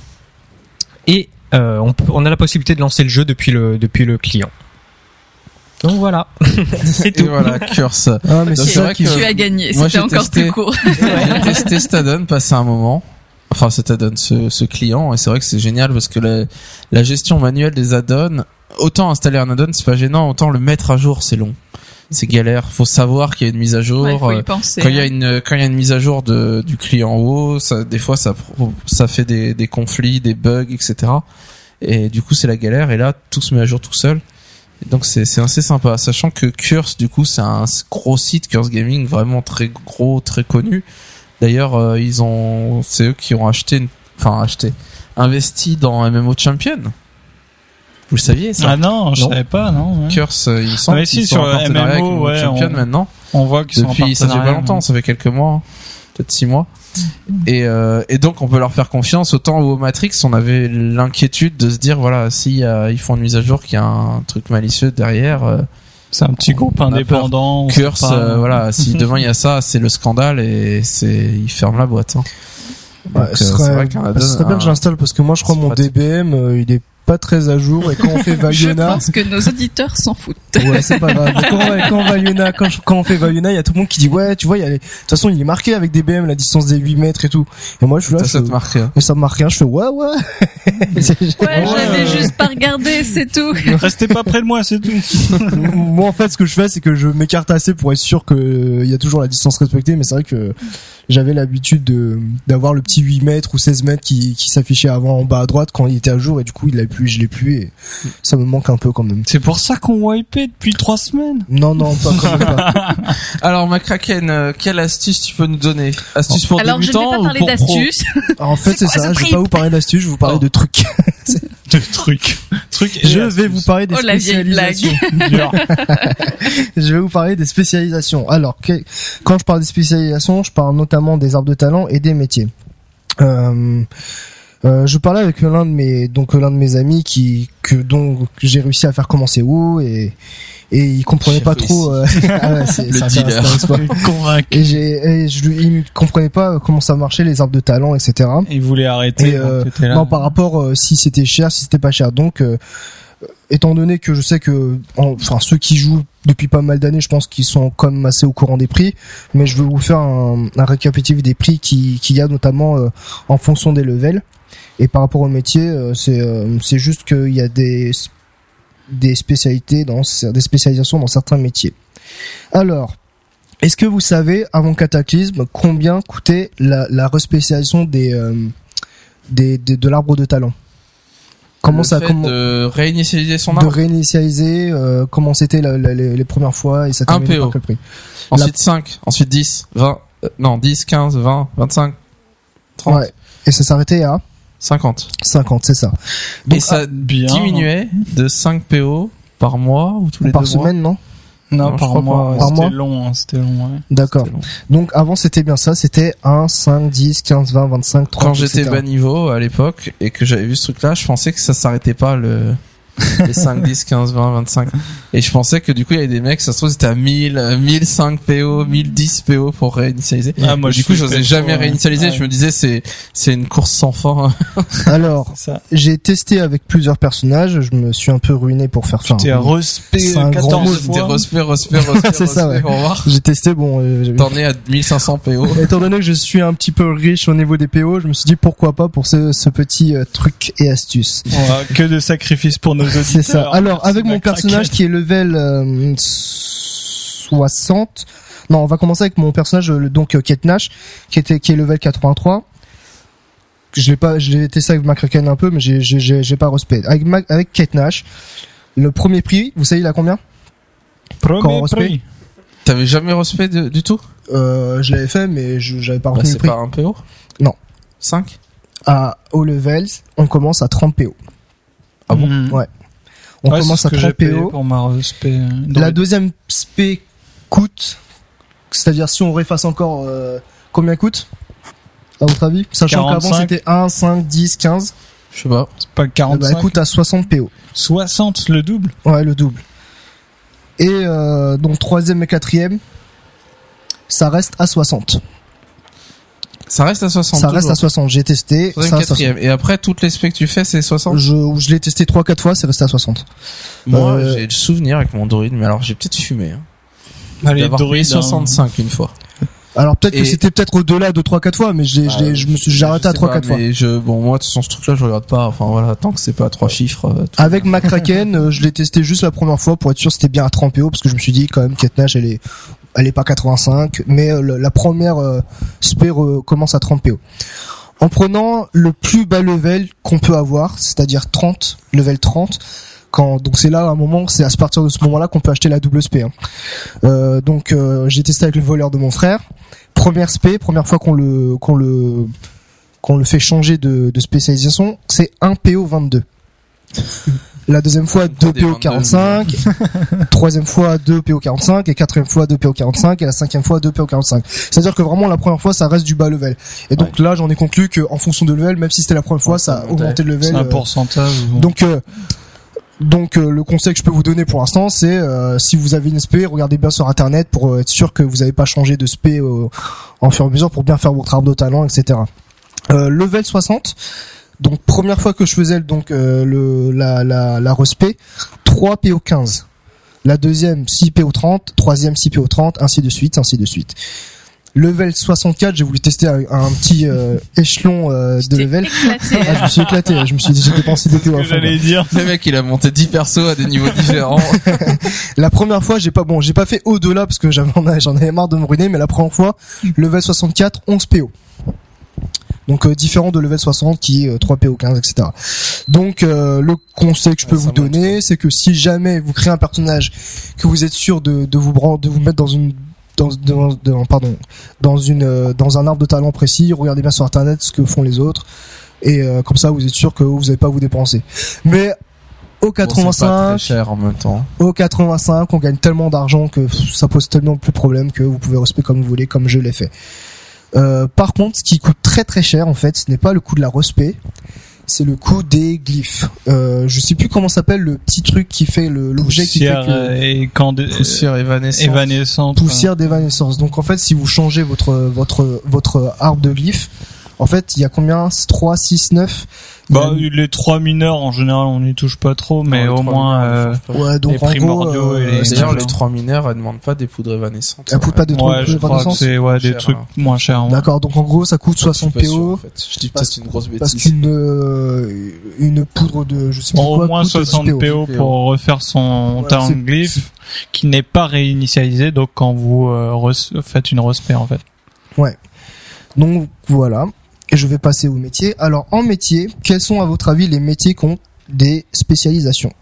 Et euh, on, peut- on a la possibilité de lancer le jeu depuis le depuis le client. Donc voilà, <laughs> c'est Et tout. voilà, Curse. Ah, mais c'est vrai que- Tu as gagné, moi, c'était j'ai encore testé. plus court. <laughs> J'ai testé cet add-on passé un moment. Enfin, cet add-on, ce, ce client, et c'est vrai que c'est génial parce que la, la gestion manuelle des add-ons, autant installer un add-on, c'est pas gênant, autant le mettre à jour, c'est long. C'est galère. Faut savoir qu'il y a une mise à jour. Ouais, faut euh, y penser. quand il y a hein. une quand il y a une mise à jour de du client haut, ça des fois ça ça fait des des conflits, des bugs, etc. Et du coup c'est la galère. Et là tout se met à jour tout seul. Et donc c'est c'est assez sympa, sachant que Curse du coup c'est un gros site Curse Gaming vraiment très gros, très connu. D'ailleurs euh, ils ont c'est eux qui ont acheté enfin acheté investi dans MMO Champion. Vous le saviez ça Ah non, je Non. savais pas, non. ouais. Curse, il me semble Ouais, qu'ils si, sont sur en partenariat MMO, ouais, Champion on- maintenant On voit qu'ils sont en depuis ça fait pas partenariat, longtemps, ça fait quelques mois, peut-être six mois. Et, euh, et donc on peut leur faire confiance. Autant au Matrix, on avait l'inquiétude de se dire voilà si euh, ils font une mise à jour qu'il y a un truc malicieux derrière. euh, C'est un petit groupe indépendant. Curse, pas. euh, voilà, si <laughs> demain il y a ça, c'est le scandale et c'est ils ferment la boîte. hein. Ouais, Donc, ce euh, serait, vrai bah, ce bien un- que j'installe parce que moi je crois mon pratique. DBM euh, il est pas très à jour et quand on fait <laughs> Je Valiona pense que nos auditeurs s'en foutent. ouais c'est pas grave Mais quand, on- quand Valiona quand, je- quand on fait Valiona il y a tout le monde qui dit ouais tu vois il y a les... de toute façon il est marqué avec DBM la distance des 8 mètres et tout et moi je suis là Ça, je ça te marque. hein. et ça me marque rien je fais ouais ouais Ouais, <laughs> j'avais juste pas regardé, c'est tout. Restez pas près de moi, c'est tout. moi en fait ce que je fais c'est que je m'écarte assez pour être sûr que euh, il y a toujours la distance respectée mais c'est vrai que j'avais l'habitude de d'avoir le petit 8 mètres ou 16 mètres qui, qui s'affichait avant en bas à droite quand il était à jour et du coup il l'a plus je l'ai plus et ça me manque un peu quand même C'est pour ça qu'on wipait depuis trois semaines. non non pas quand même pas <laughs> Alors McCracken, euh, quelle astuce tu peux nous donner? Astuce pour Alors, je ne vais débutants pas parler pour pro? d'astuces. en fait c'est ça je vais pas vous parler d'astuces je vais vous parler Oh. de trucs <laughs> <laughs> De trucs. Trucs et je vais vous parler des Oh, spécialisations <laughs> je vais vous parler des spécialisations. Alors, que- quand je parle des spécialisations, je parle notamment des arbres de talent et des métiers. Euh, euh, je parlais avec l'un de mes donc l'un de mes amis qui que donc j'ai réussi à faire commencer WoW et et il comprenait pas trop euh, <laughs> ah ouais, c'est Le ça dealer. intéresse pas. <laughs> Convaincu. et j'ai et je lui il comprenait pas comment ça marchait les arbres de talent etc Il voulait arrêter. Et, euh, là. non, par rapport euh, si c'était cher, si c'était pas cher. Donc, euh, étant donné que je sais que, en- enfin, ceux qui jouent depuis pas mal d'années, je pense qu'ils sont quand même assez au courant des prix. Mais je vais vous faire un, un récapitulatif des prix qui- qu'il y a notamment euh, en fonction des levels. Et par rapport au métier, euh, c'est euh, c'est juste qu'il y a des des spécialités dans des spécialisations dans certains métiers. Alors. Est-ce que vous savez, avant Cataclysme, combien coûtait la, la respécialisation des, euh, des, des- de l'arbre de talent? Comment Le ça fait comment, de réinitialiser son de arbre? réinitialiser euh, Comment c'était la- la- les, les premières fois et ça Un PO. par prix? Ensuite 5, ensuite 10, 20, euh, non 10, 15, 20, 25, 30, Ouais. Et ça s'arrêtait à 50. 50, c'est ça. Et Donc, ça bien. diminuait de 5 PO par mois ou tous les par deux mois semaine, non? Non, Non, je par mois. C'était mois long, hein, c'était long, ouais. D'accord. Donc avant c'était bien ça, c'était 1, 5, 10, 15, 20, 25, 30, Quand j'étais bas niveau à l'époque et que j'avais vu ce truc-là, je pensais que ça s'arrêtait pas le les 5, 10, 15, 20, 25. Et je pensais que du coup, il y avait des mecs, ça se trouve, c'était à 1000, euh, 1005 PO, 1010 PO pour réinitialiser. Ah, moi, du coup, j'osais jamais ouais. réinitialiser. Ouais. Je me disais, c'est, c'est une course sans fin. <laughs> Alors, j'ai testé avec plusieurs personnages. Je me suis un peu ruiné pour faire ça. T'es à respect C'est un grand mot, 14 T'es fois. respect, respect, <laughs> respect, C'est ça, respect ouais. J'ai testé, bon. euh, T'en es à 1500 PO. <laughs> Étant donné que je suis un petit peu riche au niveau des PO, je me suis dit pourquoi pas pour ce, ce petit euh, truc et astuce. Voilà, que de sacrifices pour nos auditeurs. C'est ça. Alors, avec mon personnage qui est level euh, 60, non, on va commencer avec mon personnage, euh, donc euh, Kate Nash, qui était qui est level 83. Je l'ai pas, je l'ai testé avec McCracken un peu, mais j'ai j'ai pas respect. Avec Mac- avec Kate Nash, le premier prix, vous savez il a combien? Premier prix. T'avais jamais respect de- du tout? euh, Je l'avais fait, mais je j'avais pas Bah, retenu le c'est prix. pas un PO? Non. 5? À haut level, on commence à 30 PO. Ah bon? Mhm. Ouais. On Ouais, commence à ce que j'ai 30 payé PO. pour ma La les- deuxième spé coûte, c'est-à-dire si on réfasse encore, euh, combien coûte À votre avis? Sachant qu'avant 45. c'était 1, 5, 10, 15. Je sais pas. C'est pas Eh ben, 45. elle coûte à 60 PO. 60, le double? Ouais, le double. Et euh, donc troisième et quatrième, ça reste à 60. Ça reste à 60. Ça reste à 60. J'ai testé. Ça, à 60. quatrième. Et après, toutes les specs que tu fais, c'est 60? Je, je l'ai testé 3-4 fois, c'est resté à 60. Moi, Euh, j'ai le souvenir avec mon druide, mais alors j'ai peut-être fumé. Hein, Allez, D'avoir payé druide, hein. 65 une fois. Alors peut-être que c'était peut-être au-delà de 3-4 fois, mais j'ai, je, l'ai- je me suis j'ai arrêté à sais 3-4 pas, fois. Mais je, bon, moi, de toute façon, ce truc-là, je regarde pas. Enfin, voilà, tant que c'est pas trois chiffres. euh, tout- Avec McCracken, euh, je l'ai testé juste la première fois pour être sûr que c'était bien à 30 PO parce que je me suis dit quand même Kate Nash elle est elle est pas 85 mais euh, la première euh, spé euh, commence à 30 PO. En prenant le plus bas level qu'on peut avoir, c'est-à-dire 30, level 30 quand donc c'est là à un moment c'est à partir de ce moment-là qu'on peut acheter la double spé. hein. Donc j'ai testé avec le voleur de mon frère. Première spé, première fois qu'on le qu'on le qu'on le fait changer de, de spécialisation, c'est 1 PO 22. La deuxième fois 2 Des PO 22, 45, troisième fois 2 PO 45 et quatrième fois 2 PO 45 et la cinquième fois 2 PO 45. C'est-à-dire que vraiment la première fois ça reste du bas level. Et donc là j'en ai conclu que en fonction de level, même si c'était la première fois, Ouais, ça a augmenté le level. C'est un euh, pourcentage. ou- donc euh, donc euh, le conseil que je peux vous donner pour l'instant, c'est euh, si vous avez une SP, regardez bien sur internet pour euh, être sûr que vous n'avez pas changé de SP euh, en fur et à mesure pour bien faire votre arbre de talent, etc. Level 60. Donc première fois que je faisais donc euh, le la la la respect 3 PO 15. La deuxième 6 PO 30, troisième 6 PO 30, ainsi de suite, ainsi de suite. Level 64, j'ai voulu tester un, un petit euh, échelon euh, de level. éclaté. Ah, je me suis éclaté, je me suis j'ai dépensé des PO à fond. j'allais dire. Le mec, il a monté 10 persos à des niveaux différents. <laughs> La première fois, j'ai pas bon, j'ai pas fait au-delà parce que j'avais j'en avais marre de me ruiner, mais la première fois, level 64, 11 PO. Donc euh, différent de level 60 qui est euh, 3 PO 15 etc. Donc euh, le conseil que je peux Ouais, vous donner, c'est que si jamais vous créez un personnage que vous êtes sûr de, de vous de vous mettre dans une dans, dans, dans- pardon dans une euh, dans un arbre de talent précis, regardez bien sur internet ce que font les autres et euh, comme ça vous êtes sûr que vous n'allez pas vous dépenser. Mais au Bon, c'est pas 85, très cher en même temps. au 85, on gagne tellement d'argent que ça pose tellement plus de problème que vous pouvez respecter comme vous voulez, comme je l'ai fait. Euh, par contre, ce qui coûte très très cher, en fait, ce n'est pas le coût de la respect, c'est le coût des glyphes. Euh, je sais plus comment s'appelle le petit truc qui fait le- l'objet qui fait Poussière que euh, et candé- Poussière évanescente. évanescente. poussière d'évanescence. Donc en fait, si vous changez votre votre votre arbre de glyphes, en fait, il y a combien? 3, 6, 9 Bah, les trois mineurs, en général, on n'y touche pas trop, mais Non, les au moins, euh. Ouais, donc Les en gros, primordiaux et les- euh, D'ailleurs, genre- les trois mineurs, elles demandent pas des poudres évanescentes. elles coûtent pas de ouais, crois que c'est, ouais, des Cher, trucs hein. moins chers. ouais. D'accord, donc en gros, ça coûte 60 Je suis pas sûr, PO. en fait. Je dis Parce- peut-être une grosse Parce bêtise. qu'une euh, une poudre de je sais pas Bon, quoi au moins coûte 60 10 PO pour refaire son Ouais, talent c'est- de glyph qui n'est pas réinitialisé donc quand vous euh, faites une respect en fait. Donc voilà. Et je vais passer au métier. Alors en métier, quels sont à votre avis les métiers qui ont des spécialisations?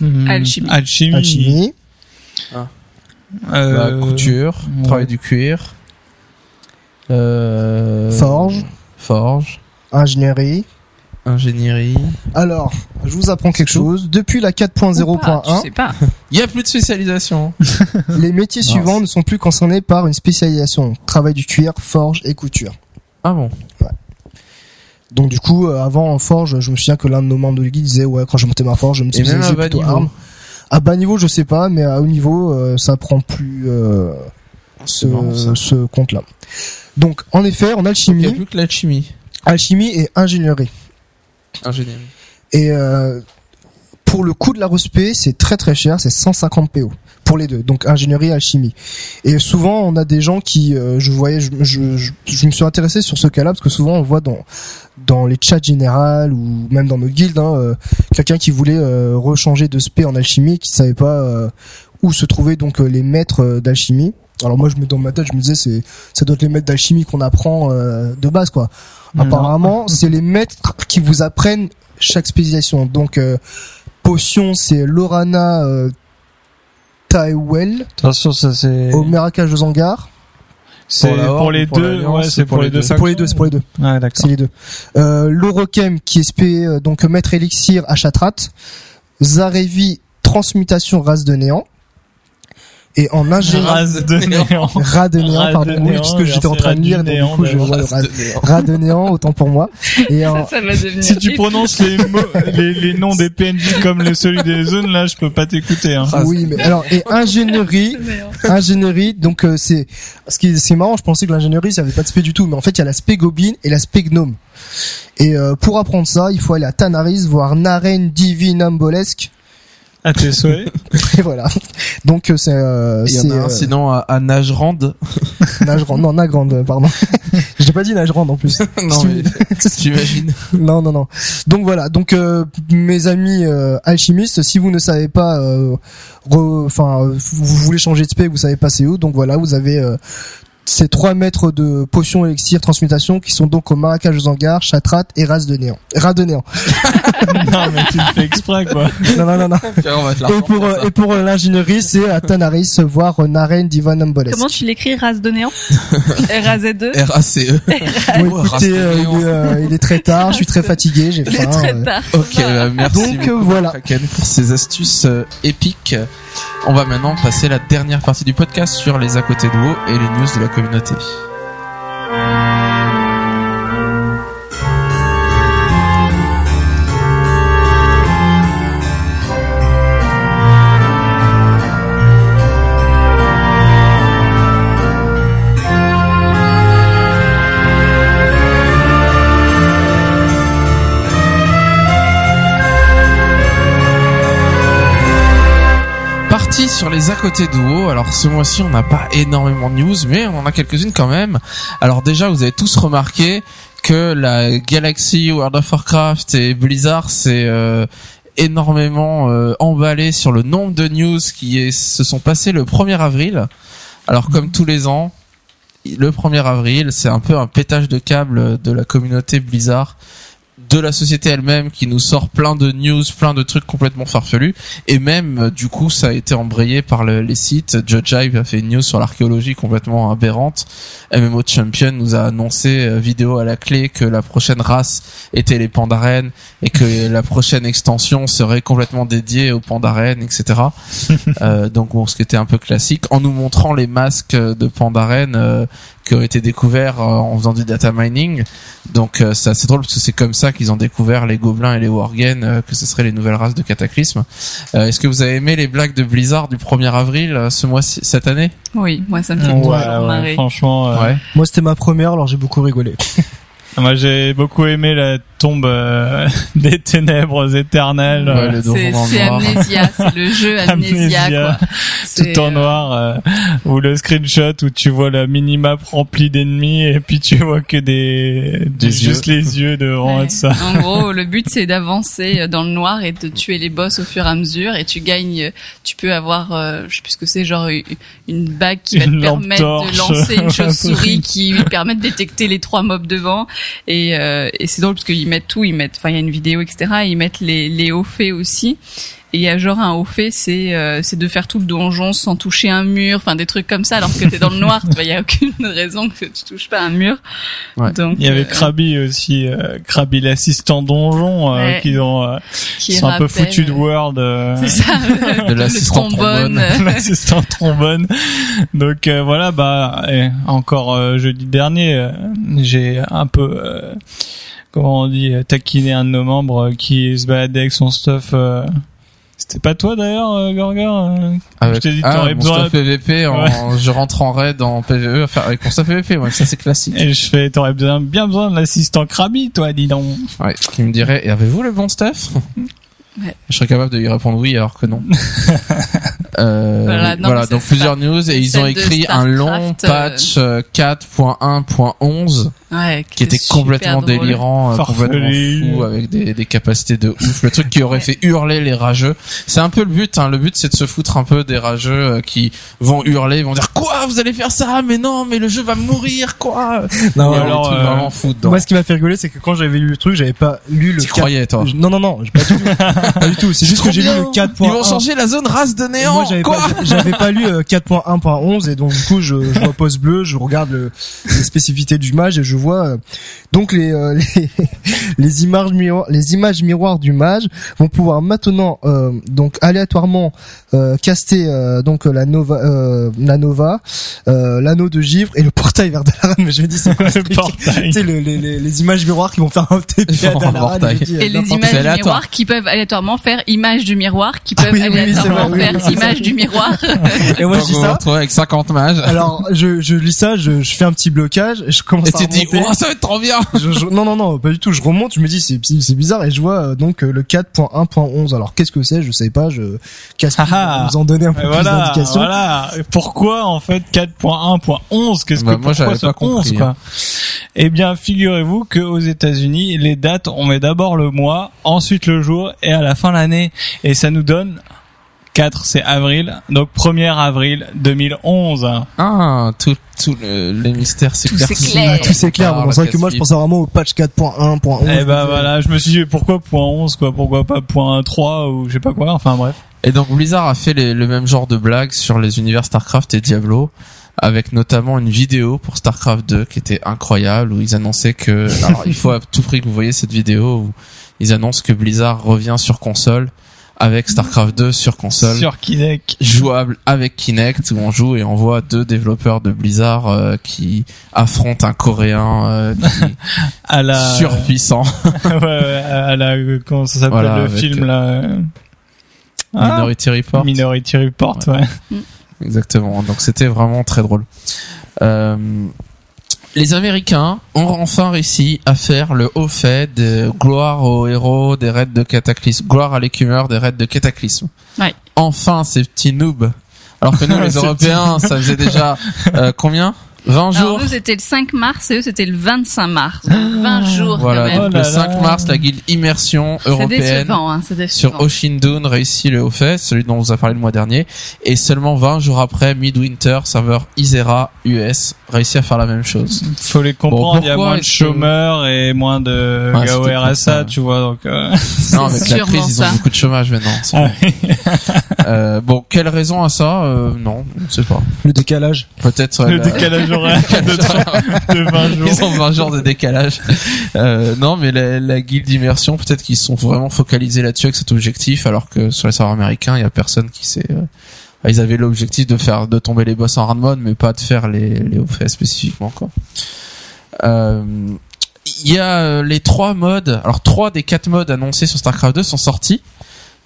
Alchimie. Alchimie. Alchimie, euh, Bah, couture, ouais. travail du cuir. Euh... Forge. Forge. ingénierie. Ingénierie. Alors, je vous apprends quelque chose. Depuis la Ou pas, tu 4.0.1, sais pas. <laughs> Il y a plus de spécialisation. <laughs> les métiers suivants ne sont plus concernés par une spécialisation. Travail du cuir, forge et couture. Ah bon. Donc du coup, euh, avant en forge, je me souviens que l'un de nos membres de l'équipe disait ouais quand je montais ma forge, je me même à spécialisais bas plutôt niveau. À bas niveau, je sais pas, mais à haut niveau, euh, ça prend plus euh, ce, C'est marrant, ça. ce compte-là. Donc en effet, en Il n'y a alchimie, plus que l'alchimie. alchimie et ingénierie. Ingénierie. Et euh, pour le coût de la respect, c'est très très cher, c'est 150 PO pour les deux, donc ingénierie et alchimie. Et souvent, on a des gens qui, euh, je voyais, je, je, je, me suis intéressé sur ce cas-là parce que souvent on voit dans dans les chats générales ou même dans nos guildes, hein, euh, quelqu'un qui voulait euh, rechanger de spé en alchimie, qui savait pas euh, où se trouvaient donc les maîtres d'alchimie. Alors moi, je me dans ma tête, je me disais, c'est ça doit être les maîtres d'alchimie qu'on apprend euh, de base, quoi. Non. Apparemment, c'est les maîtres qui vous apprennent chaque spécialisation. Donc, euh, potion, c'est Lorana euh, Taiwell, Attention, ça c'est. au de Zangar. C'est Pour les deux. Ouais, c'est pour, les deux. C'est pour les deux, c'est pour les deux. Ouais, C'est d'accord. les deux. Euh, Lorokem, qui est spé, euh, donc maître élixir à Chatrat. Zarevi, transmutation race de néant. Et en ingénieur, Race de néant. ras de néant, de pardon, oui, néant, puisque j'étais en train de ras lire, donc néant, du coup, je vois le ras, ras de néant, autant pour moi. Et en, Ça, ça. Si tu prononces les mots, les, les noms des PNJ comme le celui des zones, là, je peux pas t'écouter. Hein. oui, mais alors, et ingénierie, ingénierie, donc euh, c'est ce qui est, c'est marrant, je pensais que l'ingénierie ça avait pas de spé du tout, mais en fait il y a l'aspect goblin et l'aspect gnome. Et euh, pour apprendre ça, il faut aller à Tanaris voir Naren Divinambolesque. À tes souhaits. <laughs> Et voilà. Donc euh, c'est euh, Il y en a un euh, sinon à, à Nagerand. <laughs> Nagerand, non Nagrand, pardon. <laughs> J'ai pas dit Nagerand en plus. non, mais j'imagine. non non non. Donc voilà, donc euh, mes amis euh, alchimistes, si vous ne savez pas euh, re- enfin euh, vous voulez changer de spé, vous savez pas c'est où, donc voilà, vous avez euh, ces trois mètres de potions élixir transmutation qui sont donc au Marrakech aux Angars, Chatrat et Ras de néant. Ras de néant. <laughs> non, mais tu le fais exprès, quoi. Non non non non. Et pour euh, et pour l'ingénierie, c'est à Tanaris voir euh, Naren Divanambolesque. Comment tu l'écris Race de néant <laughs> R-A-Z-2 R-A-C-E. <laughs> Écoutez, de euh, il, est, euh, il est très tard, je suis très fatigué, j'ai faim. très euh. tard. Ok, bah, merci Donc, beaucoup, voilà. Kraken, pour ces astuces euh, épiques. On va maintenant passer la dernière partie du podcast sur les à côté de WoW et les news de la communauté. Sur les à côté de WoW. Alors ce mois-ci, on n'a pas énormément de news, mais on en a quelques-unes quand même. Alors déjà, vous avez tous remarqué que la Galaxy World of Warcraft et Blizzard s'est euh, énormément euh, emballé sur le nombre de news qui est- se sont passées le 1er avril. Alors comme tous les ans, le 1er avril, c'est un peu un pétage de câble de la communauté Blizzard, de la société elle-même qui nous sort plein de news, plein de trucs complètement farfelus. Et même, euh, du coup, ça a été embrayé par le- les sites. Judge Hype a fait une news sur l'archéologie complètement aberrante. MMO Champion nous a annoncé, euh, vidéo à la clé, que la prochaine race était les pandarènes et que la prochaine extension serait complètement dédiée aux pandarènes, etc. <laughs> Euh, donc bon, ce qui était un peu classique, en nous montrant les masques de pandarènes euh, qui ont été découverts euh, en faisant du data mining. Donc euh, c'est assez drôle parce que c'est comme ça qu'ils ont découvert les gobelins et les worgen, euh, que ce seraient les nouvelles races de cataclysme. Euh, Est-ce que vous avez aimé les blagues de Blizzard du 1er avril euh, ce mois cette année? Oui, moi ça me fait Ouais, toujours ouais, marrer. franchement. euh, Ouais. Moi, c'était ma première, alors j'ai beaucoup rigolé. <laughs> Moi, j'ai beaucoup aimé la tombe euh, <laughs> des ténèbres éternelles. Ouais, euh, C'est c'est. Amnésia, c'est le jeu <laughs> Amnésia, Amnésia, quoi. C'est, tout en euh, noir euh, ou le screenshot où tu vois la minimap remplie d'ennemis et puis tu vois que des, Des juste les yeux devant Ouais. et tout ça En gros, <laughs> le but c'est d'avancer dans le noir et de tuer les boss au fur et à mesure et tu gagnes, tu peux avoir, euh, je sais plus ce que c'est, genre une- bague qui va Une te permettre torche. de lancer une Un chauve-souris qui lui permet de détecter les trois mobs devant et, euh, et c'est drôle parce qu'ils mettent tout, ils mettent, enfin il y a une vidéo etc, ils mettent les, les hauts faits aussi. Et il y a genre un haut fait, c'est euh, c'est de faire tout le donjon sans toucher un mur, enfin des trucs comme ça, alors que t'es dans le noir, tu vois, il y a aucune raison que tu touches pas un mur. Ouais. Donc il y avait euh, Krabi aussi euh, Krabi l'assistant donjon euh, Ouais. qui ont euh, qui sont un peu foutus de Word euh, C'est ça, <laughs> De l'assistant trombone. <laughs> l'assistant trombone. Donc euh, voilà, bah et encore euh, jeudi dernier, euh, j'ai un peu euh, comment on dit, taquiner un de nos membres qui se baladait avec son stuff. euh, C'était pas toi d'ailleurs, euh, Gorgor euh, Avec, Je t'ai dit, ah, t'aurais mon besoin- stuff PVP, en, je rentre en raid en PVE, faire avec mon stuff PVP, ouais, ça c'est classique. Et je fais, t'aurais bien, bien besoin de l'assistant Krabi, toi, dis donc. Ouais, qui me dirait, et avez-vous le bon stuff? Ouais. Je serais capable de lui répondre oui alors que non. <laughs> euh, Voilà, non, donc plusieurs news et ils ont écrit un long euh, patch euh, 4.1.11 Ouais, qui était complètement drôle. délirant, euh, complètement fou avec des, des capacités de ouf. Le truc qui aurait fait hurler les rageux. C'est un peu le but. Hein. Le but c'est de se foutre un peu des rageux euh, qui vont hurler, ils vont dire quoi Vous allez faire ça? Mais non, mais le jeu va mourir quoi Non, Il y a alors, euh, vraiment fous dedans. Moi, ce qui m'a fait rigoler, c'est que quand j'avais lu le truc, j'avais pas lu le Tu 4... croyais toi Non, non, non, pas du tout. <laughs> pas du tout. C'est juste que j'ai lu le 4.1. Ils vont changer la zone race de néant. Moi, j'avais pas, pas lu euh, 4.1.11 et donc du coup, je, je poste bleu, je regarde le- les spécificités du mage et je vois euh, donc les, euh, <laughs> les les images miroirs, les images miroirs du mage vont pouvoir maintenant euh, donc aléatoirement euh, caster euh, donc la nova, euh, la nova, euh, l'anneau de givre et le portail vers Dalaran. Mais je me dis c'est quoi <laughs> ce Le truc portail. Tu sais le- les, les, les images miroirs qui vont faire un TP à Dalaran. dis, euh, Et les images c'est du aléatoire. miroir qui peuvent aléatoirement faire image du miroir, qui Ah peuvent oui, oui, aléatoirement oui, faire image du miroir. <laughs> Et moi Donc, je dis ça. avec 50 mages. Alors je, je lis ça, je, je fais un petit blocage, et je commence Et à tu dis, oh, ça va être trop bien. Je- je- non non non pas du tout je remonte je me dis c'est c'est bizarre et je vois euh, donc euh, le 4.1.11 alors qu'est-ce que c'est? Je sais pas je casse Ah ah. vous en donner un peu Et plus voilà, d'indications voilà. Pourquoi en fait 4.1.11 Qu'est-ce Bah, que moi, pourquoi j'avais ce pas compris, 11 quoi? hein. Eh bien, figurez-vous que aux États-Unis, les dates, on met d'abord le mois, ensuite le jour et à la fin l'année, et ça nous donne 4, c'est avril, donc 1er avril 2011. Ah, tout, tout le, les mystères s'éclaircissent. s'éclaire. tout c'est clair Par bon c'est vrai que moi je pensais vraiment au patch 4.1.11 Et ben voilà, je me suis dit pourquoi point 11 quoi, pourquoi pas point 3 ou je sais pas quoi, enfin bref. Et donc Blizzard a fait les- le même genre de blagues sur les univers StarCraft et Diablo, avec notamment une vidéo pour StarCraft 2 qui était incroyable où ils annonçaient que, <laughs> alors il faut à tout prix que vous voyez cette vidéo où ils annoncent que Blizzard revient sur console avec StarCraft 2 sur console. Sur Kinect. jouable avec Kinect où on joue et on voit deux développeurs de Blizzard euh, qui affrontent un coréen euh, qui <laughs> À la est surpuissant <laughs> ouais, ouais, à la comment ça s'appelle Voilà, le film là euh, ah, Minority Report Minority Report, ouais. exactement donc c'était vraiment très drôle euh, les Américains ont enfin réussi à faire le haut fait de gloire aux héros des raids de Cataclysme, gloire à l'écumeur des raids de Cataclysme. Ouais. Enfin, ces petits noobs. Alors que nous, <laughs> les Européens, ça faisait déjà <laughs> euh, combien? 20 jours Alors nous c'était le 5 mars et eux c'était le 25 mars. Donc 20 jours Voilà, quand même. Oh donc le 5 là. mars, la guilde Immersion C'est européenne décevant, hein, c'est sur. Oshindun réussit le haut fait, celui dont on vous a parlé le mois dernier, et seulement 20 jours après, Midwinter, serveur Isera US, réussit à faire la même chose. Faut les comprendre, Bon, il y a pourquoi moins de chômeurs et moins de Ouais, gars au. RSA, tu vois, donc euh, Non, avec la crise, ils ont beaucoup de chômage maintenant. ah oui. <laughs> Euh, bon, quelle raison à ça? Euh, Non, on sait pas. le décalage Peut-être le la- décalage horaire <laughs> de, de 20 jours. Ils ont 20 jours de décalage. Euh, non, mais la, la guilde d'immersion, peut-être qu'ils sont vraiment focalisés là-dessus avec cet objectif, alors que sur les serveurs américains, il y a personne qui sait. euh, Ils avaient l'objectif de faire de tomber les boss en run mode, mais pas de faire les les faits spécifiquement quoi. Euh, Il y a euh, les trois modes. Alors trois des quatre modes annoncés sur Starcraft 2 sont sortis.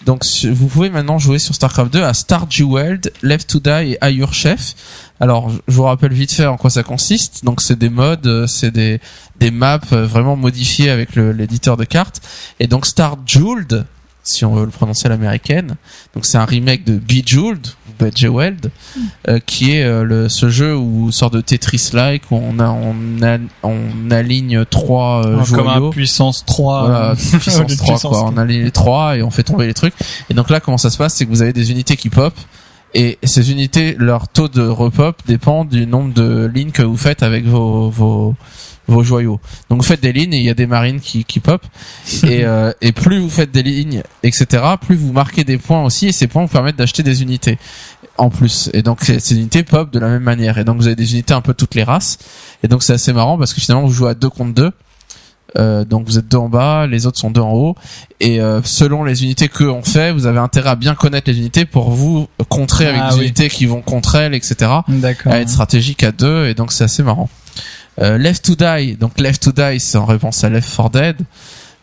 Donc vous pouvez maintenant jouer sur Starcraft 2 à Star Jeweled, Left to Die et Ayur Chef. Alors je vous rappelle vite fait en quoi ça consiste. Donc c'est des modes, euh, c'est des des maps euh, vraiment modifiées avec l'éditeur de cartes. Et donc Star Jeweled, si on veut le prononcer à l'américaine. Donc c'est un remake de Bejeweled, ou Bejeweled, euh, qui est euh, le, ce jeu où sort de Tetris-like où on a on, a, on aligne trois euh, Comme un puissance 3. Voilà, euh, <laughs> <laughs> puissance de 3 puissance quoi. On a les 3 et on fait tomber les trucs. Et donc là comment ça se passe c'est que vous avez des unités qui pop et ces unités leur taux de repop dépend du nombre de lignes que vous faites avec vos vos vos joyaux. Donc vous faites des lignes et il y a des marines qui qui pop <laughs> et euh, et plus vous faites des lignes etc. plus vous marquez des points aussi et ces points vous permettent d'acheter des unités en plus. Et donc ces ces unités pop de la même manière. Et donc vous avez des unités un peu toutes les races. Et donc c'est assez marrant parce que finalement vous jouez à deux contre deux. Euh, donc vous êtes deux en bas, les autres sont deux en haut, et euh, selon les unités que on fait, vous avez intérêt à bien connaître les unités pour vous contrer avec Ah des oui. unités qui vont contre elles, etc. D'accord. À être stratégique à deux, et donc c'est assez marrant. Euh, Left to Die, donc Left to Die, c'est en réponse à Left 4 Dead.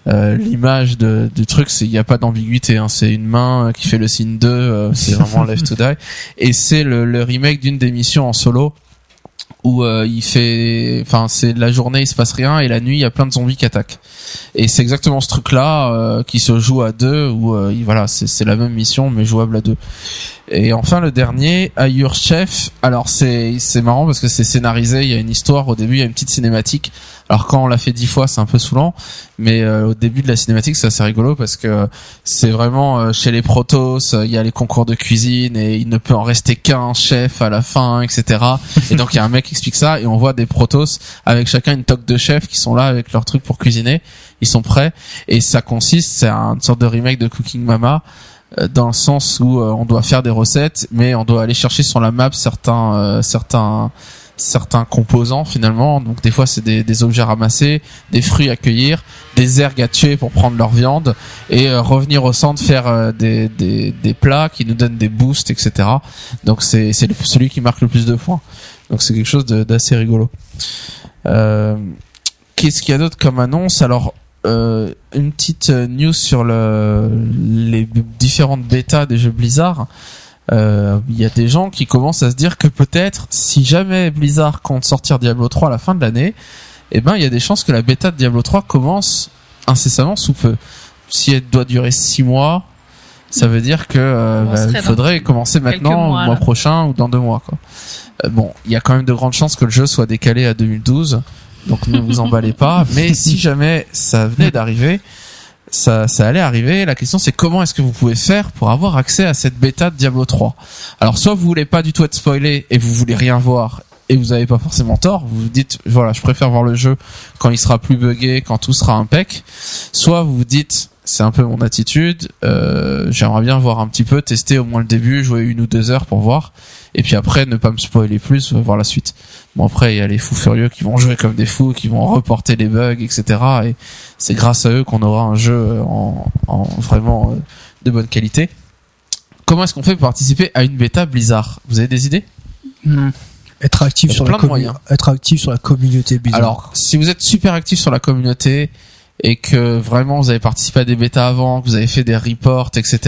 Euh, L'image de, du truc, c'est il n'y a pas d'ambiguïté. Hein, c'est une main qui fait le signe 2, euh, c'est vraiment Left to Die. <laughs> Et c'est le, le remake d'une des missions en solo où euh, il fait, enfin c'est la journée il se passe rien et la nuit il y a plein de zombies qui attaquent. Et c'est exactement ce truc-là euh, qui se joue à deux où euh, il- voilà c'est c'est la même mission mais jouable à deux. Et enfin le dernier, Your Chef? Alors c'est c'est marrant parce que c'est scénarisé. Il y a une histoire au début, il y a une petite cinématique. Alors quand on l'a fait dix fois, c'est un peu saoulant, mais euh, au début de la cinématique, c'est assez rigolo parce que c'est vraiment euh, chez les Protoss, euh, il y a les concours de cuisine et il ne peut en rester qu'un chef à la fin, etc. Et donc il y a un mec qui explique ça et on voit des Protoss avec chacun une toque de chef qui sont là avec leur truc pour cuisiner. Ils sont prêts et ça consiste, c'est une sorte de remake de Cooking Mama dans le sens où euh, on doit faire des recettes, mais on doit aller chercher sur la map certains euh, certains certains composants finalement. Donc des fois c'est des, des objets ramassés, des fruits à cueillir, des ergs à tuer pour prendre leur viande et euh, revenir au centre faire euh, des, des, des plats qui nous donnent des boosts, etc. Donc c'est celui qui marque le plus de points. Donc c'est quelque chose d'assez rigolo. Euh, Qu'est-ce qu'il y a d'autre comme annonce? Alors euh, une petite euh, news sur le, les différentes bêtas des jeux Blizzard. Euh, Il y a des gens qui commencent à se dire que peut-être, si jamais Blizzard compte sortir Diablo 3 à la fin de l'année, eh ben il y a des chances que la bêta de Diablo 3 commence incessamment sous peu. Si elle doit durer 6 mois, ça veut dire que euh, bah, il faudrait commencer maintenant, mois, au mois prochain ou dans deux mois. Quoi. Euh, bon, il y a quand même de grandes chances que le jeu soit décalé à 2012. Donc ne vous emballez pas. <laughs> Mais si jamais ça venait d'arriver, ça, ça allait arriver. La question c'est comment est-ce que vous pouvez faire pour avoir accès à cette bêta de Diablo 3 Alors soit vous voulez pas du tout être spoilé et vous voulez rien voir et vous avez pas forcément tort. Vous vous dites voilà, je préfère voir le jeu quand il sera plus buggé, quand tout sera impec. Soit vous vous dites c'est un peu mon attitude. euh, J'aimerais bien voir un petit peu, tester au moins le début, jouer une ou deux heures pour voir, et puis après ne pas me spoiler plus, voir la suite. Bon après il y a les fous furieux qui vont jouer comme des fous, qui vont reporter les bugs, etc. Et c'est grâce à eux qu'on aura un jeu en, en vraiment euh, de bonne qualité. Comment est-ce qu'on fait pour participer à une bêta Blizzard? Vous avez des idées? Être actif sur plein la de commu- moyens. être actif sur la communauté Blizzard. Alors, si vous êtes super actif sur la communauté et que vraiment vous avez participé à des bêtas avant, que vous avez fait des reports, etc.,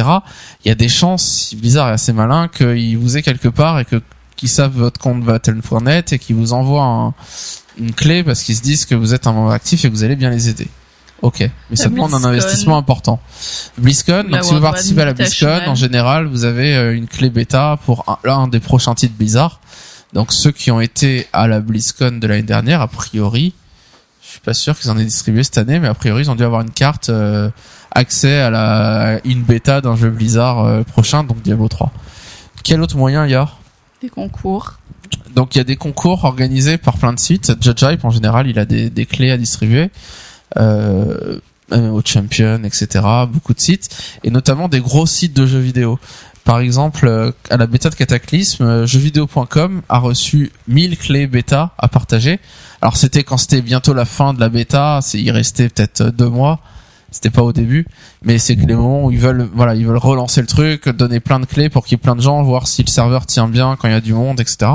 il y a des chances, si Blizzard est assez malin, qu'il vous ait quelque part et que qu'ils savent votre compte Battle.net et qu'ils vous envoient un- une clé parce qu'ils se disent que vous êtes un membre actif et que vous allez bien les aider. Ok, mais ça demande un investissement important. BlizzCon, donc si vous participez à la BlizzCon, en général, vous avez euh, une clé bêta pour un, l'un des prochains titres Blizzard. Donc ceux qui ont été à la BlizzCon de l'année dernière, a priori, pas sûr qu'ils en aient distribué cette année, mais a priori ils ont dû avoir une carte euh, accès à la à une bêta d'un jeu Blizzard euh, prochain, donc Diablo 3. Quel autre moyen il y a Des concours. donc il y a des concours organisés par plein de sites. Judge Hype en général, il a des, des clés à distribuer. Euh, euh, au Champion, etc. Beaucoup de sites et notamment des gros sites de jeux vidéo. Par exemple, à la bêta de Cataclysme, jeuxvideo.com a reçu 1000 clés bêta à partager. Alors c'était quand c'était bientôt la fin de la bêta, c'est il restait peut-être euh, deux mois. C'était pas au début, mais c'est que les moments où ils veulent, voilà, ils veulent relancer le truc, donner plein de clés pour qu'il y ait plein de gens, voir si le serveur tient bien quand il y a du monde, etc.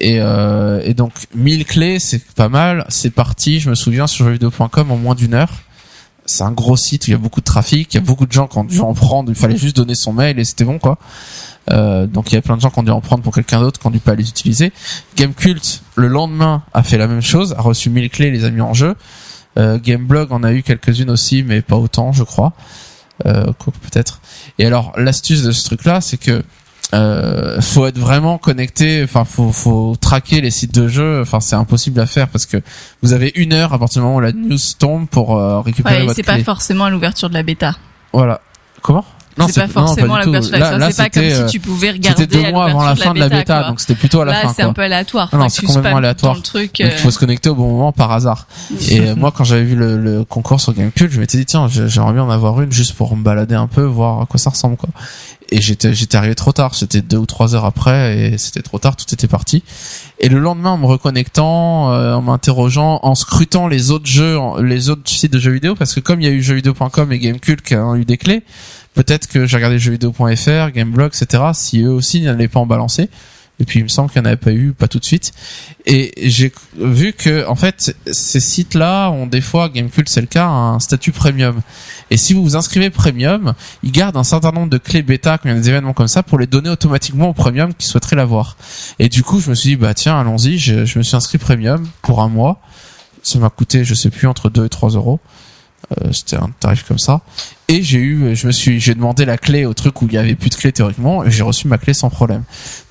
Et, euh, et donc 1000 clés, c'est pas mal. C'est parti, je me souviens sur jeuxvideo.com en moins d'une heure. C'est un gros site où il y a beaucoup de trafic, il y a beaucoup de gens qui ont dû en prendre. Il fallait juste donner son mail et c'était bon quoi. Euh, donc il y a plein de gens qui ont dû en prendre pour quelqu'un d'autre, qui ont dû pas les utiliser. Gamecult le lendemain a fait la même chose, a reçu 1000 clés, les a mis en jeu. Euh, Gameblog en a eu quelques-unes aussi, mais pas autant, je crois. Euh, peut-être. Et alors l'astuce de ce truc-là, c'est que euh, faut être vraiment connecté. Enfin, faut faut traquer les sites de jeux. Enfin, c'est impossible à faire parce que vous avez une heure à partir du moment où la news tombe pour euh, récupérer Ouais, votre c'est pas forcément à l'ouverture de la bêta. Voilà. Comment? C'est pas forcément tout. l'ouverture de la Là, bêta. là, C'est pas comme c'était, euh, si tu pouvais regarder C'était deux mois avant la fin de la bêta, donc c'était plutôt à la Là, fin. c'est quoi. un peu aléatoire. Non, c'est complètement aléatoire. Donc, il euh, faut se connecter au bon moment par hasard. <laughs> Et euh, moi, quand j'avais vu le, concours sur Gamecube, je m'étais dit tiens, j'ai- j'aimerais bien en avoir une juste pour me balader un peu, voir à quoi ça ressemble quoi. Et j'étais j'étais arrivé trop tard, c'était deux ou trois heures après et c'était trop tard, tout était parti. Et le lendemain, en me reconnectant, euh, en m'interrogeant, en scrutant les autres jeux, les autres sites de jeux vidéo, parce que comme il y a eu jeuxvideo.com et Gamecube qui ont eu des clés, peut-être que j'ai regardé jeuxvideo.fr, Gameblog, etc. Si eux aussi n'allaient pas en balancer. Et puis il me semble qu'il n'y en avait pas eu, pas tout de suite. Et j'ai vu que en fait ces sites-là ont des fois, Gamecult c'est le cas, un statut premium. Et si vous vous inscrivez premium, ils gardent un certain nombre de clés bêta quand il y a des événements comme ça pour les donner automatiquement au premium qui souhaiteraient l'avoir. Et du coup je me suis dit bah tiens allons-y, je, je me suis inscrit premium pour un mois. Ça m'a coûté je sais plus entre 2 et 3 euros. Euh, c'était un tarif comme ça et j'ai eu je me suis j'ai demandé la clé au truc où il y avait plus de clé théoriquement et j'ai reçu ma clé sans problème.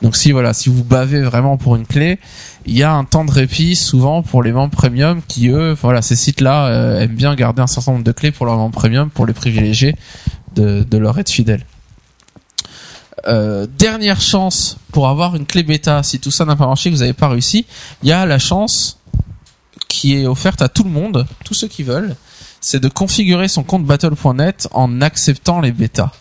Donc si voilà si vous bavez vraiment pour une clé il y a un temps de répit souvent pour les membres premium qui eux voilà ces sites là aiment bien garder un certain nombre de clés pour leurs membres premium pour les privilégier de, de leur être fidèle euh, dernière chance pour avoir une clé bêta. Si tout ça n'a pas marché que vous n'avez pas réussi il y a la chance qui est offerte à tout le monde tous ceux qui veulent c'est de configurer son compte battle.net en acceptant les bêtas.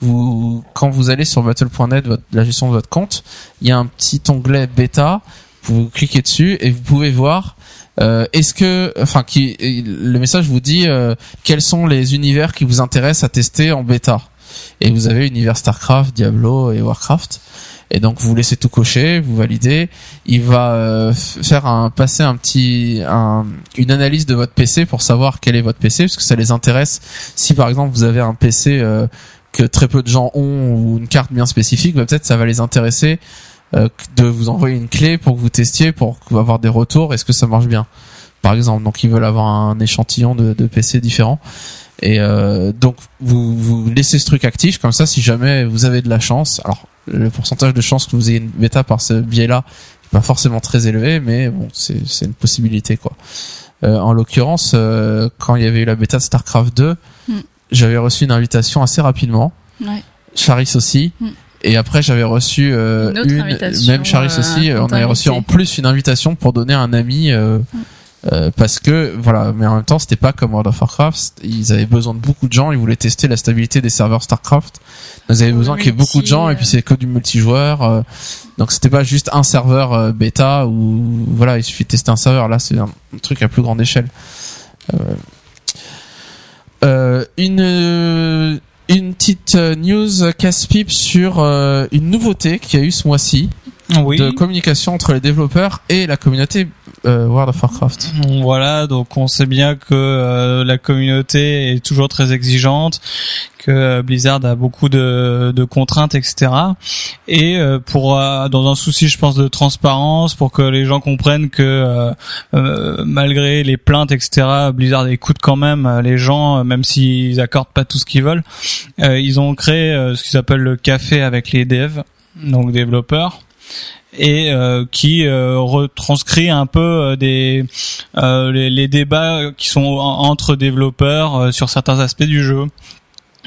Vous, quand vous allez sur battle.net, la gestion de votre compte, il y a un petit onglet bêta. Vous cliquez dessus et vous pouvez voir euh, est-ce que, enfin, le message vous dit euh, quels sont les univers qui vous intéressent à tester en bêta. Et vous avez univers Starcraft, Diablo et Warcraft. Et donc vous laissez tout cocher, vous validez. Il va euh, faire un passer un petit un, une analyse de votre PC pour savoir quel est votre PC parce que ça les intéresse. Si par exemple vous avez un PC euh, que très peu de gens ont ou une carte bien spécifique, bah, peut-être ça va les intéresser euh, de vous envoyer une clé pour que vous testiez pour avoir des retours. Est-ce que ça marche bien? Par exemple, donc ils veulent avoir un échantillon de, de PC différents. Et euh, donc vous, vous laissez ce truc actif comme ça si jamais vous avez de la chance. Alors le pourcentage de chance que vous ayez une bêta par ce biais-là est pas forcément très élevé, mais bon c'est une possibilité quoi. Euh, en l'occurrence, euh, quand il y avait eu la bêta de Starcraft 2, Mm. j'avais reçu une invitation assez rapidement. Ouais. Charis aussi. Et après, j'avais reçu euh, Une même Charis euh, aussi. On avait reçu en plus une invitation pour donner à un ami. euh, euh, parce que voilà, mais en même temps, c'était pas comme World of Warcraft. Ils avaient besoin de beaucoup de gens. Ils voulaient tester la stabilité des serveurs Starcraft. Avaient Pour besoin qu'il y ait beaucoup de gens. Et puis c'est que du multijoueur. euh, donc c'était pas juste un serveur euh, bêta où voilà, il suffit de tester un serveur. Là, c'est un, truc à plus grande échelle. Euh, euh, une une petite euh, news casse-pipe sur euh, une nouveauté qu'il y a eu ce mois-ci Oui. de communication entre les développeurs et la communauté euh, World of Warcraft. Voilà, donc on sait bien que euh, la communauté est toujours très exigeante, que euh, Blizzard a beaucoup de, de contraintes, etc. Et euh, pour euh, dans un souci, je pense, de transparence, pour que les gens comprennent que euh, malgré les plaintes, etc., Blizzard écoute quand même les gens, même s'ils accordent pas tout ce qu'ils veulent. Ils ont créé ce qu'ils appellent le café avec les devs, donc développeurs et euh, qui euh, retranscrit un peu euh, des les, débats qui sont en- entre développeurs sur certains aspects du jeu.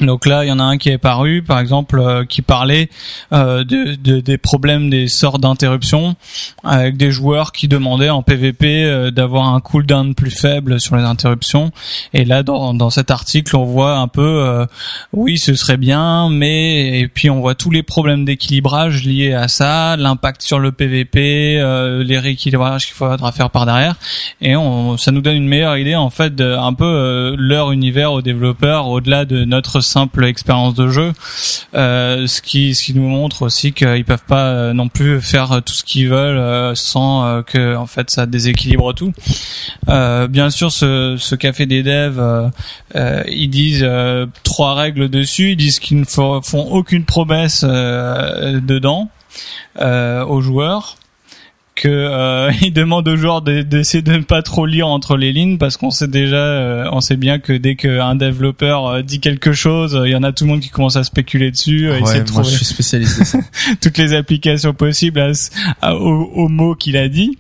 Donc là, il y en a un qui est paru, par exemple, euh, qui parlait euh, de, de- des problèmes des sorts d'interruption, avec des joueurs qui demandaient en PvP euh, d'avoir un cooldown plus faible sur les interruptions. Et là, dans, dans cet article, on voit un peu, oui, ce serait bien, mais et puis on voit tous les problèmes d'équilibrage liés à ça, l'impact sur le PvP, les rééquilibrages qu'il faudra faire par derrière, et on, ça nous donne une meilleure idée en fait de un peu leur univers aux développeurs au-delà de notre simple expérience de jeu, euh, ce qui ce qui nous montre aussi qu'ils peuvent pas euh, non plus faire tout ce qu'ils veulent euh, sans que en fait ça déséquilibre tout. Bien sûr, ce, ce café des devs, ils disent trois règles dessus. Ils disent qu'ils ne font, aucune promesse dedans aux joueurs. Que euh, <laughs> ils demandent aux joueurs de- d'essayer de, ne pas trop lire entre les lignes parce qu'on sait déjà, euh, on sait bien que dès qu'un développeur euh, dit quelque chose, euh, il y en a tout le monde qui commence à spéculer dessus, euh, essayer Ouais, de moi trouver je suis spécialiste de ça. <laughs> toutes les applications possibles à à- au, au mot qu'il a dit.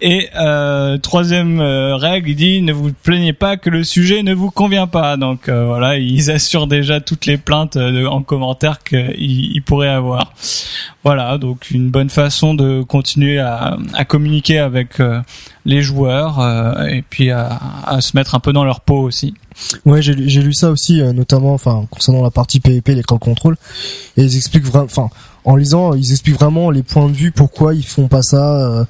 Et euh, troisième euh, règle, il dit ne vous plaignez pas que le sujet ne vous convient pas. Donc euh, voilà, ils assurent déjà toutes les plaintes euh, de- en commentaire qu'ils ils pourraient avoir. Voilà, donc une bonne façon de continuer à, à communiquer avec euh, les joueurs euh, et puis à, à se mettre un peu dans leur peau aussi. Ouais, j'ai lu- ça aussi, notamment, enfin, concernant la partie PvP, les crowd control, et ils expliquent vraiment, enfin, en lisant, ils expliquent vraiment les points de vue, pourquoi ils font pas ça.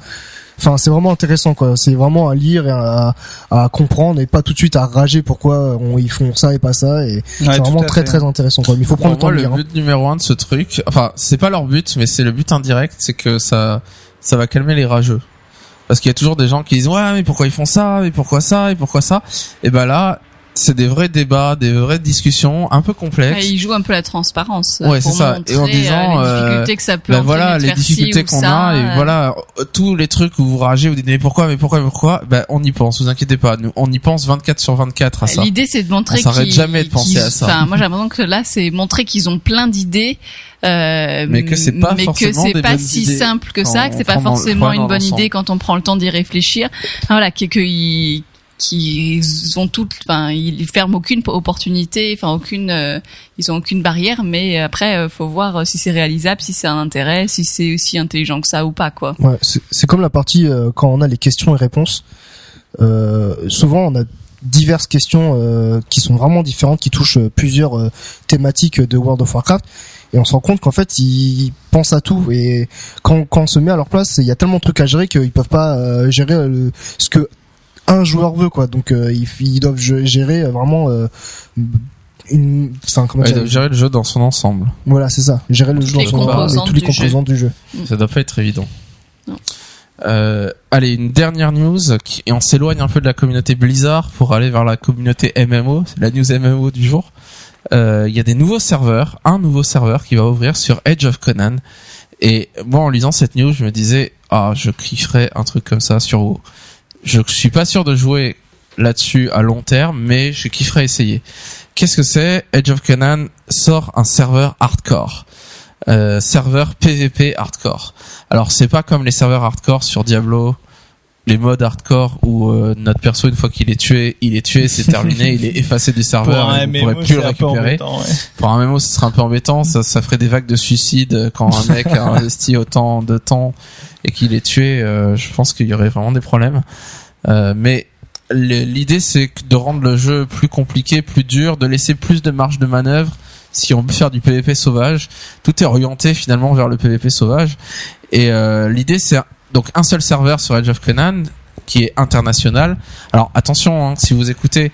Enfin, c'est vraiment intéressant, quoi. C'est vraiment à lire et à, à comprendre et pas tout de suite à rager pourquoi on, ils font ça et pas ça. Et c'est vraiment très très intéressant, quoi. Mais il faut prendre Pour le temps moi, de le lire. hein. but numéro un de ce truc, enfin, c'est pas leur but, mais c'est le but indirect, c'est que ça, ça va calmer les rageux. Parce qu'il y a toujours des gens qui disent ouais mais pourquoi ils font ça, mais pourquoi ça, et pourquoi ça? Et ben là, c'est des vrais débats, des vraies discussions un peu Ouais, complexes. il joue un peu la transparence. Ouais, pour c'est ça. Et en disant, euh, les euh, difficultés que ça peut Ben voilà les difficultés qu'on a et euh, voilà euh, tous les trucs où vous ragez vous dites mais pourquoi mais pourquoi mais pourquoi? Ben on y pense vous inquiétez pas nous on y pense 24 sur 24 à ça L'idée, c'est de montrer On s'arrête jamais de penser à ça. Enfin, moi, j'ai l'impression que là, c'est montrer qu'ils ont plein d'idées, euh, Mais que c'est pas mais que c'est pas si simple que ça, que c'est pas forcément une bonne idée quand on prend le temps d'y réfléchir. Voilà, que qu'ils qu'ils ont toutes, enfin, ils ferment aucune opportunité, enfin, aucune, euh, ils ont aucune barrière, mais après, euh, faut voir euh, si c'est réalisable, si c'est un intérêt, si c'est aussi intelligent que ça ou pas, quoi. Ouais, c'est comme la partie euh, quand on a les questions et réponses. Souvent, on a diverses questions qui sont vraiment différentes, qui touchent plusieurs thématiques de World of Warcraft, et on se rend compte qu'en fait, ils pensent à tout. Et quand, quand on se met à leur place, il y a tellement de trucs à gérer qu'ils peuvent pas gérer ce que un joueur veut, quoi. Donc, euh, ils, ils doivent gérer euh, vraiment euh, une, enfin, comment Ouais, ils doivent gérer le jeu dans son ensemble voilà, c'est ça, gérer le Toutes jeu dans son ensemble, et tous les composants du jeu. ça doit pas être évident Non. Euh, allez, une dernière news qui, et on s'éloigne un peu de la communauté Blizzard pour aller vers la communauté MMO, c'est la news MMO du jour. Euh, Il y a des nouveaux serveurs, un nouveau serveur qui va ouvrir sur Edge of Conan. Et moi, en lisant cette news, je me disais, ah, je kifferais un truc comme ça sur WoW. Je suis pas sûr de jouer là-dessus à long terme, mais je kifferais essayer. Qu'est-ce que c'est Edge of Conan sort un serveur hardcore. Euh, serveur PVP hardcore. Alors c'est pas comme les serveurs hardcore sur Diablo, les modes hardcore où euh, notre perso une fois qu'il est tué, il est tué, c'est terminé, il est effacé du <laughs> serveur, vous MMO, pourrez plus le récupérer. embêtant, ouais. Pour un MMO, ce serait un peu embêtant, ça, ça ferait des vagues de suicide quand un mec a investi autant de temps et qu'il est tué. euh, je pense qu'il y aurait vraiment des problèmes. Euh, mais l'idée, c'est de rendre le jeu plus compliqué, plus dur, de laisser plus de marge de manœuvre. Si on veut faire du PVP sauvage, tout est orienté finalement vers le PVP sauvage. Et euh, l'idée, c'est donc un seul serveur sur Edge of Conan qui est international. Alors attention, hein, si vous écoutez,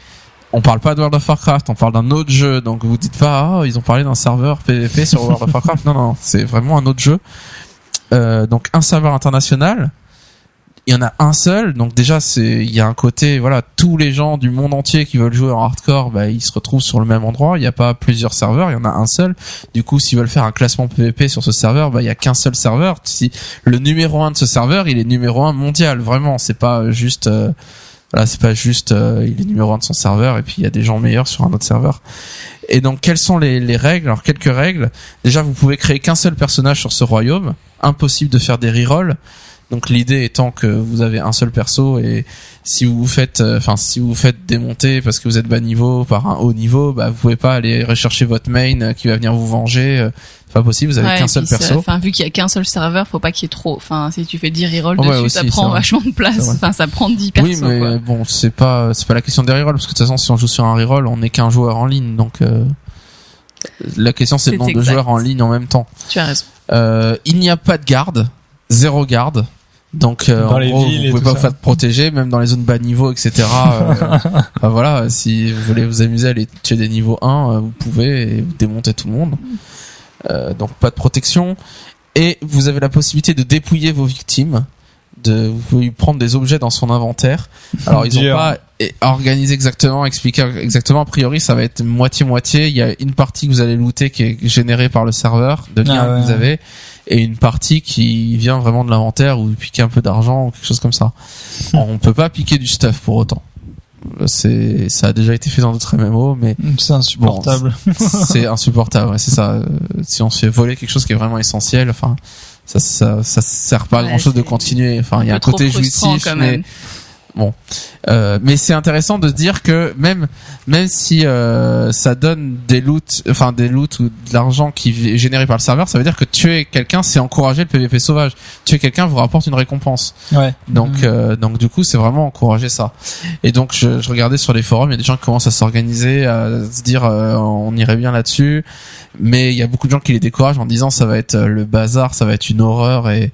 on parle pas de World of Warcraft, on parle d'un autre jeu. Donc vous dites pas, ah, ils ont parlé d'un serveur PVP sur World of Warcraft. <laughs> Non, non, c'est vraiment un autre jeu. Euh, donc un serveur international. Il y en a un seul, donc déjà c'est il y a un côté voilà tous les gens du monde entier qui veulent jouer en hardcore, bah ils se retrouvent sur le même endroit. Il n'y a pas plusieurs serveurs, il y en a un seul. Du coup, s'ils veulent faire un classement PVP sur ce serveur, bah il y a qu'un seul serveur. Si le numéro un de ce serveur, il est numéro un mondial, vraiment. C'est pas juste euh, voilà, c'est pas juste euh, il est numéro un de son serveur et puis il y a des gens meilleurs sur un autre serveur. Et donc quelles sont les, les règles? Alors quelques règles. Déjà, vous pouvez créer qu'un seul personnage sur ce royaume. Impossible de faire des rerolls. Donc l'idée étant que vous avez un seul perso et si vous vous faites, euh, enfin si vous vous faites démonter parce que vous êtes bas niveau par un haut niveau, bah vous pouvez pas aller rechercher votre main euh, qui va venir vous venger. euh, C'est pas possible. Vous avez Ouais, qu'un seul perso. Enfin, vu qu'il y a qu'un seul serveur, faut pas qu'il y ait trop. Enfin, si tu fais 10 rerolls Ouais, dessus, aussi, ça prend vachement de place. Enfin, ça prend 10 persos. oui, mais quoi. bon, c'est pas c'est pas la question des rerolls parce que de toute façon, si on joue sur un reroll, on n'est qu'un joueur en ligne, donc euh, la question c'est le nombre de joueurs en ligne en même temps. Tu as raison. Euh, il n'y a pas de garde, zéro garde. Donc euh, en gros, vous pouvez pas vous faire protéger, même dans les zones bas niveau, etc. euh, <laughs> voilà, si vous voulez vous amuser à aller tuer des niveaux 1, euh, vous pouvez et vous démontez tout le monde. Euh, donc pas de protection. Et vous avez la possibilité de dépouiller vos victimes. De, vous pouvez lui prendre des objets dans son inventaire. Alors ils ont Dur. pas organisé exactement, expliqué exactement. A priori, ça va être moitié moitié. Il y a une partie que vous allez looter qui est générée par le serveur de biens Ah ouais. que vous avez, et une partie qui vient vraiment de l'inventaire ou piquer un peu d'argent ou quelque chose comme ça. On peut pas piquer du stuff pour autant. C'est, ça a déjà été fait dans d'autres MMO, mais C'est insupportable. c'est insupportable. ouais, c'est ça. Euh, Si on se fait voler quelque chose qui est vraiment essentiel, enfin, ça, ça, ça sert pas à Ouais, grand chose de continuer. Enfin, il y a un côté jouissif, mais même. euh, mais c'est intéressant de se dire que même même si euh, ça donne des loots, enfin des loots ou de l'argent qui est généré par le serveur, ça veut dire que tuer quelqu'un, c'est encourager le PVP sauvage. Tuer quelqu'un vous rapporte une récompense. Ouais. Donc Mhm. euh, donc du coup c'est vraiment encourager ça. Et donc je, je regardais sur les forums, il y a des gens qui commencent à s'organiser, à se dire euh, on irait bien là-dessus, mais il y a beaucoup de gens qui les découragent en disant ça va être euh, le bazar, ça va être une horreur et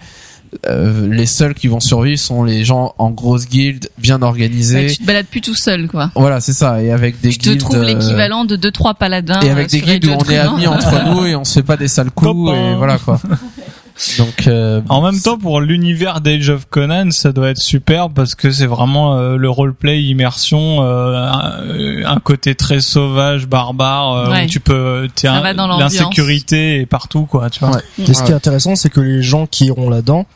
euh, les seuls qui vont survivre sont les gens en grosse guilde, bien organisés. Ouais, tu te balades plus tout seul, quoi. Voilà, c'est ça. Et avec des Tu te guildes. trouves euh, l'équivalent de deux trois paladins. et avec euh, des guildes où on Age of est amis entre <laughs> nous et on se fait pas des sales coups et voilà quoi. <laughs> Donc euh, En même temps, pour l'univers d'Age of Conan, ça doit être super parce que c'est vraiment euh, le roleplay immersion, euh, un, un côté très sauvage, barbare, euh, Ouais. où tu peux, l'insécurité est partout, quoi, tu vois. Ouais. Et ce qui est intéressant, c'est que les gens qui iront là-dedans,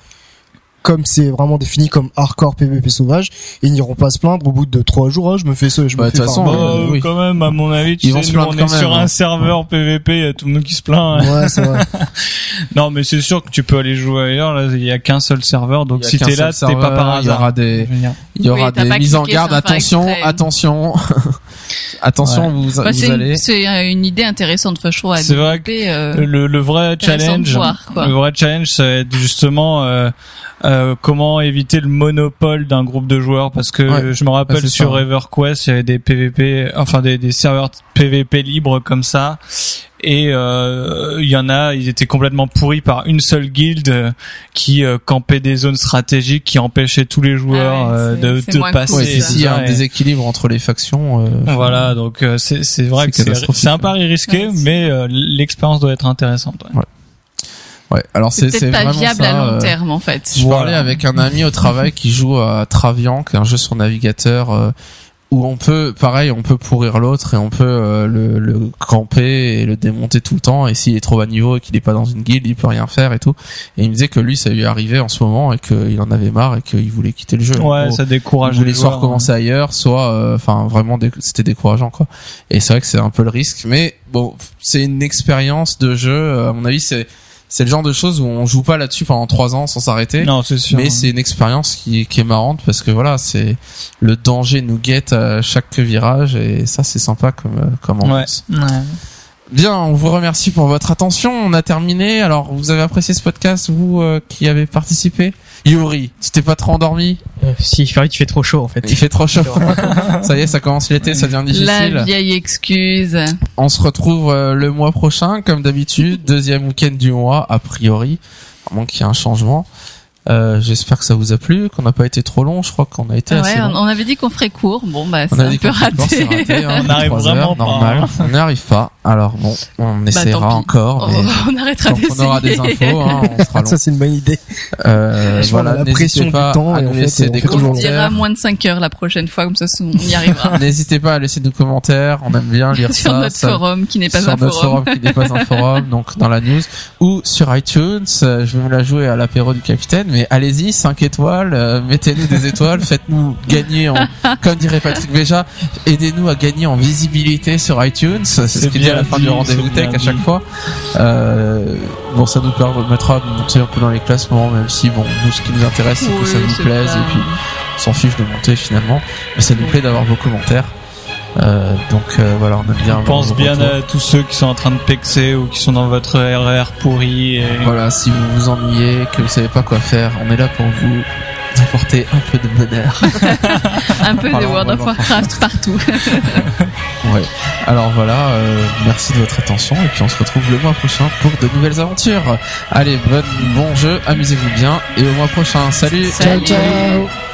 comme c'est vraiment défini comme hardcore PVP sauvage, ils n'iront pas se plaindre au bout de trois jours. Ah, je me fais ça, je Bah, me de fais toute farmer. façon, Bah, euh, oui. quand même, à mon avis, tu Ils vont sais, se nous, plaindre on est sur même, hein. un serveur PVP, il y a tout le monde qui se plaint. Ouais, c'est vrai. <laughs> Non, mais c'est sûr que tu peux aller jouer ailleurs. Là, il y a qu'un seul serveur, donc si t'es là, t'es pas par Il y aura des, il y aura Oui, des mises en garde. Attention, attention, <laughs> attention, Ouais. vous, Bah, vous c'est une, allez. c'est, une idée intéressante, enfin, je trouve, à C'est vrai développer, euh, le, le vrai challenge, voir, le vrai challenge, ça va être justement euh, euh, comment éviter le monopole d'un groupe de joueurs parce que Ouais. je me rappelle Ah, c'est sur ça. EverQuest, il y avait des PVP, enfin des, des serveurs PVP libres comme ça. Et euh, il y en a, ils étaient complètement pourris par une seule guilde euh, qui euh, campait des zones stratégiques, qui empêchait tous les joueurs Ah ouais, euh, de, de passer. cool, Ouais, s'il y a un et- déséquilibre entre les factions. euh, Voilà, donc euh, c'est c'est vrai que c'est un pari risqué, Ouais, mais euh, l'expérience doit être intéressante. ouais. Ouais. Alors c'est c'est pas vraiment viable ça, à long euh, terme, en fait. Je Voilà. parlais avec un ami au travail qui joue à Travian, qui est un jeu sur navigateur euh, où on peut, pareil, on peut pourrir l'autre et on peut euh, le, le camper et le démonter tout le temps. Et s'il est trop bas niveau et qu'il est pas dans une guilde, il peut rien faire et tout. Et il me disait que lui, ça lui arrivait en ce moment et qu'il en avait marre et qu'il voulait quitter le jeu. Ouais, gros, ça il décourage. voulait les soit joueurs, recommencer ailleurs, soit, euh, enfin, vraiment, c'était décourageant, quoi. Et c'est vrai que c'est un peu le risque, mais bon, c'est une expérience de jeu. euh, À mon avis, c'est c'est le genre de choses où on joue pas là-dessus pendant trois ans sans s'arrêter. Non, c'est sûr. Mais c'est une expérience qui, qui est marrante parce que voilà, c'est le danger nous guette à chaque virage et ça c'est sympa comme euh, comme Ouais. ambiance. Ouais. Bien, on vous remercie pour votre attention. On a terminé. Alors, vous avez apprécié ce podcast, vous euh, qui avez participé? Yuri, tu t'es pas trop endormi Euh, si, Farid, tu fais trop chaud en fait. Il fait trop chaud. <laughs> ça y est, ça commence l'été, ça devient difficile. La vieille excuse. On se retrouve euh, le mois prochain, comme d'habitude, deuxième week-end du mois, a priori, à moins qu'il y ait un changement. Euh, J'espère que ça vous a plu, qu'on n'a pas été trop long. Je crois qu'on a été assez long. on on avait dit qu'on ferait court. Bon, bah, c'est a un dit peu raté. raté, hein, <laughs> On n'arrive vraiment heures, pas, normal. hein. On n'y arrive pas. Alors bon, on essaiera tant pis. encore, mais on arrêtera tant qu'on aura des d'essayer. infos, hein, on sera long. Ça, c'est une bonne idée. Euh, Je vois, on a voilà, la pression n'hésitez du pas temps à et nous en fait, laisser on des fait On commentaires. moins de 5 heures la prochaine fois, comme ça on y <laughs> arrivera. N'hésitez pas à laisser des commentaires. On aime bien lire <laughs> Sur ça. notre ça- forum, qui n'est pas sur un notre forum. forum qui n'est pas un <laughs> forum, donc dans la news ou sur iTunes. Euh, Je vais me la jouer à l'apéro du capitaine, mais allez-y, 5 étoiles, euh, mettez-nous des étoiles, faites-nous gagner en, comme dirait Patrick Béja, aidez-nous à gagner en visibilité sur iTunes. C'est ce dit à la fin du rendez-vous tech à chaque fois. Euh, bon, ça nous permettra de monter un peu dans les classements, même si bon, nous ce qui nous intéresse, c'est que ça nous plaise pas- et puis on s'en fiche de monter finalement, mais ça nous plaît d'avoir vos commentaires. Euh, donc euh, voilà, on aime bien. On pense bien à tous ceux qui sont en train de pexer ou qui sont dans votre RR pourri. Et... Voilà, si vous vous ennuyez, que vous savez pas quoi faire, on est là pour vous apporter un peu de bonheur. <laughs> Un peu de Pardon, World of World of Warcraft partout. <laughs> ouais. Alors voilà, euh, merci de votre attention et puis on se retrouve le mois prochain pour de nouvelles aventures. Allez, bon, bon jeu, amusez-vous bien et au mois prochain. Salut. Salut. Ciao, ciao.